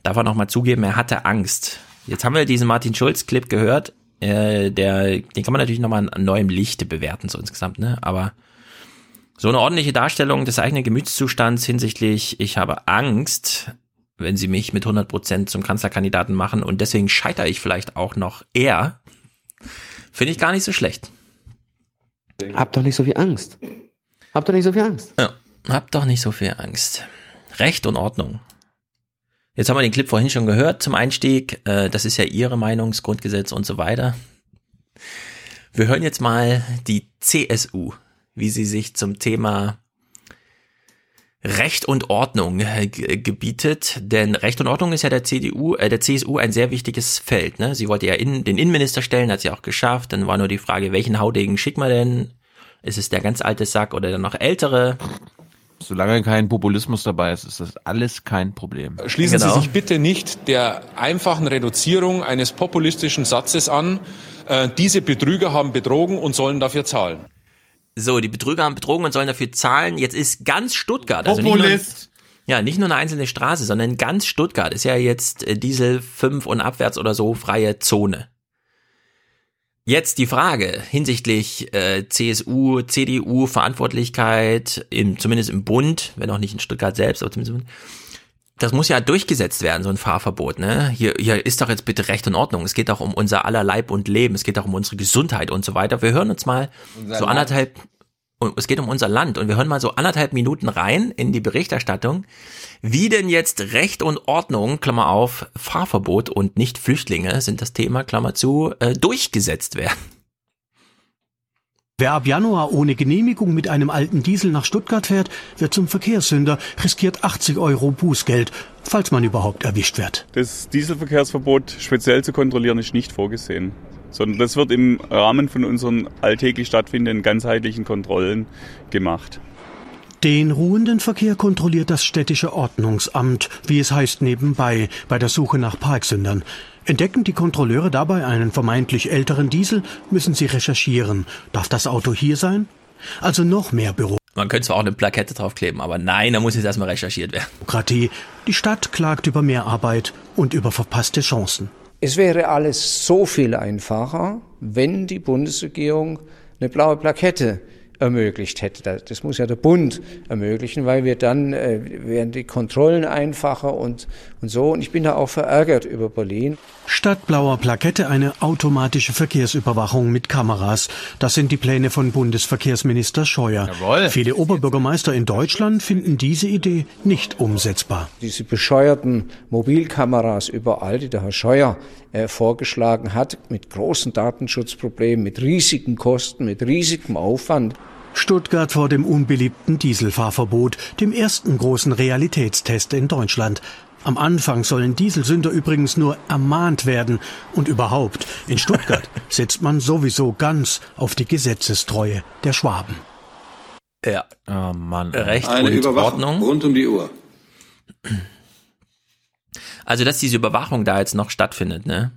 Darf er nochmal zugeben, er hatte Angst. Jetzt haben wir diesen Martin Schulz-Clip gehört. Äh, der, den kann man natürlich nochmal in neuem Lichte bewerten, so insgesamt, ne? Aber so eine ordentliche Darstellung des eigenen Gemütszustands hinsichtlich, ich habe Angst, wenn sie mich mit 100% zum Kanzlerkandidaten machen und deswegen scheitere ich vielleicht auch noch eher, finde ich gar nicht so schlecht. Hab doch nicht so viel Angst. Hab doch nicht so viel Angst. Ja, hab doch nicht so viel Angst. Recht und Ordnung. Jetzt haben wir den Clip vorhin schon gehört zum Einstieg. Äh, Das ist ja Ihre Meinung, das Grundgesetz und so weiter. Wir hören jetzt mal die CSU, wie sie sich zum Thema Recht und Ordnung äh, ge- gebietet, denn Recht und Ordnung ist ja der CDU, äh, der CSU ein sehr wichtiges Feld. Ne? Sie wollte ja in, den Innenminister stellen, hat sie auch geschafft. Dann war nur die Frage, welchen Haudegen schicken wir denn? Ist es der ganz alte Sack oder der noch ältere? Solange kein Populismus dabei ist, ist das alles kein Problem. Schließen Genau. Sie sich bitte nicht der einfachen Reduzierung eines populistischen Satzes an. Äh, diese Betrüger haben betrogen und sollen dafür zahlen. So, die Betrüger haben betrogen und sollen dafür zahlen. Jetzt ist ganz Stuttgart, also nicht Populist. nur, ja, nicht nur eine einzelne Straße, sondern ganz Stuttgart ist ja jetzt äh, Diesel 5 und abwärts oder so freie Zone. Jetzt die Frage hinsichtlich äh, CSU, CDU, Verantwortlichkeit, im, zumindest im Bund, wenn auch nicht in Stuttgart selbst, aber zumindest im Bund. Das muss ja durchgesetzt werden, so ein Fahrverbot. Ne? Hier, hier ist doch jetzt bitte Recht und Ordnung. Es geht doch um unser aller Leib und Leben. Es geht doch um unsere Gesundheit und so weiter. Wir hören uns mal Unser so Land. Und es geht um unser Land. Und wir hören mal so anderthalb Minuten rein in die Berichterstattung, wie denn jetzt Recht und Ordnung, Klammer auf, Fahrverbot und nicht Flüchtlinge sind das Thema, Klammer zu, äh, durchgesetzt werden. Wer ab Januar ohne Genehmigung mit einem alten Diesel nach Stuttgart fährt, wird zum Verkehrssünder, riskiert 80 Euro Bußgeld, falls man überhaupt erwischt wird. Das Dieselverkehrsverbot speziell zu kontrollieren ist nicht vorgesehen, sondern das wird im Rahmen von unseren alltäglich stattfindenden ganzheitlichen Kontrollen gemacht. Den ruhenden Verkehr kontrolliert das städtische Ordnungsamt, wie es heißt nebenbei, bei der Suche nach Parksündern. Entdecken die Kontrolleure dabei einen vermeintlich älteren Diesel, müssen sie recherchieren. Darf das Auto hier sein? Also noch mehr Man könnte zwar auch eine Plakette draufkleben, aber nein, da muss jetzt erstmal recherchiert werden. Bürokratie. Die Stadt klagt über Mehrarbeit und über verpasste Chancen. Es wäre alles so viel einfacher, wenn die Bundesregierung eine blaue Plakette ermöglicht hätte. Das- muss ja der Bund ermöglichen, weil wir dann äh, wären die Kontrollen einfacher und, und so. Und ich bin da auch verärgert über Berlin. Statt blauer Plakette eine automatische Verkehrsüberwachung mit Kameras. Das sind die Pläne von Bundesverkehrsminister Scheuer. Jawohl. Viele Oberbürgermeister in Deutschland finden diese Idee nicht umsetzbar. Diese bescheuerten Mobilkameras überall, die der Herr Scheuer äh, vorgeschlagen hat, mit großen Datenschutzproblemen, mit riesigen Kosten, mit riesigem Aufwand. Stuttgart vor dem unbeliebten Dieselfahrverbot, dem ersten großen Realitätstest in Deutschland. Am Anfang sollen Dieselsünder übrigens nur ermahnt werden. Und überhaupt, in Stuttgart (laughs) setzt man sowieso ganz auf die Gesetzestreue der Schwaben. Ja. Oh Mann. Recht Eine und Überwachung Ordnung. rund um die Uhr. Also, dass diese Überwachung da jetzt noch stattfindet, ne?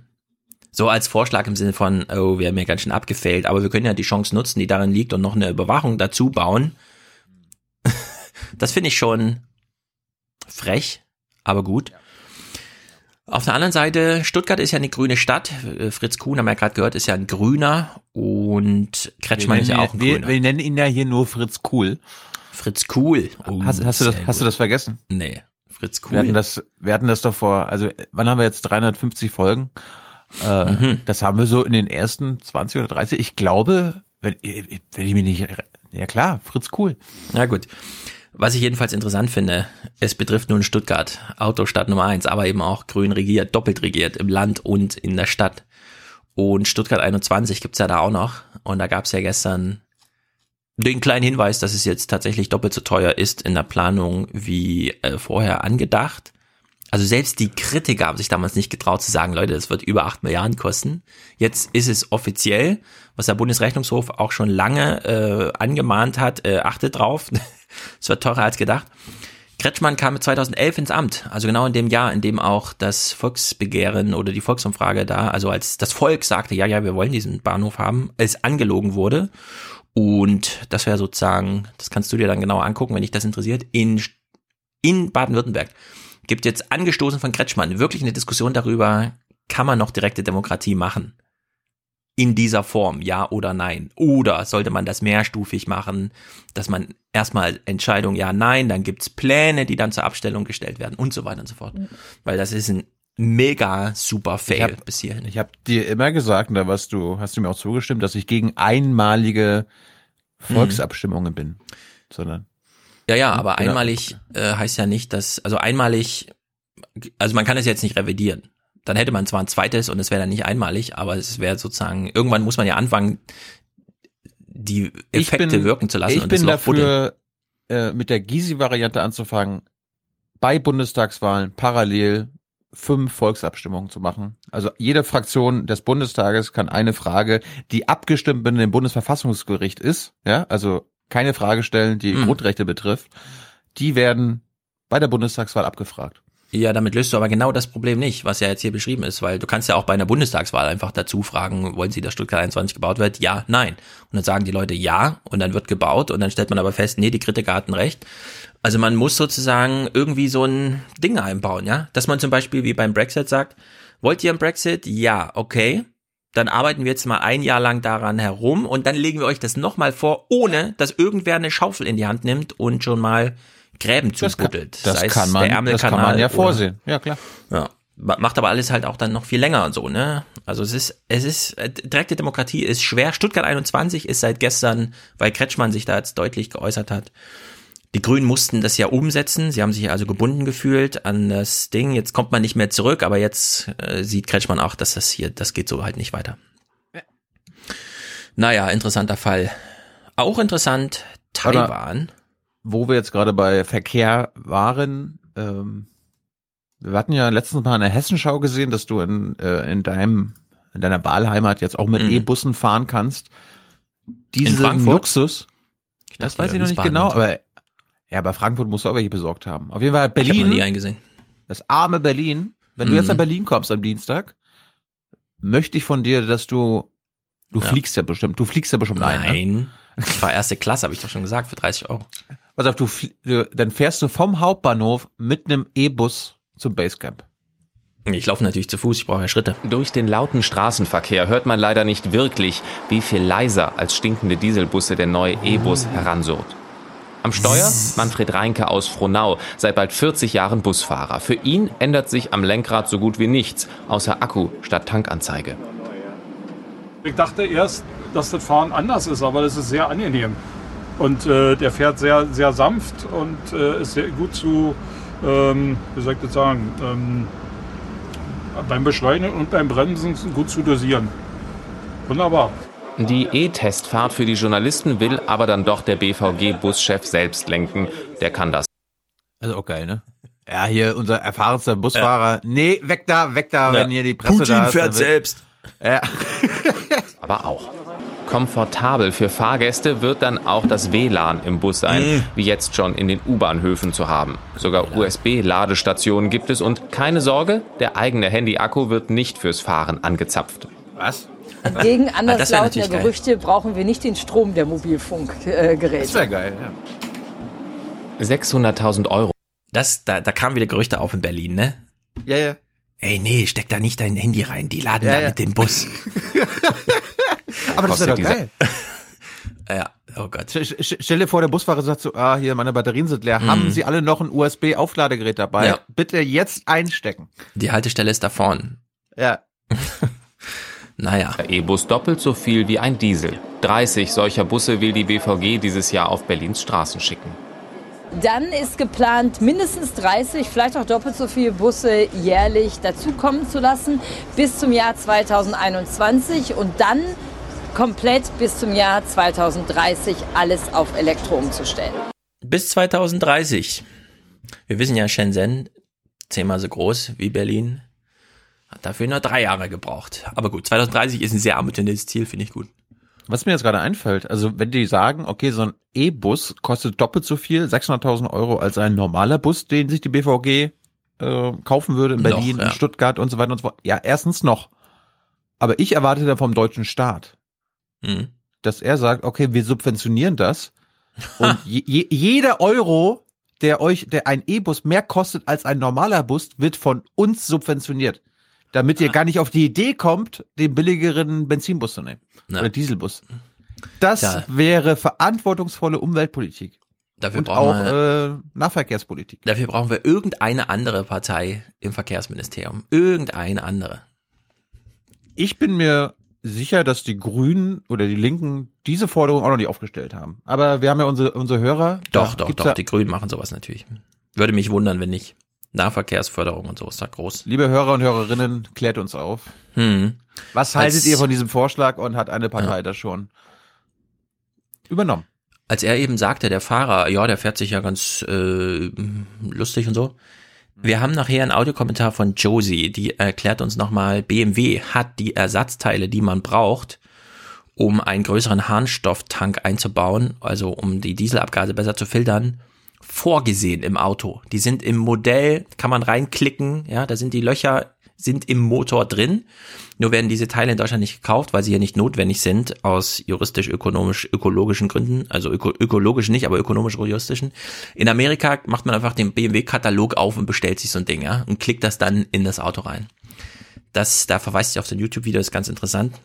So als Vorschlag im Sinne von, oh, wir haben ja ganz schön abgefailt, aber wir können ja die Chance nutzen, die darin liegt und noch eine Überwachung dazu bauen. (laughs) Das finde ich schon frech, aber gut. Auf der anderen Seite, Stuttgart ist ja eine grüne Stadt. Fritz Kuhn, haben wir ja gerade gehört, ist ja ein Grüner und Kretschmann ist ja auch ein wir, Grüner. wir nennen ihn ja hier nur Fritz Cool. Fritz Cool. Oh, hast, hast, du das, hast du das vergessen? Nee, Fritz Cool. Wir hatten das, wir hatten das doch vor, also wann haben wir jetzt 350 Folgen? Äh, Mhm. Das haben wir so in den ersten 20 oder 30. Ich glaube, wenn, wenn ich mich nicht, ja klar, Fritz Cool. Na gut. Was ich jedenfalls interessant finde, es betrifft nun Stuttgart, Autostadt Nummer eins, aber eben auch grün regiert, doppelt regiert, im Land und in der Stadt. Und Stuttgart 21 gibt's ja da auch noch. Und da gab's ja gestern den kleinen Hinweis, dass es jetzt tatsächlich doppelt so teuer ist in der Planung wie äh, vorher angedacht. Also selbst die Kritiker haben sich damals nicht getraut zu sagen, Leute, das wird über 8 Milliarden kosten. Jetzt ist es offiziell, was der Bundesrechnungshof auch schon lange äh, angemahnt hat, äh, achtet drauf, (laughs) es wird teurer als gedacht. Kretschmann kam 2011 ins Amt, also genau in dem Jahr, in dem auch das Volksbegehren oder die Volksumfrage da, also als das Volk sagte, ja, ja, wir wollen diesen Bahnhof haben, es angelogen wurde. Und das wäre sozusagen, das kannst du dir dann genauer angucken, wenn dich das interessiert, in, in Baden-Württemberg gibt jetzt angestoßen von Kretschmann wirklich eine Diskussion darüber, kann man noch direkte Demokratie machen? In dieser Form, ja oder nein? Oder sollte man das mehrstufig machen, dass man erstmal Entscheidung ja, nein, dann gibt's Pläne, die dann zur Abstellung gestellt werden und so weiter und so fort. Weil das ist ein mega super Fail Ich hab- bis hierhin. Ich habe dir immer gesagt, und da warst du, hast du mir auch zugestimmt, dass ich gegen einmalige Volksabstimmungen bin, sondern Ja, ja, aber Genau. einmalig äh, heißt ja nicht, dass, also einmalig, also man kann es jetzt nicht revidieren. Dann hätte man zwar ein zweites und es wäre dann nicht einmalig, aber es wäre sozusagen, irgendwann muss man ja anfangen, die Effekte wirken zu lassen Ich und bin dafür, äh, mit der Gysi-Variante anzufangen, bei Bundestagswahlen parallel fünf Volksabstimmungen zu machen. Also jede Fraktion des Bundestages kann eine Frage, die abgestimmt mit dem Bundesverfassungsgericht ist, ja, also keine Frage stellen, die Mhm. Grundrechte betrifft, die werden bei der Bundestagswahl abgefragt. Ja, damit löst du aber genau das Problem nicht, was ja jetzt hier beschrieben ist, weil du kannst ja auch bei einer Bundestagswahl einfach dazu fragen, wollen Sie, dass Stuttgart 21 gebaut wird? Ja, nein. Und dann sagen die Leute ja und dann wird gebaut und dann stellt man aber fest, nee, die Kritiker hatten recht. Also man muss sozusagen irgendwie so ein Ding einbauen, ja? Dass man zum Beispiel wie beim Brexit sagt, wollt ihr einen Brexit? Ja, okay. Dann arbeiten wir jetzt mal ein Jahr lang daran herum und dann legen wir euch das nochmal vor, ohne dass irgendwer eine Schaufel in die Hand nimmt und schon mal Gräben Das kann- zubuddelt. das Sei es kann man- das kann man ja oder- vorsehen. Ja, klar. Ja. Ma- Macht aber alles halt auch dann noch viel länger und so, ne? Also es ist, es ist, äh, direkte Demokratie ist schwer. Stuttgart 21 ist seit gestern, weil Kretschmann sich da jetzt deutlich geäußert hat. Die Grünen mussten das ja umsetzen. Sie haben sich also gebunden gefühlt an das Ding. Jetzt kommt man nicht mehr zurück, aber jetzt äh, sieht Kretschmann auch, dass das hier, das geht so halt nicht weiter. Naja, interessanter Fall. Auch interessant, Taiwan. wo wir jetzt gerade bei Verkehr waren, ähm, wir hatten ja letztens mal eine Hessenschau gesehen, dass du in, äh, in deinem in deiner Wahlheimat jetzt auch mit Mhm. E-Bussen fahren kannst. In Diesen? Luxus, das weiß ich noch nicht genau, aber ja, bei Frankfurt musst du auch welche besorgt haben. Auf jeden Fall Ich habe noch nie Berlin, eingesehen. das arme Berlin. Wenn du Mhm. jetzt nach Berlin kommst am Dienstag, möchte ich von dir, dass du du Ja. fliegst ja bestimmt, du fliegst ja bestimmt ein. Ne? Nein. Ich war erste Klasse, habe ich doch schon gesagt, für 30 Euro. Pass auf, du, du, dann fährst du vom Hauptbahnhof mit einem E-Bus zum Basecamp. Ich laufe natürlich zu Fuß, ich brauche ja Schritte. Durch den lauten Straßenverkehr hört man leider nicht wirklich, wie viel leiser als stinkende Dieselbusse der neue E-Bus heransurrt. Am Steuer Manfred Reinke aus Frohnau, seit bald 40 Jahren Busfahrer. Für ihn ändert sich am Lenkrad so gut wie nichts, außer Akku statt Tankanzeige. Ich dachte erst, dass das Fahren anders ist, aber das ist sehr angenehm. Und äh, der fährt sehr, sehr sanft und äh, ist sehr gut zu, ähm, wie soll ich das sagen, ähm, beim Beschleunigen und beim Bremsen gut zu dosieren. Wunderbar. Die E-Testfahrt für die Journalisten will aber dann doch der BVG-Buschef selbst lenken. Der kann das. Also auch geil, ne? Ja, hier unser erfahrenster Busfahrer. Nee, weg da, weg da, wenn hier die Presse Putin da ist. fährt selbst. Ja. (laughs) aber auch. Komfortabel für Fahrgäste wird dann auch das WLAN im Bus sein, Mhm. wie jetzt schon in den U-Bahnhöfen zu haben. Sogar USB-Ladestationen gibt es und keine Sorge, der eigene Handy-Akku wird nicht fürs Fahren angezapft. Was? (laughs) Gegen Ah, anderslautende. Gerüchte brauchen wir nicht den Strom der Mobilfunkgeräte. Das wäre geil, ja. 600.000 Euro. Das, da, da kamen wieder Gerüchte auf in Berlin, ne? Ja, ja. Ey, nee, steck da nicht dein Handy rein, die laden Ja, da ja. mit dem Bus. (laughs) Aber das ist doch geil. (laughs) ja, oh Gott. Sch- sch- Stell dir vor, der Busfahrer sagt so, ah, hier, meine Batterien sind leer. Mhm. Haben Sie alle noch ein USB-Aufladegerät dabei? Ja. Bitte jetzt einstecken. Die Haltestelle ist da vorn. Ja. Naja. Der E-Bus doppelt so viel wie ein Diesel. 30 solcher Busse will die BVG dieses Jahr auf Berlins Straßen schicken. Dann ist geplant, mindestens 30, vielleicht auch doppelt so viele Busse jährlich dazukommen zu lassen bis zum Jahr 2021 und dann komplett bis zum Jahr 2030 alles auf Elektro umzustellen. Bis 2030. Wir wissen ja, Shenzhen, zehnmal so groß wie Berlin. Dafür nur drei Jahre gebraucht. Aber gut, 2030 ist ein sehr ambitioniertes Ziel, finde ich gut. Was mir jetzt gerade einfällt, also wenn die sagen, okay, so ein E-Bus kostet doppelt so viel, 600.000 Euro als ein normaler Bus, den sich die BVG äh, kaufen würde in Noch, Berlin, ja. in Stuttgart und so weiter und so fort. Ja, erstens noch. Aber ich erwarte da vom deutschen Staat, Mhm. dass er sagt, okay, wir subventionieren das und (laughs) je, je, jeder Euro, der euch, der ein E-Bus mehr kostet als ein normaler Bus, wird von uns subventioniert. Damit ihr gar nicht auf die Idee kommt, den billigeren Benzinbus zu nehmen. Ja. Oder Dieselbus. Das Ja. wäre verantwortungsvolle Umweltpolitik. Dafür und brauchen auch wir- äh, Nahverkehrspolitik. Dafür brauchen wir irgendeine andere Partei im Verkehrsministerium. Irgendeine andere. Ich bin mir sicher, dass die Grünen oder die Linken diese Forderung auch noch nicht aufgestellt haben. Aber wir haben ja unsere, unsere Hörer. Doch, doch, doch. Die Grünen machen sowas natürlich. Würde mich wundern, wenn nicht. Nahverkehrsförderung und so ist da groß. liebe Hörer und Hörerinnen, klärt uns auf. Hm. Was haltet Als- ihr von diesem Vorschlag und hat eine Partei das schon übernommen? Als er eben sagte, der Fahrer, ja, der fährt sich ja ganz äh, lustig und so. Wir haben nachher einen Audiokommentar von Josie, die erklärt uns nochmal, BMW hat die Ersatzteile, die man braucht, um einen größeren Harnstofftank einzubauen, also um die Dieselabgase besser zu filtern, vorgesehen im Auto. Die sind im Modell, kann man reinklicken, ja, da sind die Löcher, sind im Motor drin. Nur werden diese Teile in Deutschland nicht gekauft, weil sie hier nicht notwendig sind, aus juristisch, ökonomisch, ökologischen Gründen. Also öko, ökologisch nicht, aber ökonomisch juristischen. In Amerika macht man einfach den BMW-Katalog auf und bestellt sich so ein Ding, ja, und klickt das dann in das Auto rein. Das, da verweist sich auf den YouTube-Video, ist ganz interessant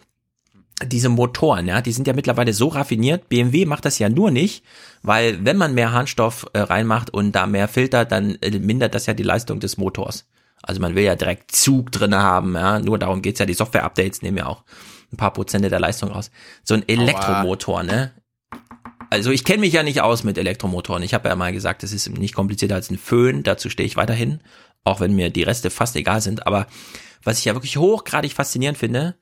diese Motoren, ja, die sind ja mittlerweile so raffiniert. BMW macht das ja nur nicht, weil wenn man mehr Harnstoff äh, reinmacht und da mehr filtert, dann äh, mindert das ja die Leistung des Motors. Also man will ja direkt Zug drinne haben, ja, nur darum geht's ja. Die Software-Updates nehmen ja auch ein paar Prozente der Leistung raus. So ein Elektromotor, ne? Also ich kenne mich ja nicht aus mit Elektromotoren. Ich habe ja mal gesagt, es ist nicht komplizierter als ein Föhn. Dazu stehe ich weiterhin, auch wenn mir die Reste fast egal sind. Aber was ich ja wirklich hochgradig faszinierend finde,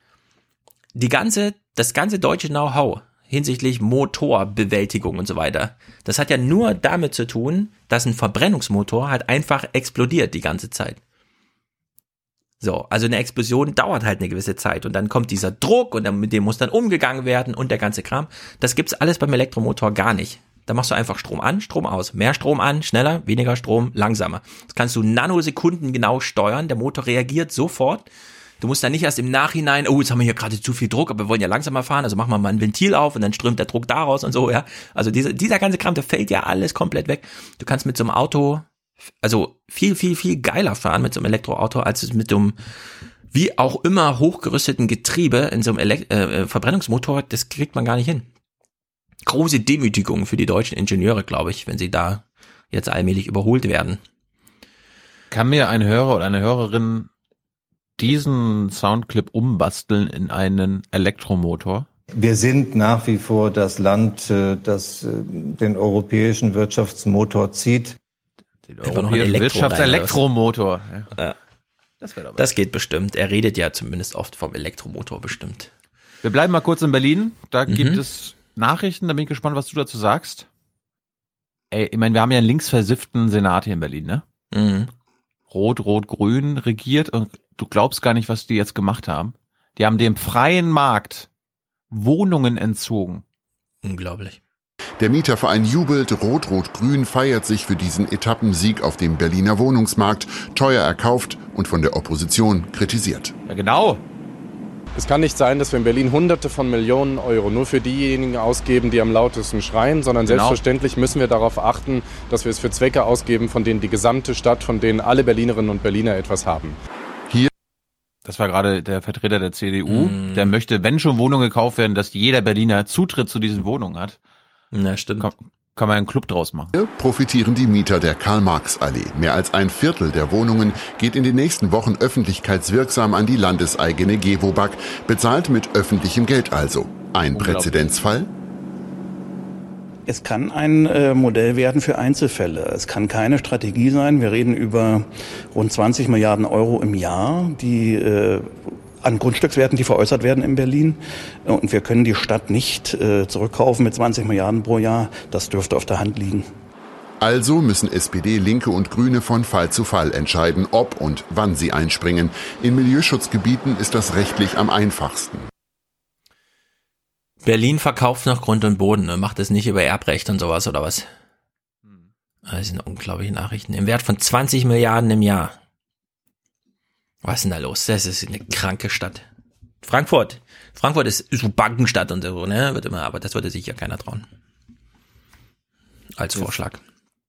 die ganze, das ganze deutsche Know-how hinsichtlich Motorbewältigung und so weiter, das hat ja nur damit zu tun, dass ein Verbrennungsmotor halt einfach explodiert die ganze Zeit. So, also eine Explosion dauert halt eine gewisse Zeit und dann kommt dieser Druck und dann mit dem muss dann umgegangen werden und der ganze Kram. Das gibt's alles beim Elektromotor gar nicht. Da machst du einfach Strom an, Strom aus. Mehr Strom an, schneller, weniger Strom, langsamer. Das kannst du Nanosekunden genau steuern. Der Motor reagiert sofort. Du musst dann nicht erst im Nachhinein, oh, jetzt haben wir hier gerade zu viel Druck, aber wir wollen ja langsamer fahren, also machen wir mal ein Ventil auf und dann strömt der Druck daraus und so, ja. Also dieser, dieser ganze Kram, der fällt ja alles komplett weg. Du kannst mit so einem Auto, also viel, viel, viel geiler fahren mit so einem Elektroauto, als mit so einem, wie auch immer hochgerüsteten Getriebe in so einem Elek äh, äh, Verbrennungsmotor, das kriegt man gar nicht hin. Große Demütigung für die deutschen Ingenieure, glaube ich, wenn sie da jetzt allmählich überholt werden. Kann mir ein Hörer oder eine Hörerin diesen Soundclip umbasteln in einen Elektromotor? Wir sind nach wie vor das Land, äh, das äh, den europäischen Wirtschaftsmotor zieht. Den Einfach noch ein europäischen Elektro Wirtschaftselektromotor. Ja. Das Das geht bestimmt. Er redet ja zumindest oft vom Elektromotor bestimmt. Wir bleiben mal kurz in Berlin. Da Mhm. gibt es Nachrichten. Da bin ich gespannt, was du dazu sagst. Ey, ich meine, wir haben ja einen linksversifften Senat hier in Berlin, ne? Mhm. Rot, Rot, Grün regiert und du glaubst gar nicht, was die jetzt gemacht haben. Die haben dem freien Markt Wohnungen entzogen. Unglaublich. Der Mieterverein jubelt, Rot-Rot-Grün feiert sich für diesen Etappensieg auf dem Berliner Wohnungsmarkt, teuer erkauft und von der Opposition kritisiert. Ja, genau. Es kann nicht sein, dass wir in Berlin Hunderte von Millionen Euro nur für diejenigen ausgeben, die am lautesten schreien, sondern Genau. selbstverständlich müssen wir darauf achten, dass wir es für Zwecke ausgeben, von denen die gesamte Stadt, von denen alle Berlinerinnen und Berliner etwas haben. Das war gerade der Vertreter der CDU. Mhm. Der möchte, wenn schon Wohnungen gekauft werden, dass jeder Berliner Zutritt zu diesen Wohnungen hat. Na, stimmt. Kann, kann man einen Club draus machen. Hier profitieren die Mieter der Karl-Marx-Allee. Mehr als ein Viertel der Wohnungen geht in den nächsten Wochen öffentlichkeitswirksam an die landeseigene Gewobag, bezahlt mit öffentlichem Geld also. Ein. Präzedenzfall? Es kann ein äh, Modell werden für Einzelfälle. Es kann keine Strategie sein. Wir reden über rund 20 Milliarden Euro im Jahr, die äh, an Grundstückswerten, die veräußert werden in Berlin. Und wir können die Stadt nicht äh, zurückkaufen mit 20 Milliarden pro Jahr. Das dürfte auf der Hand liegen. Also müssen SPD, Linke und Grüne von Fall zu Fall entscheiden, ob und wann sie einspringen. In Milieuschutzgebieten ist das rechtlich am einfachsten. Berlin verkauft noch Grund und Boden, ne? macht es nicht über Erbrecht und sowas oder was? Das sind unglaubliche Nachrichten. Im Wert von 20 Milliarden im Jahr. Was ist denn da los? Das ist eine kranke Stadt. Frankfurt. Frankfurt ist so Bankenstadt und so, ne? Wird immer, aber das würde sich ja keiner trauen. Als Vorschlag.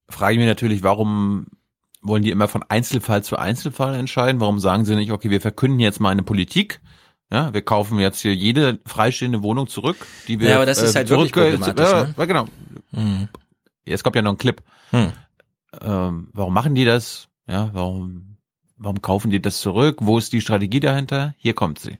Frage ich mich natürlich, warum wollen die immer von Einzelfall zu Einzelfall entscheiden? Warum sagen sie nicht, okay, wir verkünden jetzt mal eine Politik? Ja, wir kaufen jetzt hier jede freistehende Wohnung zurück, die wir. Ja, aber das ist halt wirklich problematisch, Ja, ne? genau. Hm. Jetzt kommt ja noch ein Clip. Hm. Ähm, warum machen die das? Ja, warum, warum kaufen die das zurück? Wo ist die Strategie dahinter? Hier kommt sie.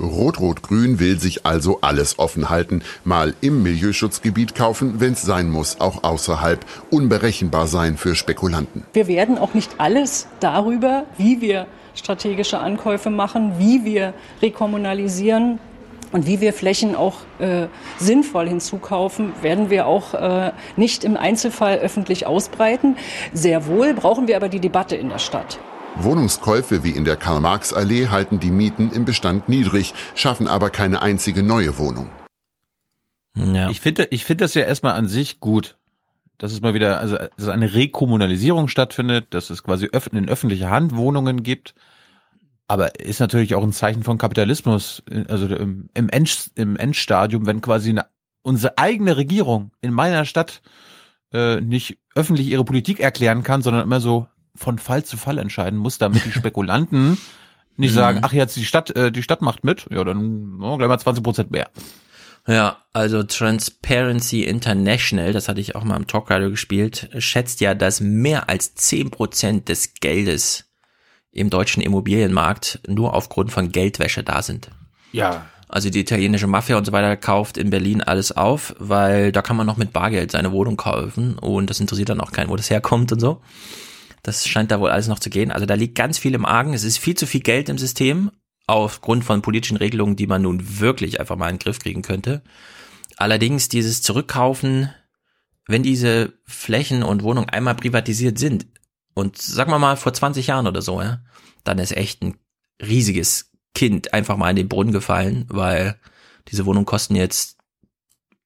Rot-Rot-Grün will sich also alles offen halten, mal im Milieuschutzgebiet kaufen, wenn's sein muss, auch außerhalb, unberechenbar sein für Spekulanten. Wir werden auch nicht alles darüber, wie wir strategische Ankäufe machen, wie wir rekommunalisieren und wie wir Flächen auch äh, sinnvoll hinzukaufen, werden wir auch äh, nicht im Einzelfall öffentlich ausbreiten. Sehr wohl brauchen wir aber die Debatte in der Stadt. Wohnungskäufe wie in der Karl-Marx-Allee halten die Mieten im Bestand niedrig, schaffen aber keine einzige neue Wohnung. Ja. Ich finde, ich finde das ja erstmal an sich gut, dass es mal wieder, also, dass eine Rekommunalisierung stattfindet, dass es quasi öff in öffentlicher Hand Wohnungen gibt. Aber ist natürlich auch ein Zeichen von Kapitalismus, also im, im, End, im Endstadium, wenn quasi eine, unsere eigene Regierung in meiner Stadt äh, nicht öffentlich ihre Politik erklären kann, sondern immer so von Fall zu Fall entscheiden muss, damit die (laughs) Spekulanten nicht Mhm. sagen, ach jetzt die Stadt, äh, die Stadt macht mit, ja dann oh, gleich mal 20 Prozent mehr. Ja, also Transparency International, das hatte ich auch mal im Talkradio gespielt, schätzt ja, dass mehr als 10% des Geldes im deutschen Immobilienmarkt nur aufgrund von Geldwäsche da sind. Ja. Also die italienische Mafia und so weiter kauft in Berlin alles auf, weil da kann man noch mit Bargeld seine Wohnung kaufen und das interessiert dann auch keinen, wo das herkommt und so. Das scheint da wohl alles noch zu gehen. Also da liegt ganz viel im Argen. Es ist viel zu viel Geld im System aufgrund von politischen Regelungen, die man nun wirklich einfach mal in den Griff kriegen könnte. Allerdings dieses Zurückkaufen, wenn diese Flächen und Wohnungen einmal privatisiert sind und sagen wir mal vor 20 Jahren oder so, ja, dann ist echt ein riesiges Kind einfach mal in den Brunnen gefallen, weil diese Wohnungen kosten jetzt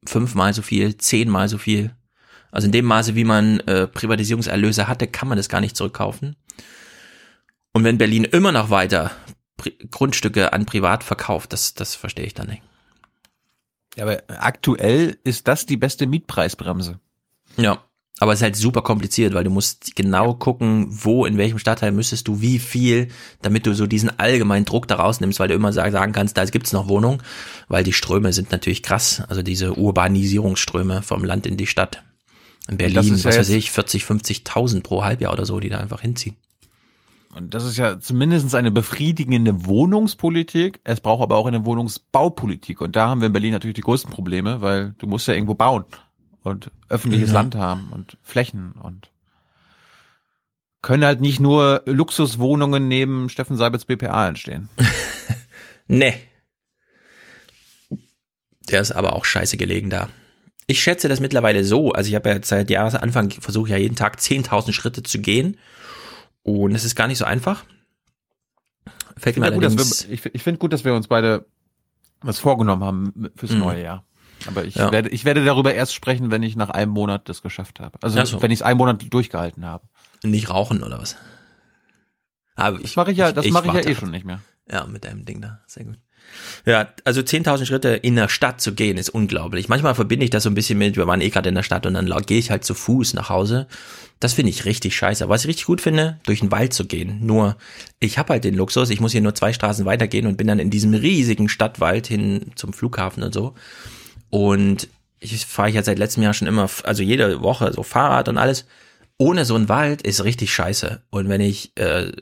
fünfmal so viel, zehnmal so viel. Also in dem Maße, wie man äh, Privatisierungserlöse hatte, kann man das gar nicht zurückkaufen. Und wenn Berlin immer noch weiter Pri Grundstücke an Privat verkauft, das, das verstehe ich dann nicht. Ja, aber aktuell ist das die beste Mietpreisbremse. Ja, aber es ist halt super kompliziert, weil du musst genau gucken, wo, in welchem Stadtteil müsstest du wie viel, damit du so diesen allgemeinen Druck da rausnimmst, weil du immer sag- sagen kannst, da gibt's noch Wohnung, weil die Ströme sind natürlich krass, also diese Urbanisierungsströme vom Land in die Stadt. In Berlin, ist ja was weiß ich, 40, 50.000 pro Halbjahr oder so, die da einfach hinziehen. Und das ist ja zumindest eine befriedigende Wohnungspolitik. Es braucht aber auch eine Wohnungsbaupolitik. Und da haben wir in Berlin natürlich die größten Probleme, weil du musst ja irgendwo bauen und öffentliches Ja. Land haben und Flächen und können halt nicht nur Luxuswohnungen neben Steffen Seibels BPA entstehen. (laughs) Nee. Der ist aber auch scheiße gelegen da. Ich schätze das mittlerweile so, also ich habe ja seit Jahresanfang versuche ja jeden Tag 10.000 Schritte zu gehen und es ist gar nicht so einfach. Fällt Ich mir finde gut, dass wir, ich, ich finde gut, dass wir uns beide was vorgenommen haben fürs Mhm. neue Jahr. Aber ich Ja. werde, ich werde darüber erst sprechen, wenn ich nach einem Monat das geschafft habe. Also so. wenn ich es einen Monat durchgehalten habe. nicht rauchen oder was? Aber Das mache ich ja, das mache ich ja eh ab. schon nicht mehr. Ja, mit deinem Ding da. Sehr gut. Ja, also 10.000 Schritte in der Stadt zu gehen ist unglaublich. Manchmal verbinde ich das so ein bisschen mit, wir waren eh gerade in der Stadt und dann gehe ich halt zu Fuß nach Hause. Das finde ich richtig scheiße. Aber was ich richtig gut finde, durch den Wald zu gehen. Nur, ich habe halt den Luxus, ich muss hier nur zwei Straßen weitergehen und bin dann in diesem riesigen Stadtwald hin zum Flughafen und so. Und ich fahre ja seit letztem Jahr schon immer, also jede Woche so Fahrrad und alles. Ohne so einen Wald ist richtig scheiße. Und wenn ich, äh,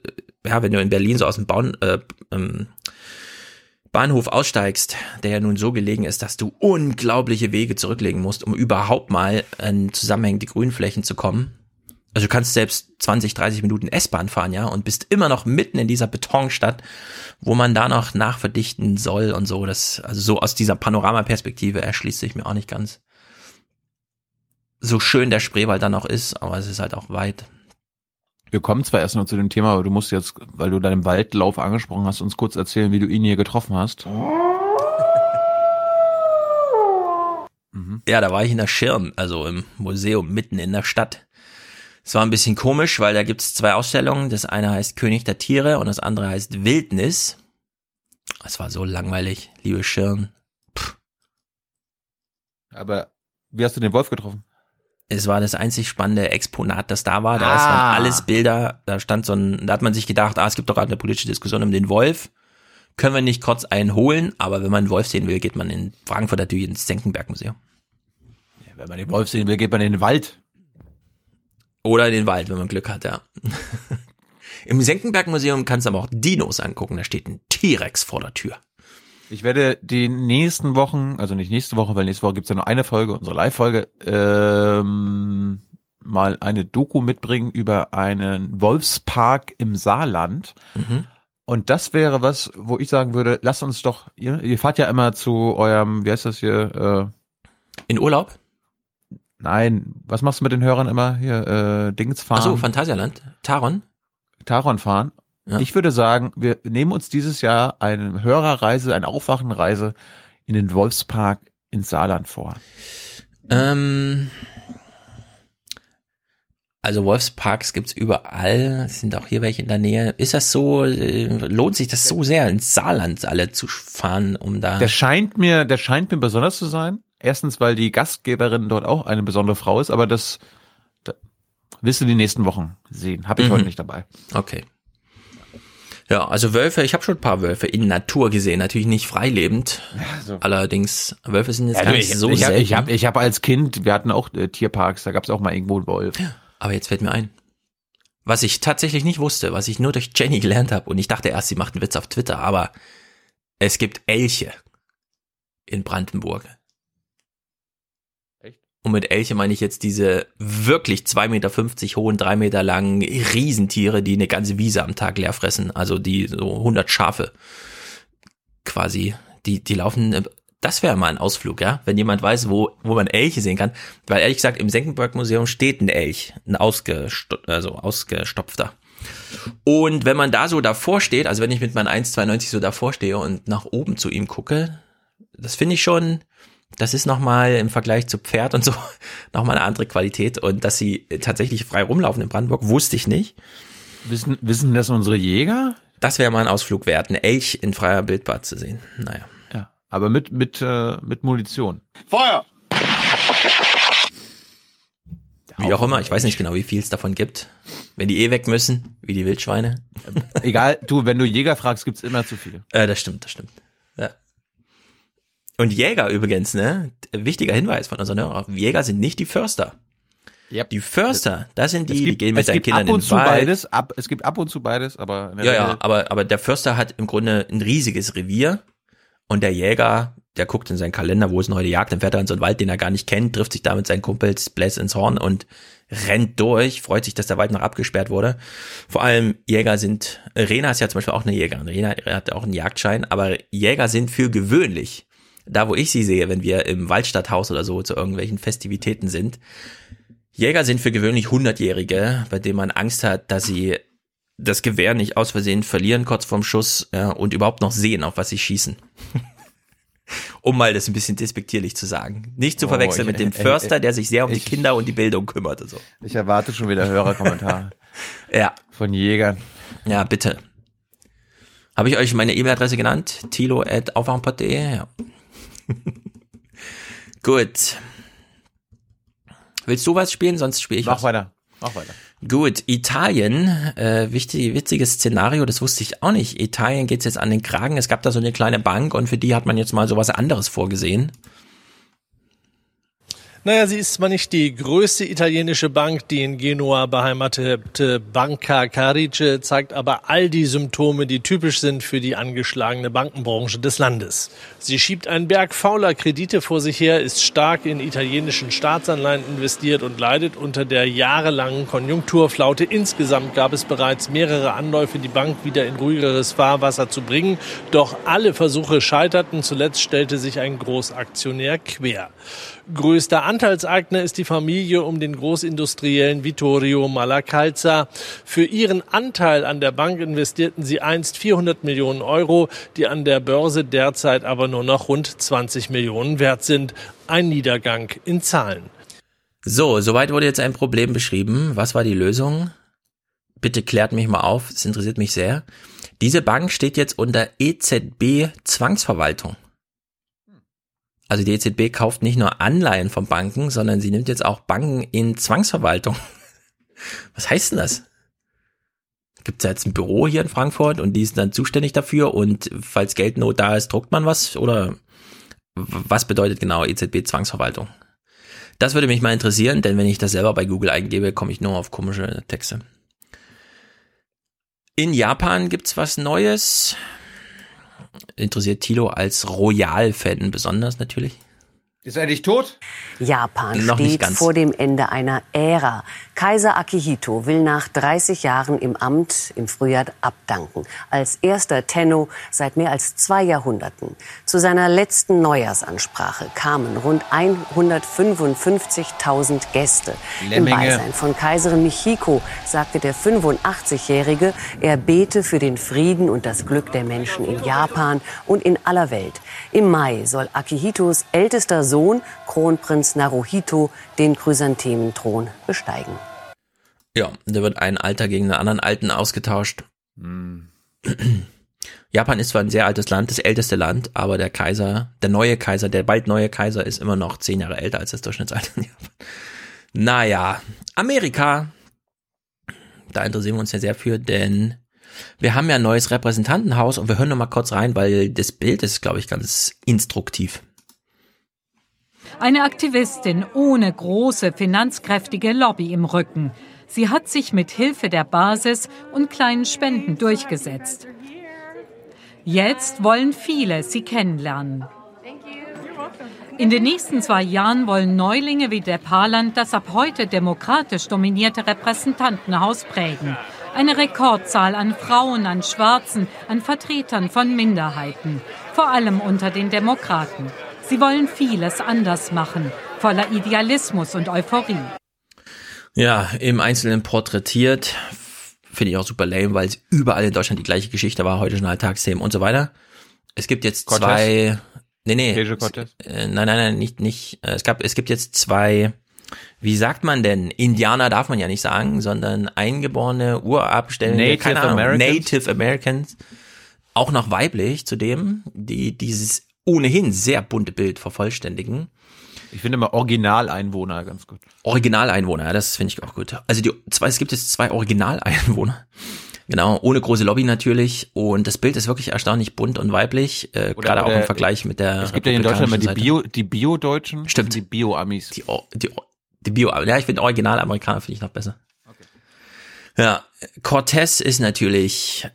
ja, wenn du in Berlin so aus dem Bauen, äh, ähm, Bahnhof aussteigst, der ja nun so gelegen ist, dass du unglaubliche Wege zurücklegen musst, um überhaupt mal an zusammenhängende Grünflächen zu kommen. Also du kannst selbst 20, 30 Minuten S-Bahn fahren, ja, und bist immer noch mitten in dieser Betonstadt, wo man da noch nachverdichten soll und so. Das, also so aus dieser Panoramaperspektive erschließt sich mir auch nicht ganz. so schön der Spreewald dann auch ist, aber es ist halt auch weit. Wir kommen zwar erst noch zu dem Thema, aber du musst jetzt, weil du deinen Waldlauf angesprochen hast, uns kurz erzählen, wie du ihn hier getroffen hast. (laughs) Ja, da war ich in der Schirn, also im Museum mitten in der Stadt. Es war ein bisschen komisch, weil da gibt's zwei Ausstellungen. Das eine heißt König der Tiere und das andere heißt Wildnis. Es war so langweilig, liebe Schirn. Aber wie hast du den Wolf getroffen? Es war das einzig spannende Exponat, das da war. Da Ah. waren alles Bilder. Da stand so ein, da hat man sich gedacht, ah, es gibt doch gerade eine politische Diskussion um den Wolf. Können wir nicht kurz einen holen? Aber wenn man einen Wolf sehen will, geht man in Frankfurt natürlich ins Senckenberg-Museum. Wenn man den Wolf sehen will, geht man in den Wald. Oder in den Wald, wenn man Glück hat, ja. (laughs) Im Senckenberg-Museum kannst du aber auch Dinos angucken. Da steht ein T-Rex vor der Tür. Ich werde die nächsten Wochen, also nicht nächste Woche, weil nächste Woche gibt's ja noch eine Folge, unsere Live-Folge, ähm, mal eine Doku mitbringen über einen Wolfspark im Saarland. Mhm. Und das wäre was, wo ich sagen würde, lasst uns doch, ihr, ihr fahrt ja immer zu eurem, wie heißt das hier? Äh, In Urlaub? Nein, was machst du mit den Hörern immer hier? Äh, Dings fahren? Ach so, Phantasialand. Taron? Taron fahren. Ja. Ich würde sagen, wir nehmen uns dieses Jahr eine Hörerreise, eine Aufwachenreise in den Wolfspark ins Saarland vor. Ähm, also Wolfsparks gibt's überall. Es sind auch hier welche in der Nähe. Ist das so, äh, lohnt sich das so sehr, ins Saarland alle zu fahren, um da... Der scheint mir, der scheint mir besonders zu sein. Erstens, weil die Gastgeberin dort auch eine besondere Frau ist, aber das, da, wirst du die nächsten Wochen sehen. Habe ich Mhm. heute nicht dabei. Okay. Ja, also Wölfe, ich habe schon ein paar Wölfe in Natur gesehen, natürlich nicht freilebend. Allerdings, Wölfe sind jetzt Ja, gar nicht ich so ich habe selten. ich hab, ich hab als Kind, wir hatten auch äh, Tierparks, da gab es auch mal irgendwo einen Wolf. Aber jetzt fällt mir ein, was ich tatsächlich nicht wusste, was ich nur durch Jenny gelernt habe und ich dachte erst, sie macht einen Witz auf Twitter, aber es gibt Elche in Brandenburg. Und mit Elche meine ich jetzt diese wirklich 2,50 Meter hohen, drei Meter langen Riesentiere, die eine ganze Wiese am Tag leer fressen. Also die so 100 Schafe quasi, die, die laufen, äh, das wäre mal ein Ausflug, ja, wenn jemand weiß, wo, wo man Elche sehen kann. Weil ehrlich gesagt, im Senckenberg-Museum steht ein Elch, ein ausgesto also ausgestopfter. Und wenn man da so davor steht, also wenn ich mit meinen 1,92 so davor stehe und nach oben zu ihm gucke, das finde ich schon, das ist nochmal im Vergleich zu Pferd und so (laughs) nochmal eine andere Qualität. Und dass sie tatsächlich frei rumlaufen in Brandenburg, wusste ich nicht. Wissen, wissen das unsere Jäger? Das wäre mal ein Ausflug wert, eine Elch in freier Bildbad zu sehen. Naja. Ja. Aber mit, mit, äh, mit Munition. Feuer! Wie auch immer, ich weiß nicht genau, wie viel es davon gibt. Wenn die eh weg müssen, wie die Wildschweine. Egal, du, wenn du Jäger fragst, gibt's immer zu viel. Äh, das stimmt, das stimmt. Und Jäger übrigens, ne? Wichtiger Hinweis von unseren Hörern. Jäger sind nicht die Förster. Die Förster, das sind die, es die gibt, gehen mit seinen gibt Kindern ab in und den zu Wald. beides. Ab, es gibt ab und zu beides, aber Ja, Regel- ja, aber, aber der Förster hat im Grunde ein riesiges Revier und der Jäger, der guckt in seinen Kalender, wo ist denn heute Jagd, dann fährt er in so einen Wald, den er gar nicht kennt, trifft sich da mit seinen Kumpels, bläst ins Horn und rennt durch, freut sich, dass der Wald noch abgesperrt wurde. Vor allem Jäger sind, Rena ist ja zum Beispiel auch eine Jägerin, Rena hat auch einen Jagdschein, aber Jäger sind für gewöhnlich, da wo ich sie sehe, wenn wir im Waldstadthaus oder so zu irgendwelchen Festivitäten sind, Jäger sind für gewöhnlich Hundertjährige, bei denen man Angst hat, dass sie das Gewehr nicht aus Versehen verlieren kurz vorm Schuss ja, und überhaupt noch sehen, auf was sie schießen. (laughs) um mal das ein bisschen despektierlich zu sagen. Nicht zu Oh, verwechseln ich- mit dem ich- Förster, der sich sehr um die ich- Kinder und die Bildung kümmert. Und so. Ich erwarte schon wieder Hörerkommentare. (laughs) Ja. Von Jägern. Ja, bitte. Habe ich euch meine E-Mail-Adresse genannt? tilo.aufwachenpod.de? Ja. (laughs) Gut. Willst du was spielen? Sonst spiele ich Mach was. weiter. Mach weiter. Gut, Italien, äh, wichtig, witziges Szenario, das wusste ich auch nicht. Italien geht's jetzt an den Kragen. Es gab da so eine kleine Bank und für die hat man jetzt mal sowas anderes vorgesehen. Naja, sie ist zwar nicht die größte italienische Bank, die in Genua beheimatete Banca Carice zeigt aber all die Symptome, die typisch sind für die angeschlagene Bankenbranche des Landes. Sie schiebt einen Berg fauler Kredite vor sich her, ist stark in italienischen Staatsanleihen investiert und leidet unter der jahrelangen Konjunkturflaute. Insgesamt gab es bereits mehrere Anläufe, die Bank wieder in ruhigeres Fahrwasser zu bringen. Doch alle Versuche scheiterten. Zuletzt stellte sich ein Großaktionär quer. Größter Anteilseigner ist die Familie um den Großindustriellen Vittorio Malacalza. Für ihren Anteil an der Bank investierten sie einst 400 Millionen Euro, die an der Börse derzeit aber nur noch rund 20 Millionen wert sind. Ein Niedergang in Zahlen. So, soweit wurde jetzt ein Problem beschrieben. Was war die Lösung? Bitte klärt mich mal auf, es interessiert mich sehr. Diese Bank steht jetzt unter EZB Zwangsverwaltung. Also die EZB kauft nicht nur Anleihen von Banken, sondern sie nimmt jetzt auch Banken in Zwangsverwaltung. (laughs) Was heißt denn das? Gibt es jetzt ein Büro hier in Frankfurt und die ist dann zuständig dafür und falls Geldnot da ist, druckt man was oder was bedeutet genau EZB Zwangsverwaltung? Das würde mich mal interessieren, denn wenn ich das selber bei Google eingebe, komme ich nur auf komische Texte. In Japan gibt's was Neues. Interessiert Tilo als Royal-Fan besonders natürlich. Ist er eigentlich tot? Japan Noch nicht steht vor dem Ende einer Ära. Kaiser Akihito will nach 30 Jahren im Amt im Frühjahr abdanken. Als erster Tenno seit mehr als zwei Jahrhunderten. Zu seiner letzten Neujahrsansprache kamen rund 155.000 Gäste. Im Lemminge. Beisein von Kaiserin Michiko sagte der 85-Jährige, er bete für den Frieden und das Glück der Menschen in Japan und in aller Welt. Im Mai soll Akihitos ältester Sohn, Kronprinz Naruhito, den Chrysanthementhron besteigen. Ja, da wird ein Alter gegen einen anderen Alten ausgetauscht. (clears throat) Japan ist zwar ein sehr altes Land, das älteste Land, aber der Kaiser, der neue Kaiser, der bald neue Kaiser ist immer noch zehn Jahre älter als das Durchschnittsalter in Japan. Naja, Amerika, da interessieren wir uns ja sehr für, denn wir haben ja ein neues Repräsentantenhaus und wir hören noch mal kurz rein, weil das Bild ist, glaube ich, ganz instruktiv. Eine Aktivistin ohne große finanzkräftige Lobby im Rücken. Sie hat sich mit Hilfe der Basis und kleinen Spenden durchgesetzt. Jetzt wollen viele sie kennenlernen. In den nächsten zwei Jahren wollen Neulinge wie der Parland das ab heute demokratisch dominierte Repräsentantenhaus prägen. Eine Rekordzahl an Frauen, an Schwarzen, an Vertretern von Minderheiten, vor allem unter den Demokraten. Sie wollen vieles anders machen, voller Idealismus und Euphorie. Ja, im Einzelnen porträtiert. Finde ich auch super lame, weil es überall in Deutschland die gleiche Geschichte war, heute schon Alltagsthemen und so weiter. Es gibt jetzt Cortez? zwei. Nee, nee. Cortez? Äh, nein, nein, nein, nicht, nicht. Äh, Es gab, es gibt jetzt zwei, wie sagt man denn? Indianer darf man ja nicht sagen, sondern eingeborene Urabstellende, Native keine Ahnung, Americans? Native Americans. Auch noch weiblich zudem, die dieses ohnehin sehr bunte Bild vervollständigen. Ich finde immer Originaleinwohner ganz gut. Originaleinwohner, ja, das finde ich auch gut. Also die zwei, es gibt jetzt zwei Originaleinwohner. (laughs) Genau, ohne große Lobby natürlich. Und das Bild ist wirklich erstaunlich bunt und weiblich, äh, gerade auch im Vergleich mit der. Es gibt ja in Deutschland immer die Bio, die Bio-Deutschen. Stimmt. Die Bio-Amis. Die, die, die Bio, ja, ich finde Originalamerikaner finde ich noch besser. Ja, Cortez ist natürlich,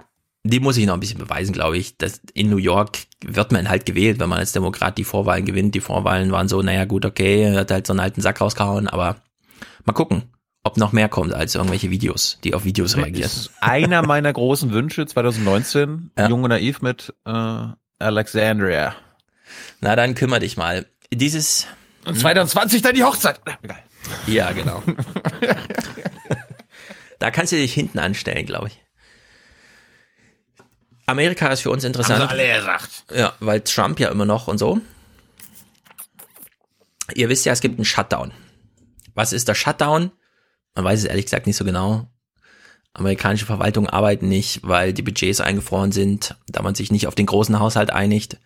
die muss ich noch ein bisschen beweisen, glaube ich. dass in New York wird man halt gewählt, wenn man als Demokrat die Vorwahlen gewinnt. Die Vorwahlen waren so, naja, gut, okay, er hat halt so einen alten Sack rausgehauen, aber mal gucken, ob noch mehr kommt als irgendwelche Videos, die auf Videos reagieren. Das ist einer meiner großen Wünsche 2019. Jung und naiv mit äh, Alexandria. Na, dann kümmere dich mal. Dieses. Und 2020 dann die Hochzeit. Egal. Ja, genau. da kannst du dich hinten anstellen, glaube ich. Amerika ist für uns interessant. Haben alle gesagt. Ja, weil Trump ja immer noch und so. Ihr wisst ja, es gibt einen Shutdown. Was ist der Shutdown? Man weiß es ehrlich gesagt nicht so genau. Amerikanische Verwaltungen arbeiten nicht, weil die Budgets eingefroren sind, da man sich nicht auf den großen Haushalt einigt.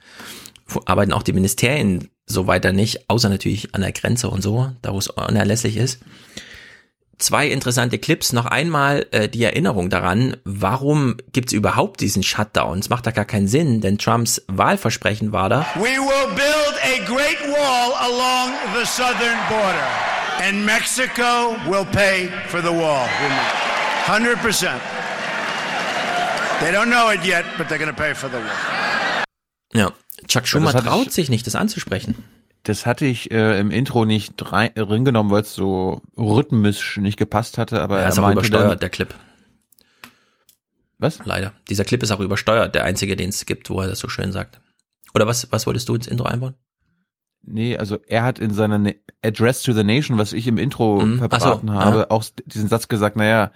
Arbeiten auch die Ministerien so weiter nicht, außer natürlich an der Grenze und so, da wo es unerlässlich ist. Zwei interessante Clips. Noch einmal äh, die Erinnerung daran, warum gibt's überhaupt diesen Shutdown? Es macht da gar keinen Sinn, denn Trumps Wahlversprechen war da, We will build a great wall along the southern border, and Mexico will pay for the wall. 100%. They don't know it yet, but they're going to pay for the wall. Ja, Chuck Schumer traut ich- sich nicht, das anzusprechen. Das hatte ich äh, im Intro nicht rein, drin genommen, weil es so rhythmisch nicht gepasst hatte, aber er er ist auch übersteuert, dann, der Clip. Was? Leider. Dieser Clip ist auch übersteuert, der einzige, den es gibt, wo er das so schön sagt. Oder was, was wolltest du ins Intro einbauen? Nee, also er hat in seiner Ne- Address to the Nation, was ich im Intro Mhm. verbraten so, habe, ja. auch diesen Satz gesagt, naja,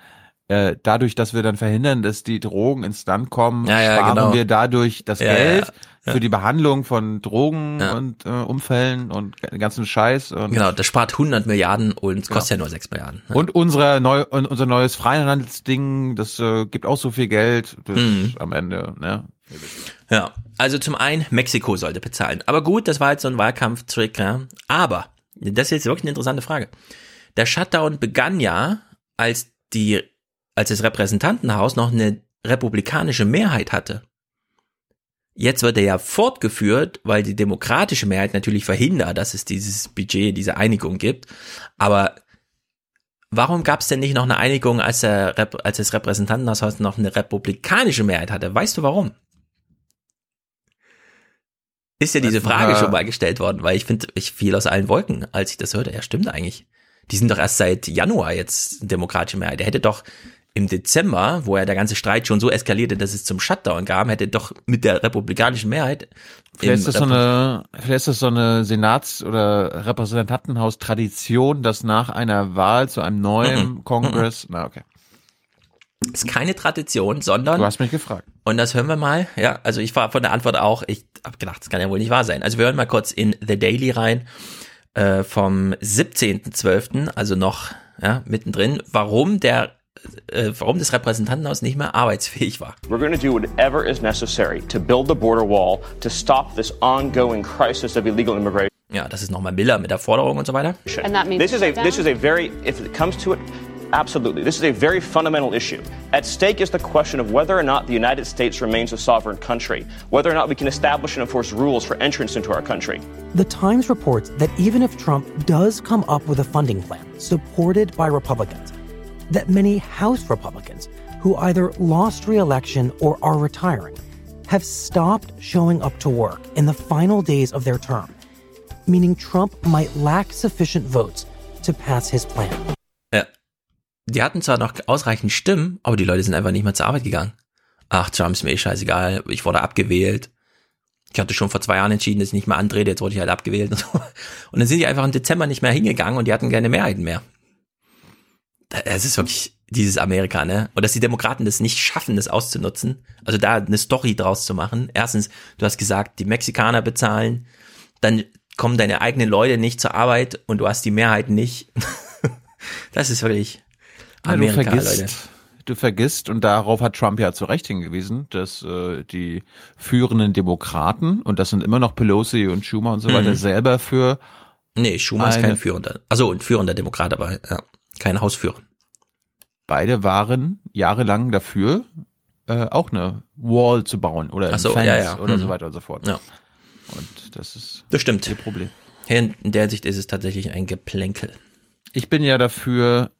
äh, dadurch, dass wir dann verhindern, dass die Drogen ins Land kommen, Ja, ja, sparen genau. wir dadurch das Ja, Geld ja, für die Behandlung von Drogen Ja. und äh, Unfällen und ganzen Scheiß. Und, Genau, das spart 100 Milliarden und Genau. kostet ja nur 6 Milliarden. und unsere neu, unser neues Freihandelsding, das äh, gibt auch so viel Geld das Mhm. am Ende. Ne? Ja, also zum einen, Mexiko sollte bezahlen. Aber gut, das war jetzt so ein Wahlkampftrick, ja. Aber, das ist jetzt wirklich eine interessante Frage. Der Shutdown begann ja, als die, als das Repräsentantenhaus noch eine republikanische Mehrheit hatte. Jetzt wird er ja fortgeführt, weil die demokratische Mehrheit natürlich verhindert, dass es dieses Budget, diese Einigung gibt. Aber warum gab es denn nicht noch eine Einigung, als, Rep- als das Repräsentantenhaus noch eine republikanische Mehrheit hatte? Weißt du warum? Ist ja diese Frage schon mal gestellt worden, weil ich finde, ich fiel aus allen Wolken, als ich das hörte. Ja, stimmt eigentlich. Die sind doch erst seit Januar jetzt demokratische Mehrheit. Der hätte doch im Dezember, wo ja der ganze Streit schon so eskalierte, dass es zum Shutdown kam, hätte doch mit der republikanischen Mehrheit Vielleicht ist, das so eine, vielleicht ist das so eine Senats- oder Repräsentantenhaus-Tradition, dass nach einer Wahl zu einem neuen Mhm. Kongress, na okay. ist keine Tradition, sondern Du hast mich gefragt. Und das hören wir mal. Ja, also ich war von der Antwort auch, ich habe gedacht, das kann ja wohl nicht wahr sein. Also wir hören mal kurz in The Daily rein äh, vom 17.12., also noch ja, mittendrin, warum der äh, warum das Repräsentantenhaus nicht mehr arbeitsfähig war. We're going to do whatever is necessary to build the border wall to stop this ongoing crisis of illegal immigration. Ja, das ist nochmal Miller mit der Forderung und so weiter. And that means this is a this is a very if it comes to it absolutely this is a very fundamental issue at stake is the question of whether or not the united states remains a sovereign country whether or not we can establish and enforce rules for entrance into our country The Times reports that even if Trump does come up with a funding plan supported by Republicans, that many House Republicans who either lost re-election or are retiring have stopped showing up to work in the final days of their term, meaning Trump might lack sufficient votes to pass his plan. Ja. Die hatten zwar noch ausreichend Stimmen, aber die Leute sind einfach nicht mehr zur Arbeit gegangen. Ach, Trump ist mir eh scheißegal, ich wurde abgewählt. Ich hatte schon vor zwei Jahren entschieden, dass ich nicht mehr antrete, jetzt wurde ich halt abgewählt und so. Und dann sind die einfach im Dezember nicht mehr hingegangen und die hatten keine Mehrheiten mehr. Es ist wirklich dieses Amerika, ne? Und dass die Demokraten das nicht schaffen, das auszunutzen, also da eine Story draus zu machen. Erstens, du hast gesagt, die Mexikaner bezahlen, dann kommen deine eigenen Leute nicht zur Arbeit und du hast die Mehrheit nicht. (laughs) das ist wirklich Ja, du Amerika, vergisst, Leute. du vergisst, und darauf hat Trump ja zu Recht hingewiesen, dass äh, die führenden Demokraten, und das sind immer noch Pelosi und Schumer und so Mhm. weiter, selber für Nee, Schumer ist eine- kein führender. Also ein führender Demokrat, aber ja, kein Hausführer. beide waren jahrelang dafür, äh, auch eine Wall zu bauen oder so, Fence ja, ja. oder Mhm. so weiter und so fort. Ja. Und das ist Das stimmt. ihr Problem. In in der Sicht ist es tatsächlich ein Geplänkel. Ich bin ja dafür,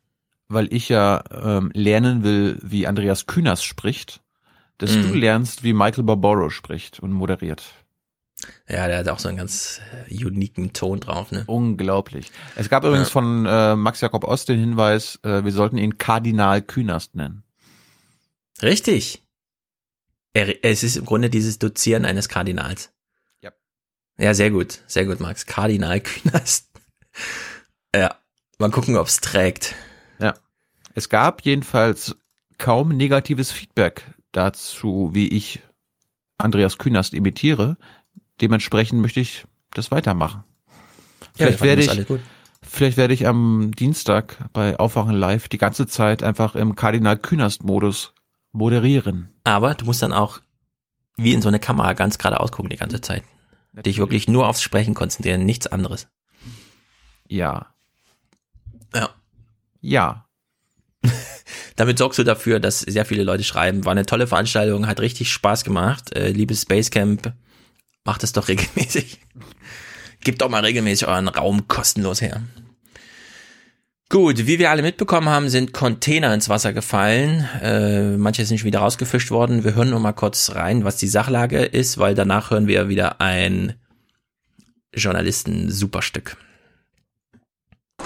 weil ich ja ähm, lernen will, wie Andreas Kühners spricht, dass Mhm. du lernst, wie Michael Barbaro spricht und moderiert. Ja, der hat auch so einen ganz äh, uniken Ton drauf, ne? Unglaublich. Es gab übrigens Ja. von äh, Max Jakob Ost den Hinweis, äh, wir sollten ihn Kardinal Künast nennen. Richtig. Er, es ist im Grunde dieses Dozieren eines Kardinals. Ja. Ja, sehr gut. Sehr gut, Max. Kardinal Künast. ja. Mal gucken, ob's trägt. Ja. Es gab jedenfalls kaum negatives Feedback dazu, wie ich Andreas Künast imitiere. Dementsprechend möchte ich das weitermachen. Ja, Vielleicht fanden werde ich, vielleicht werde ich am Dienstag bei Aufwachen Live die ganze Zeit einfach im Kardinal Künast Modus moderieren. Aber du musst dann auch wie in so eine Kamera ganz gerade ausgucken die ganze Zeit. Dich wirklich nur aufs Sprechen konzentrieren, nichts anderes. Ja. Ja. Ja. (laughs) Damit sorgst du dafür, dass sehr viele Leute schreiben, war eine tolle Veranstaltung, hat richtig Spaß gemacht. Äh, liebes Basecamp, macht es doch regelmäßig. Gebt doch mal regelmäßig euren Raum kostenlos her. Gut, wie wir alle mitbekommen haben, sind Container ins Wasser gefallen. Äh, manche sind schon wieder rausgefischt worden. Wir hören nur mal kurz rein, was die Sachlage ist, weil danach hören wir wieder ein Journalisten-Superstück.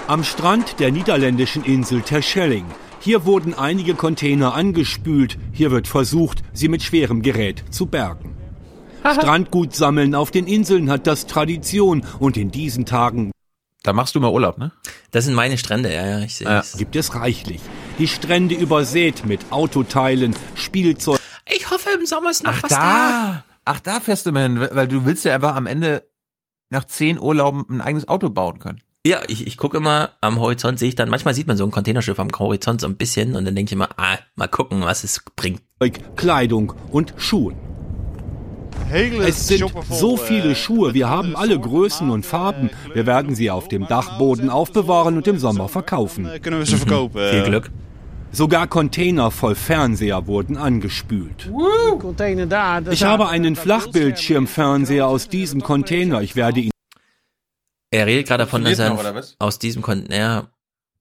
Am Strand der niederländischen Insel Terschelling. Hier wurden einige Container angespült. Hier wird versucht, sie mit schwerem Gerät zu bergen. Strandgut sammeln auf den Inseln hat das Tradition und in diesen Tagen Da machst du mal Urlaub, ne? Das sind meine Strände, ja, ja, ich sehe es. gibt es reichlich. Die Strände übersät mit Autoteilen, Spielzeug. Ich hoffe, im Sommer ist noch Ach was da, ach da fährst du mal hin, weil du willst ja einfach am Ende nach zehn Urlauben ein eigenes Auto bauen können. Ja, ich, ich gucke immer am Horizont, sehe ich dann, manchmal sieht man so ein Containerschiff am Horizont so ein bisschen und dann denke ich immer, ah, mal gucken, was es bringt. Kleidung und Schuhen. Es sind so viele Schuhe, wir haben alle Größen und Farben. Wir werden sie auf dem Dachboden aufbewahren und im Sommer verkaufen. Viel Glück. Sogar Container voll Fernseher wurden angespült. Ich habe einen Flachbildschirmfernseher aus diesem Container. Ich werde ihn Er redet gerade davon, dass er aus diesem Container,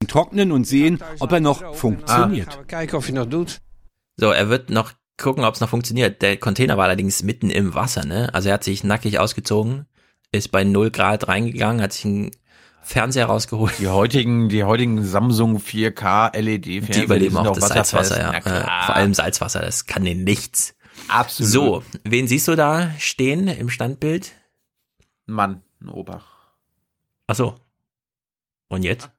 trocknen und sehen, ob er noch funktioniert. Doet. so, er wird noch gucken, ob es noch funktioniert. Der Container war allerdings mitten im Wasser, ne? Also er hat sich nackig ausgezogen, ist bei 0 Grad reingegangen, hat sich einen Fernseher rausgeholt. Die heutigen, die heutigen Samsung 4K LED Fernseher Die überleben auch das Salzwasser, ja. klar. vor allem Salzwasser, das kann denen nichts. Absolut. So, wen siehst du da stehen im Standbild? Ein Mann, ein Opa. Ach so. Und jetzt?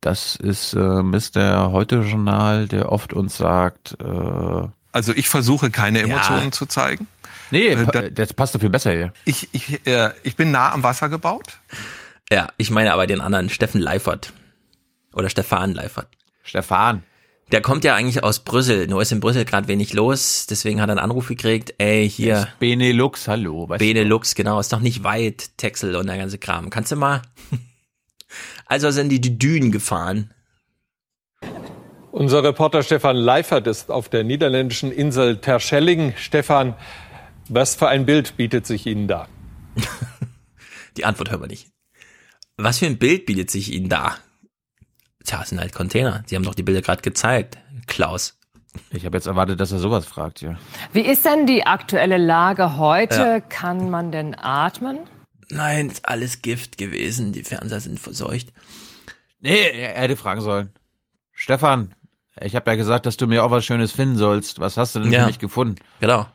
Das ist äh, Mr. Heute-Journal, der oft uns sagt, äh, Also ich versuche keine Emotionen Ja. zu zeigen. nee, Äh, pa- da- das passt doch viel besser hier. Ich, ich, äh, ich bin nah am Wasser gebaut. Ja, ich meine aber den anderen, Steffen Leifert. Oder Stefan Leifert. Stefan. Der kommt ja eigentlich aus Brüssel, nur ist in Brüssel gerade wenig los, deswegen hat er einen Anruf gekriegt, ey, hier, Benelux, hallo. Weißt Benelux, genau, ist noch nicht weit, Texel und der ganze Kram. Kannst du mal? Also sind die die Dünen gefahren. Unser Reporter Stefan Leifert ist auf der niederländischen Insel Terschelling. Stefan, was für ein Bild bietet sich Ihnen da? (laughs) Die Antwort hören wir nicht. Was für ein Bild bietet sich Ihnen da? Tja, es sind halt Container. Sie haben doch die Bilder gerade gezeigt, Klaus. Ich habe jetzt erwartet, dass er sowas fragt, ja. Wie ist denn die aktuelle Lage heute? Ja. Kann man denn atmen? Nein, ist alles Gift gewesen. Die Fernseher sind verseucht. Nee, er hätte fragen sollen. Stefan, ich habe ja gesagt, dass du mir auch was Schönes finden sollst. Was hast du denn Ja. für mich gefunden? Genau.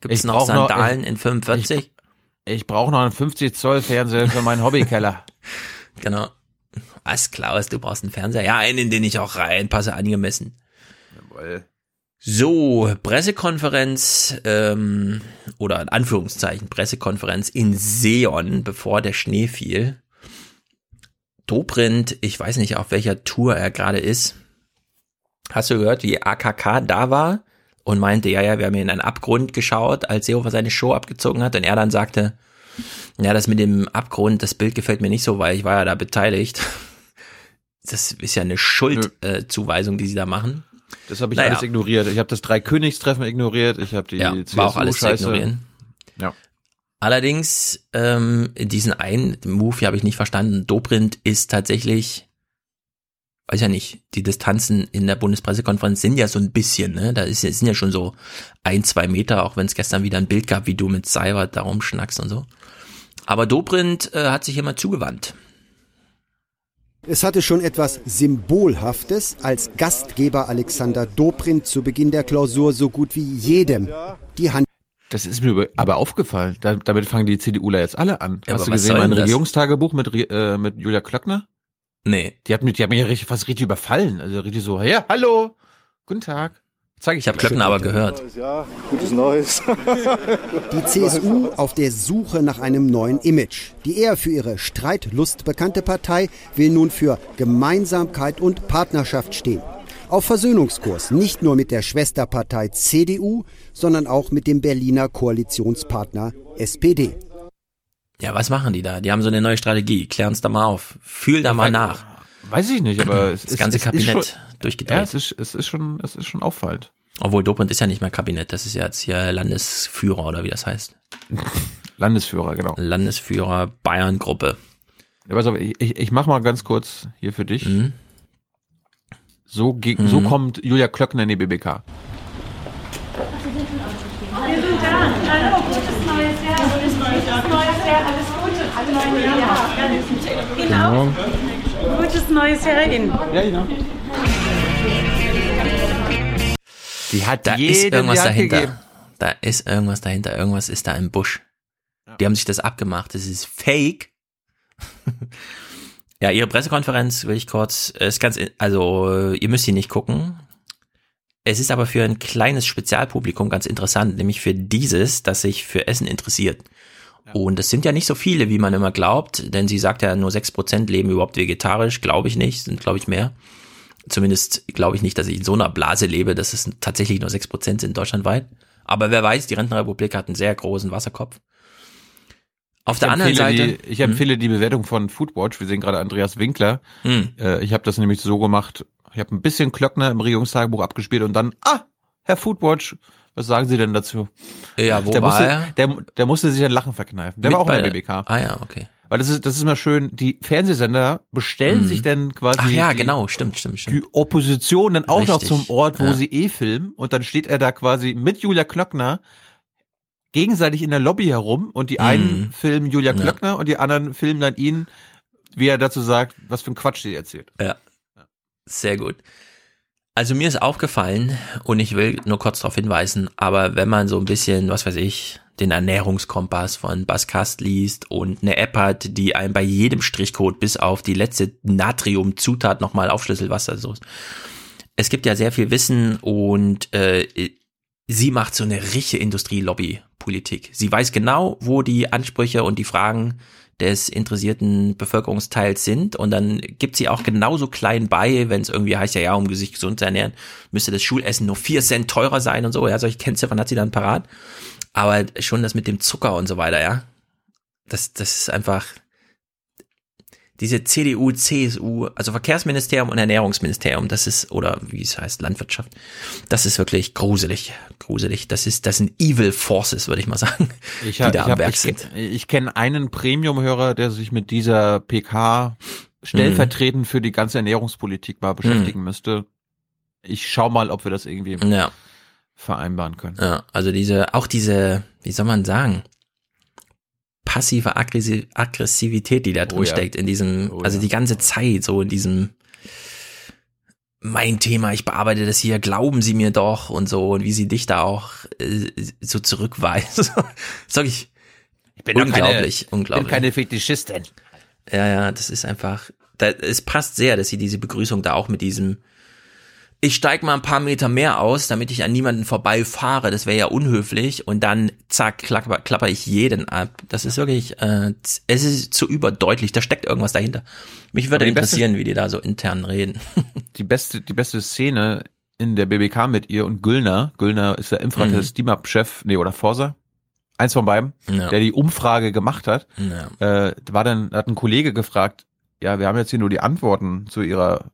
Gibt's Ich noch brauch noch- Sandalen ich- in 45? Ich, ich brauche noch einen 50 Zoll Fernseher für meinen Hobbykeller. (laughs) Genau. Was, Klaus, du brauchst einen Fernseher? Ja, einen, in den ich auch reinpasse, angemessen. Jawohl. So, Pressekonferenz ähm, oder in Anführungszeichen Pressekonferenz in Seon, bevor der Schnee fiel. Dobrindt, ich weiß nicht, auf welcher Tour er gerade ist. Hast du gehört, wie AKK da war und meinte, ja, ja, wir haben hier in einen Abgrund geschaut, als Seehofer seine Show abgezogen hat und er dann sagte, ja, das mit dem Abgrund, das Bild gefällt mir nicht so, weil ich war ja da beteiligt. Das ist ja eine Schuldzuweisung, äh, die sie da machen. Das habe ich Naja. alles ignoriert. Ich habe das Dreikönigstreffen ignoriert. Ich habe die Ja, war auch alles zu ignorieren. Ja. Allerdings, ähm, diesen einen Move hier habe ich nicht verstanden. Dobrindt ist tatsächlich, weiß ja nicht, die Distanzen in der Bundespressekonferenz sind ja so ein bisschen, ne? Da ist, sind ja schon so ein, zwei Meter, auch wenn es gestern wieder ein Bild gab, wie du mit Seibert da rumschnackst und so. Aber Dobrindt äh, hat sich immer zugewandt. Es hatte schon etwas Symbolhaftes, als Gastgeber Alexander Dobrindt zu Beginn der Klausur so gut wie jedem die Hand. Das ist mir aber aufgefallen. Da, damit fangen die CDUler jetzt alle an. Ja, Hast du gesehen mein? Regierungstagebuch mit, äh, mit Julia Klöckner? Nee. Die hat mich, die hat mich ja richtig, fast richtig überfallen. Also richtig so, ja, hallo, guten Tag. Zeig ich Ich habe Klöckner aber gehört. Ja, gutes Neues. (laughs) Die CSU auf der Suche nach einem neuen Image. Die eher für ihre Streitlust bekannte Partei will nun für Gemeinsamkeit und Partnerschaft stehen. Auf Versöhnungskurs, nicht nur mit der Schwesterpartei CDU, sondern auch mit dem Berliner Koalitionspartner SPD. Ja, was machen die da? Die haben so eine neue Strategie. Klären's da mal auf. Fühl da mal nach. Weiß ich nicht, aber (clears throat) es das ist, ganze Kabinett ist schon, durchgedreht. Ja, es ist, es ist schon, es ist schon auffallend. Obwohl Dobrindt ist ja nicht mehr Kabinett, das ist ja jetzt hier Landesführer oder wie das heißt. (laughs) Landesführer, genau. Landesführer Bayern-Gruppe. Ja, pass auf, ich, ich, ich mach mal ganz kurz hier für dich. So, ge- Mhm. so kommt Julia Klöckner in die BBK. Wir sind da. Hallo, gutes neues Jahr. Gutes neues Jahr. Alles Gute. Alles neue Jahr. Ihnen auch. Gutes neues Jahr Ihnen. Ja, genau. Die hat Da ist irgendwas dahinter. gegeben. Da ist irgendwas dahinter, irgendwas ist da im Busch. Die haben sich das abgemacht, das ist fake. (laughs) ja, ihre Pressekonferenz will ich kurz, ist ganz, also ihr müsst sie nicht gucken. Es ist aber für ein kleines Spezialpublikum ganz interessant, nämlich für dieses, das sich für Essen interessiert. Und es sind ja nicht so viele, wie man immer glaubt, denn sie sagt ja, nur 6% leben überhaupt vegetarisch, glaube ich nicht, sind glaube ich mehr. Zumindest glaube ich nicht, dass ich in so einer Blase lebe, dass es tatsächlich nur 6% sind deutschlandweit. Aber wer weiß, die Rentenrepublik hat einen sehr großen Wasserkopf. Auf Ich der anderen Seite. Die, ich empfehle die Bewertung von Foodwatch. Wir sehen gerade Andreas Winkler. Hm. Äh, ich habe das nämlich so gemacht. Ich habe ein bisschen Klöckner im Regierungstagebuch abgespielt und dann, ah, Herr Foodwatch, was sagen Sie denn dazu? Ja, wo der war musste, er? Der, der musste sich ein Lachen verkneifen. Der Mit war auch bei in der- BBK. Ah ja, okay. Weil das ist, das ist immer schön, die Fernsehsender bestellen Mhm. sich dann quasi Ach ja, die, genau, stimmt, stimmt, stimmt. die Opposition dann auch noch Richtig, zum Ort, wo ja. sie eh filmen und dann steht er da quasi mit Julia Klöckner gegenseitig in der Lobby herum und die einen Mhm. filmen Julia Ja. Klöckner und die anderen filmen dann ihn, wie er dazu sagt, was für ein Quatsch sie erzählt. Ja. Sehr gut. Also mir ist aufgefallen, und ich will nur kurz darauf hinweisen, aber wenn man so ein bisschen, was weiß ich, den Ernährungskompass von Baskast liest und eine App hat, die einem bei jedem Strichcode bis auf die letzte Natriumzutat nochmal aufschlüsselt, was da so ist. Es gibt ja sehr viel Wissen und äh, sie macht so eine richtige Industrielobby-Politik. Sie weiß genau, wo die Ansprüche und die Fragen des interessierten Bevölkerungsteils sind und dann gibt sie auch genauso klein bei, wenn es irgendwie heißt, ja, ja, um sich gesund zu ernähren, müsste das Schulessen nur vier Cent teurer sein und so, ja, solche Kennziffern hat sie dann parat, aber schon das mit dem Zucker und so weiter, ja, das, das ist einfach, diese CDU, CSU, also Verkehrsministerium und Ernährungsministerium, das ist, oder wie es heißt, Landwirtschaft, das ist wirklich gruselig, gruselig. Das ist, das sind Evil Forces, würde ich mal sagen, Ich, die da ich, am hab, Werk ich, sind. ich kenne einen Premium-Hörer, der sich mit dieser PK stellvertretend für die ganze Ernährungspolitik mal beschäftigen müsste. Ich schau mal, ob wir das irgendwie Ja. Vereinbaren können. Ja, also diese, auch diese, wie soll man sagen, passive Aggressi- Aggressivität, die da drin Oh ja. steckt, in diesem, Oh also ja. die ganze Zeit so in diesem, mein Thema, ich bearbeite das hier, glauben Sie mir doch und so, und wie sie dich da auch äh, so zurückweist. (laughs) Sag ich, Ich bin unglaublich, keine, unglaublich. bin keine Fetischistin. Ja, ja, das ist einfach, da, es passt sehr, dass sie diese Begrüßung da auch mit diesem, ich steig mal ein paar Meter mehr aus, damit ich an niemanden vorbeifahre, das wäre ja unhöflich und dann zack, klapper, klapper ich jeden ab. Das ist wirklich, äh, es ist zu überdeutlich, da steckt irgendwas dahinter. Mich würde die beste- interessieren, wie die da so intern reden. (laughs) Die beste, die beste Szene in der BBK mit ihr und Güllner. Güllner ist der Infratest Mhm. DIMAP-Chef, nee, oder Forsa. Eins von beiden, Ja. der die Umfrage gemacht hat. Ja. Äh, war dann, hat ein Kollege gefragt, ja, wir haben jetzt hier nur die Antworten zu ihrer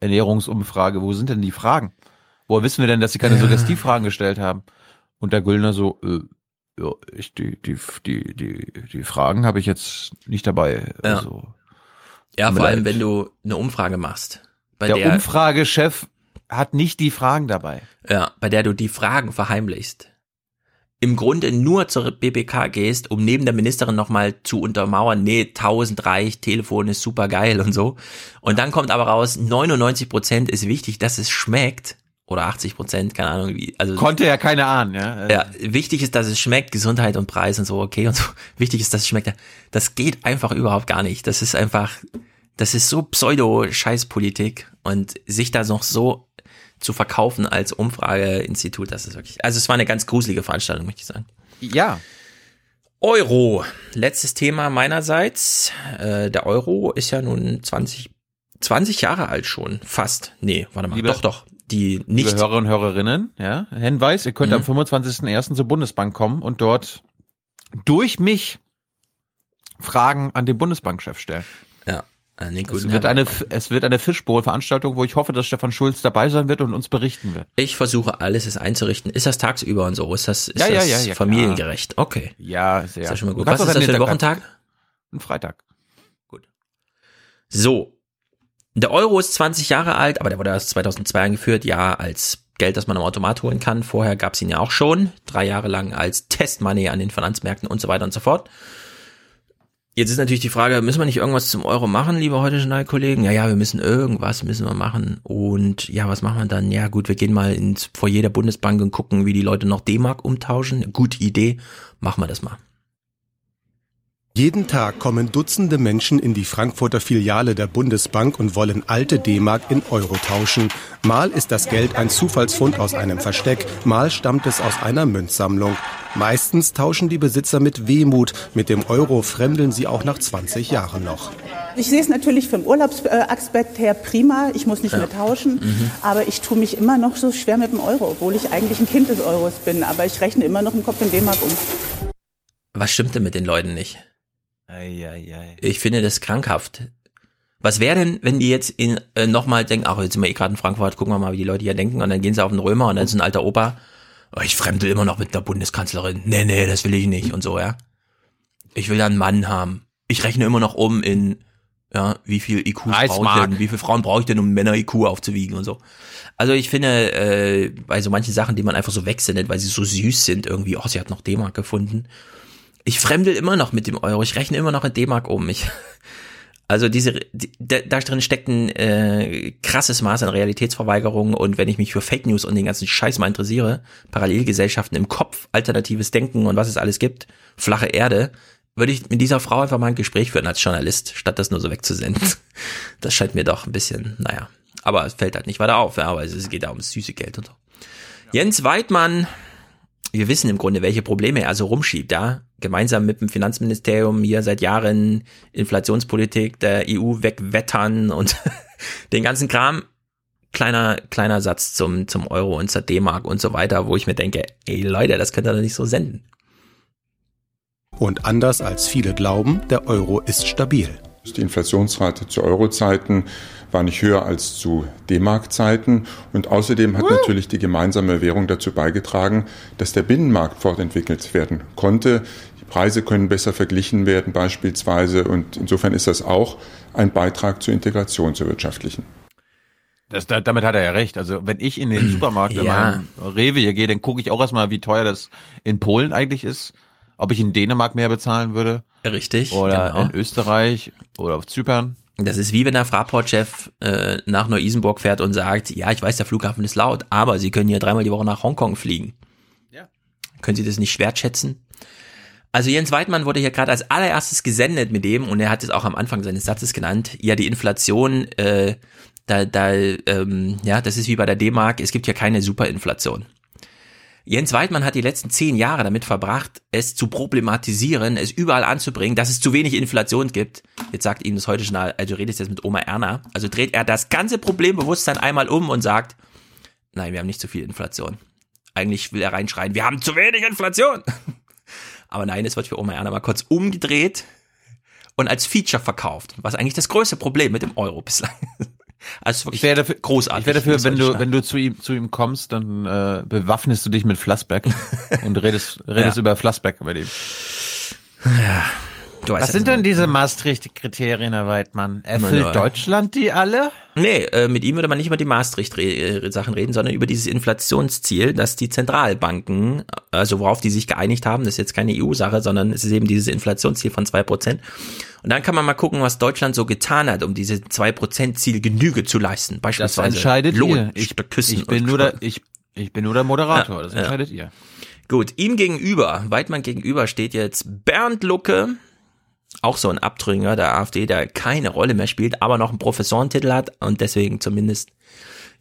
Ernährungsumfrage. Wo sind denn die Fragen? Woher wissen wir denn, dass sie keine Ja. Suggestivfragen gestellt haben? Und der Güllner so, äh, ja, ich, die, die, die, die, die Fragen habe ich jetzt nicht dabei. Ja. Also, Ja, vor allem, leid. wenn du eine Umfrage machst, bei der, der, Umfragechef hat nicht die Fragen dabei. Ja, bei der du die Fragen verheimlichst. Im Grunde nur zur BBK gehst, um neben der Ministerin nochmal zu untermauern, nee, 1000 reicht, Telefon ist super geil und so. Und dann kommt aber raus, 99 Prozent ist wichtig, dass es schmeckt. Oder 80 Prozent, keine Ahnung wie. Also Konnte ja keine ahnen, ja. ja, wichtig ist, dass es schmeckt, Gesundheit und Preis und so, okay und so. (laughs) Wichtig ist, dass es schmeckt. Das geht einfach überhaupt gar nicht. Das ist einfach, das ist so Pseudo-Scheißpolitik und sich da noch so zu verkaufen als Umfrageinstitut, das ist wirklich, also es war eine ganz gruselige Veranstaltung, möchte ich sagen. Ja. Euro, letztes Thema meinerseits. Äh, der Euro ist ja nun 20, 20 Jahre alt schon, fast. Nee, warte mal, Liebe- doch, doch. Die nicht, Liebe Hörer und Hörerinnen, ja, Hinweis, ihr könnt Mhm. am 25.01. zur Bundesbank kommen und dort durch mich Fragen an den Bundesbankchef stellen. Nee, Es wird eine, es wird eine Fischbowl-Veranstaltung, wo ich hoffe, dass Stefan Schulz dabei sein wird und uns berichten wird. Ich versuche alles es einzurichten. Ist das tagsüber und so? Ist das, ist Ja, ja, das ja, familiengerecht? Okay. Ja, sehr. Ist schon mal gut. Was ist das für ein Wochentag? Ein Freitag. So. Der Euro ist 20 Jahre alt, aber der wurde erst 2002 eingeführt, ja, als Geld, das man am Automat holen kann. Vorher gab es ihn ja auch schon, drei Jahre lang als Testmoney an den Finanzmärkten und so weiter und so fort. Jetzt ist natürlich die Frage, müssen wir nicht irgendwas zum Euro machen, liebe heute Journalkollegen? Ja, ja, wir müssen irgendwas müssen wir machen. Und ja, was machen wir dann? Ja, gut, wir gehen mal ins Foyer der Bundesbank und gucken, wie die Leute noch D-Mark umtauschen. Gute Idee, machen wir das mal. Jeden Tag kommen Dutzende Menschen in die Frankfurter Filiale der Bundesbank und wollen alte D-Mark in Euro tauschen. Mal ist das Geld ein Zufallsfund aus einem Versteck, mal stammt es aus einer Münzsammlung. Meistens tauschen die Besitzer mit Wehmut. Mit dem Euro fremdeln sie auch nach 20 Jahren noch. Ich sehe es natürlich vom Urlaubsaspekt her prima. Ich muss nicht mehr tauschen. Mhm. Aber ich tue mich immer noch so schwer mit dem Euro, obwohl ich eigentlich ein Kind des Euros bin. Aber ich rechne immer noch im Kopf in D-Mark um. Was stimmt denn mit den Leuten nicht? Ich finde das krankhaft. Was wäre denn, wenn die jetzt in, äh, nochmal denken, ach, jetzt sind wir eh gerade in Frankfurt, gucken wir mal, wie die Leute hier denken, und dann gehen sie auf den Römer und dann ist ein alter Opa, oh, ich fremdel immer noch mit der Bundeskanzlerin. Nee, nee, das will ich nicht und so, ja. Ich will ja einen Mann haben. Ich rechne immer noch um in, ja, wie viel IQs brauche ich denn, wie viele Frauen brauche ich denn, um Männer-IQ aufzuwiegen und so. Also ich finde, äh, bei so manchen Sachen, die man einfach so wegsendet, weil sie so süß sind, irgendwie, oh, sie hat noch D-Mark gefunden. Ich fremdel immer noch mit dem Euro. Ich rechne immer noch in D-Mark um. Ich, (laughs) also diese, die, da, drin steckt ein äh, krasses Maß an Realitätsverweigerung und wenn ich mich für Fake News und den ganzen Scheiß mal interessiere, Parallelgesellschaften im Kopf, alternatives Denken und was es alles gibt, flache Erde, würde ich mit dieser Frau einfach mal ein Gespräch führen als Journalist, statt das nur so wegzusenden. (laughs) Das scheint mir doch ein bisschen, naja. Aber es fällt halt nicht weiter auf, ja, aber es geht da ums süße Geld und so. Jens Weidmann, wir wissen im Grunde, welche Probleme er so rumschiebt, ja. Gemeinsam mit dem Finanzministerium hier seit Jahren Inflationspolitik der EU wegwettern und (laughs) den ganzen Kram. Kleiner, kleiner Satz zum, zum Euro und zur D-Mark und so weiter, wo ich mir denke, ey Leute, das könnt ihr doch nicht so senden. Und anders als viele glauben, der Euro ist stabil. Die Inflationsrate zu Euro-Zeiten war nicht höher als zu D-Mark-Zeiten. Und außerdem hat natürlich die gemeinsame Währung dazu beigetragen, dass der Binnenmarkt fortentwickelt werden konnte. Die Preise können besser verglichen werden beispielsweise. Und insofern ist das auch ein Beitrag zur Integration, zur wirtschaftlichen. Das, da, damit hat er ja recht. Also wenn ich in den Supermarkt, in Ja. Rewe hier gehe, dann gucke ich auch erstmal, wie teuer das in Polen eigentlich ist. Ob ich in Dänemark mehr bezahlen würde. Richtig. Oder genau. in Österreich oder auf Zypern. Das ist wie wenn der Fraport-Chef äh, nach Neu-Isenburg fährt und sagt, ja, ich weiß, der Flughafen ist laut, aber Sie können hier dreimal die Woche nach Hongkong fliegen. Ja. Können Sie das nicht wertschätzen? Also Jens Weidmann wurde hier gerade als allererstes gesendet mit dem und er hat es auch am Anfang seines Satzes genannt. Ja, die Inflation, äh, da, da, ähm, ja, das ist wie bei der D-Mark. Es gibt ja keine Superinflation. Jens Weidmann hat die letzten zehn Jahre damit verbracht, es zu problematisieren, es überall anzubringen, dass es zu wenig Inflation gibt. Jetzt sagt ihm das heute schon, also redest jetzt mit Oma Erna. Also dreht er das ganze Problembewusstsein einmal um und sagt, nein, wir haben nicht zu viel Inflation. Eigentlich will er reinschreien, wir haben zu wenig Inflation. (laughs) Aber nein, es wird für Oma Erna mal kurz umgedreht und als Feature verkauft, was eigentlich das größte Problem mit dem Euro bislang ist. Also wirklich Ich wäre dafür, großartig. Ich wäre dafür, wenn du, wenn du zu ihm, zu ihm kommst, dann äh, bewaffnest du dich mit Flassbeck (laughs) und redest, redest Ja. über Flassbeck bei dem. Ja, du weißt Was ja, sind denn diese Maastricht-Kriterien, Herr Weidmann? Erfüllt Meine- Deutschland die alle? Nee, äh, mit ihm würde man nicht über die Maastricht-Sachen reden, sondern über dieses Inflationsziel, dass die Zentralbanken, also worauf die sich geeinigt haben, das ist jetzt keine EU-Sache, sondern es ist eben dieses Inflationsziel von zwei Prozent. Und dann kann man mal gucken, was Deutschland so getan hat, um diese zwei Prozent Ziel Genüge zu leisten. Das Beispielsweise entscheidet ihr. Lohn, Ich, Küssen ich bin nur der, ich, ich bin nur der Moderator. Ja, das ja. entscheidet ihr. Gut, ihm gegenüber, Weidmann gegenüber steht jetzt Bernd Lucke, auch so ein Abtrünniger der AfD, der keine Rolle mehr spielt, aber noch einen Professorentitel hat und deswegen zumindest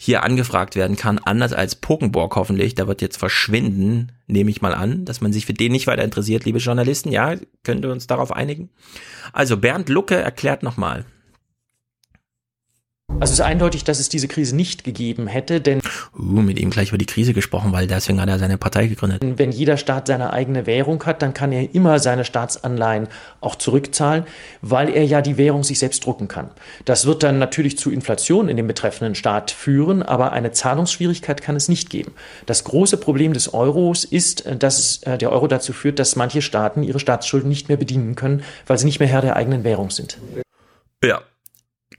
hier angefragt werden kann, anders als Pokenborg hoffentlich, der wird jetzt verschwinden, nehme ich mal an, dass man sich für den nicht weiter interessiert, liebe Journalisten, ja, könnt ihr uns darauf einigen? Also Bernd Lucke erklärt nochmal. Also es ist eindeutig, dass es diese Krise nicht gegeben hätte, denn Uh, mit ihm gleich über die Krise gesprochen, weil deswegen hat er seine Partei gegründet. wenn jeder Staat seine eigene Währung hat, dann kann er immer seine Staatsanleihen auch zurückzahlen, weil er ja die Währung sich selbst drucken kann. Das wird dann natürlich zu Inflation in dem betreffenden Staat führen, aber eine Zahlungsschwierigkeit kann es nicht geben. Das große Problem des Euros ist, dass äh, der Euro dazu führt, dass manche Staaten ihre Staatsschulden nicht mehr bedienen können, weil sie nicht mehr Herr der eigenen Währung sind. Ja.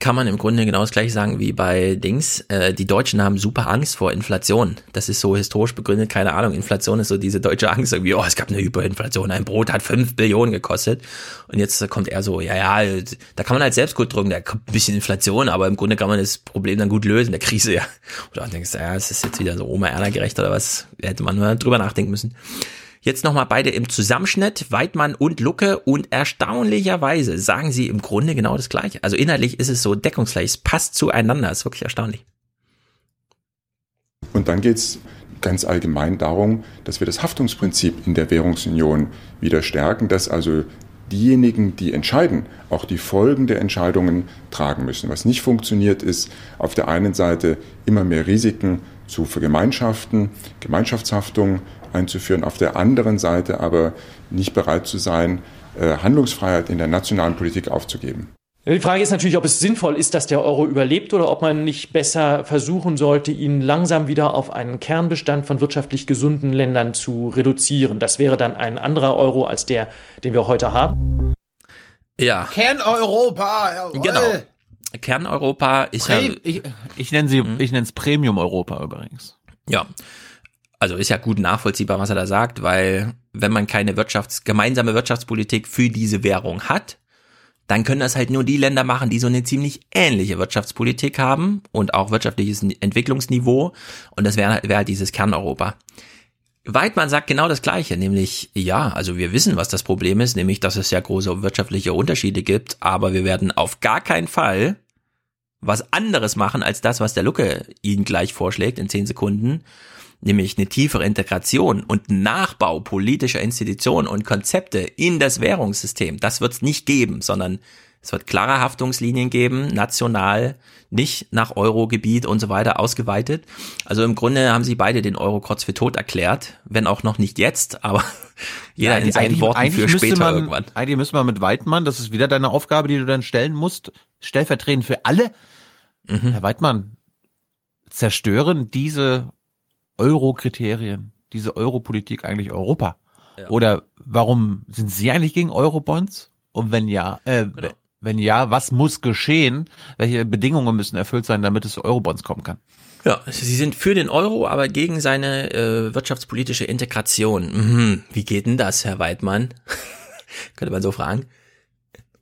Kann man im Grunde genau das gleiche sagen wie bei Dings. Äh, die Deutschen haben super Angst vor Inflation. Das ist so historisch begründet, keine Ahnung. Inflation ist so diese deutsche Angst, irgendwie, oh, es gab eine Hyperinflation, ein Brot hat fünf Billionen gekostet. Und jetzt kommt er so, ja, ja, da kann man halt selbst gut drücken, da kommt ein bisschen Inflation, aber im Grunde kann man das Problem dann gut lösen, der Krise, ja. Oder denkst du, ja, es ist jetzt wieder so Oma Erna gerecht oder was, hätte man nur drüber nachdenken müssen. Jetzt nochmal beide im Zusammenschnitt, Weidmann und Lucke und erstaunlicherweise sagen sie im Grunde genau das Gleiche. Also inhaltlich ist es so deckungsgleich, es passt zueinander, ist wirklich erstaunlich. Und dann geht es ganz allgemein darum, dass wir das Haftungsprinzip in der Währungsunion wieder stärken, dass also diejenigen, die entscheiden, auch die Folgen der Entscheidungen tragen müssen. Was nicht funktioniert, ist auf der einen Seite immer mehr Risiken zu vergemeinschaften, Gemeinschaftshaftung einzuführen, auf der anderen Seite aber nicht bereit zu sein, äh, Handlungsfreiheit in der nationalen Politik aufzugeben. Die Frage ist natürlich, ob es sinnvoll ist, dass der Euro überlebt oder ob man nicht besser versuchen sollte, ihn langsam wieder auf einen Kernbestand von wirtschaftlich gesunden Ländern zu reduzieren. Das wäre dann ein anderer Euro als der, den wir heute haben. Ja. Kerneuropa, jawohl. Genau. Kerneuropa ist ja. Ich, ich nenne sie, ich nenne es Premium Europa übrigens. Ja. Also ist ja gut nachvollziehbar, was er da sagt, weil wenn man keine Wirtschafts-, gemeinsame Wirtschaftspolitik für diese Währung hat, dann können das halt nur die Länder machen, die so eine ziemlich ähnliche Wirtschaftspolitik haben und auch wirtschaftliches Entwicklungsniveau. Und das wäre wär halt dieses Kerneuropa. Weidmann sagt genau das Gleiche, nämlich, ja, also wir wissen, was das Problem ist, nämlich, dass es ja große wirtschaftliche Unterschiede gibt, aber wir werden auf gar keinen Fall was anderes machen als das, was der Lucke Ihnen gleich vorschlägt in zehn Sekunden, nämlich eine tiefere Integration und Nachbau politischer Institutionen und Konzepte in das Währungssystem. Das wird es nicht geben, sondern es wird klare Haftungslinien geben, national, nicht nach Eurogebiet und so weiter ausgeweitet. Also im Grunde haben sie beide den Euro kurz für tot erklärt, wenn auch noch nicht jetzt, aber (laughs) jeder Ja, in seinen Worten für später man, irgendwann. Eigentlich müssen wir mit Weidmann, das ist wieder deine Aufgabe, die du dann stellen musst, stellvertretend für alle. Mhm. Herr Weidmann, zerstören diese Euro-Kriterien, diese Europolitik eigentlich Europa? Oder warum sind Sie eigentlich gegen Eurobonds? Und wenn ja, äh, Genau. wenn ja, was muss geschehen? Welche Bedingungen müssen erfüllt sein, damit es zu Eurobonds kommen kann? Ja, sie sind für den Euro, aber gegen seine äh, wirtschaftspolitische Integration. Mhm. Wie geht denn das, Herr Weidmann? (laughs) Könnte man so fragen.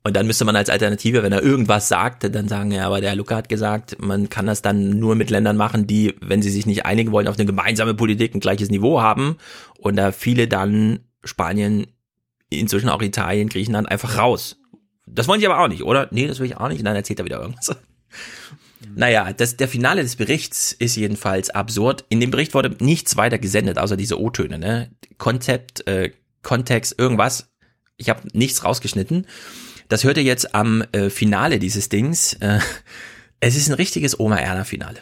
Und dann müsste man als Alternative, wenn er irgendwas sagt, dann sagen, ja, aber der Luca hat gesagt, man kann das dann nur mit Ländern machen, die, wenn sie sich nicht einigen wollen, auf eine gemeinsame Politik ein gleiches Niveau haben. Und da viele dann Spanien, inzwischen auch Italien, Griechenland einfach raus. Das wollen sie aber auch nicht, oder? Nee, das will ich auch nicht. Und dann erzählt er wieder irgendwas. Naja, das, der Finale des Berichts ist jedenfalls absurd. In dem Bericht wurde nichts weiter gesendet, außer diese O-Töne, ne? Konzept, äh, Kontext, irgendwas. Ich habe nichts rausgeschnitten. Das hört ihr jetzt am äh, Finale dieses Dings. Äh, es ist ein richtiges Oma-Erna-Finale.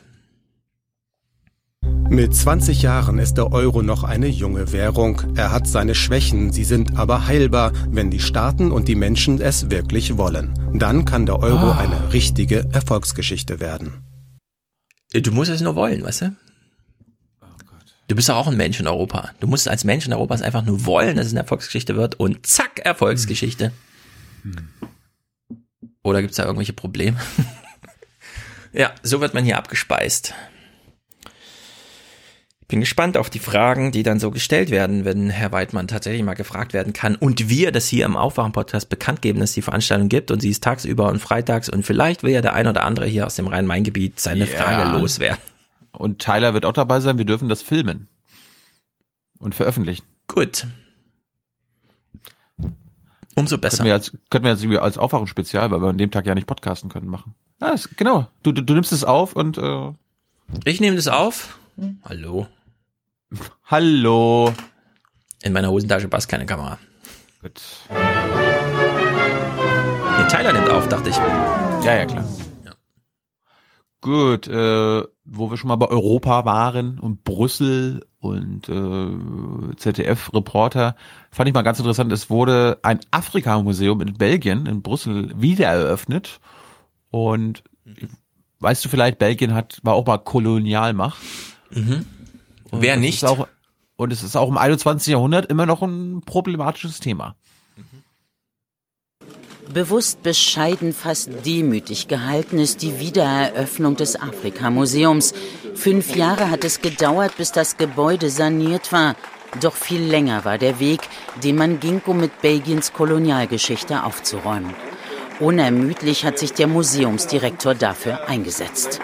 Mit 20 Jahren ist der Euro noch eine junge Währung. Er hat seine Schwächen, sie sind aber heilbar, wenn die Staaten und die Menschen es wirklich wollen. Dann kann der Euro Ah. eine richtige Erfolgsgeschichte werden. Du musst es nur wollen, weißt du? Du bist doch auch ein Mensch in Europa. Du musst als Mensch in Europa es einfach nur wollen, dass es eine Erfolgsgeschichte wird und zack, Erfolgsgeschichte. Oder gibt's da irgendwelche Probleme? (laughs) ja, so wird man hier abgespeist. Bin gespannt auf die Fragen, die dann so gestellt werden, wenn Herr Weidmann tatsächlich mal gefragt werden kann und wir das hier im Aufwachen-Podcast bekannt geben, dass es die Veranstaltung gibt und sie ist tagsüber und freitags und vielleicht will ja der ein oder andere hier aus dem Rhein-Main-Gebiet seine Ja. Frage loswerden. Und Tyler wird auch dabei sein, wir dürfen das filmen. Und veröffentlichen. Gut. Umso besser. Könnten wir als, könnten wir jetzt irgendwie als Aufwachen-Spezial, weil wir an dem Tag ja nicht podcasten können, machen. Ah, das, genau. Du, du, du nimmst es auf und äh, Ich nehme das auf. Hallo. (laughs) Hallo. In meiner Hosentasche passt keine Kamera. Gut. Nee, Tyler nimmt auf, dachte ich. Ja, ja, klar. Gut, äh, wo wir schon mal bei Europa waren und Brüssel und äh, ZDF-Reporter, fand ich mal ganz interessant, es wurde ein Afrika-Museum in Belgien, in Brüssel, wieder eröffnet. Und weißt du vielleicht, Belgien hat, war auch mal Kolonialmacht. Mhm. Wer nicht? Auch, und es ist auch im 21. Jahrhundert immer noch ein problematisches Thema. Bewusst bescheiden, fast demütig gehalten ist die Wiedereröffnung des Afrika-Museums. Fünf Jahre hat es gedauert, bis das Gebäude saniert war. Doch viel länger war der Weg, den man ging, um mit Belgiens Kolonialgeschichte aufzuräumen. Unermüdlich hat sich der Museumsdirektor dafür eingesetzt.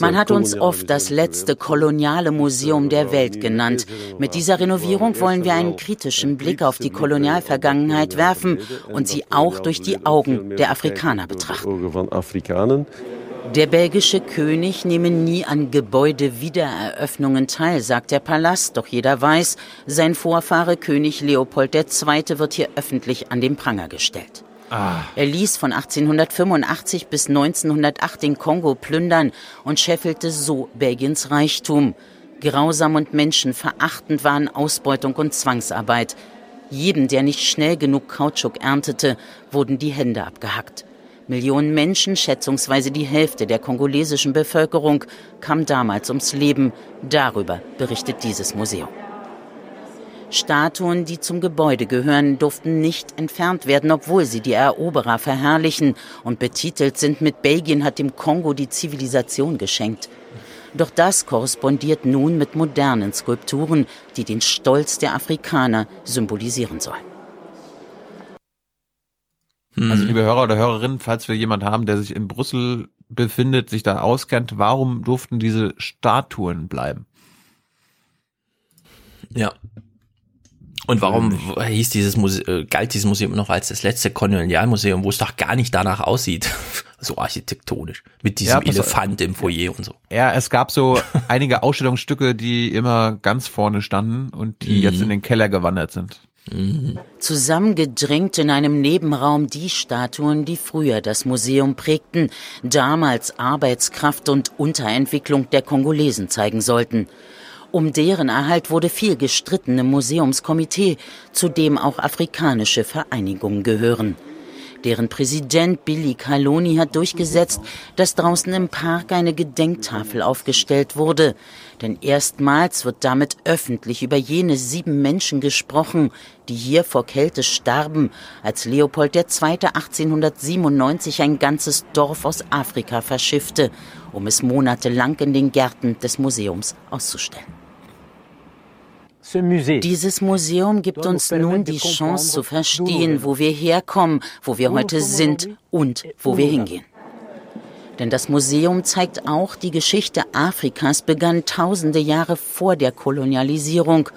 Man hat uns oft das letzte koloniale Museum der Welt genannt. Mit dieser Renovierung wollen wir einen kritischen Blick auf die Kolonialvergangenheit werfen und sie auch durch die Augen der Afrikaner betrachten. Der belgische König nehme nie an Gebäudewiedereröffnungen teil, sagt der Palast, doch jeder weiß, sein Vorfahre König Leopold II. wird hier öffentlich an den Pranger gestellt. Er ließ von 1885 bis 1908 den Kongo plündern und scheffelte so Belgiens Reichtum. Grausam und menschenverachtend waren Ausbeutung und Zwangsarbeit. Jedem, der nicht schnell genug Kautschuk erntete, wurden die Hände abgehackt. Millionen Menschen, schätzungsweise die Hälfte der kongolesischen Bevölkerung, kam damals ums Leben. Darüber berichtet dieses Museum. Statuen, die zum Gebäude gehören, durften nicht entfernt werden, obwohl sie die Eroberer verherrlichen und betitelt sind mit Belgien hat dem Kongo die Zivilisation geschenkt. Doch das korrespondiert nun mit modernen Skulpturen, die den Stolz der Afrikaner symbolisieren sollen. Also liebe Hörer oder Hörerinnen, falls wir jemand haben, der sich in Brüssel befindet, sich da auskennt, warum durften diese Statuen bleiben? Ja, und warum hieß dieses Museum, äh, galt dieses Museum noch als das letzte Kolonialmuseum, wo es doch gar nicht danach aussieht, (laughs) so architektonisch, mit diesem ja, Elefant im Foyer und so. Ja, es gab so (laughs) einige Ausstellungsstücke, die immer ganz vorne standen und die mhm. jetzt in den Keller gewandert sind. Mhm. Zusammengedrängt in einem Nebenraum die Statuen, die früher das Museum prägten, damals Arbeitskraft und Unterentwicklung der Kongolesen zeigen sollten. Um deren Erhalt wurde viel gestritten im Museumskomitee, zu dem auch afrikanische Vereinigungen gehören. Deren Präsident Billy Kaloni hat durchgesetzt, dass draußen im Park eine Gedenktafel aufgestellt wurde. Denn erstmals wird damit öffentlich über jene sieben Menschen gesprochen, die hier vor Kälte starben, als Leopold II. 1897 ein ganzes Dorf aus Afrika verschiffte, um es monatelang in den Gärten des Museums auszustellen. Dieses Museum gibt uns nun die Chance zu verstehen, wo wir herkommen, wo wir heute sind und wo wir hingehen. Denn das Museum zeigt auch, die Geschichte Afrikas begann tausende Jahre vor der Kolonialisierung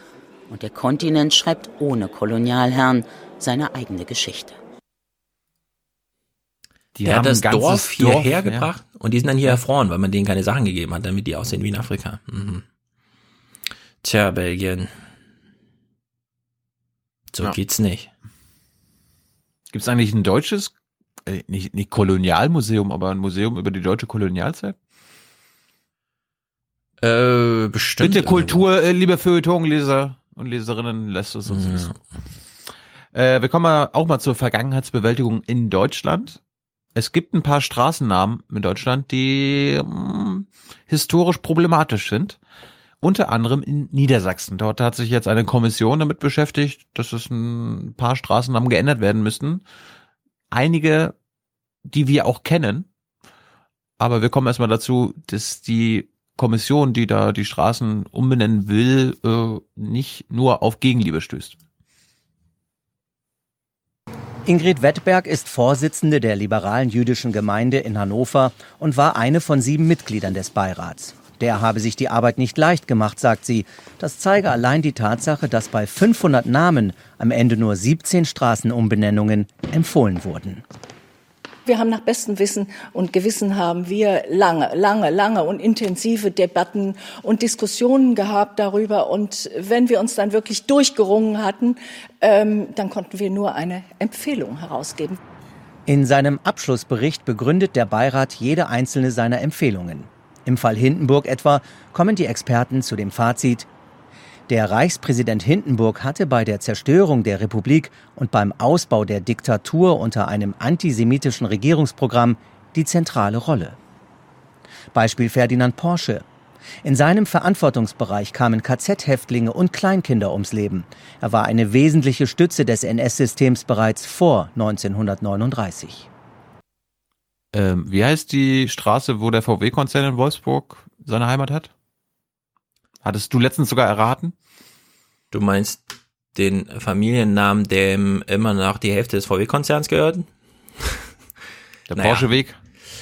und der Kontinent schreibt ohne Kolonialherren seine eigene Geschichte. Die der haben das Dorf hierher Dorf, gebracht ja. und die sind dann hier erfroren, weil man denen keine Sachen gegeben hat, damit die aussehen wie in Afrika. Mhm. Tja, Belgien. So ja. geht's nicht. Gibt es eigentlich ein deutsches, äh, nicht, nicht Kolonialmuseum, aber ein Museum über die deutsche Kolonialzeit? Äh, bestimmt. Bitte Kultur, äh, liebe Feuilleton-Leser und Leserinnen, lässt es uns ja. wissen. Äh, wir kommen mal auch mal zur Vergangenheitsbewältigung in Deutschland. Es gibt ein paar Straßennamen in Deutschland, die mh, hm, historisch problematisch sind unter anderem in Niedersachsen. Dort hat sich jetzt eine Kommission damit beschäftigt, dass es ein paar Straßennamen geändert werden müssten. Einige, die wir auch kennen. Aber wir kommen erstmal dazu, dass die Kommission, die da die Straßen umbenennen will, äh, nicht nur auf Gegenliebe stößt. Ingrid Wettberg ist Vorsitzende der liberalen jüdischen Gemeinde in Hannover und war eine von sieben Mitgliedern des Beirats. Der habe sich die Arbeit nicht leicht gemacht, sagt sie. Das zeige allein die Tatsache, dass bei 500 Namen am Ende nur 17 Straßenumbenennungen empfohlen wurden. Wir haben nach bestem Wissen und Gewissen haben wir lange, lange, lange und intensive Debatten und Diskussionen gehabt darüber. Und wenn wir uns dann wirklich durchgerungen hatten, ähm, dann konnten wir nur eine Empfehlung herausgeben. In seinem Abschlussbericht begründet der Beirat jede einzelne seiner Empfehlungen. Im Fall Hindenburg etwa kommen die Experten zu dem Fazit, der Reichspräsident Hindenburg hatte bei der Zerstörung der Republik und beim Ausbau der Diktatur unter einem antisemitischen Regierungsprogramm die zentrale Rolle. Beispiel Ferdinand Porsche. In seinem Verantwortungsbereich kamen KZ-Häftlinge und Kleinkinder ums Leben. Er war eine wesentliche Stütze des NS-Systems bereits vor 1939. Ähm, wie heißt die Straße, wo der VW-Konzern in Wolfsburg seine Heimat hat? Hattest du letztens sogar erraten? Du meinst den Familiennamen, dem immer noch die Hälfte des VW-Konzerns gehört? (laughs) Der naja. Porsche-Weg?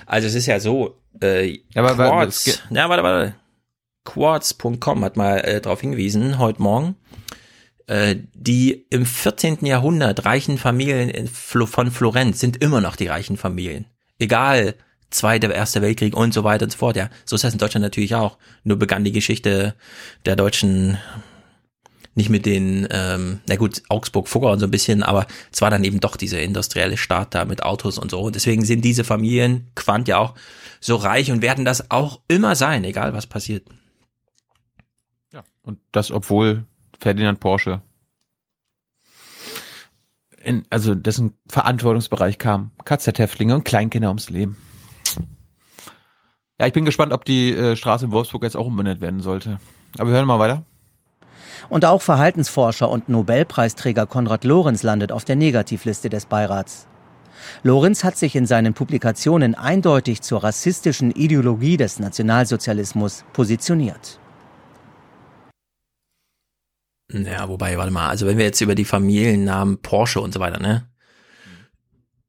Also es ist ja so, äh, ja, aber, Quartz, ja, warte, warte. Quartz.com hat mal äh, darauf hingewiesen, heute Morgen, äh, die im 14. Jahrhundert reichen Familien in, von Florenz sind immer noch die reichen Familien. Egal, Zweiter, Erster Weltkrieg und so weiter und so fort. Ja, so ist das in Deutschland natürlich auch. Nur begann die Geschichte der Deutschen nicht mit den, ähm, na gut, Augsburg-Fugger und so ein bisschen, aber es war dann eben doch dieser industrielle Staat da mit Autos und so. Und deswegen sind diese Familien, Quant ja auch, so reich und werden das auch immer sein, egal was passiert. Ja, und das, obwohl Ferdinand Porsche in, also dessen Verantwortungsbereich kam, KZ-Häftlinge und Kleinkinder ums Leben. Ja, ich bin gespannt, ob die äh, Straße in Wolfsburg jetzt auch umbenannt werden sollte. Aber wir hören mal weiter. Und auch Verhaltensforscher und Nobelpreisträger Konrad Lorenz landet auf der Negativliste des Beirats. Lorenz hat sich in seinen Publikationen eindeutig zur rassistischen Ideologie des Nationalsozialismus positioniert. Ja, wobei, warte mal, also wenn wir jetzt über die Familiennamen Porsche und so weiter, ne?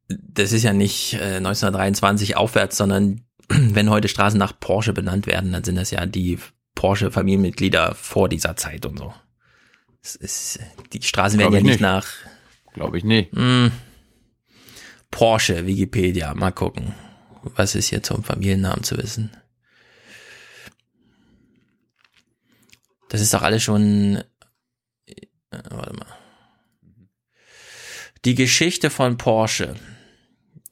Das ist ja nicht äh, 1923 aufwärts, sondern (clears throat) wenn heute Straßen nach Porsche benannt werden, dann sind das ja die Porsche-Familienmitglieder vor dieser Zeit und so. Ist, die Straßen werden ja nicht, nach. Glaube ich nicht. Mh, hm. Porsche, Wikipedia, mal gucken. Was ist hier zum Familiennamen zu wissen? Das ist doch alles schon. Äh, warte mal. Die Geschichte von Porsche,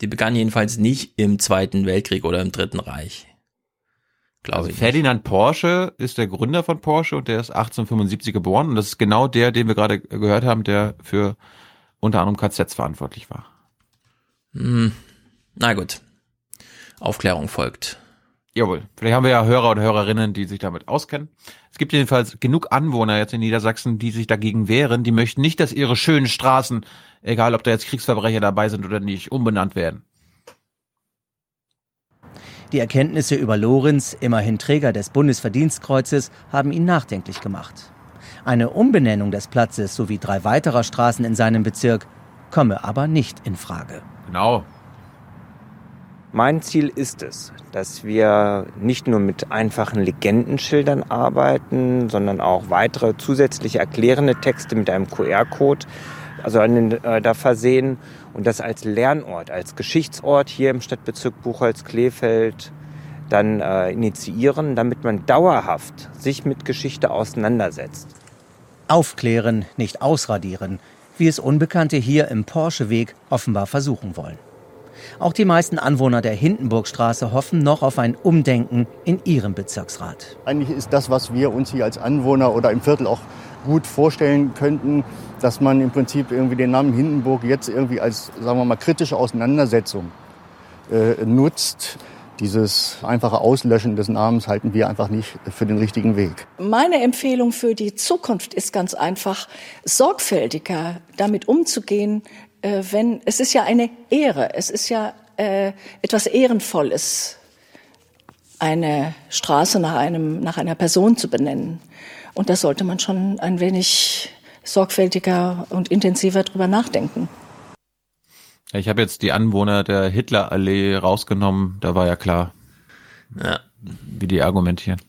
die begann jedenfalls nicht im Zweiten Weltkrieg oder im Dritten Reich. Glaube also ich. Ferdinand Porsche ist der Gründer von Porsche und der ist 1875 geboren und das ist genau der, den wir gerade gehört haben, der für unter anderem KZs verantwortlich war. Hm. Na gut. Aufklärung folgt. Jawohl. Vielleicht haben wir ja Hörer oder Hörerinnen, die sich damit auskennen. Es gibt jedenfalls genug Anwohner jetzt in Niedersachsen, die sich dagegen wehren. Die möchten nicht, dass ihre schönen Straßen, egal ob da jetzt Kriegsverbrecher dabei sind oder nicht, umbenannt werden. Die Erkenntnisse über Lorenz, immerhin Träger des Bundesverdienstkreuzes, haben ihn nachdenklich gemacht. Eine Umbenennung des Platzes sowie drei weiterer Straßen in seinem Bezirk komme aber nicht in Frage. Genau. Mein Ziel ist es, dass wir nicht nur mit einfachen Legendenschildern arbeiten, sondern auch weitere zusätzliche erklärende Texte mit einem QR-Code also den, äh, da versehen und das als Lernort, als Geschichtsort hier im Stadtbezirk Buchholz-Kleefeld dann äh, initiieren, damit man dauerhaft sich mit Geschichte auseinandersetzt. Aufklären, nicht ausradieren, wie es Unbekannte hier im Porsche-Weg offenbar versuchen wollen. Auch die meisten Anwohner der Hindenburgstraße hoffen noch auf ein Umdenken in ihrem Bezirksrat. Eigentlich ist das, was wir uns hier als Anwohner oder im Viertel auch gut vorstellen könnten, dass man im Prinzip irgendwie den Namen Hindenburg jetzt irgendwie als, sagen wir mal, kritische Auseinandersetzung äh, nutzt. Dieses einfache Auslöschen des Namens halten wir einfach nicht für den richtigen Weg. Meine Empfehlung für die Zukunft ist ganz einfach, sorgfältiger damit umzugehen, äh, wenn es ist ja eine Ehre, es ist ja äh, etwas Ehrenvolles, eine Straße nach einem nach einer Person zu benennen. Und da sollte man schon ein wenig sorgfältiger und intensiver drüber nachdenken. Ich habe jetzt die Anwohner der Hitlerallee rausgenommen, da war ja klar, ja. wie die argumentieren.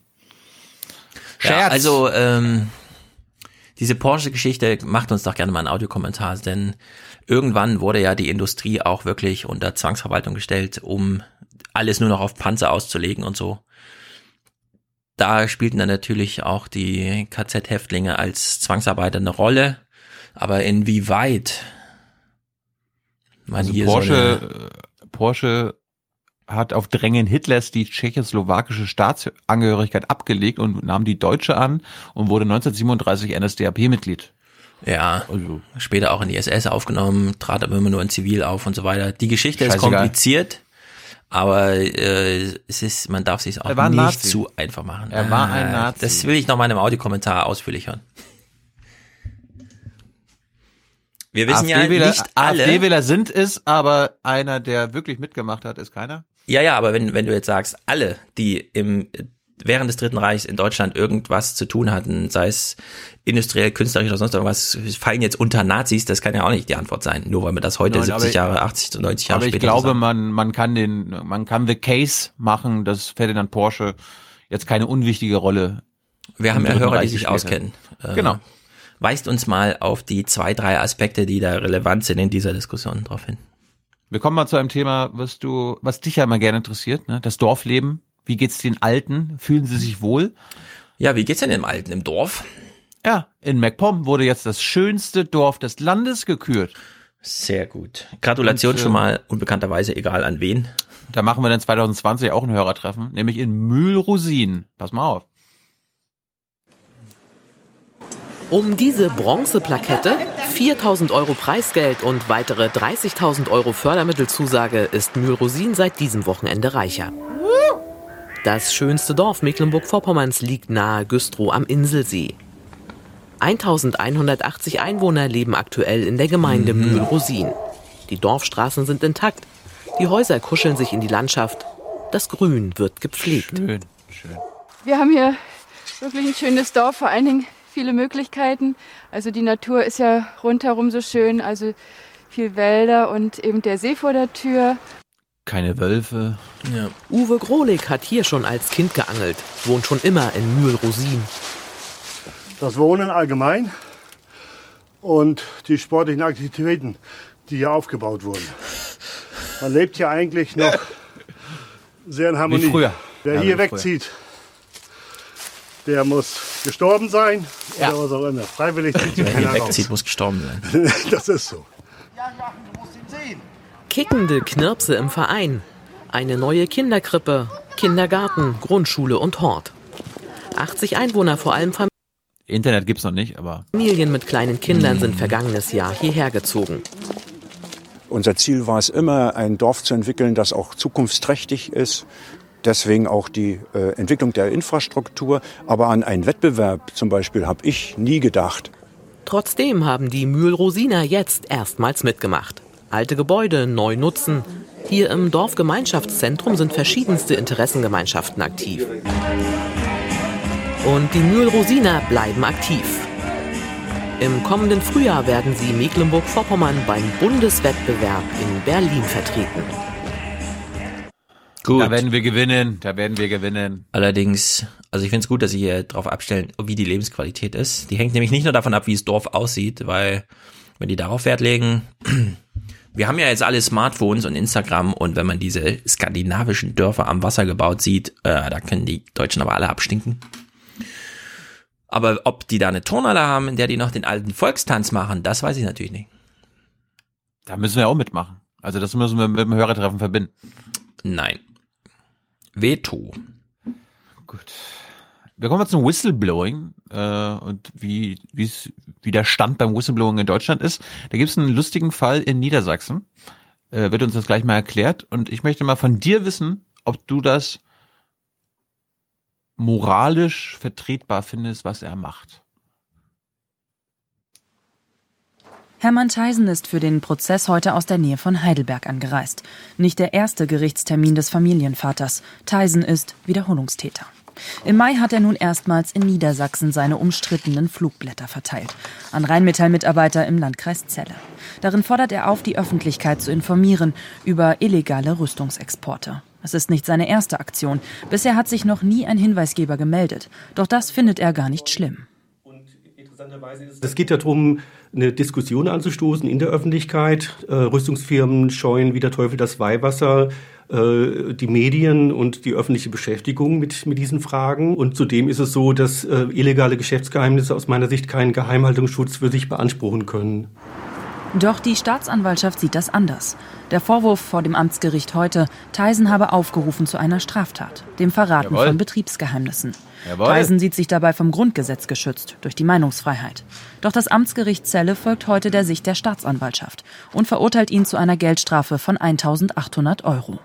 Ja, also ähm, diese Porsche-Geschichte macht uns doch gerne mal einen Audiokommentar, denn irgendwann wurde ja die Industrie auch wirklich unter Zwangsverwaltung gestellt, um alles nur noch auf Panzer auszulegen und so. Da spielten dann natürlich auch die KZ-Häftlinge als Zwangsarbeiter eine Rolle, aber inwieweit man also hier Porsche, so äh, Porsche hat auf Drängen Hitlers die tschechoslowakische Staatsangehörigkeit abgelegt und nahm die deutsche an und wurde 1937 NSDAP-Mitglied. Ja, also. später auch in die SS aufgenommen, trat aber immer nur in Zivil auf und so weiter. Die Geschichte Scheißegal. ist kompliziert, Aber äh, es ist, man darf sich auch ein nicht Nazi. zu einfach machen. Er war ein Ah, Nazi. Das will ich noch mal in einem Audiokommentar ausführlich hören. Wir wissen ja nicht alle. AfD-Wähler sind es, aber einer, der wirklich mitgemacht hat, ist keiner. Ja, ja, aber wenn, wenn du jetzt sagst, alle, die im, während des Dritten Reichs in Deutschland irgendwas zu tun hatten, sei es industriell, künstlerisch oder sonst irgendwas, fallen jetzt unter Nazis, das kann ja auch nicht die Antwort sein, nur weil man das heute Nein, aber 70 ich- Jahre, 80, 90 Jahre Aber ich später glaube, sagt. man, man kann den, man kann the case machen, dass Ferdinand Porsche jetzt keine unwichtige Rolle. Wir haben ja Hörer, die Reich sich auskennen. Äh, Genau. Weist uns mal auf die zwei, drei Aspekte, die da relevant sind in dieser Diskussion drauf hin. Wir kommen mal zu einem Thema, was du, was dich ja immer gerne interessiert, ne? Das Dorfleben. Wie geht's den Alten? Fühlen sie sich wohl? Ja, wie geht's denn dem Alten im Dorf? Ja, in MacPom wurde jetzt das schönste Dorf des Landes gekürt. Sehr gut. Gratulation Und, äh, schon mal, unbekannterweise egal an wen. Da machen wir dann 2020 auch ein Hörertreffen, nämlich in Mühlrosin. Pass mal auf. Um diese Bronzeplakette, 4000 Euro Preisgeld und weitere 30.000 Euro Fördermittelzusage ist Mühlrosin seit diesem Wochenende reicher. Das schönste Dorf Mecklenburg-Vorpommerns liegt nahe Güstrow am Inselsee. 1180 Einwohner leben aktuell in der Gemeinde Mhm. Mühlrosin. Die Dorfstraßen sind intakt, die Häuser kuscheln sich in die Landschaft, das Grün wird gepflegt. Schön, schön. Wir haben hier wirklich ein schönes Dorf, vor allen Dingen viele Möglichkeiten. Also die Natur ist ja rundherum so schön, also viel Wälder und eben der See vor der Tür. Keine Wölfe. Uwe Grolik hat hier schon als Kind geangelt, wohnt schon immer in Mühlrosin. das Wohnen allgemein und die sportlichen Aktivitäten, die hier aufgebaut wurden. Man lebt hier eigentlich noch sehr in Harmonie. Wie früher. Wer Ja, hier wie früher. wegzieht, der muss gestorben sein oder Ja. was auch immer. Freiwillig zieht hier Wer hier wegzieht, raus. muss gestorben sein. (laughs) Das ist so. Kickende Knirpse im Verein. Eine neue Kinderkrippe, Kindergarten, Grundschule und Hort. 80 Einwohner, vor allem Internet gibt's noch nicht, aber Familien mit kleinen Kindern, sind vergangenes Jahr hierher gezogen. Unser Ziel war es immer, ein Dorf zu entwickeln, das auch zukunftsträchtig ist. Deswegen auch die äh, Entwicklung der Infrastruktur. Aber an einen Wettbewerb zum Beispiel habe ich nie gedacht. Trotzdem haben die Mühlrosiner jetzt erstmals mitgemacht. Alte Gebäude neu nutzen. Hier im Dorfgemeinschaftszentrum sind verschiedenste Interessengemeinschaften aktiv. Und die Mühlrosiner bleiben aktiv. Im kommenden Frühjahr werden sie Mecklenburg-Vorpommern beim Bundeswettbewerb in Berlin vertreten. Gut. da werden wir gewinnen. Da werden wir gewinnen. Allerdings, also ich finde es gut, dass Sie hier drauf abstellen, wie die Lebensqualität ist. Die hängt nämlich nicht nur davon ab, wie das Dorf aussieht, weil wenn die darauf Wert legen, wir haben ja jetzt alle Smartphones und Instagram und wenn man diese skandinavischen Dörfer am Wasser gebaut sieht, äh, da können die Deutschen aber alle abstinken. Aber ob die da eine Turnhalle haben, in der die noch den alten Volkstanz machen, das weiß ich natürlich nicht. Da müssen wir auch mitmachen. Also das müssen wir mit dem Hörertreffen verbinden. Nein. Veto. Gut. Wir kommen jetzt zum Whistleblowing äh, und wie wie's, wie der Stand beim Whistleblowing in Deutschland ist. Da gibt es einen lustigen Fall in Niedersachsen. Äh, wird uns das gleich mal erklärt. Und ich möchte mal von dir wissen, ob du das moralisch vertretbar findest, was er macht. Hermann Theisen ist für den Prozess heute aus der Nähe von Heidelberg angereist. Nicht der erste Gerichtstermin des Familienvaters. Theisen ist Wiederholungstäter. Im Mai hat er nun erstmals in Niedersachsen seine umstrittenen Flugblätter verteilt. An Rheinmetall-Mitarbeiter im Landkreis Celle. Darin fordert er auf, die Öffentlichkeit zu informieren über illegale Rüstungsexporte. Es ist nicht seine erste Aktion. Bisher hat sich noch nie ein Hinweisgeber gemeldet. Doch das findet er gar nicht schlimm. Es geht ja darum, eine Diskussion anzustoßen in der Öffentlichkeit. Äh, Rüstungsfirmen scheuen wie der Teufel das Weihwasser, äh, die Medien und die öffentliche Beschäftigung mit, mit diesen Fragen. Und zudem ist es so, dass äh, illegale Geschäftsgeheimnisse aus meiner Sicht keinen Geheimhaltungsschutz für sich beanspruchen können. Doch die Staatsanwaltschaft sieht das anders. Der Vorwurf vor dem Amtsgericht heute, Theisen habe aufgerufen zu einer Straftat, dem Verraten Jawohl. von Betriebsgeheimnissen. Jawohl. Theisen sieht sich dabei vom Grundgesetz geschützt, durch die Meinungsfreiheit. Doch das Amtsgericht Celle folgt heute der Sicht der Staatsanwaltschaft und verurteilt ihn zu einer Geldstrafe von 1800 Euro.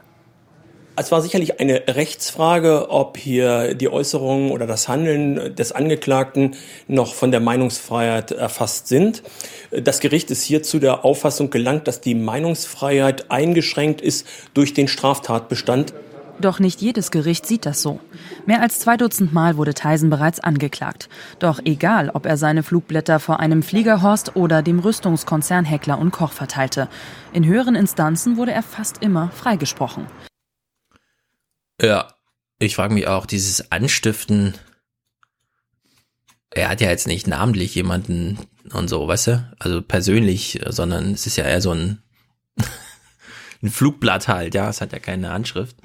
Es war sicherlich eine Rechtsfrage, ob hier die Äußerungen oder das Handeln des Angeklagten noch von der Meinungsfreiheit erfasst sind. Das Gericht ist hier zu der Auffassung gelangt, dass die Meinungsfreiheit eingeschränkt ist durch den Straftatbestand. Doch nicht jedes Gericht sieht das so. Mehr als zwei Dutzend Mal wurde Theisen bereits angeklagt. Doch egal, ob er seine Flugblätter vor einem Fliegerhorst oder dem Rüstungskonzern Heckler und Koch verteilte. In höheren Instanzen wurde er fast immer freigesprochen. Ja, ich frage mich auch, dieses Anstiften, er hat ja jetzt nicht namentlich jemanden und so, weißt du? Also persönlich, sondern es ist ja eher so ein, (laughs) ein Flugblatt halt, ja, es hat ja keine Anschrift.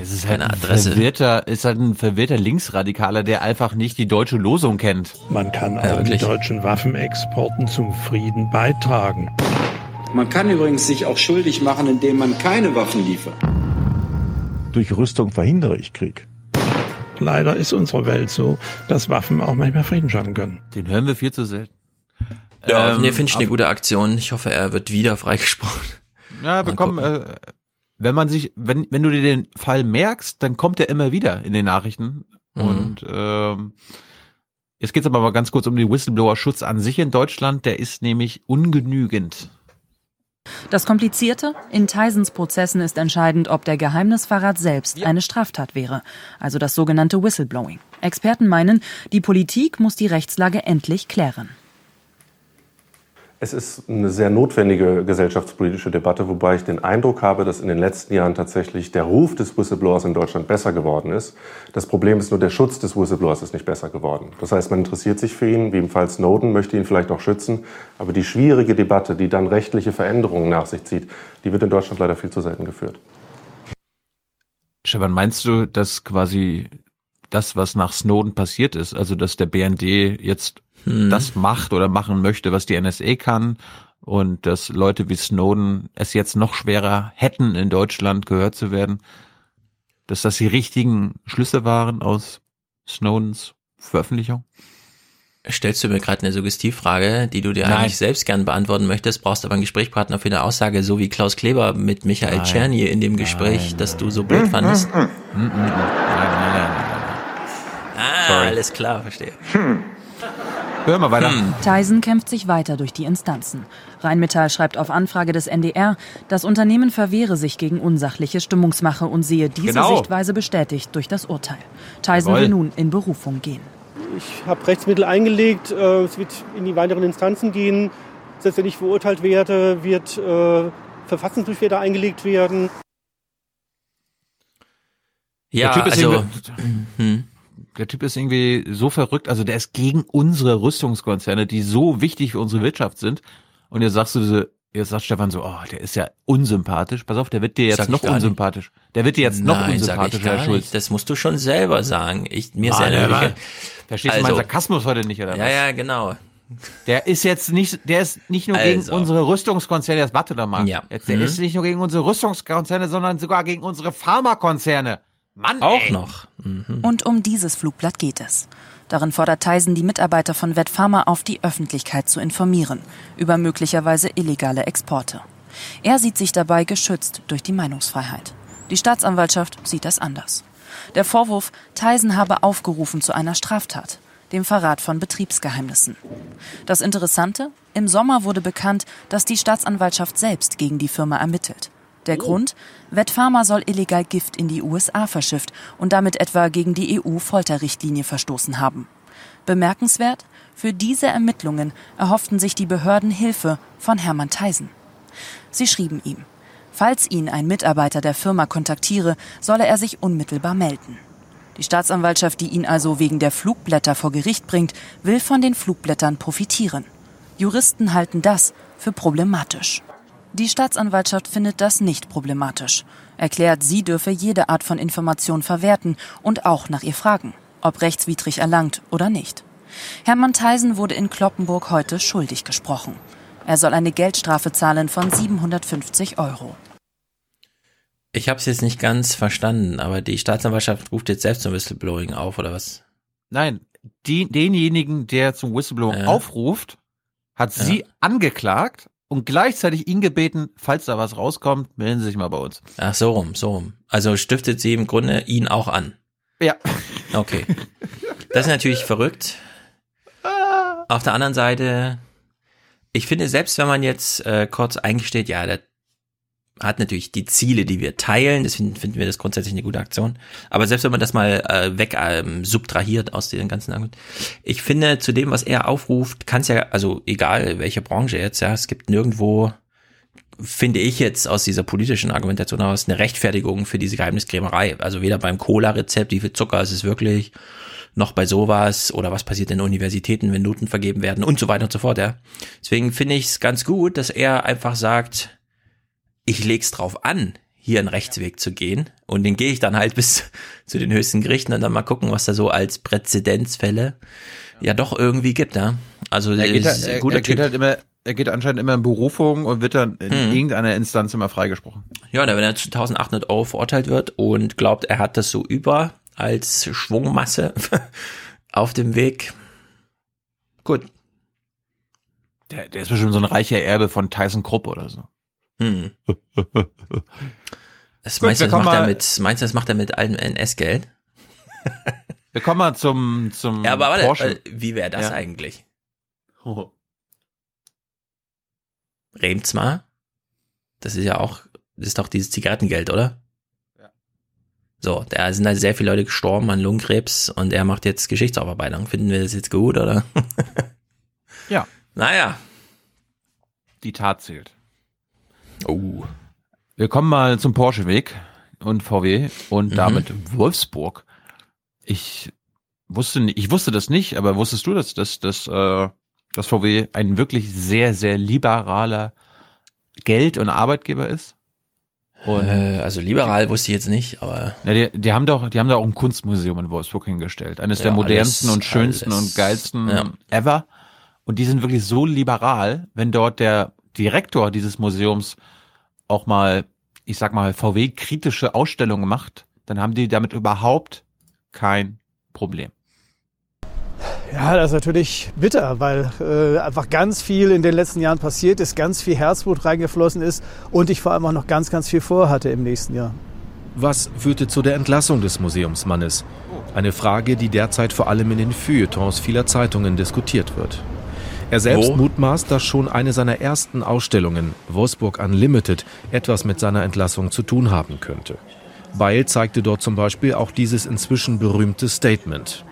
Es ist halt ein verwirrter, ist halt ein verwirrter Linksradikaler, der einfach nicht die deutsche Losung kennt. Man kann auch ja, mit deutschen Waffenexporten zum Frieden beitragen. Man kann übrigens sich auch schuldig machen, indem man keine Waffen liefert. Durch Rüstung verhindere ich Krieg. Leider ist unsere Welt so, dass Waffen auch manchmal Frieden schaffen können. Den hören wir viel zu selten. Ja, ähm, nee, finde ich eine gute Aktion. Ich hoffe, er wird wieder freigesprochen. Ja, wir kommen, äh, wenn man sich, wenn, wenn du dir den Fall merkst, dann kommt er immer wieder in den Nachrichten. Mhm. Und ähm, jetzt geht es aber mal ganz kurz um den Whistleblower-Schutz an sich in Deutschland. Der ist nämlich ungenügend. Das Komplizierte? In Tysons Prozessen ist entscheidend, ob der Geheimnisverrat selbst eine Straftat wäre, also das sogenannte Whistleblowing. Experten meinen, die Politik muss die Rechtslage endlich klären. Es ist eine sehr notwendige gesellschaftspolitische Debatte, wobei ich den Eindruck habe, dass in den letzten Jahren tatsächlich der Ruf des Whistleblowers in Deutschland besser geworden ist. Das Problem ist nur, der Schutz des Whistleblowers ist nicht besser geworden. Das heißt, man interessiert sich für ihn, wie im Fall Snowden, möchte ihn vielleicht auch schützen. Aber die schwierige Debatte, die dann rechtliche Veränderungen nach sich zieht, die wird in Deutschland leider viel zu selten geführt. Stefan, meinst du, dass quasi das, was nach Snowden passiert ist, also dass der BND jetzt hm. das macht oder machen möchte, was die NSA kann und dass Leute wie Snowden es jetzt noch schwerer hätten, in Deutschland gehört zu werden, dass das die richtigen Schlüsse waren aus Snowdens Veröffentlichung? Stellst du mir gerade eine Suggestivfrage, die du dir Nein. eigentlich selbst gern beantworten möchtest, brauchst aber einen Gesprächspartner für eine Aussage, so wie Klaus Kleber mit Michael Czerny in dem Gespräch, Nein. das du so blöd fandest? Nein, nein, nein, nein, nein. Ah, Sorry. alles klar, verstehe. Hm. Hören wir weiter. Hm. Tyson kämpft sich weiter durch die Instanzen. Rheinmetall schreibt auf Anfrage des NDR, das Unternehmen verwehre sich gegen unsachliche Stimmungsmache und sehe diese genau. Sichtweise bestätigt durch das Urteil. Tyson Jawohl. will nun in Berufung gehen. Ich habe Rechtsmittel eingelegt, äh, es wird in die weiteren Instanzen gehen. Selbst wenn ich verurteilt werde, wird äh, Verfassungsbeschwerde eingelegt werden. Ja, also, hm der Typ ist irgendwie so verrückt, also der ist gegen unsere Rüstungskonzerne, die so wichtig für unsere Wirtschaft sind. Und jetzt sagst du so, jetzt sagt Stefan so, oh, der ist ja unsympathisch. Pass auf, der wird dir jetzt noch unsympathisch. Nicht. Der wird dir jetzt Nein, noch unsympathischer, Herr Schulz. Nicht. Das musst du schon selber sagen. Ich, mir ah, ist ja der, Verstehst also, du meinen Sarkasmus heute nicht, oder ja, was? Ja, ja, genau. Der ist jetzt nicht, der ist nicht nur also. gegen unsere Rüstungskonzerne, das warte doch mal. Ja. Jetzt, der mhm. ist nicht nur gegen unsere Rüstungskonzerne, sondern sogar gegen unsere Pharmakonzerne. Mann, auch ey. noch. Mhm. Und um dieses Flugblatt geht es. Darin fordert Tyson die Mitarbeiter von Vetpharma auf, die Öffentlichkeit zu informieren über möglicherweise illegale Exporte. Er sieht sich dabei geschützt durch die Meinungsfreiheit. Die Staatsanwaltschaft sieht das anders. Der Vorwurf, Tyson habe aufgerufen zu einer Straftat, dem Verrat von Betriebsgeheimnissen. Das Interessante, im Sommer wurde bekannt, dass die Staatsanwaltschaft selbst gegen die Firma ermittelt. Der. Grund? Vetpharma soll illegal Gift in die USA verschifft und damit etwa gegen die EU-Folterrichtlinie verstoßen haben. Bemerkenswert? Für diese Ermittlungen erhofften sich die Behörden Hilfe von Hermann Theisen. Sie schrieben ihm, falls ihn ein Mitarbeiter der Firma kontaktiere, solle er sich unmittelbar melden. Die Staatsanwaltschaft, die ihn also wegen der Flugblätter vor Gericht bringt, will von den Flugblättern profitieren. Juristen halten das für problematisch. Die Staatsanwaltschaft findet das nicht problematisch, erklärt, sie dürfe jede Art von Information verwerten und auch nach ihr fragen, ob rechtswidrig erlangt oder nicht. Hermann Theisen wurde in Kloppenburg heute schuldig gesprochen. Er soll eine Geldstrafe zahlen von 750 Euro. Ich habe es jetzt nicht ganz verstanden, aber die Staatsanwaltschaft ruft jetzt selbst zum Whistleblowing auf, oder was? Nein, die, denjenigen, der zum Whistleblowing ja. aufruft, hat ja. sie angeklagt und gleichzeitig ihn gebeten, falls da was rauskommt, melden Sie sich mal bei uns. Ach, so rum, so rum. Also stiftet sie im Grunde ihn auch an. Ja. Okay. Das ist natürlich verrückt. Auf der anderen Seite, ich finde, selbst wenn man jetzt äh, kurz eingesteht, ja, der hat natürlich die Ziele, die wir teilen, deswegen finden wir das grundsätzlich eine gute Aktion. Aber selbst wenn man das mal äh, weg ähm, subtrahiert aus den ganzen Argumenten, ich finde, zu dem, was er aufruft, kann es ja, also egal welche Branche jetzt, ja, es gibt nirgendwo, finde ich jetzt aus dieser politischen Argumentation heraus, eine Rechtfertigung für diese Geheimniskrämerei. Also weder beim Cola-Rezept, wie viel Zucker ist es wirklich, noch bei sowas oder was passiert in Universitäten, wenn Noten vergeben werden und so weiter und so fort, ja. Deswegen finde ich es ganz gut, dass er einfach sagt, ich leg's drauf an, hier einen Rechtsweg zu gehen. Und den gehe ich dann halt bis (laughs) zu den höchsten Gerichten und dann mal gucken, was da so als Präzedenzfälle ja doch irgendwie gibt, ja. Also Er geht, ist er, guter er geht Typ. halt immer, er geht anscheinend immer in Berufung und wird dann in Hm. irgendeiner Instanz immer freigesprochen. Ja, wenn er zu 1800 Euro verurteilt wird und glaubt, er hat das so über als Schwungmasse (laughs) auf dem Weg. Gut. Der, der ist bestimmt so ein reicher Erbe von Tyson Krupp oder so. Hm. Das Gut, meinst, du, das macht er mit, meinst du, das macht er mit allem NS-Geld? Wir kommen mal zum, zum Ja, aber warte, Porsche. äh, wie wäre das Ja. eigentlich? Oh. Remzma? Das ist ja auch, das ist doch dieses Zigarettengeld, oder? Ja. So, da sind halt sehr viele Leute gestorben an Lungenkrebs und er macht jetzt Geschichtsaufarbeitung. Finden wir das jetzt gut, oder? Ja. (laughs) Naja. Die Tat zählt. Oh. Wir kommen mal zum Porsche-Weg und VW und Mhm. damit Wolfsburg. Ich wusste, ni- ich wusste das nicht, aber wusstest du, dass, dass, dass, äh, dass VW ein wirklich sehr, sehr liberaler Geld- und Arbeitgeber ist? Und Äh, also liberal wusste ich jetzt nicht, aber Ja, die, die haben doch, die haben da auch ein Kunstmuseum in Wolfsburg hingestellt. Eines Ja, der modernsten alles- und schönsten alles. und geilsten Ja. ever. Und die sind wirklich so liberal, wenn dort der Direktor dieses Museums auch mal, ich sag mal, VW-kritische Ausstellungen macht, dann haben die damit überhaupt kein Problem. Ja, das ist natürlich bitter, weil äh, einfach ganz viel in den letzten Jahren passiert ist, ganz viel Herzblut reingeflossen ist und ich vor allem auch noch ganz, ganz viel vorhatte im nächsten Jahr. Was führte zu der Entlassung des Museumsmannes? Eine Frage, die derzeit vor allem in den Feuilletons vieler Zeitungen diskutiert wird. Er selbst Wo? mutmaßt, dass schon eine seiner ersten Ausstellungen, Wolfsburg Unlimited, etwas mit seiner Entlassung zu tun haben könnte. Weil zeigte dort zum Beispiel auch dieses inzwischen berühmte Statement.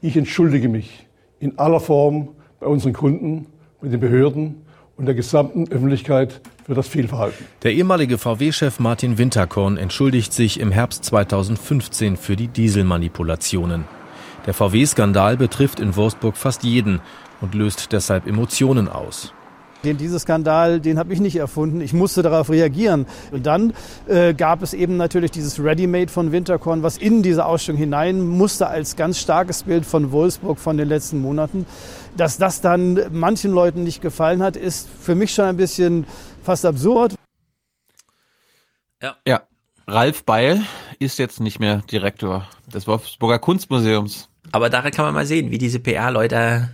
Ich entschuldige mich in aller Form bei unseren Kunden, bei den Behörden und der gesamten Öffentlichkeit für das Fehlverhalten. Der ehemalige VW-Chef Martin Winterkorn entschuldigt sich im Herbst 2015 für die Dieselmanipulationen. Der VW-Skandal betrifft in Wolfsburg fast jeden und löst deshalb Emotionen aus. Den, dieser Skandal, den habe ich nicht erfunden. Ich musste darauf reagieren. Und dann äh, gab es eben natürlich dieses Ready-Made von Winterkorn, was in diese Ausstellung hinein musste als ganz starkes Bild von Wolfsburg von den letzten Monaten. Dass das dann manchen Leuten nicht gefallen hat, ist für mich schon ein bisschen fast absurd. Ja. Ja. Ralf Beil ist jetzt nicht mehr Direktor des Wolfsburger Kunstmuseums. Aber daran kann man mal sehen, wie diese PR-Leute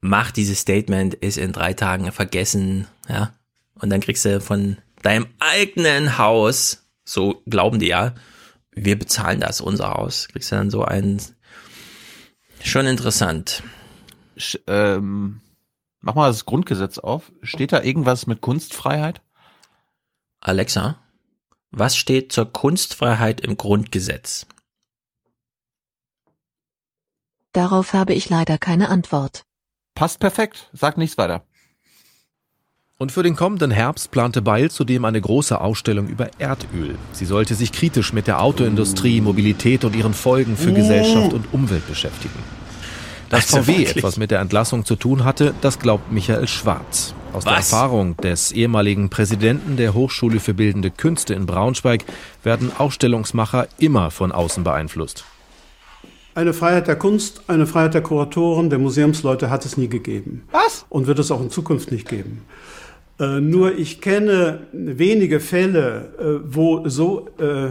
macht dieses Statement, ist in drei Tagen vergessen, ja. Und dann kriegst du von deinem eigenen Haus, so glauben die ja, wir bezahlen das, unser Haus, kriegst du dann so ein, schon interessant. Sch- ähm, mach mal das Grundgesetz auf. Steht da irgendwas mit Kunstfreiheit? Alexa, was steht zur Kunstfreiheit im Grundgesetz? Darauf habe ich leider keine Antwort. Passt perfekt. Sag nichts weiter. Und für den kommenden Herbst plante Beil zudem eine große Ausstellung über Erdöl. Sie sollte sich kritisch mit der Autoindustrie, Mobilität und ihren Folgen für Gesellschaft und Umwelt beschäftigen. Dass VW etwas mit der Entlassung zu tun hatte, das glaubt Michael Schwarz. Aus der Was? Erfahrung des ehemaligen Präsidenten der Hochschule für Bildende Künste in Braunschweig werden Ausstellungsmacher immer von außen beeinflusst. Eine Freiheit der Kunst, eine Freiheit der Kuratoren, der Museumsleute hat es nie gegeben. Was? Und wird es auch in Zukunft nicht geben. Äh, nur ich kenne wenige Fälle, äh, wo so äh,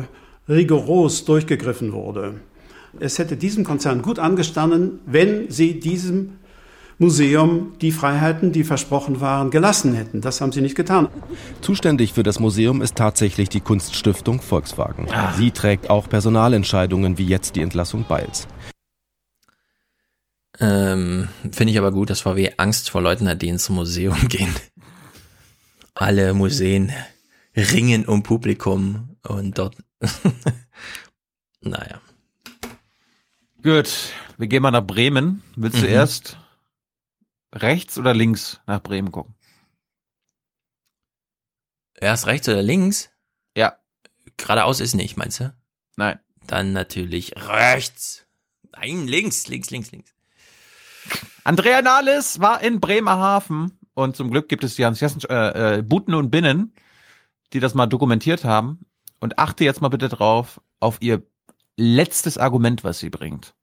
rigoros durchgegriffen wurde. Es hätte diesem Konzern gut angestanden, wenn sie diesem Museum die Freiheiten, die versprochen waren, gelassen hätten. Das haben sie nicht getan. Zuständig für das Museum ist tatsächlich die Kunststiftung Volkswagen. Ah. Sie trägt auch Personalentscheidungen wie jetzt die Entlassung Beils. Ähm, Finde ich aber gut, dass VW Angst vor Leuten hat, die ins Museum (laughs) gehen. Alle Museen ringen um Publikum und dort. (laughs) naja. Gut, wir gehen mal nach Bremen. Willst du Mhm. erst rechts oder links nach Bremen gucken? Erst rechts oder links? Ja. Geradeaus ist nicht, meinst du? Nein. Dann natürlich rechts. Nein, links, links, links, links. Andrea Nahles war in Bremerhaven und zum Glück gibt es die Hans-Jessen, äh, äh, Buten und Binnen, die das mal dokumentiert haben. Und achte jetzt mal bitte drauf auf ihr letztes Argument, was sie bringt.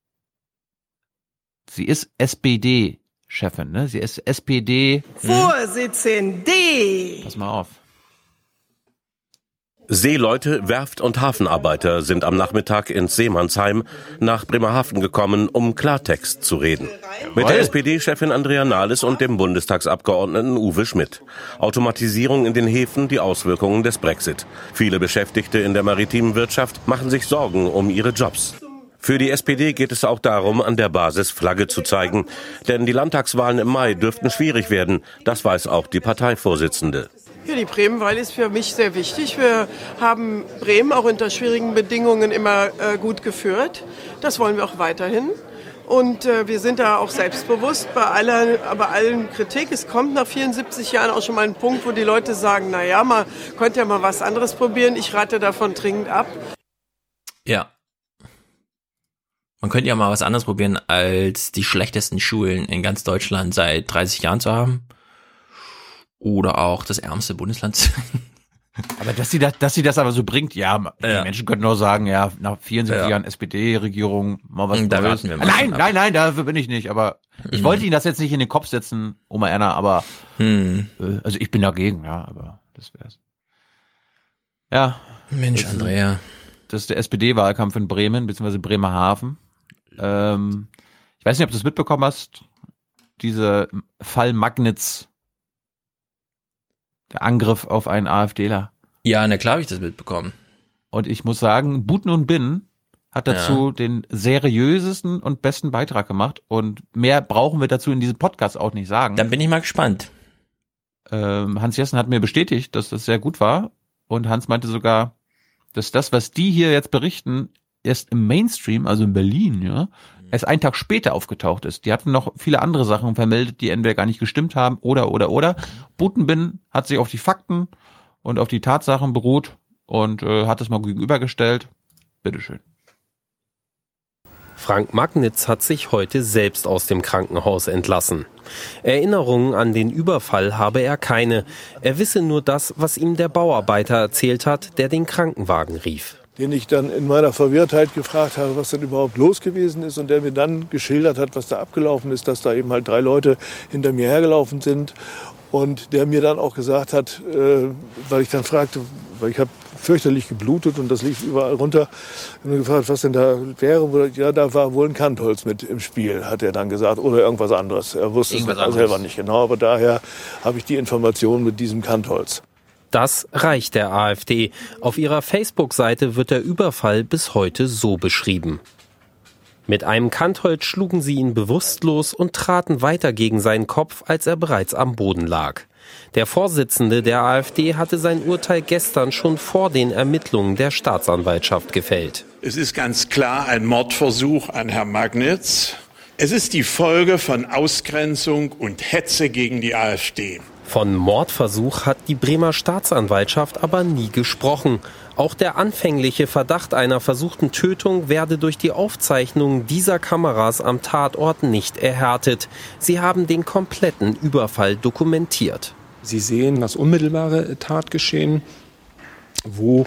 Sie ist SPD-Chefin, ne? Sie ist SPD. Vorsitzende. Pass mal auf. Seeleute, Werft- und Hafenarbeiter sind am Nachmittag ins Seemannsheim nach Bremerhaven gekommen, um Klartext zu reden. Mit der SPD-Chefin Andrea Nahles und dem Bundestagsabgeordneten Uwe Schmidt. Automatisierung in den Häfen, die Auswirkungen des Brexit. Viele Beschäftigte in der maritimen Wirtschaft machen sich Sorgen um ihre Jobs. Für die SPD geht es auch darum, an der Basis Flagge zu zeigen. Denn die Landtagswahlen im Mai dürften schwierig werden. Das weiß auch die Parteivorsitzende. Ja, die Bremenwahl ist für mich sehr wichtig. Wir haben Bremen auch unter schwierigen Bedingungen immer äh, gut geführt. Das wollen wir auch weiterhin. Und äh, wir sind da auch selbstbewusst bei aller, bei allen Kritik. Es kommt nach 74 Jahren auch schon mal ein Punkt, wo die Leute sagen, na ja, man könnte ja mal was anderes probieren. Ich rate davon dringend ab. Ja. Man könnte ja mal was anderes probieren, als die schlechtesten Schulen in ganz Deutschland seit 30 Jahren zu haben. Oder auch das ärmste Bundesland. zu- (laughs) Aber dass sie das, dass sie das aber so bringt, ja, die Ja. Menschen könnten nur sagen, ja, nach 74 Ja. Jahren SPD-Regierung mal was Da Neues. wir mal Nein, nein, nein, dafür bin ich nicht. Aber ich Mhm. wollte Ihnen das jetzt nicht in den Kopf setzen, Oma Erna, aber Hm. äh, also ich bin dagegen, ja, aber das wär's. Ja. Mensch, Das Andrea. Das ist der SPD-Wahlkampf in Bremen, beziehungsweise Bremerhaven. Ähm, ich weiß nicht, ob du das mitbekommen hast. Dieser Fall Magnitz. Der Angriff auf einen AfDler. Ja, na klar habe ich das mitbekommen. Und ich muss sagen, Buten und Bin hat dazu Ja. den seriösesten und besten Beitrag gemacht. Und mehr brauchen wir dazu in diesem Podcast auch nicht sagen. Dann bin ich mal gespannt. Ähm, Hans Jessen hat mir bestätigt, dass das sehr gut war. Und Hans meinte sogar, dass das, was die hier jetzt berichten, erst im Mainstream, also in Berlin, ja, erst einen Tag später aufgetaucht ist. Die hatten noch viele andere Sachen vermeldet, die entweder gar nicht gestimmt haben oder, oder, oder. Butenbin hat sich auf die Fakten und auf die Tatsachen beruht und äh, hat es mal gegenübergestellt. Bitteschön. Frank Magnitz hat sich heute selbst aus dem Krankenhaus entlassen. Erinnerungen an den Überfall habe er keine. Er wisse nur das, was ihm der Bauarbeiter erzählt hat, der den Krankenwagen rief. Den ich dann in meiner Verwirrtheit gefragt habe, was denn überhaupt los gewesen ist und der mir dann geschildert hat, was da abgelaufen ist, dass da eben halt drei Leute hinter mir hergelaufen sind und der mir dann auch gesagt hat, äh, weil ich dann fragte, weil ich habe fürchterlich geblutet und das lief überall runter, und mir gefragt, was denn da wäre, ja, da war wohl ein Kantholz mit im Spiel, hat er dann gesagt, oder irgendwas anderes. Er wusste Irgendwas es anderes. selber nicht genau, aber daher habe ich die Information mit diesem Kantholz. Das reicht der AfD. Auf ihrer Facebook-Seite wird der Überfall bis heute so beschrieben. Mit einem Kantholz schlugen sie ihn bewusstlos und traten weiter gegen seinen Kopf, als er bereits am Boden lag. Der Vorsitzende der AfD hatte sein Urteil gestern schon vor den Ermittlungen der Staatsanwaltschaft gefällt. Es ist ganz klar ein Mordversuch an Herrn Magnitz. Es ist die Folge von Ausgrenzung und Hetze gegen die AfD. Von Mordversuch hat die Bremer Staatsanwaltschaft aber nie gesprochen. Auch der anfängliche Verdacht einer versuchten Tötung werde durch die Aufzeichnungen dieser Kameras am Tatort nicht erhärtet. Sie haben den kompletten Überfall dokumentiert. Sie sehen das unmittelbare Tatgeschehen, wo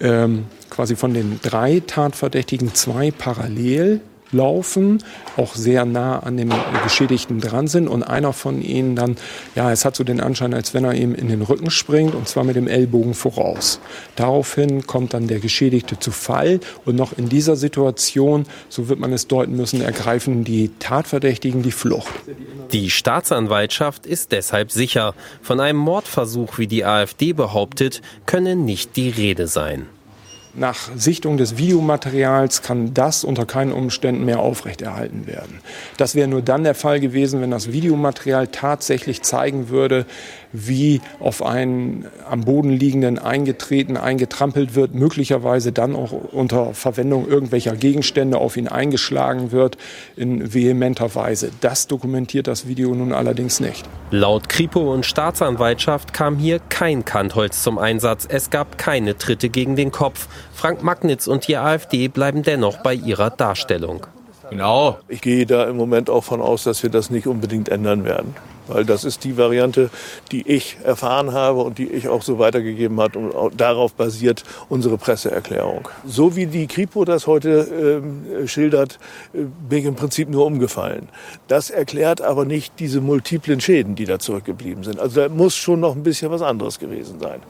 ähm, quasi von den drei Tatverdächtigen zwei parallel laufen, auch sehr nah an dem Geschädigten dran sind und einer von ihnen dann, ja, es hat so den Anschein, als wenn er ihm in den Rücken springt und zwar mit dem Ellbogen voraus. Daraufhin kommt dann der Geschädigte zu Fall und noch in dieser Situation, so wird man es deuten müssen, ergreifen die Tatverdächtigen die Flucht. Die Staatsanwaltschaft ist deshalb sicher, von einem Mordversuch, wie die AfD behauptet, könne nicht die Rede sein. Nach Sichtung des Videomaterials kann das unter keinen Umständen mehr aufrechterhalten werden. Das wäre nur dann der Fall gewesen, wenn das Videomaterial tatsächlich zeigen würde, wie auf einen am Boden liegenden eingetreten, eingetrampelt wird, möglicherweise dann auch unter Verwendung irgendwelcher Gegenstände auf ihn eingeschlagen wird in vehementer Weise. Das dokumentiert das Video nun allerdings nicht. Laut Kripo und Staatsanwaltschaft kam hier kein Kantholz zum Einsatz. Es gab keine Tritte gegen den Kopf. Frank Magnitz und die AfD bleiben dennoch bei ihrer Darstellung. Genau. Ich gehe da im Moment auch von aus, dass wir das nicht unbedingt ändern werden. Weil das ist die Variante, die ich erfahren habe und die ich auch so weitergegeben habe und darauf basiert unsere Presseerklärung. So wie die Kripo das heute ähm, schildert, äh, bin ich im Prinzip nur umgefallen. Das erklärt aber nicht diese multiplen Schäden, die da zurückgeblieben sind. Also da muss schon noch ein bisschen was anderes gewesen sein.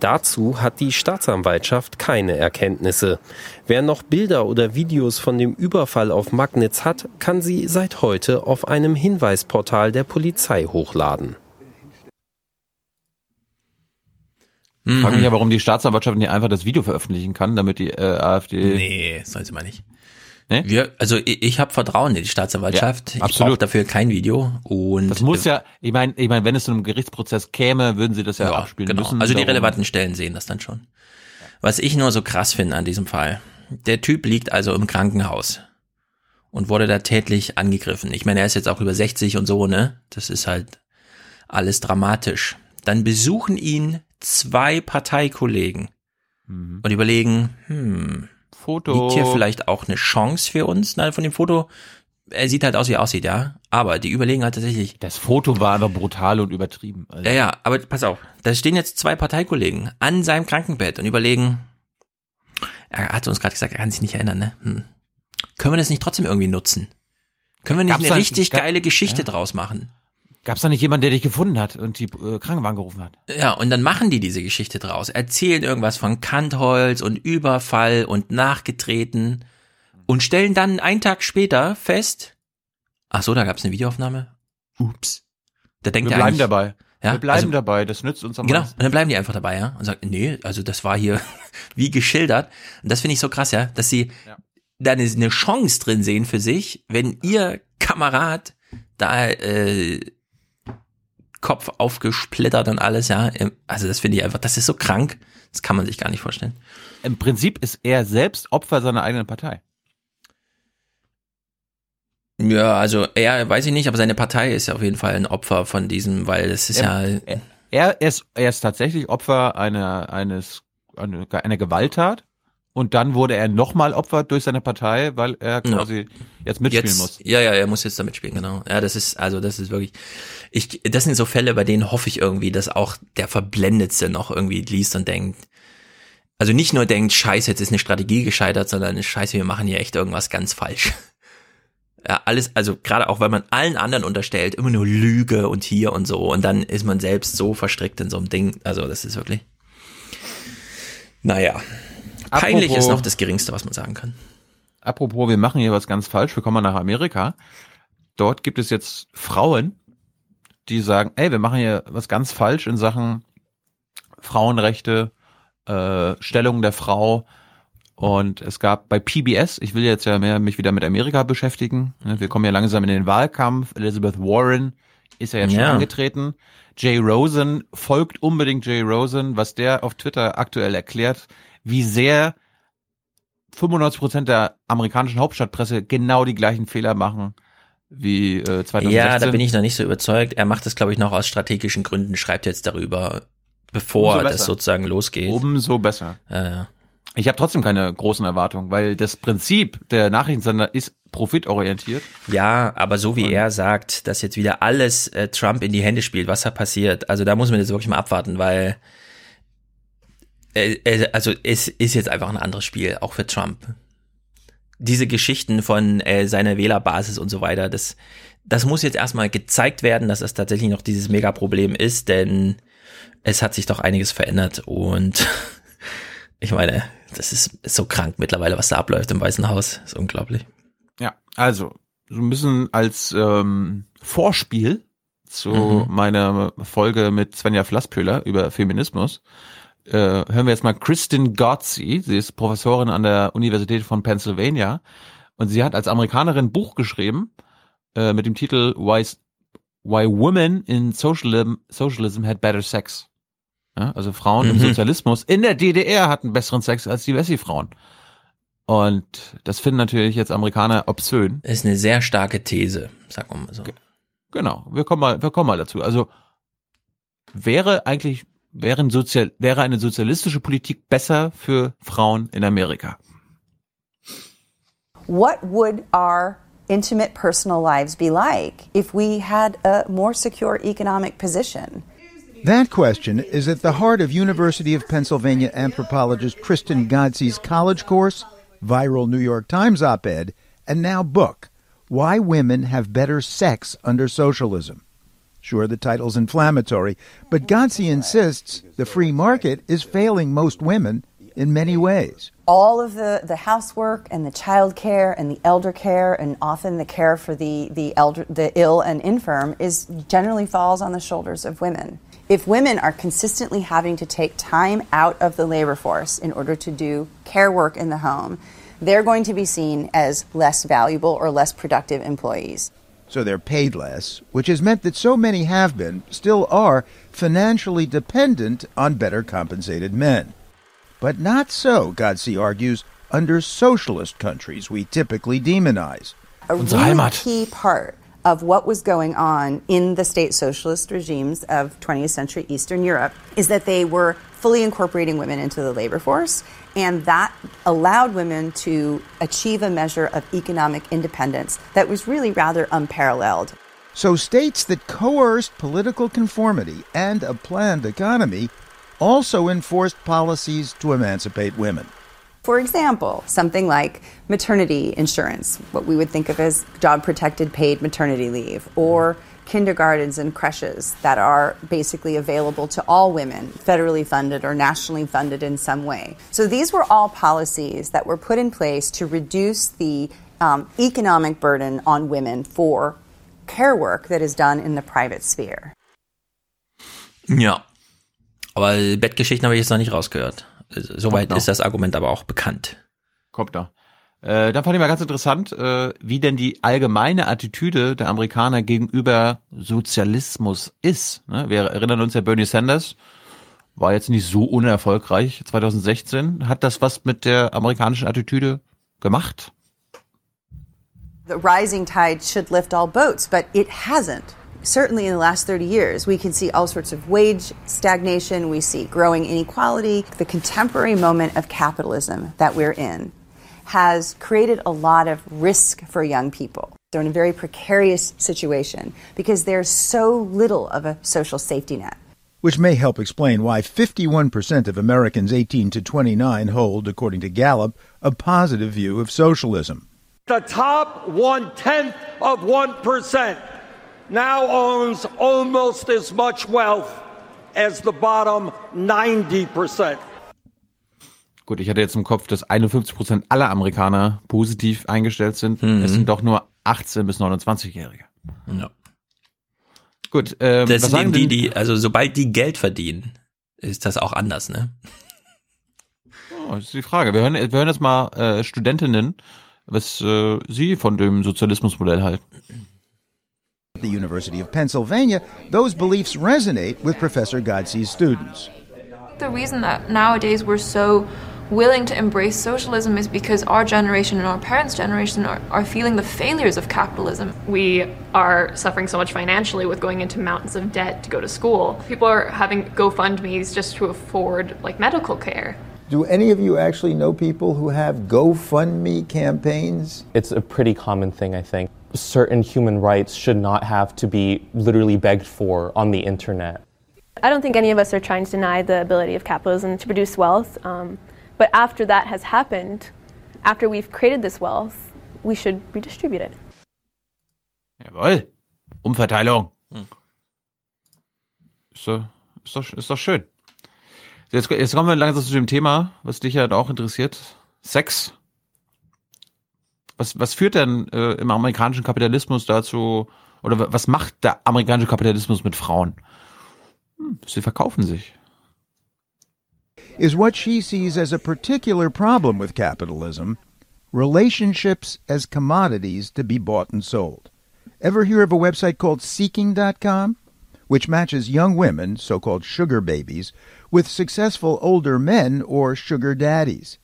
Dazu hat die Staatsanwaltschaft keine Erkenntnisse. Wer noch Bilder oder Videos von dem Überfall auf Magnitz hat, kann sie seit heute auf einem Hinweisportal der Polizei hochladen. Ich frage mich ja, warum die Staatsanwaltschaft nicht einfach das Video veröffentlichen kann, damit die äh, AfD. Nee, soll sie mal nicht. Nee? Wir, also ich, ich habe Vertrauen in die Staatsanwaltschaft. Ja, absolut. Ich brauche dafür kein Video. Und Das muss ja, ich meine, ich meine, wenn es zu einem Gerichtsprozess käme, würden sie das ja, abspielen genau. müssen. Also die relevanten Stellen sehen das dann schon. Was ich nur so krass finde an diesem Fall, der Typ liegt also im Krankenhaus und wurde da tätlich angegriffen. Ich meine, er ist jetzt auch über 60 und so, ne? Das ist halt alles dramatisch. Dann besuchen ihn zwei Parteikollegen und überlegen, hm, Foto. liegt hier vielleicht auch eine Chance für uns? Na, von dem Foto, er sieht halt aus, wie er aussieht, ja. Aber die überlegen halt tatsächlich. Das Foto war aber brutal und übertrieben. Also. Ja, ja, aber pass auf, da stehen jetzt zwei Parteikollegen an seinem Krankenbett und überlegen, er hat uns gerade gesagt, er kann sich nicht erinnern, ne? Hm. Können wir das nicht trotzdem irgendwie nutzen? Können wir nicht Gab's eine richtig geile Geschichte Ja. draus machen? Gab's da nicht jemanden, der dich gefunden hat und die äh, Krankenwagen gerufen hat? Ja, und dann machen die diese Geschichte draus, erzählen irgendwas von Kantholz und Überfall und nachgetreten und stellen dann einen Tag später fest, ach so, da gab's eine Videoaufnahme. Ups. Da denkt Wir bleiben dabei. Ja, Wir bleiben also- dabei. Das nützt uns am Genau, meisten. und dann bleiben die einfach dabei, ja, und sagen, nee, also das war hier (laughs) wie geschildert. Und das finde ich so krass, ja, dass sie da eine, eine Chance drin sehen für sich, wenn ihr Kamerad da äh, Kopf aufgesplittert und alles, ja. Also das finde ich einfach, das ist so krank, das kann man sich gar nicht vorstellen. Im Prinzip ist er selbst Opfer seiner eigenen Partei. Ja, also er, weiß ich nicht, aber seine Partei ist ja auf jeden Fall ein Opfer von diesem, weil das ist ja, Er, er, er, ist, er ist tatsächlich Opfer einer, eines, einer Gewalttat. Und dann wurde er nochmal Opfer durch seine Partei, weil er quasi jetzt mitspielen jetzt, muss. Ja, ja, er muss jetzt da mitspielen, genau. Ja, das ist, also das ist wirklich, ich, das sind so Fälle, bei denen hoffe ich irgendwie, dass auch der Verblendetste noch irgendwie liest und denkt, also nicht nur denkt, scheiße, jetzt ist eine Strategie gescheitert, sondern scheiße, wir machen hier echt irgendwas ganz falsch. (laughs) Ja, alles, also gerade auch, weil man allen anderen unterstellt, immer nur Lüge und hier und so, und dann ist man selbst so verstrickt in so einem Ding, also das ist wirklich, naja. Peinlich Apropos- ist noch das Geringste, was man sagen kann. Apropos, wir machen hier was ganz falsch, wir kommen mal nach Amerika. Dort gibt es jetzt Frauen, die sagen, ey, wir machen hier was ganz falsch in Sachen Frauenrechte, äh, Stellung der Frau. Und es gab bei PBS, ich will jetzt ja mehr mich wieder mit Amerika beschäftigen. ne, Wir kommen ja langsam in den Wahlkampf. Elizabeth Warren ist ja jetzt schon Ja. angetreten. Jay Rosen folgt unbedingt Jay Rosen, was der auf Twitter aktuell erklärt, wie sehr 95 Prozent der amerikanischen Hauptstadtpresse genau die gleichen Fehler machen wie äh, 2016. Ja, da bin ich noch nicht so überzeugt. Er macht das, glaube ich, noch aus strategischen Gründen, schreibt jetzt darüber, bevor das sozusagen losgeht. Umso besser. Ja, ja. Ich habe trotzdem keine großen Erwartungen, weil das Prinzip der Nachrichtensender ist profitorientiert. Ja, aber so wie er sagt, dass jetzt wieder alles äh, Trump in die Hände spielt, was da passiert, also da muss man jetzt wirklich mal abwarten, weil also es ist jetzt einfach ein anderes Spiel, auch für Trump. diese Geschichten von äh, seiner Wählerbasis und so weiter, das, das muss jetzt erstmal gezeigt werden, dass es tatsächlich noch dieses Megaproblem ist, denn es hat sich doch einiges verändert und (laughs) ich meine, das ist, ist so krank mittlerweile, was da abläuft im Weißen Haus. ist unglaublich. Ja, also, so ein bisschen als ähm, Vorspiel zu mhm. meiner Folge mit Svenja Flasspöhler über Feminismus äh, hören wir jetzt mal Kristin Gotzi. Sie ist Professorin an der Universität von Pennsylvania und sie hat als Amerikanerin ein Buch geschrieben äh, mit dem Titel Why, Why Women in Socialism, Socialism Had Better Sex. Ja, also Frauen mhm. im Sozialismus in der DDR hatten besseren Sex als die Wessi-Frauen. Und das finden natürlich jetzt Amerikaner obszön. Ist eine sehr starke These, sagen wir mal so. Genau, wir kommen mal, wir kommen mal dazu. Also wäre eigentlich wäre, ein Sozial, wäre eine sozialistische Politik besser für Frauen in Amerika? What would our intimate personal lives be like if we had a more secure economic position? That question is at the heart of University of Pennsylvania anthropologist Kristen Godsey's college course, viral New York Times op ed, and now book, Why Women Have Better Sex Under Socialism. Sure, the title's inflammatory, but Godsey insists the free market is failing most women in many ways. All of the, the housework and the child care and the elder care and often the care for the, the, elder, the ill and infirm is generally falls on the shoulders of women. If women are consistently having to take time out of the labor force in order to do care work in the home, they're going to be seen as less valuable or less productive employees so they're paid less, which has meant that so many have been, still are, financially dependent on better compensated men. But not so, Godsey argues, under socialist countries we typically demonize. A really key part of what was going on in the state socialist regimes of 20th century Eastern Europe is that they were fully incorporating women into the labor force, and that allowed women to achieve a measure of economic independence that was really rather unparalleled. So, states that coerced political conformity and a planned economy also enforced policies to emancipate women. For example, something like maternity insurance, what we would think of as job protected paid maternity leave, or kindergartens and creches that are basically available to all women, federally funded or nationally funded in some way. So these were all policies that were put in place to reduce the um, economic burden on women for care work that is done in the private sphere. Ja, aber Bettgeschichten habe ich jetzt noch nicht rausgehört. Soweit ist das Argument aber auch bekannt. Kommt da. Äh, dann fand ich mal ganz interessant, äh, wie denn die allgemeine Attitüde der Amerikaner gegenüber Sozialismus ist. Ne? Wir erinnern uns ja Bernie Sanders, war jetzt nicht so unerfolgreich 2016. Hat das was mit der amerikanischen Attitüde gemacht? The rising tide should lift all boats, but it hasn't. Certainly in the last 30 years, we can see all sorts of wage stagnation, we see growing inequality. The contemporary moment of capitalism that we're in has created a lot of risk for young people. They're in a very precarious situation because there's so little of a social safety net. Which may help explain why 51% of Americans 18 to 29 hold, according to Gallup, a positive view of socialism. The top one tenth of 1% now owns almost as much wealth as the bottom 90%. Gut, ich hatte jetzt im Kopf, dass 51 Prozent aller Amerikaner positiv eingestellt sind. Mhm. Es sind doch nur 18 bis 29-Jährige. Ja. Gut, ähm, das sind eben die, die, also sobald die Geld verdienen, ist das auch anders, ne? Oh, das ist die Frage. Wir hören, wir hören jetzt mal äh, Studentinnen, was äh, sie von dem Sozialismusmodell halten. The University of Pennsylvania, those beliefs resonate with Professor Godsey's students. The reason that nowadays we're so willing to embrace socialism is because our generation and our parents' generation are, are feeling the failures of capitalism. We are suffering so much financially with going into mountains of debt to go to school. People are having GoFundMe's just to afford like medical care. Do any of you actually know people who have GoFundMe campaigns? It's a pretty common thing, I think. Certain human rights should not have to be literally begged for on the internet. I don't think any of us are trying to deny the ability of capitalism to produce wealth. Um, but after that has happened, after we've created this wealth, we should redistribute it. Jawohl. Umverteilung. Hm. Ist, doch, ist, doch, ist doch schön. Jetzt, jetzt kommen wir langsam zu dem Thema, was dich ja auch interessiert. Sex. Was, was führt denn äh, im amerikanischen Kapitalismus dazu, oder was macht der amerikanische Kapitalismus mit Frauen? Hm, sie verkaufen sich. Is what she sees as a particular problem with capitalism relationships as commodities to be bought and sold. Ever hear of a website called Seeking.com? Which matches young women, so called sugar babies, with successful older men or sugar daddies.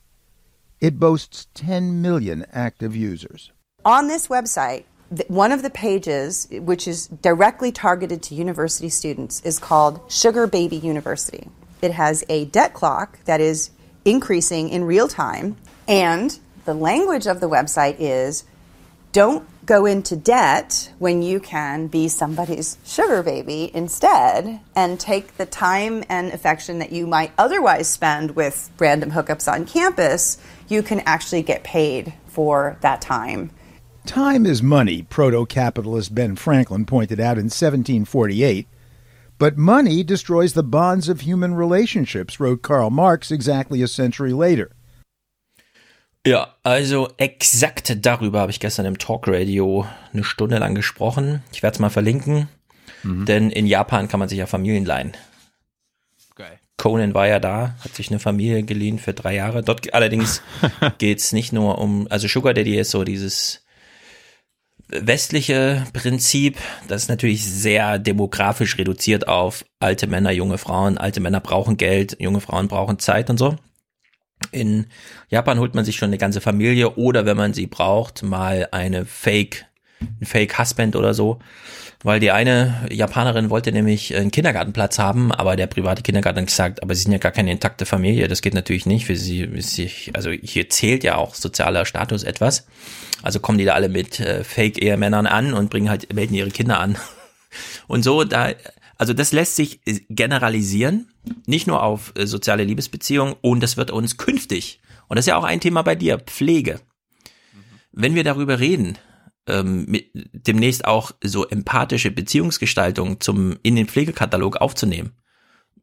It boasts 10 million active users. On this website, one of the pages, which is directly targeted to university students, is called Sugar Baby University. It has a debt clock that is increasing in real time, and the language of the website is don't go into debt when you can be somebody's sugar baby instead and take the time and affection that you might otherwise spend with random hookups on campus, you can actually get paid for that time. Time is money, proto capitalist Ben Franklin pointed out in 1748. But money destroys the bonds of human relationships, wrote Karl Marx exactly a century later. Ja, also exakt darüber habe ich gestern im Talkradio eine Stunde lang gesprochen. Ich werde es mal verlinken, Mhm. denn in Japan kann man sich ja Familien leihen. Geil. Conan war ja da, hat sich eine Familie geliehen für drei Jahre. Dort allerdings (laughs) geht's nicht nur um, also Sugar Daddy ist so dieses westliche Prinzip, das ist natürlich sehr demografisch reduziert auf alte Männer, junge Frauen. Alte Männer brauchen Geld, junge Frauen brauchen Zeit und so. In Japan holt man sich schon eine ganze Familie oder wenn man sie braucht, mal eine Fake, ein Fake Husband oder so. Weil die eine Japanerin wollte nämlich einen Kindergartenplatz haben, aber der private Kindergarten hat gesagt, aber sie sind ja gar keine intakte Familie, das geht natürlich nicht für sie. sich- Also hier zählt ja auch sozialer Status etwas. Also kommen die da alle mit äh, Fake-Ehemännern an und bringen halt, melden ihre Kinder an. (laughs) Und so, da, also das lässt sich generalisieren, nicht nur auf äh, soziale Liebesbeziehungen und das wird uns künftig, und das ist ja auch ein Thema bei dir, Pflege. Wenn wir darüber reden, ähm, mit, demnächst auch so empathische Beziehungsgestaltung zum, in den Pflegekatalog aufzunehmen.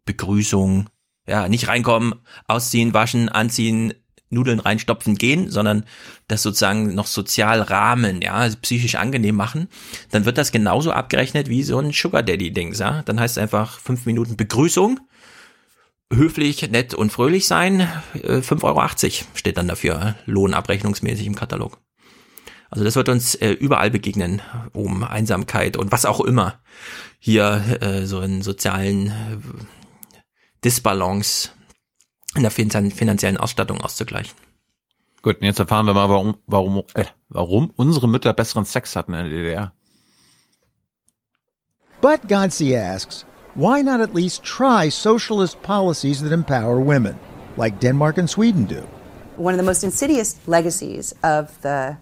Begrüßung, ja, nicht reinkommen, ausziehen, waschen, anziehen, Nudeln reinstopfen, gehen, sondern das sozusagen noch sozial rahmen, ja, psychisch angenehm machen, dann wird das genauso abgerechnet wie so ein Sugar Daddy-Dings, ja. Dann heißt es einfach fünf Minuten Begrüßung, höflich, nett und fröhlich sein, äh, 5,80 Euro steht dann dafür, lohnabrechnungsmäßig im Katalog. Also das wird uns äh, überall begegnen, um Einsamkeit und was auch immer hier äh, so in sozialen äh, Disbalance in der fin finanziellen Ausstattung auszugleichen. Gut, und jetzt erfahren wir mal, warum, warum, äh, warum unsere Mütter besseren Sex hatten in der DDR. But Gansey asks, why not at least try socialist policies that empower women, like Denmark and Sweden do? One of the most insidious legacies of the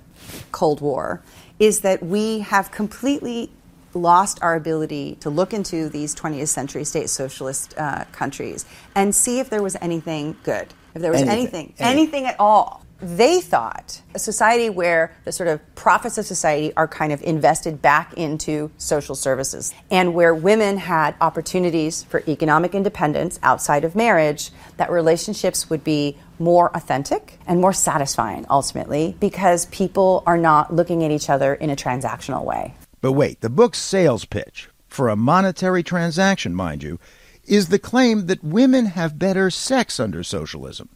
Cold War is that we have completely lost our ability to look into these 20th century state socialist uh, countries and see if there was anything good, if there was Anything. anything, anything at all. They thought a society where the sort of profits of society are kind of invested back into social services and where women had opportunities for economic independence outside of marriage, that relationships would be more authentic and more satisfying ultimately because people are not looking at each other in a transactional way. But wait, the book's sales pitch, for a monetary transaction, mind you, is the claim that women have better sex under socialism.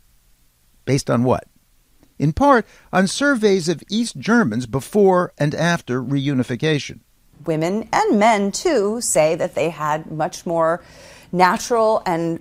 Based on what? In part, on surveys of East Germans before and after reunification. Women and men too say that they had much more natural and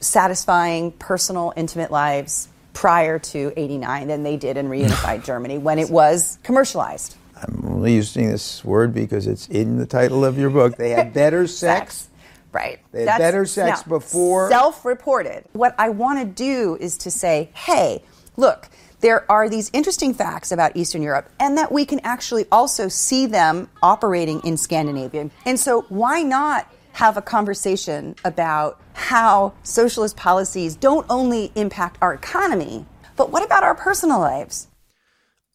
satisfying personal intimate lives prior to 89 than they did in reunified (laughs) Germany when it was commercialized. I'm only using this word because it's in the title of your book. They had better (laughs) sex. Right. They had better sex before- Self reported. What I want to do is to say, hey, look, there are these interesting facts about Eastern Europe, and that we can actually also see them operating in Scandinavia. And so, why not have a conversation about how socialist policies don't only impact our economy, But what about our personal lives?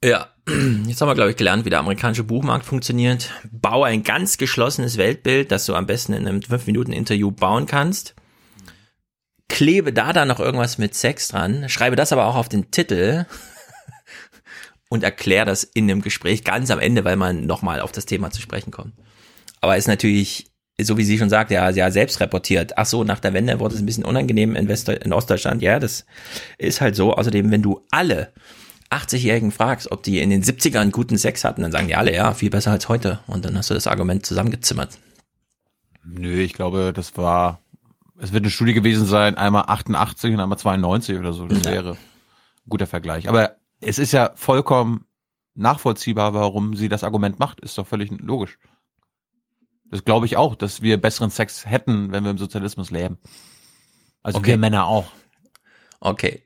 Ja, (clears throat) jetzt haben wir, glaube ich, gelernt, wie der amerikanische Buchmarkt funktioniert. Baue ein ganz geschlossenes Weltbild, das du am besten in einem 5-Minuten-Interview bauen kannst. Klebe da dann noch irgendwas mit Sex dran, schreibe das aber auch auf den Titel (laughs) und erkläre das in einem Gespräch ganz am Ende, weil man nochmal auf das Thema zu sprechen kommt. Aber ist natürlich, so wie sie schon sagt, ja, ja, selbst reportiert. Ach so, nach der Wende wurde es ein bisschen unangenehm in, West in Ostdeutschland. Ja, das ist halt so. Außerdem, wenn du alle 80-Jährigen fragst, ob die in den 70ern guten Sex hatten, dann sagen die alle, ja, viel besser als heute. Und dann hast du das Argument zusammengezimmert. Nö, ich glaube, das war, es wird eine Studie gewesen sein, einmal 88 und einmal 92 oder so. Das Ja. wäre ein guter Vergleich. Aber es ist ja vollkommen nachvollziehbar, warum sie das Argument macht. Ist doch völlig logisch. Das glaube ich auch, dass wir besseren Sex hätten, wenn wir im Sozialismus leben. Also Okay. wir Männer auch. Okay.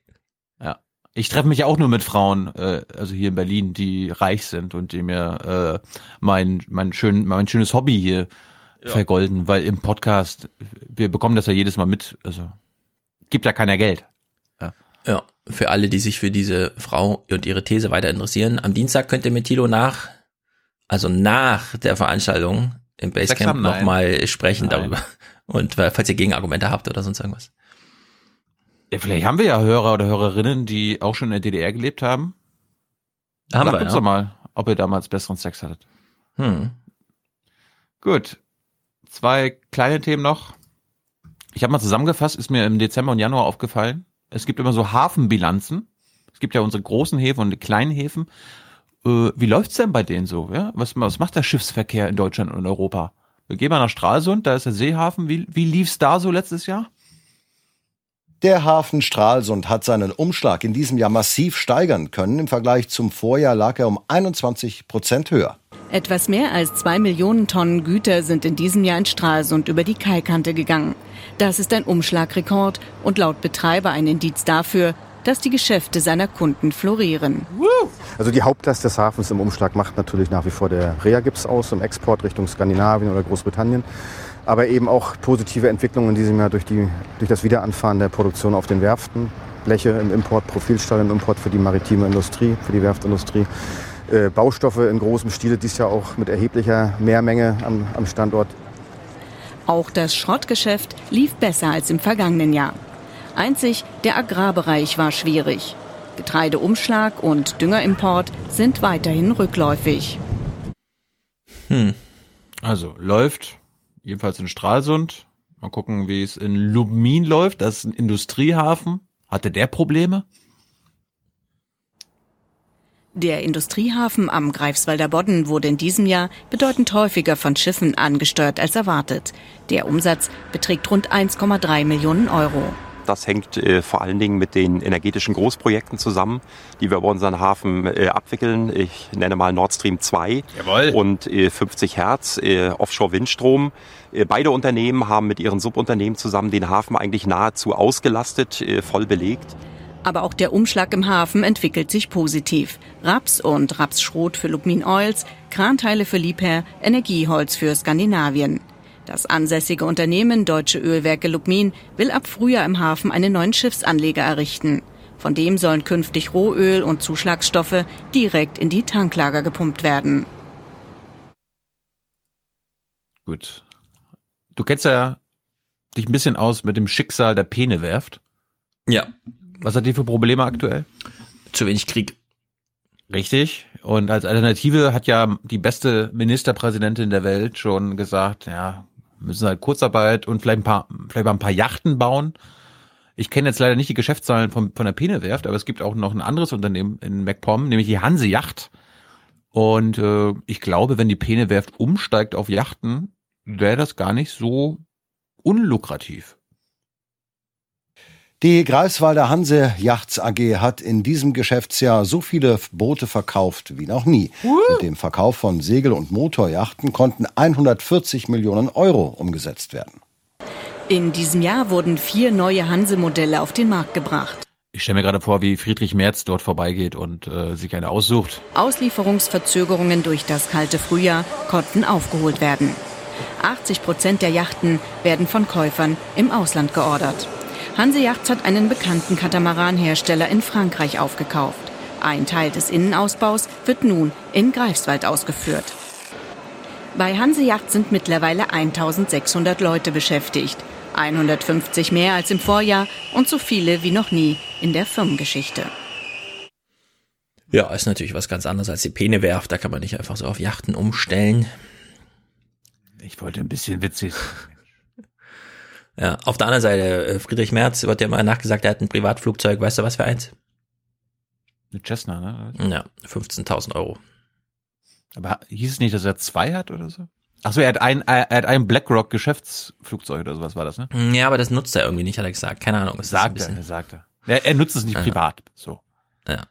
Ja. Ich treffe mich auch nur mit Frauen, äh, also hier in Berlin, die reich sind und die mir äh, mein, mein, schön, mein schönes Hobby hier vergolden, weil im Podcast, wir bekommen das ja jedes Mal mit. Also gibt ja keiner Geld. Ja, für alle, die sich für diese Frau und ihre These weiter interessieren. Am Dienstag könnt ihr mit Tilo nach, also nach der Veranstaltung im Basecamp nochmal sprechen Nein. darüber. Und weil- falls ihr Gegenargumente habt oder sonst irgendwas. Ja, vielleicht haben wir ja Hörer oder Hörerinnen, die auch schon in der DDR gelebt haben. Haben Sagt wir, uns ja. doch mal, ob ihr damals besseren Sex hattet. Hm. Gut. Zwei kleine Themen noch. Ich habe mal zusammengefasst, ist mir im Dezember und Januar aufgefallen. Es gibt immer so Hafenbilanzen. Es gibt ja unsere großen Häfen und die kleinen Häfen. Äh, wie läuft's denn bei denen so? Ja? Was, was macht der Schiffsverkehr in Deutschland und Europa? Wir gehen mal nach Stralsund, da ist der Seehafen. Wie, wie lief's da so letztes Jahr? Der Hafen Stralsund hat seinen Umschlag in diesem Jahr massiv steigern können. Im Vergleich zum Vorjahr lag er um 21 Prozent höher. Etwas mehr als zwei Millionen Tonnen Güter sind in diesem Jahr in Stralsund über die Kaikante gegangen. Das ist ein Umschlagrekord und laut Betreiber ein Indiz dafür, dass die Geschäfte seiner Kunden florieren. Also die Hauptlast des Hafens im Umschlag macht natürlich nach wie vor der Reagips aus im Export Richtung Skandinavien oder Großbritannien. Aber eben auch positive Entwicklungen in diesem Jahr durch, die, durch das Wiederanfahren der Produktion auf den Werften. Bleche im Import, Profilstahl im Import für die maritime Industrie, für die Werftindustrie. Äh, Baustoffe in großem Stile, dies Jahr auch mit erheblicher Mehrmenge am, am Standort. Auch das Schrottgeschäft lief besser als im vergangenen Jahr. Einzig der Agrarbereich war schwierig. Getreideumschlag und Düngerimport sind weiterhin rückläufig. Hm. Also läuft, jedenfalls in Stralsund. Mal gucken, wie es in Lubmin läuft. Das ist ein Industriehafen. Hatte der Probleme? Der Industriehafen am Greifswalder Bodden wurde in diesem Jahr bedeutend häufiger von Schiffen angesteuert als erwartet. Der Umsatz beträgt rund 1,3 Millionen Euro. Das hängt äh, vor allen Dingen mit den energetischen Großprojekten zusammen, die wir bei unseren Hafen äh, abwickeln. Ich nenne mal Nord Stream 2 Jawohl. und äh, 50 Hertz äh, Offshore-Windstrom. Äh, beide Unternehmen haben mit ihren Subunternehmen zusammen den Hafen eigentlich nahezu ausgelastet, äh, voll belegt. Aber auch der Umschlag im Hafen entwickelt sich positiv. Raps und Rapsschrot für Lubmin Oils, Kranteile für Liebherr, Energieholz für Skandinavien. Das ansässige Unternehmen Deutsche Ölwerke Lubmin will ab Frühjahr im Hafen einen neuen Schiffsanleger errichten. Von dem sollen künftig Rohöl und Zuschlagsstoffe direkt in die Tanklager gepumpt werden. Gut. Du kennst ja dich ein bisschen aus mit dem Schicksal der Penewerft. Ja. Was hat die für Probleme aktuell? Zu wenig Krieg. Richtig. Und als Alternative hat ja die beste Ministerpräsidentin der Welt schon gesagt, ja, wir müssen halt Kurzarbeit und vielleicht ein paar, vielleicht mal ein paar Yachten bauen. Ich kenne jetzt leider nicht die Geschäftszahlen von, von der Penewerft, aber es gibt auch noch ein anderes Unternehmen in MacPom, nämlich die Hanse Yacht. Und äh, ich glaube, wenn die Penewerft umsteigt auf Yachten, wäre das gar nicht so unlukrativ. Die Greifswalder Hanse Yachts AG hat in diesem Geschäftsjahr so viele Boote verkauft wie noch nie. Mit dem Verkauf von Segel- und Motorjachten konnten 140 Millionen Euro umgesetzt werden. In diesem Jahr wurden vier neue Hanse-Modelle auf den Markt gebracht. Ich stelle mir gerade vor, wie Friedrich Merz dort vorbeigeht und äh, sich eine aussucht. Auslieferungsverzögerungen durch das kalte Frühjahr konnten aufgeholt werden. 80 Prozent der Yachten werden von Käufern im Ausland geordert. Hanse Yachts hat einen bekannten Katamaranhersteller in Frankreich aufgekauft. Ein Teil des Innenausbaus wird nun in Greifswald ausgeführt. Bei Hanse Yacht sind mittlerweile 1600 Leute beschäftigt. 150 mehr als im Vorjahr und so viele wie noch nie in der Firmengeschichte. Ja, ist natürlich was ganz anderes als die Penewerft. Da kann man nicht einfach so auf Yachten umstellen. Ich wollte ein bisschen witzig. Ja, auf der anderen Seite, äh, Friedrich Merz wird ja mal nachgesagt, er hat ein Privatflugzeug. Weißt du, was für eins? Eine Cessna, ne? Ja, 15.000 Euro. Aber hieß es nicht, dass er zwei hat oder so? Ach so, er hat ein, er hat ein BlackRock Geschäftsflugzeug oder sowas war das, ne? Ja, aber das nutzt er irgendwie nicht, hat er gesagt. Keine Ahnung. Sagt er, sagt er. er. Er nutzt es nicht Ja. privat, so. Ja.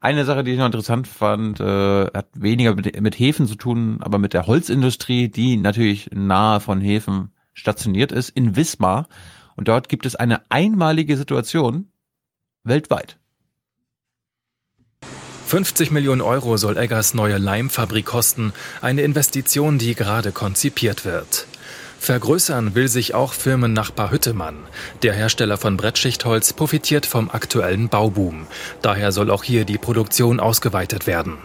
Eine Sache, die ich noch interessant fand, äh, hat weniger mit, mit Häfen zu tun, aber mit der Holzindustrie, die natürlich nahe von Häfen stationiert ist, in Wismar. Und dort gibt es eine einmalige Situation weltweit. 50 Millionen Euro soll Eggers neue Leimfabrik kosten, eine Investition, die gerade konzipiert wird. Vergrößern will sich auch Firmennachbar Hüttemann. Der Hersteller von Brettschichtholz profitiert vom aktuellen Bauboom. Daher soll auch hier die Produktion ausgeweitet werden.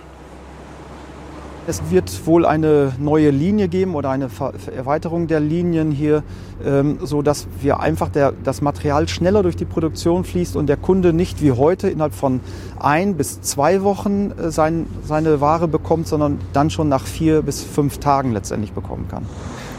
Es wird wohl eine neue Linie geben oder eine Erweiterung der Linien hier, ähm, so dass wir einfach der, das Material schneller durch die Produktion fließt und der Kunde nicht wie heute innerhalb von ein bis zwei Wochen äh, sein, seine Ware bekommt, sondern dann schon nach vier bis fünf Tagen letztendlich bekommen kann.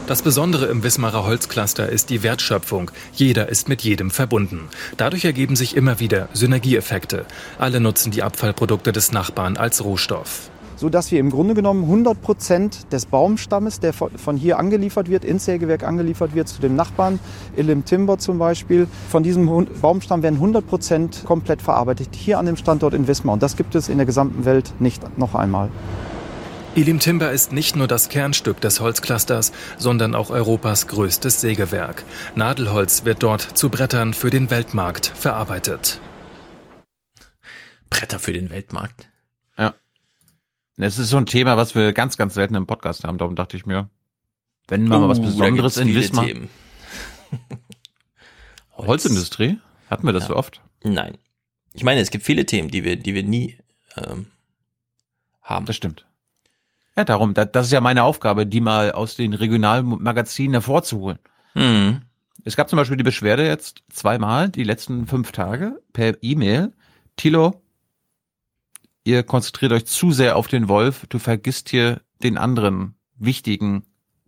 Das Besondere im Wismarer Holzcluster ist die Wertschöpfung. Jeder ist mit jedem verbunden. Dadurch ergeben sich immer wieder Synergieeffekte. Alle nutzen die Abfallprodukte des Nachbarn als Rohstoff. So dass wir im Grunde genommen 100 Prozent des Baumstammes, der von hier angeliefert wird, ins Sägewerk angeliefert wird, zu dem Nachbarn, Illim Timber zum Beispiel, von diesem Baumstamm werden 100 Prozent komplett verarbeitet, hier an dem Standort in Wismar. Und das gibt es in der gesamten Welt nicht noch einmal. Elim Timber ist nicht nur das Kernstück des Holzclusters, sondern auch Europas größtes Sägewerk. Nadelholz wird dort zu Brettern für den Weltmarkt verarbeitet. Bretter für den Weltmarkt. Ja. Es ist so ein Thema, was wir ganz, ganz selten im Podcast haben. Darum dachte ich mir, wenn mal Oh, was da Besonderes in Wismar. Themen. (laughs) Holzindustrie? Hatten wir das Ja. so oft? Nein. Ich meine, es gibt viele Themen, die wir, die wir nie ähm, haben. Das stimmt. Ja, darum, da, das ist ja meine Aufgabe, die mal aus den Regionalmagazinen hervorzuholen. Mhm. Es gab zum Beispiel die Beschwerde jetzt zweimal, die letzten fünf Tage, per E-Mail. Tilo, ihr konzentriert euch zu sehr auf den Wolf, du vergisst hier den anderen wichtigen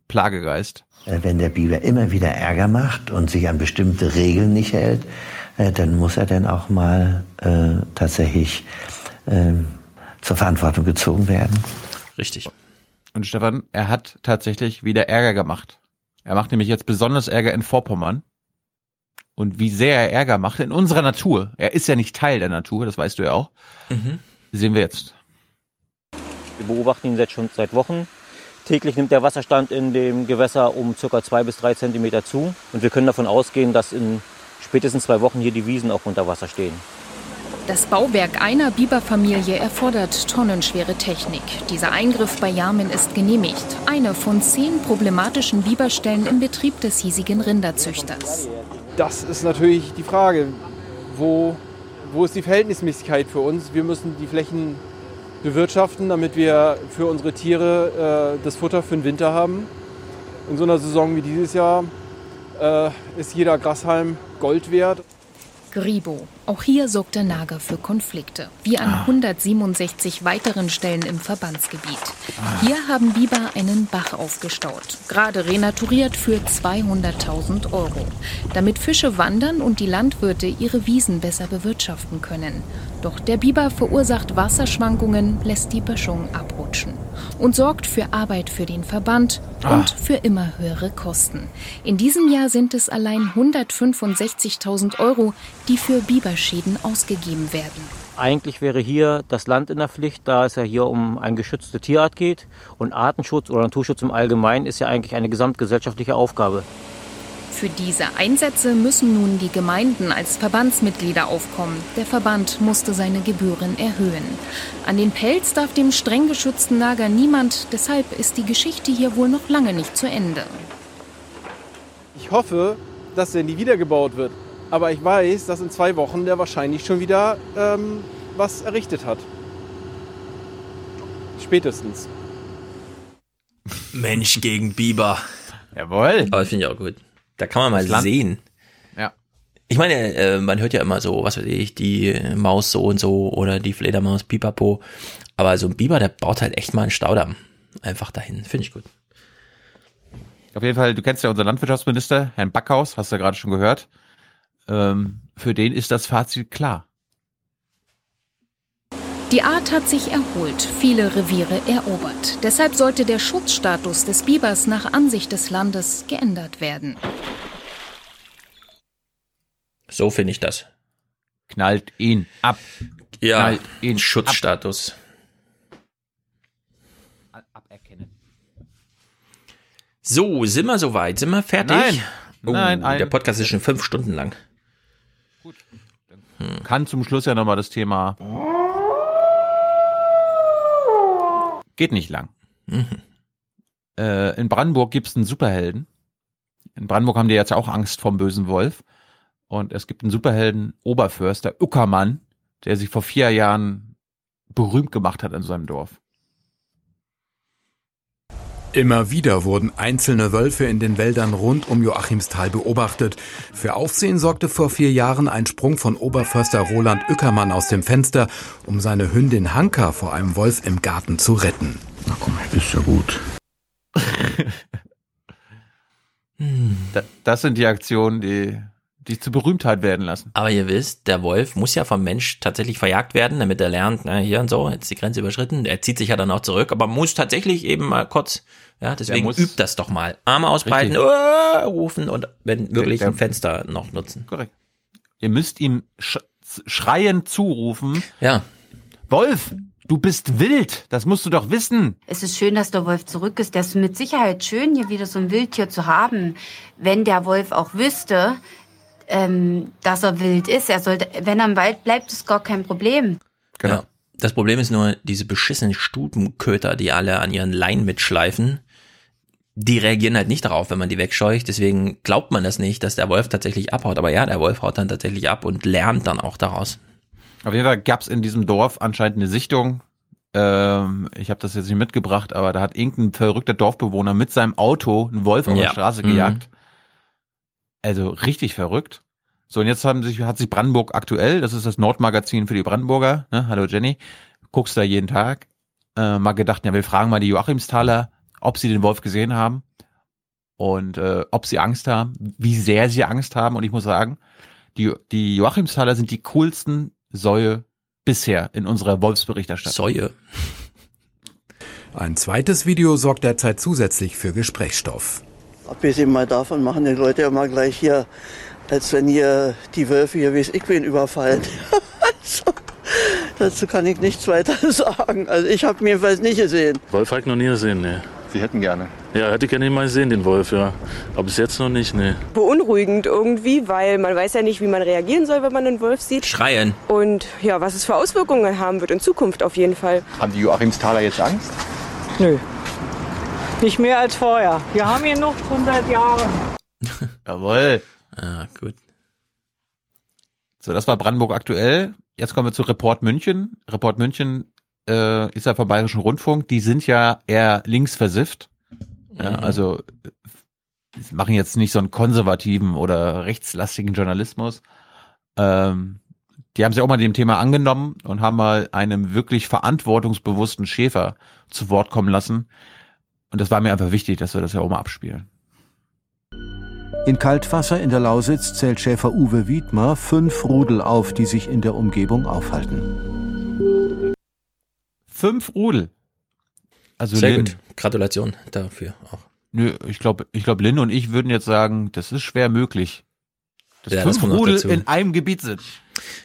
Plagegeist. Äh, Wenn der Biber immer wieder Ärger macht und sich an bestimmte Regeln nicht hält, äh, dann muss er dann auch mal äh, tatsächlich ähm, zur Verantwortung gezogen werden. Richtig. Und Stefan, er hat tatsächlich wieder Ärger gemacht. Er macht nämlich jetzt besonders Ärger in Vorpommern. Und wie sehr er Ärger macht in unserer Natur, er ist ja nicht Teil der Natur, das weißt du ja auch, Mhm. Sehen wir jetzt. Wir beobachten ihn jetzt schon seit Wochen. Täglich nimmt der Wasserstand in dem Gewässer um ca. zwei bis drei Zentimeter zu. Und wir können davon ausgehen, dass in spätestens zwei Wochen hier die Wiesen auch unter Wasser stehen. Das Bauwerk einer Biberfamilie erfordert tonnenschwere Technik. Dieser Eingriff bei Yamen ist genehmigt. Eine von zehn problematischen Biberstellen im Betrieb des hiesigen Rinderzüchters. Das ist natürlich die Frage, wo, wo ist die Verhältnismäßigkeit für uns? Wir müssen die Flächen bewirtschaften, damit wir für unsere Tiere äh, das Futter für den Winter haben. In so einer Saison wie dieses Jahr äh, ist jeder Grashalm Gold wert. Gribo. Auch hier sorgt der Nager für Konflikte, wie an 167 weiteren Stellen im Verbandsgebiet. Hier haben Biber einen Bach aufgestaut, gerade renaturiert für 200.000 Euro, damit Fische wandern und die Landwirte ihre Wiesen besser bewirtschaften können. Doch der Biber verursacht Wasserschwankungen, lässt die Böschung abrutschen und sorgt für Arbeit für den Verband und für immer höhere Kosten. In diesem Jahr sind es allein 165.000 Euro, die für Biberschäden ausgegeben werden. Eigentlich wäre hier das Land in der Pflicht, da es ja hier um eine geschützte Tierart geht. Und Artenschutz oder Naturschutz im Allgemeinen ist ja eigentlich eine gesamtgesellschaftliche Aufgabe. Für diese Einsätze müssen nun die Gemeinden als Verbandsmitglieder aufkommen. Der Verband musste seine Gebühren erhöhen. An den Pelz darf dem streng geschützten Nager niemand, deshalb ist die Geschichte hier wohl noch lange nicht zu Ende. Ich hoffe, dass der nie wiedergebaut wird. Aber ich weiß, dass in zwei Wochen der wahrscheinlich schon wieder ähm, was errichtet hat. Spätestens. Mensch gegen Biber. Jawohl. Aber das finde ich auch gut. Da kann man mal Das Land- sehen. Ja. Ich meine, äh, man hört ja immer so, was weiß ich, die Maus so und so oder die Fledermaus pipapo. Aber so ein Biber, der baut halt echt mal einen Staudamm. Einfach dahin. Finde ich gut. Auf jeden Fall, du kennst ja unseren Landwirtschaftsminister, Herrn Backhaus, hast du ja gerade schon gehört. Ähm, für den ist das Fazit klar. Die Art hat sich erholt, viele Reviere erobert. Deshalb sollte der Schutzstatus des Bibers nach Ansicht des Landes geändert werden. So finde ich das. Knallt ihn ab. Ja, Knallt ihn Schutzstatus. Aberkennen. So, sind wir soweit? Sind wir fertig? Nein. Oh, Nein, ein- der Podcast ist schon fünf Stunden lang. Kann zum Schluss ja nochmal das Thema. Geht nicht lang. Äh, in Brandenburg gibt's einen Superhelden. In Brandenburg haben die jetzt auch Angst vom bösen Wolf. Und es gibt einen Superhelden, Oberförster Uckermann, der sich vor vier Jahren berühmt gemacht hat in seinem Dorf. Immer wieder wurden einzelne Wölfe in den Wäldern rund um Joachimsthal beobachtet. Für Aufsehen sorgte vor vier Jahren ein Sprung von Oberförster Roland Ueckermann aus dem Fenster, um seine Hündin Hanka vor einem Wolf im Garten zu retten. Na komm, ist ja gut. Da, das sind die Aktionen, die die zu Berühmtheit werden lassen. Aber ihr wisst, der Wolf muss ja vom Mensch tatsächlich verjagt werden, damit er lernt, na, hier und so, jetzt die Grenze überschritten. Er zieht sich ja dann auch zurück, aber muss tatsächlich eben mal kurz, ja, deswegen muss- übt das doch mal. Arme ausbreiten. "Uah", rufen und wenn wirklich Der- ein Fenster noch nutzen. Korrekt. Ihr müsst ihm sch schreiend zurufen. Ja. Wolf, du bist wild. Das musst du doch wissen. Es ist schön, dass der Wolf zurück ist. Das ist mit Sicherheit schön, hier wieder so ein Wildtier zu haben. Wenn der Wolf auch wüsste, ähm, dass er wild ist, er sollte, wenn er im Wald bleibt, ist gar kein Problem. Genau. Ja. Das Problem ist nur, diese beschissenen Stubenköter, die alle an ihren Leinen mitschleifen, die reagieren halt nicht darauf, wenn man die wegscheucht. Deswegen glaubt man das nicht, dass der Wolf tatsächlich abhaut. Aber ja, der Wolf haut dann tatsächlich ab und lernt dann auch daraus. Auf jeden Fall gab's in diesem Dorf anscheinend eine Sichtung. Ähm, ich habe das jetzt nicht mitgebracht, aber da hat irgendein verrückter Dorfbewohner mit seinem Auto einen Wolf auf Ja. der Straße Mhm. gejagt. Also richtig verrückt. So, und jetzt haben sich, hat sich Brandenburg aktuell, das ist das Nordmagazin für die Brandenburger, ne? hallo Jenny, guckst da jeden Tag, äh, mal gedacht, ja, wir fragen mal die Joachimsthaler, ob sie den Wolf gesehen haben und äh, ob sie Angst haben, wie sehr sie Angst haben. Und ich muss sagen, die, die Joachimsthaler sind die coolsten Säue bisher in unserer Wolfsberichterstattung. Säue. (laughs) Ein zweites Video sorgt derzeit zusätzlich für Gesprächsstoff. Abgesehen mal davon machen die Leute immer gleich hier, als wenn hier die Wölfe hier, wie es ich bin, überfallen. (laughs) also, dazu kann ich nichts weiter (laughs) sagen. Also ich habe ihn jedenfalls nicht gesehen. Wolf habe ich noch nie gesehen, ne. Sie hätten gerne. Ja, hätte ich gerne mal gesehen, den Wolf, ja. Aber bis jetzt noch nicht, ne. beunruhigend irgendwie, weil man weiß ja nicht, wie man reagieren soll, wenn man einen Wolf sieht. Schreien. Und ja, was es für Auswirkungen haben wird in Zukunft auf jeden Fall. Haben die Joachimsthaler jetzt Angst? Nö. Nicht mehr als vorher. Wir haben hier noch 100 Jahre. (laughs) Jawohl. Ah, gut. So, das war Brandenburg aktuell. Jetzt kommen wir zu Report München. Report München äh, ist ja vom Bayerischen Rundfunk. Die sind ja eher links versifft. Ja, Mhm. also äh, sie machen jetzt nicht so einen konservativen oder rechtslastigen Journalismus. Ähm, die haben sich auch mal dem Thema angenommen und haben mal einem wirklich verantwortungsbewussten Schäfer zu Wort kommen lassen. Und das war mir einfach wichtig, dass wir das ja auch mal abspielen. In Kaltwasser in der Lausitz zählt Schäfer Uwe Wiedmer fünf Rudel auf, die sich in der Umgebung aufhalten. Fünf Rudel. Also Sehr Lynn, gut. Gratulation dafür auch. Nö, ich glaube, ich glaube, Lynn und ich würden jetzt sagen, das ist schwer möglich. Dass Ja, das fünf noch Rudel in einem Gebiet sind.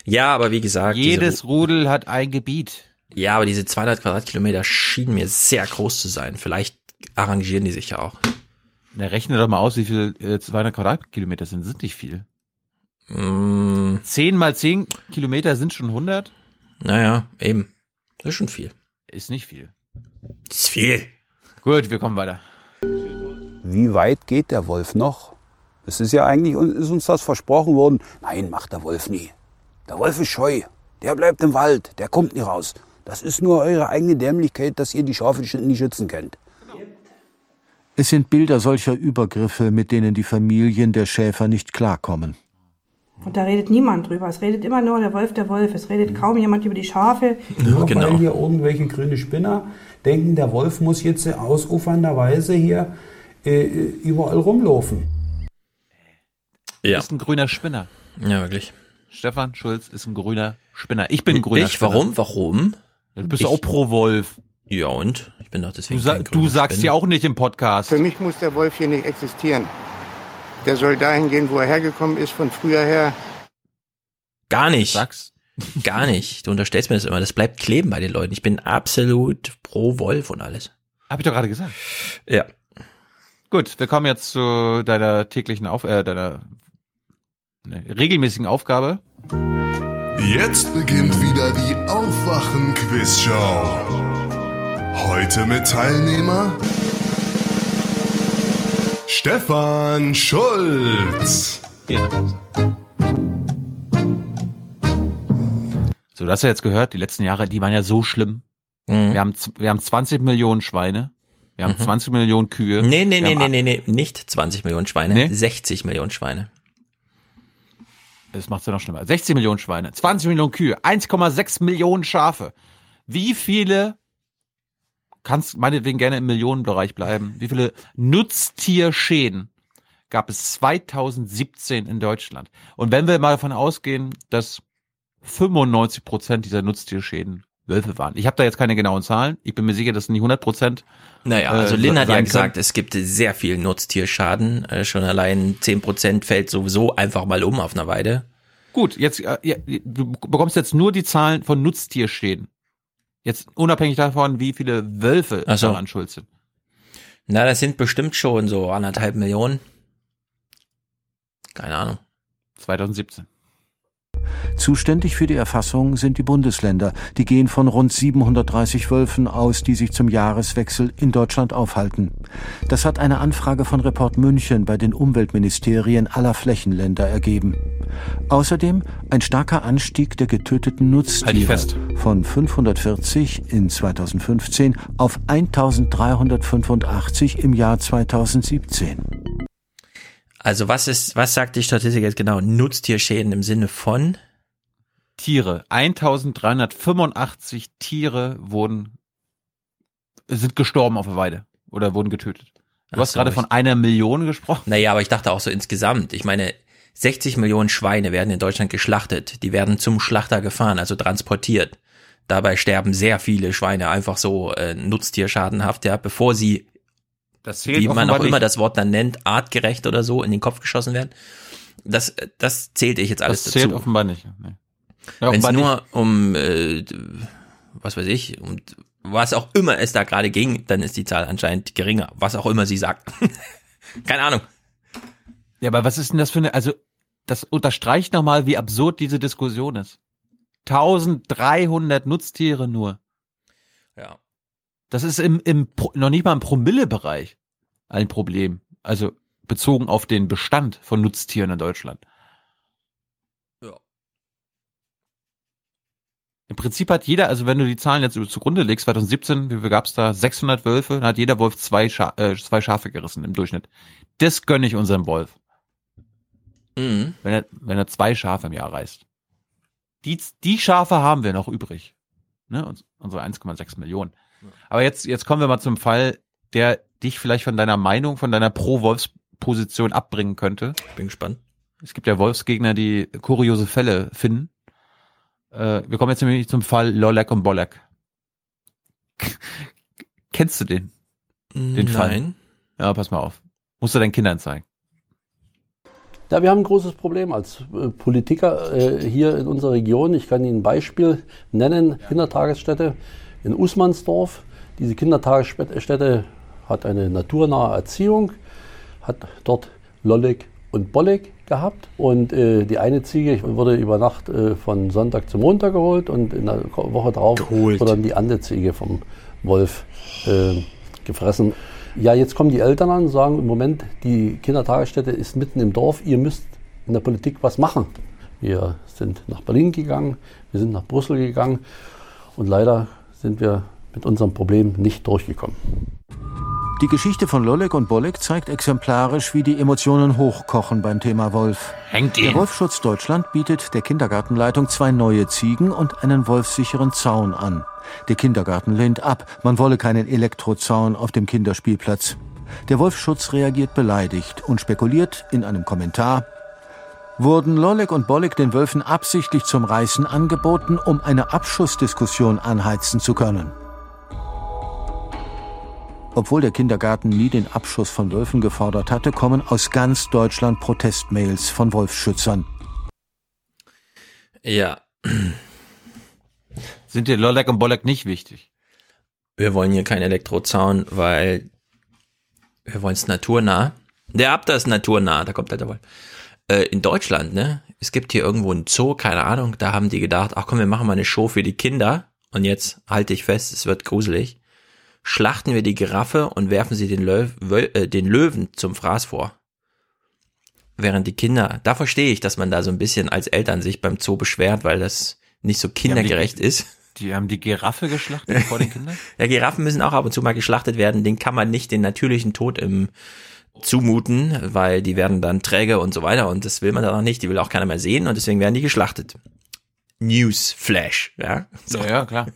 Ja, aber wie gesagt. diese Jedes Rudel hat ein Gebiet. Ja, aber diese 200 Quadratkilometer schienen mir sehr groß zu sein. Vielleicht arrangieren die sich ja auch. Na, rechne doch mal aus, wie viel äh, 200 Quadratkilometer sind. Sind nicht viel. Mm, 10 mal 10 Kilometer sind schon 100? naja, eben. Das ist schon viel. Ist nicht viel. Das ist viel. Gut, wir kommen weiter. Wie weit geht der Wolf noch? Es ist ja eigentlich, ist uns das versprochen worden. Nein, macht der Wolf nie. Der Wolf ist scheu. Der bleibt im Wald. Der kommt nie raus. Das ist nur eure eigene Dämlichkeit, dass ihr die Schafe nicht schützen könnt. Es sind Bilder solcher Übergriffe, mit denen die Familien der Schäfer nicht klarkommen. Und da redet niemand drüber. Es redet immer nur der Wolf, der Wolf. Es redet kaum jemand über die Schafe. Nur genau. weil hier irgendwelche grüne Spinner denken, der Wolf muss jetzt ausufernderweise hier äh, überall rumlaufen. Ja. ist ein grüner Spinner. Ja, wirklich. Stefan Schulz ist ein grüner Spinner. Ich bin ein grüner ich? Spinner. Warum? Warum? Du bist ich, auch pro Wolf. Ja, und? Ich bin doch deswegen. Du, sa du sagst ja auch nicht im Podcast. Für mich muss der Wolf hier nicht existieren. Der soll dahin gehen, wo er hergekommen ist, von früher her. Gar nicht. Sag's. (laughs) Gar nicht. Du unterstellst mir das immer. Das bleibt kleben bei den Leuten. Ich bin absolut pro Wolf und alles. Hab ich doch gerade gesagt. Ja. Gut, wir kommen jetzt zu deiner täglichen Auf äh, deiner ne, regelmäßigen Aufgabe. Jetzt beginnt wieder die Aufwachen-Quiz-Show. Heute mit Teilnehmer Stefan Schulz. Ja. So, du hast ja jetzt gehört, die letzten Jahre, die waren ja so schlimm. Mhm. Wir, haben, wir haben 20 Millionen Schweine. Wir haben mhm. 20 Millionen Kühe. Nee, nee, nee, nee, nee, nee, nicht 20 Millionen Schweine, nee? 60 Millionen Schweine. Das macht's ja noch schlimmer. 60 Millionen Schweine, 20 Millionen Kühe, 1,6 Millionen Schafe. Wie viele, kannst meinetwegen gerne im Millionenbereich bleiben, wie viele Nutztierschäden gab es 2017 in Deutschland? Und wenn wir mal davon ausgehen, dass 95 Prozent dieser Nutztierschäden Wölfe waren. Ich habe da jetzt keine genauen Zahlen. Ich bin mir sicher, das sind nicht 100 Prozent. Naja, also äh, Lynn hat ja gesagt, können. es gibt sehr viel Nutztierschaden. Äh, schon allein 10 Prozent fällt sowieso einfach mal um auf einer Weide. Gut, jetzt äh, du bekommst jetzt nur die Zahlen von Nutztierschäden. Jetzt unabhängig davon, wie viele Wölfe so. daran schuld sind. Na, das sind bestimmt schon so anderthalb Millionen. Keine Ahnung. 2017. Zuständig für die Erfassung sind die Bundesländer. Die gehen von rund 730 Wölfen aus, die sich zum Jahreswechsel in Deutschland aufhalten. Das hat eine Anfrage von Report München bei den Umweltministerien aller Flächenländer ergeben. Außerdem ein starker Anstieg der getöteten Nutztiere halt von 540 in 2015 auf 1385 im Jahr 2017. Also was ist, was sagt die Statistik jetzt genau? Nutztierschäden im Sinne von? Tiere. 1385 Tiere wurden, sind gestorben auf der Weide oder wurden getötet. Du Ach hast so, gerade von einer Million gesprochen. Naja, aber ich dachte auch so insgesamt. Ich meine, 60 Millionen Schweine werden in Deutschland geschlachtet. Die werden zum Schlachter gefahren, also transportiert. Dabei sterben sehr viele Schweine einfach so äh, nutztierschadenhaft, ja, bevor sie das zählt wie man auch immer das Wort dann nennt, artgerecht oder so in den Kopf geschossen werden. Das, das zählte ich jetzt alles das zählt dazu. offenbar nicht. Nee. Ja, Wenn es nur um, äh, was weiß ich, um was auch immer es da gerade ging, dann ist die Zahl anscheinend geringer. Was auch immer sie sagt. (laughs) Keine Ahnung. Ja, aber was ist denn das für eine, also das unterstreicht nochmal, wie absurd diese Diskussion ist. 1300 Nutztiere nur. Ja. Das ist im, im noch nicht mal im Promille-Bereich ein Problem. Also bezogen auf den Bestand von Nutztieren in Deutschland. Ja. Im Prinzip hat jeder, also wenn du die Zahlen jetzt zugrunde legst, 2017, wie viel gab's da? 600 Wölfe, dann hat jeder Wolf zwei, Scha äh, zwei Schafe gerissen im Durchschnitt. Das gönne ich unserem Wolf. Mhm. Wenn er, wenn er zwei Schafe im Jahr reißt. Die, die Schafe haben wir noch übrig. Ne? Unsere 1,6 Millionen. Aber jetzt, jetzt kommen wir mal zum Fall, der dich vielleicht von deiner Meinung, von deiner Pro-Wolfs-Position abbringen könnte. Bin gespannt. Es gibt ja Wolfsgegner, die kuriose Fälle finden. Äh, wir kommen jetzt nämlich zum Fall Lolek und Bolek. (laughs) Kennst du den? Den Nein. Fall? Ja, pass mal auf. Musst du deinen Kindern zeigen. Ja, wir haben ein großes Problem als äh, Politiker äh, hier in unserer Region. Ich kann Ihnen ein Beispiel nennen. Kindertagesstätte in Usmansdorf. Diese Kindertagesstätte hat eine naturnahe Erziehung, hat dort Lollig und Bollig gehabt. Und äh, die eine Ziege wurde über Nacht äh, von Sonntag zu Montag geholt und in der Woche drauf Geholt. wurde dann die andere Ziege vom Wolf äh, gefressen. Ja, jetzt kommen die Eltern an und sagen, im Moment, die Kindertagesstätte ist mitten im Dorf, ihr müsst in der Politik was machen. Wir sind nach Berlin gegangen, wir sind nach Brüssel gegangen und leider sind wir mit unserem Problem nicht durchgekommen. Die Geschichte von Lolek und Bolek zeigt exemplarisch, wie die Emotionen hochkochen beim Thema Wolf. Hängt Der Wolfschutz Deutschland bietet der Kindergartenleitung zwei neue Ziegen und einen wolfsicheren Zaun an. Der Kindergarten lehnt ab, man wolle keinen Elektrozaun auf dem Kinderspielplatz. Der Wolfschutz reagiert beleidigt und spekuliert in einem Kommentar, wurden Lolek und Bolek den Wölfen absichtlich zum Reißen angeboten, um eine Abschussdiskussion anheizen zu können. Obwohl der Kindergarten nie den Abschuss von Wölfen gefordert hatte, kommen aus ganz Deutschland Protestmails von Wolfsschützern. Ja. Sind dir Lolek und Bolek nicht wichtig? Wir wollen hier keinen Elektrozaun, weil wir wollen es naturnah. Der Abda ist naturnah, da kommt halt der Wolf. Äh, in Deutschland, ne? Es gibt hier irgendwo einen Zoo, keine Ahnung, da haben die gedacht, ach komm, wir machen mal eine Show für die Kinder. Und jetzt halte ich fest, es wird gruselig. Schlachten wir die Giraffe und werfen sie den, Löw, äh, den Löwen zum Fraß vor. Während die Kinder, da verstehe ich, dass man da so ein bisschen als Eltern sich beim Zoo beschwert, weil das nicht so kindergerecht die, ist. Die haben die Giraffe geschlachtet vor den Kindern? (laughs) Ja, Giraffen müssen auch ab und zu mal geschlachtet werden. Den kann man nicht den natürlichen Tod im zumuten, weil die werden dann träge und so weiter und das will man dann auch nicht. Die will auch keiner mehr sehen und deswegen werden die geschlachtet. News Flash, ja. So. Ja, ja, klar.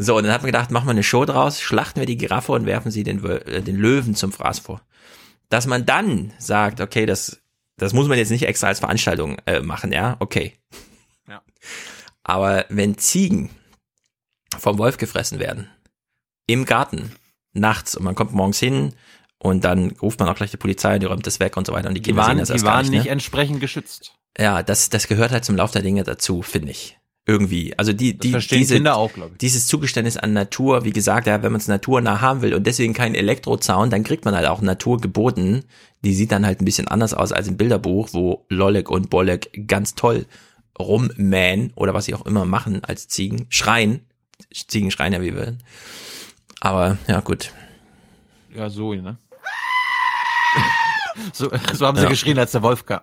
So, und dann hat man gedacht, machen wir eine Show draus, schlachten wir die Giraffe und werfen sie den, äh, den Löwen zum Fraß vor. Dass man dann sagt, okay, das, das muss man jetzt nicht extra als Veranstaltung äh, machen, ja, okay. Ja. Aber wenn Ziegen vom Wolf gefressen werden, im Garten, nachts, und man kommt morgens hin und dann ruft man auch gleich die Polizei, die räumt das weg und so weiter und die Die Kinder waren, sehen das die erst gar waren nicht, nicht ne? entsprechend geschützt. Ja, das, das gehört halt zum Lauf der Dinge dazu, finde ich. Irgendwie. Also die, die, diese, Kinder auch, dieses Zugeständnis an Natur, wie gesagt, ja, wenn man es naturnah haben will und deswegen keinen Elektrozaun, dann kriegt man halt auch Natur geboten. Die sieht dann halt ein bisschen anders aus als im Bilderbuch, wo Lolek und Bolek ganz toll rummähen oder was sie auch immer machen als Ziegen. Schreien. Ziegen schreien ja wie wir. Aber ja, gut. Ja, so, ne? (laughs) so, so haben sie Ja. geschrien, als der Wolf kam.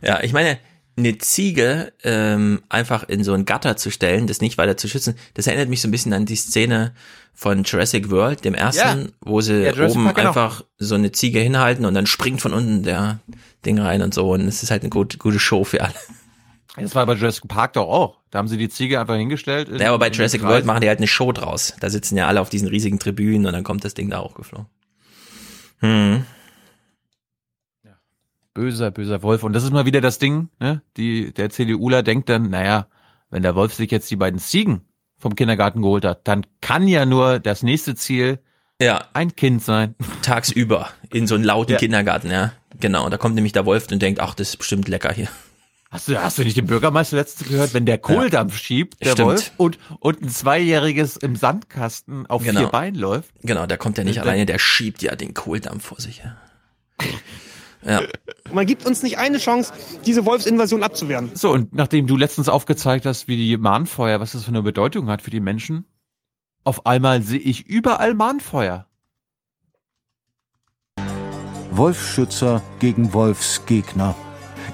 Ja, ich meine, eine Ziege ähm, einfach in so ein Gatter zu stellen, das nicht weiter zu schützen, das erinnert mich so ein bisschen an die Szene von Jurassic World, dem ersten, Ja. wo sie Ja, oben Park, genau. einfach so eine Ziege hinhalten und dann springt von unten der Ding rein und so. Und es ist halt eine gute, gute Show für alle. Das war bei Jurassic Park doch auch. Da haben sie die Ziege einfach hingestellt. in- Ja, aber bei Jurassic. World machen die halt eine Show draus. Da sitzen ja alle auf diesen riesigen Tribünen und dann kommt das Ding da auch geflogen. Hm. Böser, böser Wolf. Und das ist mal wieder das Ding, ne? Die, der CDUler denkt dann, naja, wenn der Wolf sich jetzt die beiden Ziegen vom Kindergarten geholt hat, dann kann ja nur das nächste Ziel ja. ein Kind sein. Tagsüber in so einen lauten Ja. Kindergarten, ja. Genau. Da kommt nämlich der Wolf und denkt, ach, das ist bestimmt lecker hier. Hast du, hast du nicht den Bürgermeister letztens gehört, wenn der Kohldampf schiebt, der Stimmt. Wolf, und, und ein Zweijähriges im Sandkasten auf Genau. vier Beinen läuft? Genau, der kommt ja nicht Der- alleine, der schiebt ja den Kohldampf vor sich. Ja. (laughs) ja. Man gibt uns nicht eine Chance, diese Wolfsinvasion abzuwehren. So, und nachdem du letztens aufgezeigt hast, wie die Mahnfeuer, was das für eine Bedeutung hat für die Menschen, auf einmal sehe ich überall Mahnfeuer. Wolfsschützer gegen Wolfsgegner.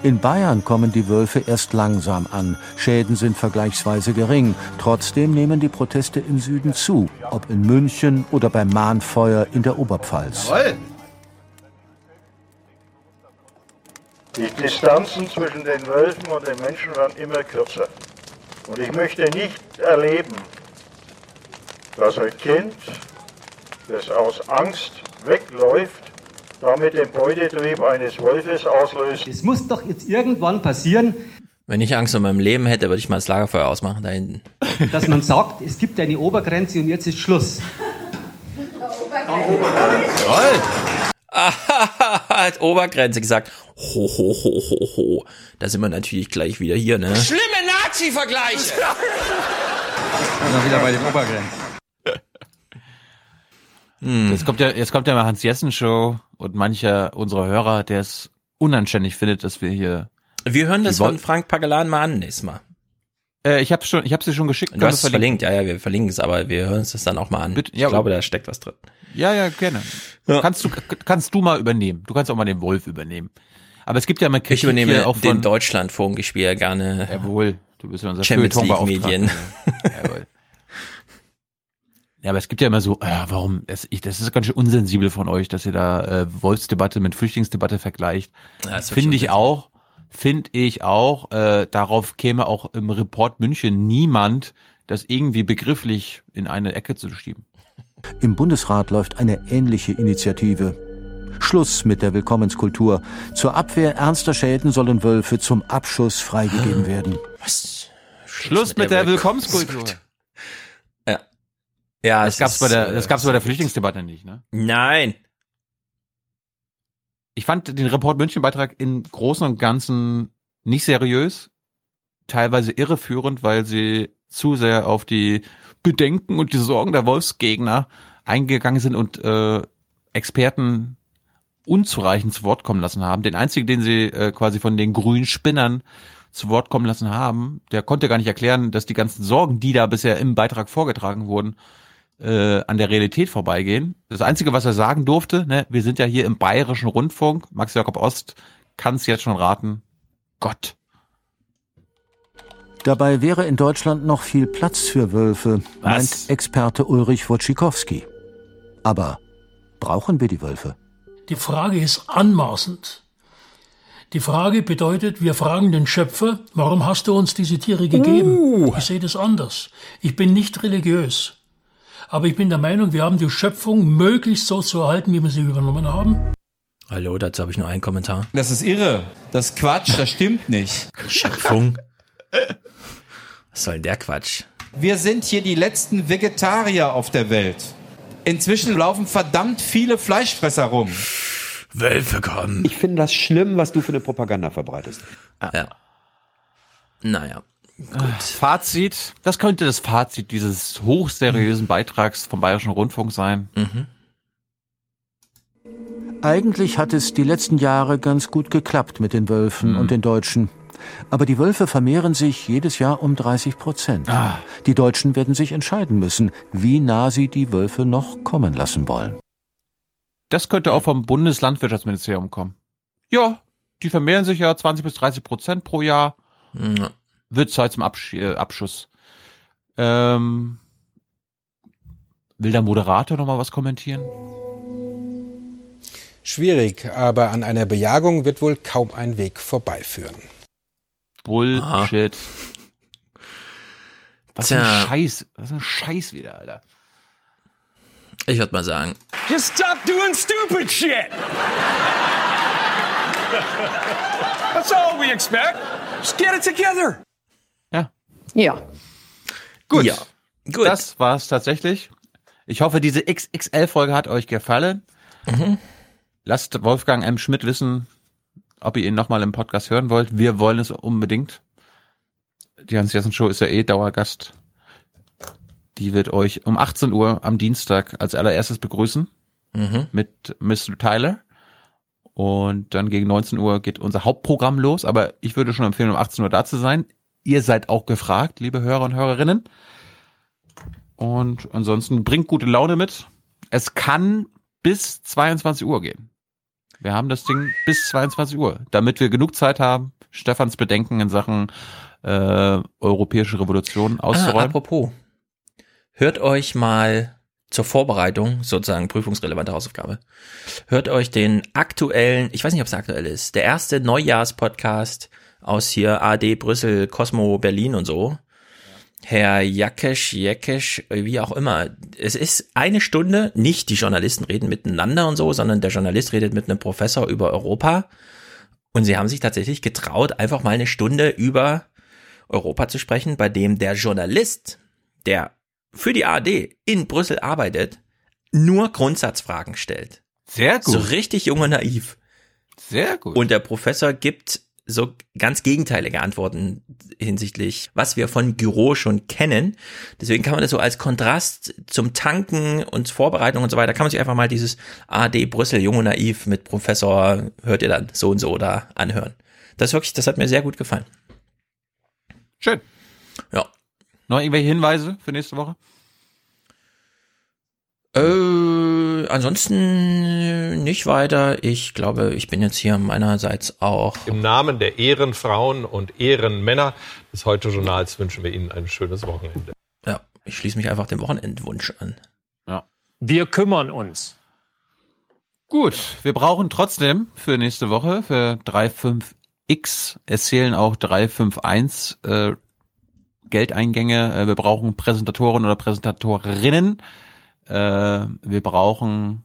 In Bayern kommen die Wölfe erst langsam an. Schäden sind vergleichsweise gering. Trotzdem nehmen die Proteste im Süden zu, ob in München oder beim Mahnfeuer in der Oberpfalz. Die Distanzen zwischen den Wölfen und den Menschen werden immer kürzer. Und ich möchte nicht erleben, dass ein Kind, das aus Angst wegläuft, damit den Beutetrieb eines Wolfes auslöst. Es muss doch jetzt irgendwann passieren, Wenn ich Angst um meinem Leben hätte, würde ich mal das Lagerfeuer ausmachen da hinten. dass man sagt, es gibt eine Obergrenze und jetzt ist Schluss. Jawohl! Hat Obergrenze gesagt. Ho, ho, ho, ho, ho. Da sind wir natürlich gleich wieder hier, ne? Schlimme Nazi-Vergleiche! Noch (laughs) wieder bei den Obergrenzen. Jetzt kommt ja, jetzt kommt ja mal Hans Jessen Show und mancher unserer Hörer, der es unanständig findet, dass wir hier. Wir hören das von Frank Pagelan mal an nächstes Mal. Äh, ich habe schon, ich habe sie schon geschickt. Du hast es verlinkt, ja, ja, wir verlinken es, aber wir hören uns das dann auch mal an. Bitte, ich ja, glaube, da steckt was drin. Ja, ja, gerne. Kannst du, kannst du mal übernehmen. Du kannst auch mal den Wolf übernehmen. Aber es gibt ja mal Kritik Ich übernehme auch den von, Deutschlandfunk, ich spiele ja gerne Jawohl, du bist ja unser Champions League. Medien. Jawohl. Ja, aber es gibt ja immer so, äh, warum, das, ich, das ist ganz schön unsensibel von euch, dass ihr da äh, Wolfsdebatte mit Flüchtlingsdebatte vergleicht. Ja, Finde ich auch, finde ich auch, äh, darauf käme auch im Report München niemand, das irgendwie begrifflich in eine Ecke zu schieben. Im Bundesrat läuft eine ähnliche Initiative. Schluss mit der Willkommenskultur. Zur Abwehr ernster Schäden sollen Wölfe zum Abschuss freigegeben werden. Was? Schluss mit der Willkommenskultur. Ja. Ja, Das es gab's ist, bei der, äh, das gab's bei der Flüchtlingsdebatte nicht, ne? Nein. Ich fand den Report München Beitrag im Großen und Ganzen nicht seriös, teilweise irreführend, weil sie zu sehr auf die Bedenken und die Sorgen der Wolfsgegner eingegangen sind und äh, Experten unzureichend zu Wort kommen lassen haben. Den einzigen, den sie äh, quasi von den grünen Spinnern zu Wort kommen lassen haben, der konnte gar nicht erklären, dass die ganzen Sorgen, die da bisher im Beitrag vorgetragen wurden, äh, an der Realität vorbeigehen. Das Einzige, was er sagen durfte, ne, wir sind ja hier im bayerischen Rundfunk, Max Jakob Ost kann es jetzt schon raten, Gott. Dabei wäre in Deutschland noch viel Platz für Wölfe, meint Experte Ulrich Wojcikowski. Aber brauchen wir die Wölfe? Die Frage ist anmaßend. Die Frage bedeutet, wir fragen den Schöpfer, warum hast du uns diese Tiere gegeben? Ich sehe das anders. Ich bin nicht religiös. Aber ich bin der Meinung, wir haben die Schöpfung möglichst so zu erhalten, wie wir sie übernommen haben. Hallo, dazu habe ich nur einen Kommentar. Das ist irre. Das ist Quatsch, das stimmt nicht. (laughs) Schöpfung. Was soll denn der Quatsch? Wir sind hier die letzten Vegetarier auf der Welt. Inzwischen laufen verdammt viele Fleischfresser rum. Wölfe kommen. Ich finde das schlimm, was du für eine Propaganda verbreitest. Ja. Naja. Gut. Fazit, das könnte das Fazit dieses hochseriösen Beitrags vom Bayerischen Rundfunk sein. Mhm. Eigentlich hat es die letzten Jahre ganz gut geklappt mit den Wölfen und den Deutschen. Aber die Wölfe vermehren sich jedes Jahr um 30 Prozent. Die Deutschen werden sich entscheiden müssen, wie nah sie die Wölfe noch kommen lassen wollen. Das könnte auch vom Bundeslandwirtschaftsministerium kommen. Ja, die vermehren sich ja 20 bis 30 Prozent pro Jahr. Ja. Wird Zeit zum Absch äh, Abschuss. Ähm, will der Moderator noch mal was kommentieren? Schwierig, aber an einer Bejagung wird wohl kaum ein Weg vorbeiführen. Bullshit. (laughs) Was Tja. ein Scheiß, was ein Scheiß wieder, Alter. Ich würde mal sagen, Just stop doing stupid shit. (laughs) That's all we expect. Just get it together. Ja. Gut. Ja, gut. Das war's tatsächlich. Ich hoffe, diese XXL-Folge hat euch gefallen. Mhm. Lasst Wolfgang M. Schmidt wissen, ob ihr ihn nochmal im Podcast hören wollt. Wir wollen es unbedingt. Die Hans-Jessen-Show ist ja eh Dauergast. Die wird euch um 18 Uhr am Dienstag als allererstes begrüßen Mhm. mit Mr. Tyler. Und dann gegen 19 Uhr geht unser Hauptprogramm los. Aber ich würde schon empfehlen, um 18 Uhr da zu sein. Ihr seid auch gefragt, liebe Hörer und Hörerinnen. Und ansonsten bringt gute Laune mit. Es kann bis 22 Uhr gehen. Wir haben das Ding bis 22 Uhr, damit wir genug Zeit haben, Stefans Bedenken in Sachen äh, europäische Revolution Ah, auszuräumen. apropos. Hört euch mal zur Vorbereitung, sozusagen prüfungsrelevante Hausaufgabe, hört euch den aktuellen, ich weiß nicht, ob es aktuell ist, der erste Neujahrspodcast aus hier AD Brüssel, Cosmo Berlin und so. Herr Jakesch, Jekesch, wie auch immer. Es ist eine Stunde, nicht die Journalisten reden miteinander und so, sondern der Journalist redet mit einem Professor über Europa. Und sie haben sich tatsächlich getraut, einfach mal eine Stunde über Europa zu sprechen, bei dem der Journalist, der für die ARD in Brüssel arbeitet, nur Grundsatzfragen stellt. Sehr gut. So richtig jung und naiv. Sehr gut. Und der Professor gibt so ganz gegenteilige Antworten hinsichtlich, was wir von Gyro schon kennen. Deswegen kann man das so als Kontrast zum Tanken und Vorbereitung und so weiter, kann man sich einfach mal dieses AD Brüssel Jung und Naiv mit Professor, hört ihr dann so und so da anhören. Das wirklich, das hat mir sehr gut gefallen. Schön. Ja. Noch irgendwelche Hinweise für nächste Woche? Äh, ansonsten äh, nicht weiter. Ich glaube, ich bin jetzt hier meinerseits auch. Im Namen der Ehrenfrauen und Ehrenmänner des Heute-Journals wünschen wir Ihnen ein schönes Wochenende. Ja, ich schließe mich einfach dem Wochenendwunsch an. Ja. Wir kümmern uns. Gut, wir brauchen trotzdem für nächste Woche, für 3.5x, es zählen auch 3.5.1 äh, Geldeingänge. Äh, wir brauchen Präsentatoren oder Präsentatorinnen. Äh, wir brauchen,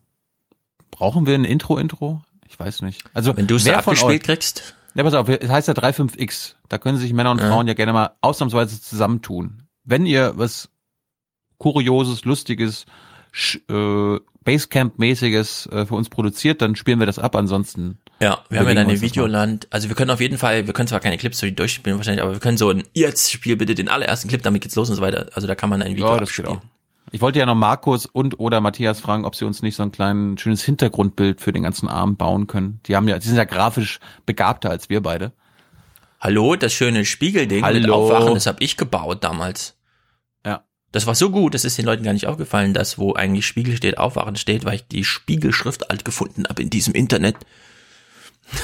brauchen wir ein Intro-Intro? Ich weiß nicht. Also, Wenn du es abgespielt kriegst. Ja, pass auf, es heißt ja 3.5x. Da können sich Männer und Ja. Frauen ja gerne mal ausnahmsweise zusammentun. Wenn ihr was Kurioses, Lustiges, äh, Basecamp-mäßiges äh, für uns produziert, dann spielen wir das ab. Ansonsten. Ja, wir haben ja dann eine mal. Videoland. Also wir können auf jeden Fall, wir können zwar keine Clips so durchspielen wahrscheinlich, aber wir können so ein jetzt spiel bitte den allerersten Clip, damit geht's los und so weiter. Also da kann man ein Video Ja, abspielen. Ich wollte ja noch Markus und oder Matthias fragen, ob sie uns nicht so ein kleines schönes Hintergrundbild für den ganzen Abend bauen können. Die haben ja, die sind ja grafisch begabter als wir beide. Hallo, das schöne Spiegelding mit Hallo. Aufwachen, das habe ich gebaut damals. Ja. Das war so gut, das ist den Leuten gar nicht aufgefallen, dass wo eigentlich Spiegel steht, Aufwachen steht, weil ich die Spiegelschrift alt gefunden habe in diesem Internet.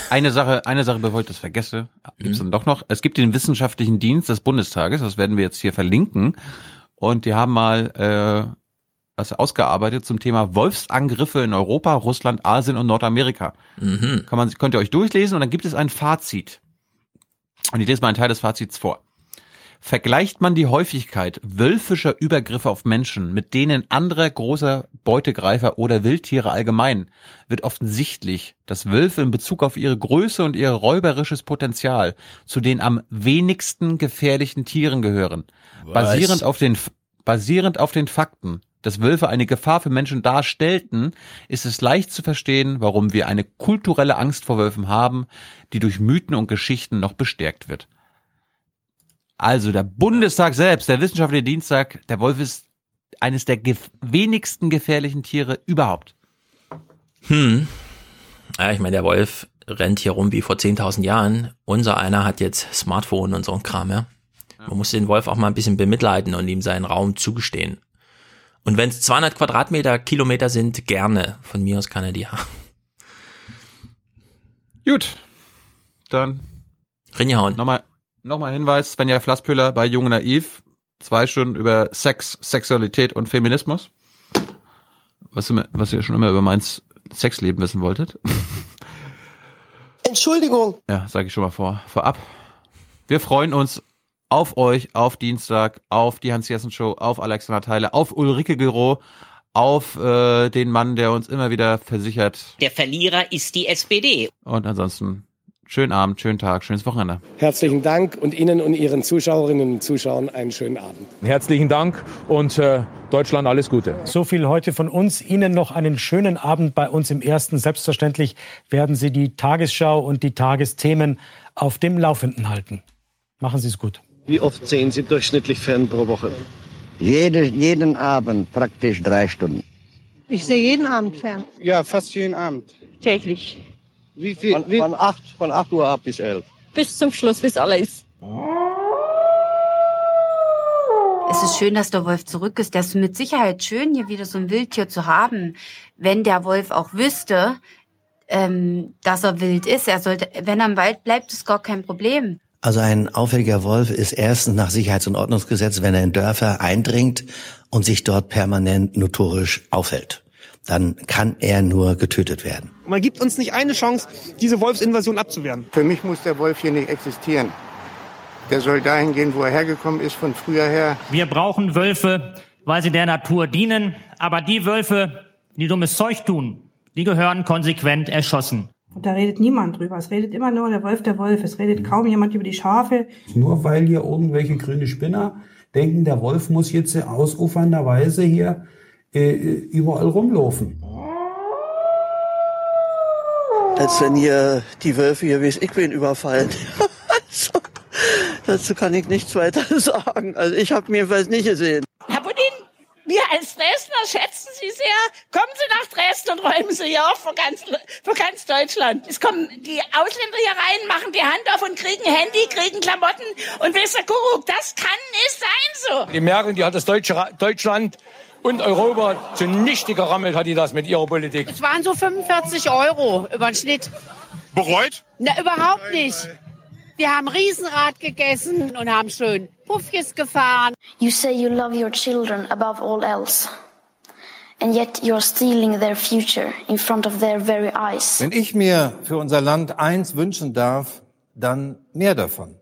Eine Sache, eine Sache, bevor ich das vergesse, gibt's Mhm. dann doch noch. Es gibt den wissenschaftlichen Dienst des Bundestages, das werden wir jetzt hier verlinken. Und die haben mal äh, was ausgearbeitet zum Thema Wolfsangriffe in Europa, Russland, Asien und Nordamerika. Mhm. Kann man, könnt ihr euch durchlesen und dann gibt es ein Fazit. Und ich lese mal einen Teil des Fazits vor. Vergleicht man die Häufigkeit wölfischer Übergriffe auf Menschen mit denen anderer großer Beutegreifer oder Wildtiere allgemein, wird offensichtlich, dass Wölfe in Bezug auf ihre Größe und ihr räuberisches Potenzial zu den am wenigsten gefährlichen Tieren gehören. Was? Basierend auf den, basierend auf den Fakten, dass Wölfe eine Gefahr für Menschen darstellten, ist es leicht zu verstehen, warum wir eine kulturelle Angst vor Wölfen haben, die durch Mythen und Geschichten noch bestärkt wird. Also der Bundestag selbst, der wissenschaftliche Dienstag, der Wolf ist eines der gef wenigsten gefährlichen Tiere überhaupt. Hm. Ja, ich meine, der Wolf rennt hier rum wie vor 10.000 Jahren. Unser einer hat jetzt Smartphone und so ein Kram, ja. Man muss den Wolf auch mal ein bisschen bemitleiden und ihm seinen Raum zugestehen. Und wenn es 200 Quadratmeter, Kilometer sind, gerne. Von mir aus kann er die haben. Gut, dann Ringehauen. Nochmal, nochmal Hinweis, Svenja Flasspöhler bei Jung Naiv. Zwei Stunden über Sex, Sexualität und Feminismus. Was, ihr- was ihr schon immer über mein Sexleben wissen wolltet. Entschuldigung. Ja, sage ich schon mal vor, vorab. Wir freuen uns auf euch, auf Dienstag, auf die Hans-Jessen-Show, auf Alexander Theile, auf Ulrike Gero, auf äh, den Mann, der uns immer wieder versichert. Der Verlierer ist die SPD. Und ansonsten schönen Abend, schönen Tag, schönes Wochenende. Herzlichen Dank und Ihnen und Ihren Zuschauerinnen und Zuschauern einen schönen Abend. Herzlichen Dank und äh, Deutschland alles Gute. So viel heute von uns. Ihnen noch einen schönen Abend bei uns im Ersten. Selbstverständlich werden Sie die Tagesschau und die Tagesthemen auf dem Laufenden halten. Machen Sie es gut. Wie oft sehen Sie durchschnittlich Fern pro Woche? Jede, jeden Abend praktisch drei Stunden. Ich sehe jeden Abend fern. Ja, fast jeden Abend. Täglich. Wie viel? Von, von, 8, von 8 Uhr ab bis 11. Bis zum Schluss, bis alles. Es ist schön, dass der Wolf zurück ist. Das ist mit Sicherheit schön, hier wieder so ein Wildtier zu haben. Wenn der Wolf auch wüsste, ähm, dass er wild ist, er sollte, wenn er im Wald bleibt, ist gar kein Problem. Also ein auffälliger Wolf ist erstens nach Sicherheits- und Ordnungsgesetz, wenn er in Dörfer eindringt und sich dort permanent notorisch aufhält. Dann kann er nur getötet werden. Man gibt uns nicht eine Chance, diese Wolfsinvasion abzuwehren. Für mich muss der Wolf hier nicht existieren. Der soll dahin gehen, wo er hergekommen ist, von früher her. Wir brauchen Wölfe, weil sie der Natur dienen. Aber die Wölfe, die dummes Zeug tun, die gehören konsequent erschossen. Und da redet niemand drüber. Es redet immer nur der Wolf, der Wolf. Es redet kaum jemand über die Schafe. Nur weil hier irgendwelche grüne Spinner denken, der Wolf muss jetzt ausufernderweise hier äh, überall rumlaufen. Als wenn hier die Wölfe hier, wie es ich bin, überfallen. (laughs) also, dazu kann ich nichts weiter (laughs) sagen. Also ich habe mir jedenfalls nicht gesehen. Herr Budin, Wir als Dresdner schätzen Sie sehr. Kommen Sie nach Dresden und räumen Sie hier auf für ganz, für ganz Deutschland. Es kommen die Ausländer hier rein, machen die Hand auf und kriegen Handy, kriegen Klamotten und wisst ihr, Kuckuck, das kann nicht sein so. Die Merkel, die hat das deutsche Ra- Deutschland und Europa zunichte gerammelt, hat die das mit ihrer Politik. Es waren so 45 Euro über den Schnitt. Bereut? Na, überhaupt nicht. Wir haben Riesenrad gegessen und haben schön Puffjes gefahren. You say you love your children above all else, and yet you're stealing their future in front of their very eyes. Wenn ich mir für unser Land eins wünschen darf, dann mehr davon.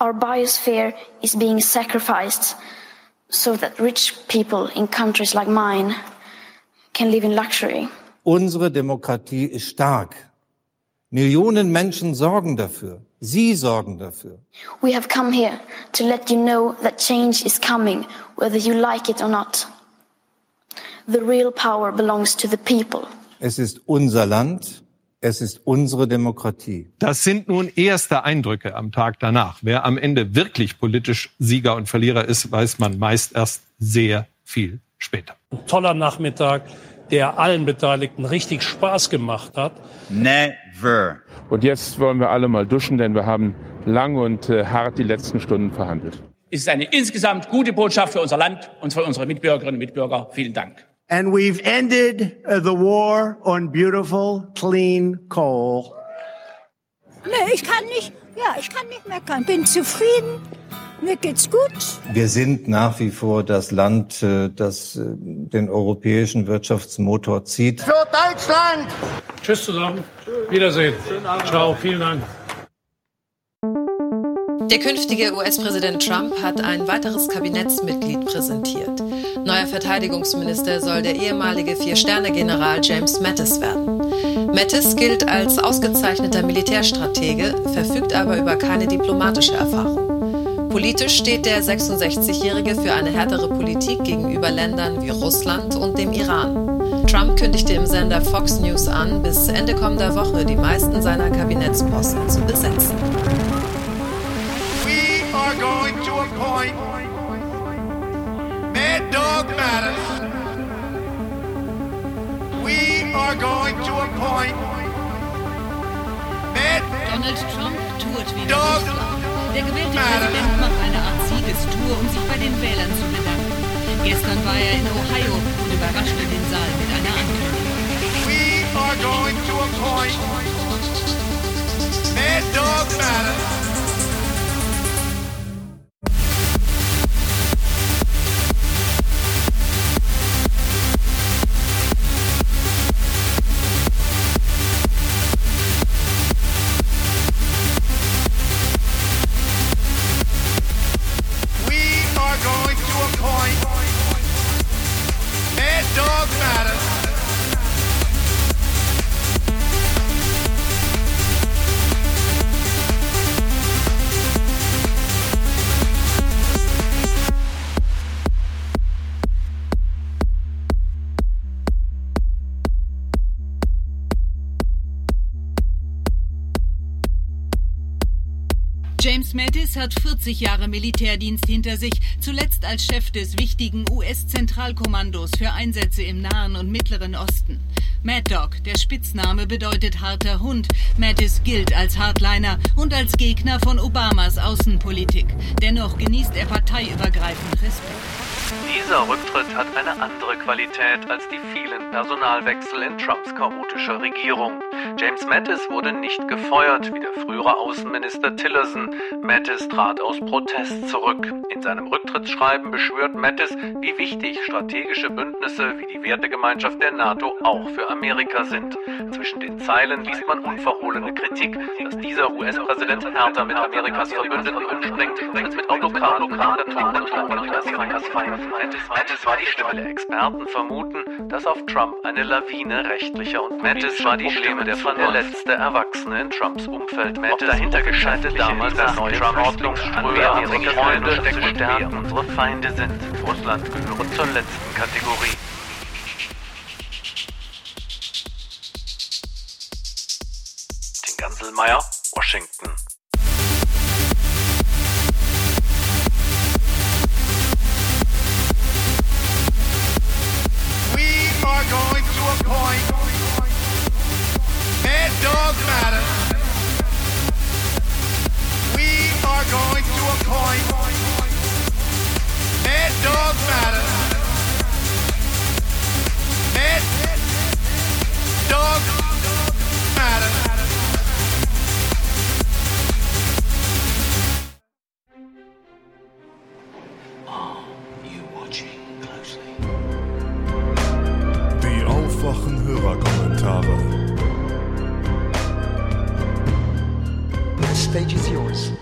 Our biosphere is being sacrificed so that rich people in countries like mine can live in luxury. Unsere Demokratie ist stark. Millionen Menschen sorgen dafür. Sie sorgen dafür. We have come here to let you know that change is coming, whether you like it or not. The real power belongs to the people. Es ist unser Land. Es ist unsere Demokratie. Das sind nun erste Eindrücke am Tag danach. Wer am Ende wirklich politisch Sieger und Verlierer ist, weiß man meist erst sehr viel später. Ein toller Nachmittag, der allen Beteiligten richtig Spaß gemacht hat. Never. Und jetzt wollen wir alle mal duschen, denn wir haben lang und äh, hart die letzten Stunden verhandelt. Es ist eine insgesamt gute Botschaft für unser Land und für unsere Mitbürgerinnen und Mitbürger. Vielen Dank. And we've ended uh, the war on beautiful, clean coal. Nee, ich kann nicht, ja, ich kann nicht meckern. Bin zufrieden. Mir geht's gut. Wir sind nach wie vor das Land, äh, das äh, den europäischen Wirtschaftsmotor zieht. Für Deutschland! Tschüss zusammen. Wiedersehen. Ciao. Vielen Dank. Der künftige US-Präsident Trump hat ein weiteres Kabinettsmitglied präsentiert. Neuer Verteidigungsminister soll der ehemalige Vier-Sterne-General James Mattis werden. Mattis gilt als ausgezeichneter Militärstratege, verfügt aber über keine diplomatische Erfahrung. Politisch steht der 66-Jährige für eine härtere Politik gegenüber Ländern wie Russland und dem Iran. Trump kündigte im Sender Fox News an, bis Ende kommender Woche die meisten seiner Kabinettsposten zu besetzen. We are going to appoint Mad Dog Mattis. We are going to appoint Mad Donald Trump tourt wieder Dog. Der gewählte Präsident macht eine Art Siegestour, um sich bei den Wählern zu bedanken. Gestern war er in Ohio und überraschte den Saal mit einer Ankündigung. We are going to appoint Mad Dog Mattis. James Mattis hat 40 Jahre Militärdienst hinter sich, zuletzt als Chef des wichtigen US-Zentralkommandos für Einsätze im Nahen und Mittleren Osten. Mad Dog, der Spitzname bedeutet harter Hund. Mattis gilt als Hardliner und als Gegner von Obamas Außenpolitik. Dennoch genießt er parteiübergreifend Respekt. Dieser Rücktritt hat eine andere Qualität als die vielen Personalwechsel in Trumps chaotischer Regierung. James Mattis wurde nicht gefeuert wie der frühere Außenminister Tillerson. Mattis trat aus Protest zurück. In seinem Rücktrittsschreiben beschwört Mattis, wie wichtig strategische Bündnisse wie die Wertegemeinschaft der NATO auch für Amerika sind. Zwischen den Zeilen liest man unverhohlene Kritik, dass dieser US-Präsident härter mit Amerikas Verbündeten umspringt als mit Autokraten, Diktatoren und Amerikas. Mattis war die Stimme der Experten vermuten, dass auf Trump eine Lawine rechtlicher und Mattis war die Stimme der verletzte Erwachsene in Trumps Umfeld. Mattis dahinter geschaltet damals der neue Trump-Ströme Amerikas Freunde stecken, wer unsere Feinde sind. Russland gehöre zur letzten Kategorie. Hasselmeier, Washington. We are going to appoint Mad Dog Matter. We are going to appoint Mad Dog Matter. Mad Dog stage is yours.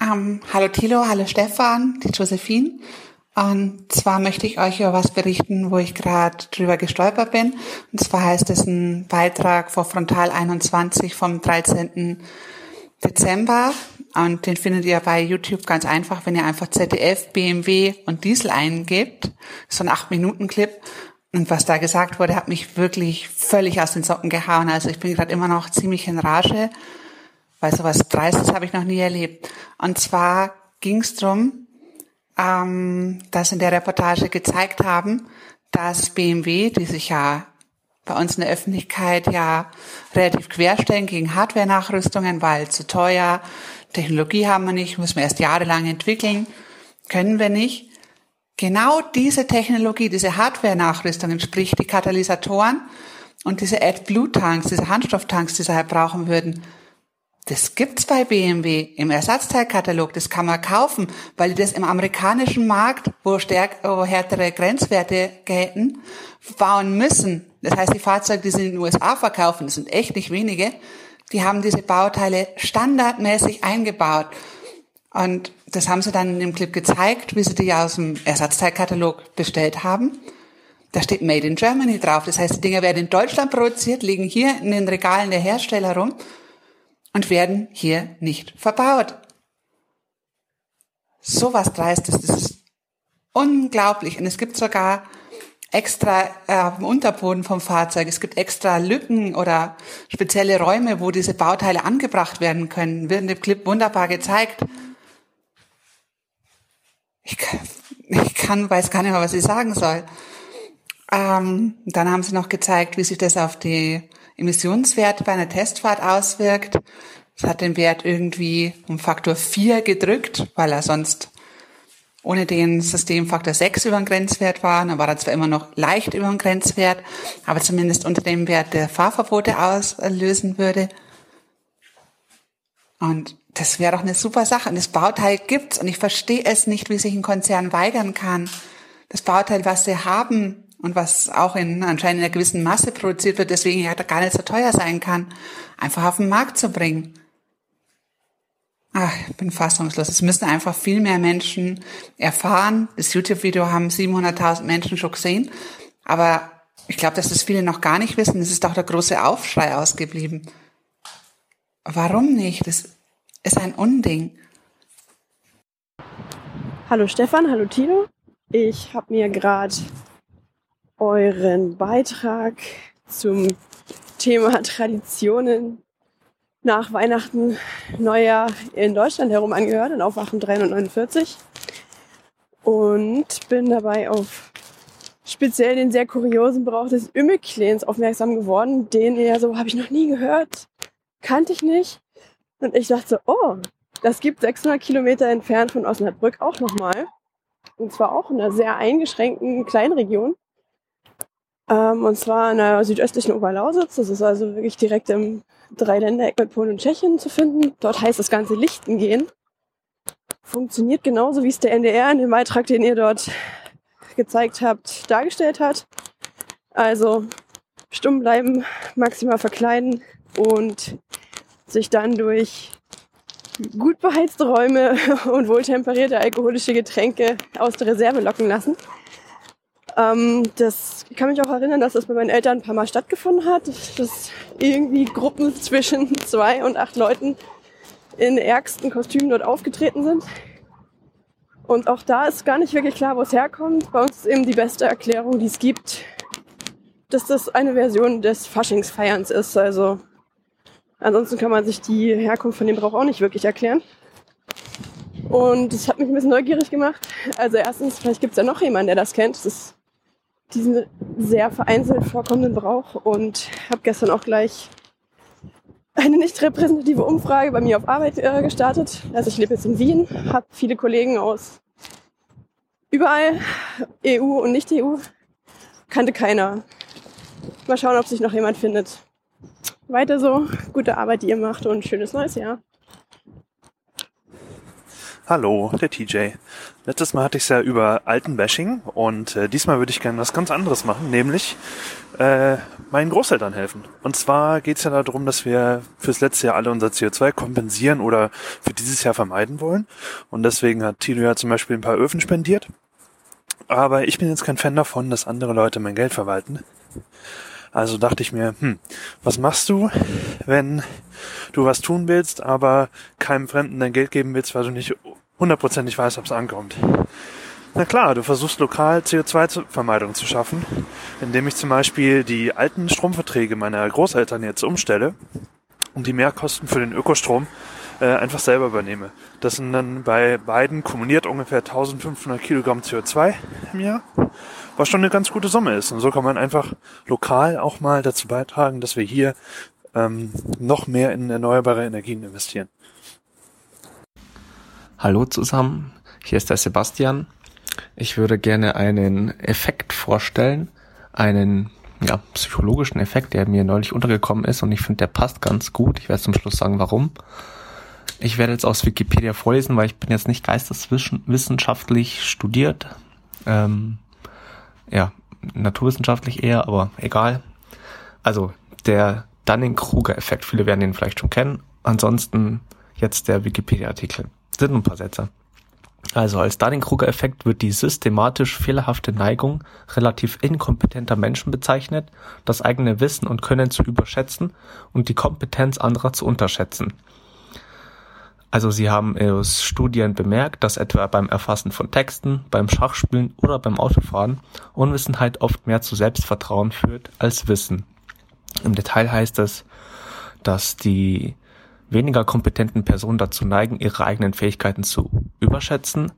Ähm, hallo Thilo, hallo Stefan, die Josephine. Und zwar möchte ich euch über was berichten, wo ich gerade drüber gestolpert bin. Und zwar heißt es ein Beitrag vor Frontal 21 vom 13. Dezember. Und den findet ihr bei YouTube ganz einfach, wenn ihr einfach ZDF, BMW und Diesel eingebt. So ein 8-Minuten-Clip. Und was da gesagt wurde, hat mich wirklich völlig aus den Socken gehauen. Also ich bin gerade immer noch ziemlich in Rage, weil sowas Dreistes habe ich noch nie erlebt. Und zwar ging es darum, ähm, dass in der Reportage gezeigt haben, dass BMW, die sich ja bei uns in der Öffentlichkeit ja relativ querstellen gegen Hardware-Nachrüstungen, weil zu teuer, Technologie haben wir nicht, müssen wir erst jahrelang entwickeln, können wir nicht. Genau diese Technologie, diese Hardware-Nachrüstungen, sprich die Katalysatoren und diese AdBlue-Tanks, diese Handstofftanks, die sie halt brauchen würden, das gibt's bei BMW im Ersatzteilkatalog, das kann man kaufen, weil die das im amerikanischen Markt, wo, stärk, wo härtere Grenzwerte gelten, bauen müssen. Das heißt, die Fahrzeuge, die sie in den USA verkaufen, das sind echt nicht wenige, die haben diese Bauteile standardmäßig eingebaut. Und das haben sie dann in dem Clip gezeigt, wie sie die aus dem Ersatzteilkatalog bestellt haben. Da steht Made in Germany drauf. Das heißt, die Dinger werden in Deutschland produziert, liegen hier in den Regalen der Hersteller rum und werden hier nicht verbaut. So was Dreistes, das ist unglaublich. Und es gibt sogar extra äh, dem Unterboden vom Fahrzeug, es gibt extra Lücken oder spezielle Räume, wo diese Bauteile angebracht werden können. Wird in dem Clip wunderbar gezeigt. Ich ich kann, weiß gar nicht mehr, was ich sagen soll. Ähm, dann haben sie noch gezeigt, wie sich das auf die Emissionswerte bei einer Testfahrt auswirkt. Es hat den Wert irgendwie um Faktor 4 gedrückt, weil er sonst ohne den Systemfaktor 6 über dem Grenzwert war. Dann war er zwar immer noch leicht über dem Grenzwert, aber zumindest unter dem Wert der Fahrverbote auslösen würde. Und das wäre doch eine super Sache. Und das Bauteil gibt's und ich verstehe es nicht, wie sich ein Konzern weigern kann. Das Bauteil, was sie haben und was auch in anscheinend in einer gewissen Masse produziert wird, deswegen ja gar nicht so teuer sein kann, einfach auf den Markt zu bringen. Ach, ich bin fassungslos. Es müssen einfach viel mehr Menschen erfahren. Das YouTube-Video haben 700.000 Menschen schon gesehen. Aber ich glaube, dass das viele noch gar nicht wissen. Es ist doch der große Aufschrei ausgeblieben. Warum nicht? Das ist ein Unding. Hallo Stefan, hallo Tino. Ich habe mir gerade euren Beitrag zum Thema Traditionen nach Weihnachten, Neujahr in Deutschland herum angehört, in Aufwachen 349. Und bin dabei auf speziell den sehr kuriosen Brauch des Ümmeklens aufmerksam geworden, den ja so habe ich noch nie gehört, kannte ich nicht. Und ich dachte so, oh, das gibt 600 Kilometer entfernt von Osnabrück auch nochmal. Und zwar auch in einer sehr eingeschränkten Kleinregion. Ähm, und zwar in der südöstlichen Oberlausitz. Das ist also wirklich direkt im Dreiländereck mit Polen und Tschechien zu finden. Dort heißt das Ganze Lichten gehen. Funktioniert genauso, wie es der NDR in dem Beitrag, den ihr dort gezeigt habt, dargestellt hat. Also stumm bleiben, maximal verkleiden und sich dann durch gut beheizte Räume (laughs) und wohltemperierte alkoholische Getränke aus der Reserve locken lassen. Ähm, das kann mich auch erinnern, dass das bei meinen Eltern ein paar Mal stattgefunden hat, dass irgendwie Gruppen (laughs) zwischen zwei und acht Leuten in ärgsten Kostümen dort aufgetreten sind. Und auch da ist gar nicht wirklich klar, wo es herkommt. Bei uns ist eben die beste Erklärung, die es gibt, dass das eine Version des Faschingsfeierns ist. Also ansonsten kann man sich die Herkunft von dem Brauch auch nicht wirklich erklären. Und das hat mich ein bisschen neugierig gemacht. Also erstens, vielleicht gibt es ja noch jemanden, der das kennt. Das ist diesen sehr vereinzelt vorkommenden Brauch und habe gestern auch gleich eine nicht repräsentative Umfrage bei mir auf Arbeit äh, gestartet. Also ich lebe jetzt in Wien, habe viele Kollegen aus überall, EU und nicht EU, kannte keiner. Mal schauen, ob sich noch jemand findet. Weiter so, gute Arbeit, die ihr macht und schönes neues Jahr. Hallo, der TJ. Letztes Mal hatte ich es ja über Altenbashing und äh, diesmal würde ich gerne was ganz anderes machen, nämlich äh, meinen Großeltern helfen. Und zwar geht es ja darum, dass wir fürs letzte Jahr alle unser CO2 kompensieren oder für dieses Jahr vermeiden wollen. Und deswegen hat Tilo ja zum Beispiel ein paar Öfen spendiert. Aber ich bin jetzt kein Fan davon, dass andere Leute mein Geld verwalten. Also dachte ich mir, hm, was machst du, wenn du was tun willst, aber keinem Fremden dein Geld geben willst, weil du nicht hundertprozentig weißt, ob es ankommt? Na klar, du versuchst lokal CO2-Vermeidung zu schaffen, indem ich zum Beispiel die alten Stromverträge meiner Großeltern jetzt umstelle und die Mehrkosten für den Ökostrom äh, einfach selber übernehme. Das sind dann bei beiden kumuliert ungefähr 1500 Kilogramm CO2 im Jahr, was schon eine ganz gute Summe ist. Und so kann man einfach lokal auch mal dazu beitragen, dass wir hier ähm, noch mehr in erneuerbare Energien investieren. Hallo zusammen, hier ist der Sebastian. Ich würde gerne einen Effekt vorstellen, einen ja, psychologischen Effekt, der mir neulich untergekommen ist und ich finde, der passt ganz gut. Ich werde zum Schluss sagen, warum. Ich werde jetzt aus Wikipedia vorlesen, weil ich bin jetzt nicht geisteswissenschaftlich studiert. Ähm, ja, naturwissenschaftlich eher, aber egal. Also der Dunning-Kruger-Effekt, viele werden ihn vielleicht schon kennen. Ansonsten jetzt der Wikipedia-Artikel. Sind ein paar Sätze. Also als Dunning-Kruger-Effekt wird die systematisch fehlerhafte Neigung relativ inkompetenter Menschen bezeichnet, das eigene Wissen und Können zu überschätzen und die Kompetenz anderer zu unterschätzen. Also sie haben aus Studien bemerkt, dass etwa beim Erfassen von Texten, beim Schachspielen oder beim Autofahren Unwissenheit oft mehr zu Selbstvertrauen führt als Wissen. Im Detail heißt es, dass die weniger kompetenten Personen dazu neigen, ihre eigenen Fähigkeiten zu überschätzen,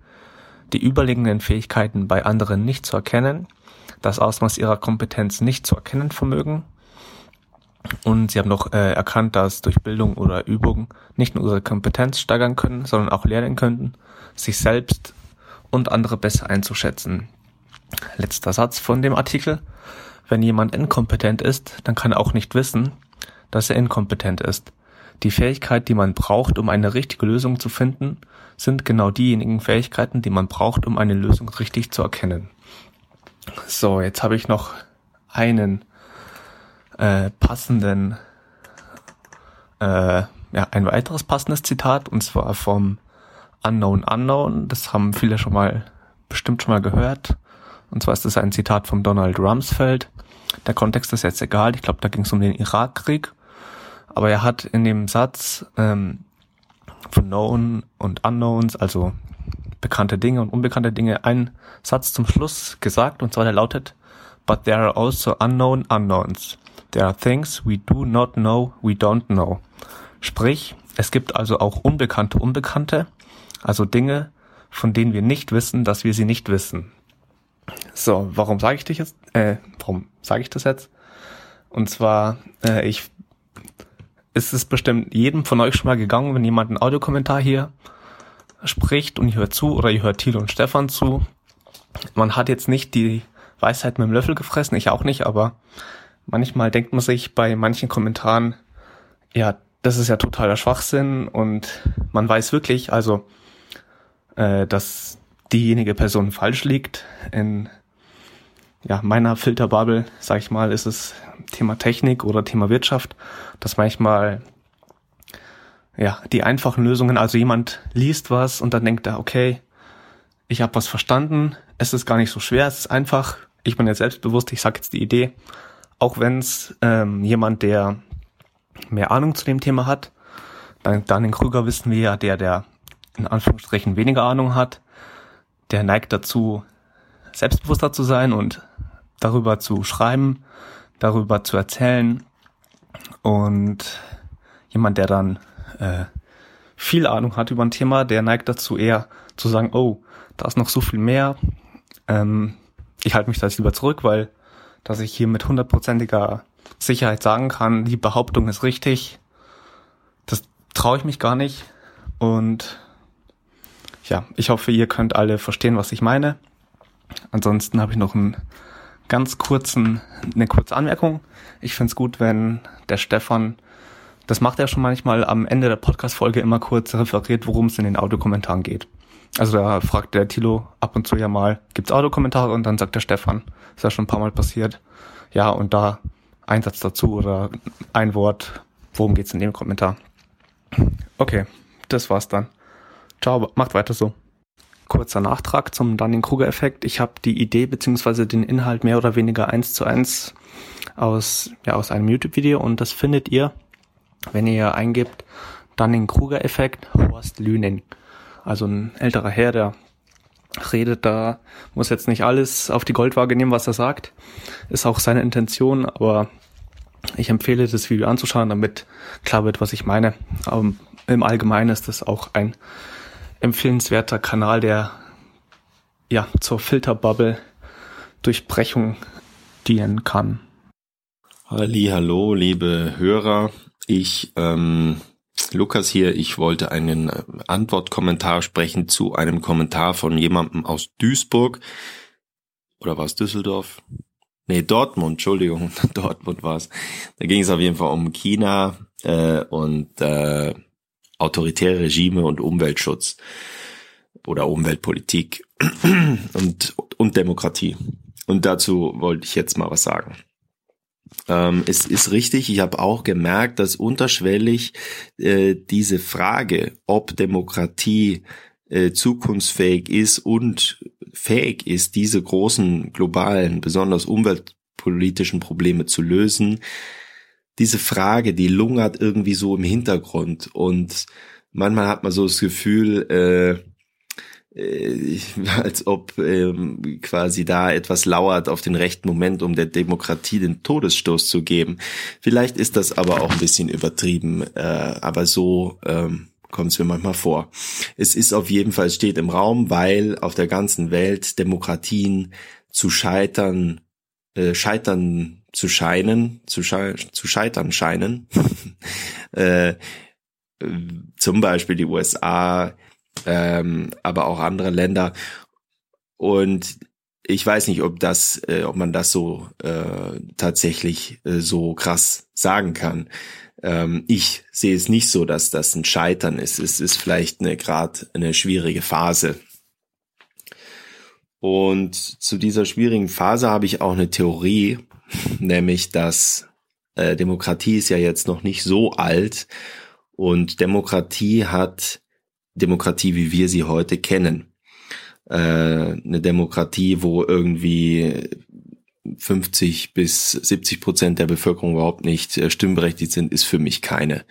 die überlegenen Fähigkeiten bei anderen nicht zu erkennen, das Ausmaß ihrer Kompetenz nicht zu erkennen vermögen. Und sie haben noch äh, erkannt, dass durch Bildung oder Übung nicht nur ihre Kompetenz steigern können, sondern auch lernen könnten, sich selbst und andere besser einzuschätzen. Letzter Satz von dem Artikel. Wenn jemand inkompetent ist, dann kann er auch nicht wissen, dass er inkompetent ist. Die Fähigkeit, die man braucht, um eine richtige Lösung zu finden, sind genau diejenigen Fähigkeiten, die man braucht, um eine Lösung richtig zu erkennen. So, jetzt habe ich noch einen äh, passenden, äh, ja, ein weiteres passendes Zitat, und zwar vom Unknown Unknown. Das haben viele schon mal, bestimmt schon mal gehört. Und zwar ist es ein Zitat von Donald Rumsfeld. Der Kontext ist jetzt egal. Ich glaube, da ging es um den Irakkrieg. Aber er hat in dem Satz ähm, von Known und Unknowns, also bekannte Dinge und unbekannte Dinge, einen Satz zum Schluss gesagt, und zwar der lautet, But there are also unknown unknowns. There are things we do not know, we don't know. Sprich, es gibt also auch unbekannte Unbekannte, also Dinge, von denen wir nicht wissen, dass wir sie nicht wissen. So, warum sage ich dich jetzt? Äh, warum sage ich das jetzt? Und zwar, äh, ich ist es bestimmt jedem von euch schon mal gegangen, wenn jemand einen Audiokommentar hier spricht und ihr hört zu oder ihr hört Thilo und Stefan zu. Man hat jetzt nicht die Weisheit mit dem Löffel gefressen, ich auch nicht, aber manchmal denkt man sich bei manchen Kommentaren, ja, das ist ja totaler Schwachsinn und man weiß wirklich, also, äh, dass diejenige Person falsch liegt. In ja, meiner Filterbubble, sag ich mal, ist es Thema Technik oder Thema Wirtschaft, dass manchmal ja, die einfachen Lösungen, also jemand liest was und dann denkt er, okay, ich habe was verstanden, es ist gar nicht so schwer, es ist einfach, ich bin jetzt selbstbewusst, ich sag jetzt die Idee, auch wenn es ähm, jemand, der mehr Ahnung zu dem Thema hat, dann Daniel Krüger wissen wir ja, der, der in Anführungsstrichen weniger Ahnung hat, der neigt dazu, selbstbewusster zu sein und darüber zu schreiben, darüber zu erzählen. Und jemand, der dann äh, viel Ahnung hat über ein Thema, der neigt dazu eher zu sagen, oh, da ist noch so viel mehr. Ähm, ich halte mich da jetzt lieber zurück, weil dass ich hier mit hundertprozentiger Sicherheit sagen kann, die Behauptung ist richtig, das traue ich mich gar nicht. Und ja, ich hoffe, ihr könnt alle verstehen, was ich meine. Ansonsten habe ich noch einen ganz kurzen, eine kurze Anmerkung. Ich finde es gut, wenn der Stefan, das macht er schon manchmal am Ende der Podcast-Folge immer kurz referiert, worum es in den Audiokommentaren geht. Also da fragt der Tilo ab und zu ja mal, gibt's Audiokommentare und dann sagt der Stefan, ist ja schon ein paar Mal passiert. Ja, und da ein Satz dazu oder ein Wort, worum geht's in dem Kommentar. Okay, das war's dann. Ciao, macht weiter so. Kurzer Nachtrag zum Dunning-Kruger-Effekt. Ich habe die Idee beziehungsweise den Inhalt mehr oder weniger eins zu eins aus, ja, aus einem YouTube-Video und das findet ihr, wenn ihr eingebt, Dunning-Kruger-Effekt Horst Lüning. Also ein älterer Herr, der redet da, muss jetzt nicht alles auf die Goldwaage nehmen, was er sagt. Ist auch seine Intention, aber ich empfehle das Video anzuschauen, damit klar wird, was ich meine. Aber im Allgemeinen ist das auch ein empfehlenswerter Kanal, der ja zur Filterbubble Durchbrechung dienen kann. Halli, hallo, liebe Hörer. Ich, ähm, Lukas hier, ich wollte einen Antwortkommentar sprechen zu einem Kommentar von jemandem aus Duisburg. Oder war es Düsseldorf? Nee, Dortmund, Entschuldigung, (laughs) Dortmund war es. Da ging es auf jeden Fall um China äh, und äh, autoritäre Regime und Umweltschutz oder Umweltpolitik (clears throat) und, und Demokratie. Und dazu wollte ich jetzt mal was sagen. Ähm, es ist richtig, ich habe auch gemerkt, dass unterschwellig äh, diese Frage, ob Demokratie äh, zukunftsfähig ist und fähig ist, diese großen globalen, besonders umweltpolitischen Probleme zu lösen, diese Frage, die lungert irgendwie so im Hintergrund und manchmal hat man so das Gefühl, äh, äh, (laughs) als ob ähm, quasi da etwas lauert auf den rechten Moment, um der Demokratie den Todesstoß zu geben. Vielleicht ist das aber auch ein bisschen übertrieben, äh, aber so ähm, kommt es mir manchmal vor. Es ist auf jeden Fall, steht im Raum, weil auf der ganzen Welt Demokratien zu scheitern, äh, scheitern zu scheinen, zu, sche zu scheitern scheinen. (laughs) äh, zum Beispiel die USA, ähm, aber auch andere Länder. Und ich weiß nicht, ob das, äh, ob man das so äh, tatsächlich äh, so krass sagen kann. Ähm, ich sehe es nicht so, dass das ein Scheitern ist. Es ist vielleicht eine gerade eine schwierige Phase. Und zu dieser schwierigen Phase habe ich auch eine Theorie, (laughs) nämlich dass äh, Demokratie ist ja jetzt noch nicht so alt und Demokratie hat Demokratie, wie wir sie heute kennen. Äh, eine Demokratie, wo irgendwie 50 bis 70 Prozent der Bevölkerung überhaupt nicht äh, stimmberechtigt sind, ist für mich keine.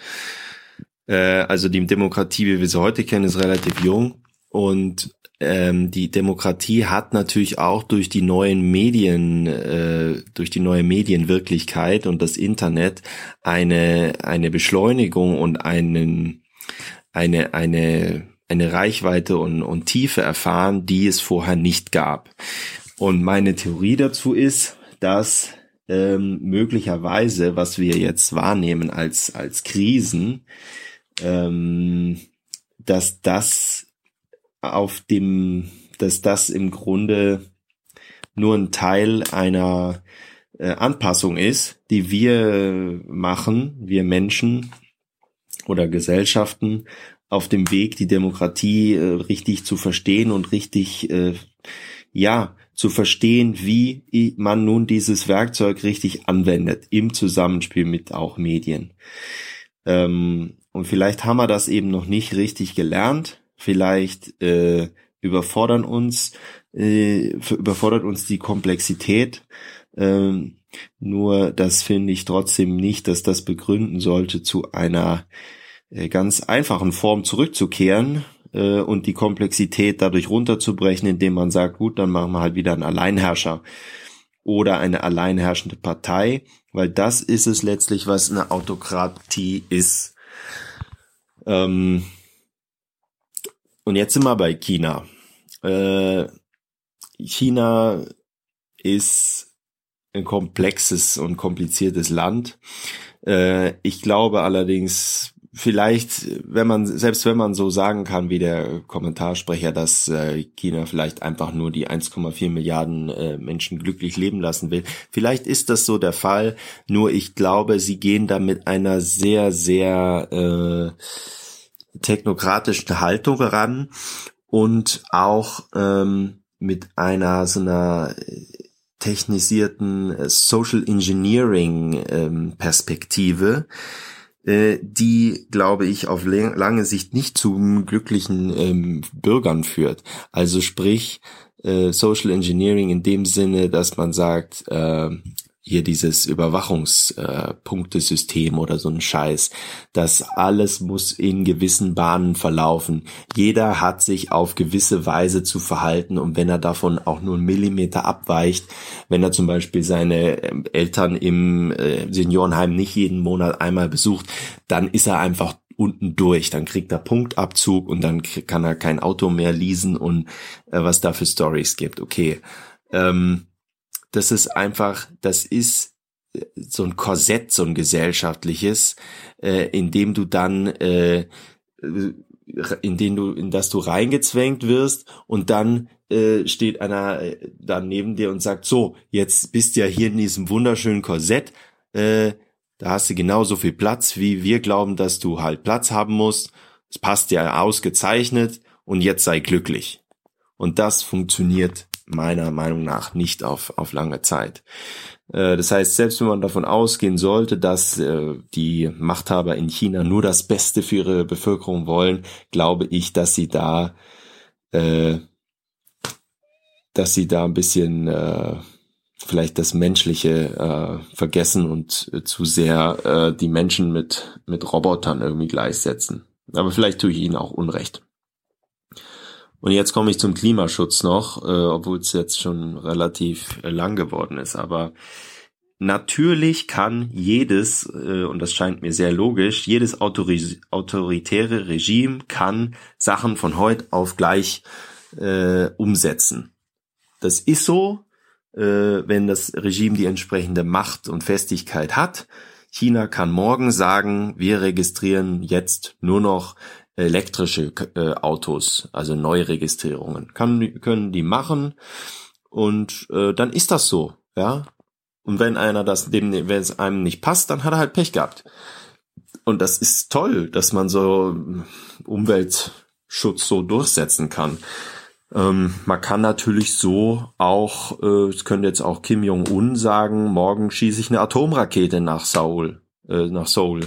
Äh, also die Demokratie, wie wir sie heute kennen, ist relativ jung und ähm, die Demokratie hat natürlich auch durch die neuen Medien, äh, durch die neue Medienwirklichkeit und das Internet eine eine Beschleunigung und einen eine eine eine Reichweite und, und Tiefe erfahren, die es vorher nicht gab. Und meine Theorie dazu ist, dass ähm, möglicherweise, was wir jetzt wahrnehmen als als Krisen, ähm, dass das auf dem, dass das im Grunde nur ein Teil einer äh, Anpassung ist, die wir machen, wir Menschen oder Gesellschaften auf dem Weg, die Demokratie äh, richtig zu verstehen und richtig, äh, ja, zu verstehen, wie man nun dieses Werkzeug richtig anwendet im Zusammenspiel mit auch Medien. Ähm, und vielleicht haben wir das eben noch nicht richtig gelernt vielleicht äh, überfordern uns, äh, überfordert uns die Komplexität. Ähm, nur das finde ich trotzdem nicht, dass das begründen sollte, zu einer äh, ganz einfachen Form zurückzukehren äh, und die Komplexität dadurch runterzubrechen, indem man sagt, gut, dann machen wir halt wieder einen Alleinherrscher oder eine alleinherrschende Partei, weil das ist es letztlich, was eine Autokratie ist. Ähm, und jetzt sind wir bei China. Äh, China ist ein komplexes und kompliziertes Land. Äh, ich glaube allerdings, vielleicht, wenn man, selbst wenn man so sagen kann, wie der Kommentarsprecher, dass äh, China vielleicht einfach nur die 1,4 Milliarden äh, Menschen glücklich leben lassen will, vielleicht ist das so der Fall. Nur ich glaube, sie gehen da mit einer sehr, sehr äh, technokratischen Haltung ran und auch ähm, mit einer so einer technisierten äh, Social Engineering ähm, Perspektive, äh, die, glaube ich, auf lange Sicht nicht zu glücklichen ähm, Bürgern führt. Also sprich, äh, Social Engineering in dem Sinne, dass man sagt, äh, hier dieses Überwachungspunktesystem äh, oder so ein Scheiß. Das alles muss in gewissen Bahnen verlaufen. Jeder hat sich auf gewisse Weise zu verhalten und wenn er davon auch nur einen Millimeter abweicht, wenn er zum Beispiel seine ähm, Eltern im äh, Seniorenheim nicht jeden Monat einmal besucht, dann ist er einfach unten durch, dann kriegt er Punktabzug und dann kann er kein Auto mehr leasen und äh, was da für Stories gibt. Okay. Ähm, das ist einfach, das ist äh, so ein Korsett, so ein gesellschaftliches, äh, in dem du dann, äh, äh, in den du, in das du reingezwängt wirst und dann äh, steht einer äh, da neben dir und sagt, so, jetzt bist du ja hier in diesem wunderschönen Korsett, äh, da hast du genauso viel Platz, wie wir glauben, dass du halt Platz haben musst. Es passt ja ausgezeichnet und jetzt sei glücklich. Und das funktioniert meiner Meinung nach nicht auf, auf lange Zeit. Äh, das heißt, selbst wenn man davon ausgehen sollte, dass äh, die Machthaber in China nur das Beste für ihre Bevölkerung wollen, glaube ich, dass sie da, äh, dass sie da ein bisschen vielleicht das Menschliche vergessen und zu sehr die Menschen mit mit Robotern irgendwie gleichsetzen. Aber vielleicht tue ich ihnen auch Unrecht. Und jetzt komme ich zum Klimaschutz noch, äh, obwohl es jetzt schon relativ äh, lang geworden ist. Aber natürlich kann jedes, äh, und das scheint mir sehr logisch, jedes autori autoritäre Regime kann Sachen von heute auf gleich äh, umsetzen. Das ist so, äh, wenn das Regime die entsprechende Macht und Festigkeit hat. China kann morgen sagen, wir registrieren jetzt nur noch elektrische äh, Autos, also Neuregistrierungen. Kann, können die machen und äh, dann ist das so, ja. Und wenn einer das, dem, wenn es einem nicht passt, dann hat er halt Pech gehabt. Und das ist toll, dass man so Umweltschutz so durchsetzen kann. Ähm, man kann natürlich so auch, äh, es könnte jetzt auch Kim Jong-un sagen, morgen schieße ich eine Atomrakete nach Seoul, äh, nach Seoul.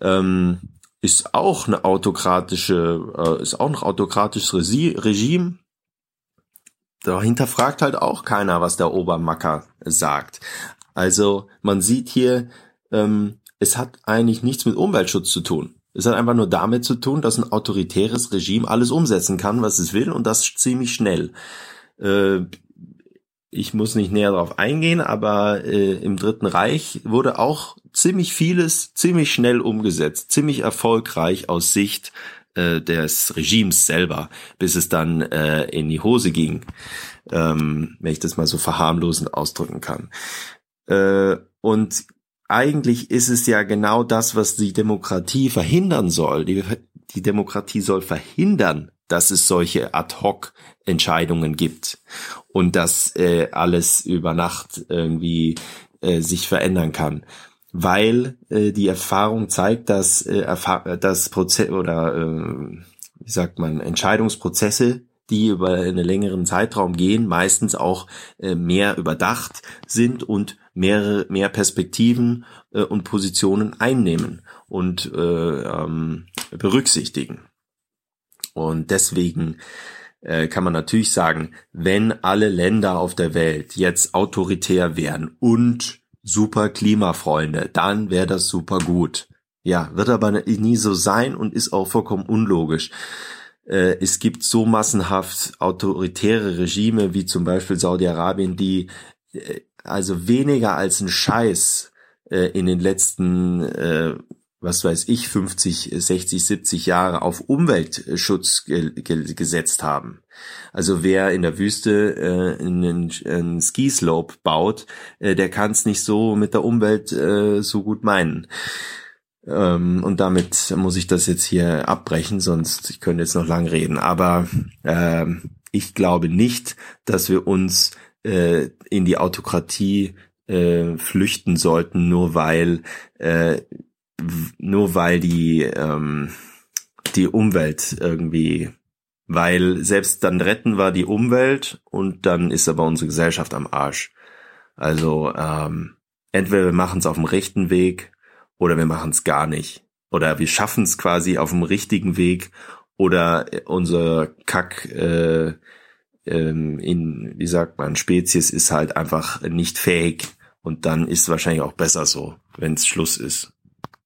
Ähm, ist auch eine autokratische, äh, ist auch ein autokratisches Regime. Dahinter fragt halt auch keiner, was der Obermacker sagt. Also man sieht hier, ähm, es hat eigentlich nichts mit Umweltschutz zu tun. Es hat einfach nur damit zu tun, dass ein autoritäres Regime alles umsetzen kann, was es will, und das ziemlich schnell. Äh, ich muss nicht näher darauf eingehen, aber äh, im Dritten Reich wurde auch ziemlich vieles ziemlich schnell umgesetzt, ziemlich erfolgreich aus Sicht äh, des Regimes selber, bis es dann äh, in die Hose ging, ähm, wenn ich das mal so verharmlosend ausdrücken kann. Äh, und eigentlich ist es ja genau das, was die Demokratie verhindern soll. Die, die Demokratie soll verhindern, dass es solche Ad-hoc-Entscheidungen gibt und dass äh, alles über Nacht irgendwie äh, sich verändern kann, weil äh, die Erfahrung zeigt, dass äh, Erfahr das Prozess oder äh, wie sagt man Entscheidungsprozesse die über einen längeren Zeitraum gehen, meistens auch äh, mehr überdacht sind und mehrere mehr Perspektiven äh, und Positionen einnehmen und äh, ähm, berücksichtigen. Und deswegen äh, kann man natürlich sagen, wenn alle Länder auf der Welt jetzt autoritär wären und super Klimafreunde, dann wäre das super gut. Ja, wird aber nie so sein und ist auch vollkommen unlogisch. Äh, es gibt so massenhaft autoritäre Regime wie zum Beispiel Saudi-Arabien, die äh, also weniger als ein Scheiß äh, in den letzten was weiß ich, 50, 60, 70 Jahre auf Umweltschutz ge ge gesetzt haben. Also wer in der Wüste äh, einen, einen Skislope baut, äh, der kann es nicht so mit der Umwelt äh, so gut meinen. Ähm, und damit muss ich das jetzt hier abbrechen, sonst ich könnte jetzt noch lang reden. Aber äh, ich glaube nicht, dass wir uns äh, in die Autokratie äh, flüchten sollten, nur weil äh, nur weil die ähm, die Umwelt irgendwie Weil selbst dann retten wir die Umwelt und dann ist aber unsere Gesellschaft am Arsch. Also ähm, entweder wir machen es auf dem rechten Weg oder wir machen es gar nicht. Oder wir schaffen es quasi auf dem richtigen Weg oder unser Kack äh, ähm, in, wie sagt man, Spezies ist halt einfach nicht fähig und dann ist es wahrscheinlich auch besser so, wenn es Schluss ist.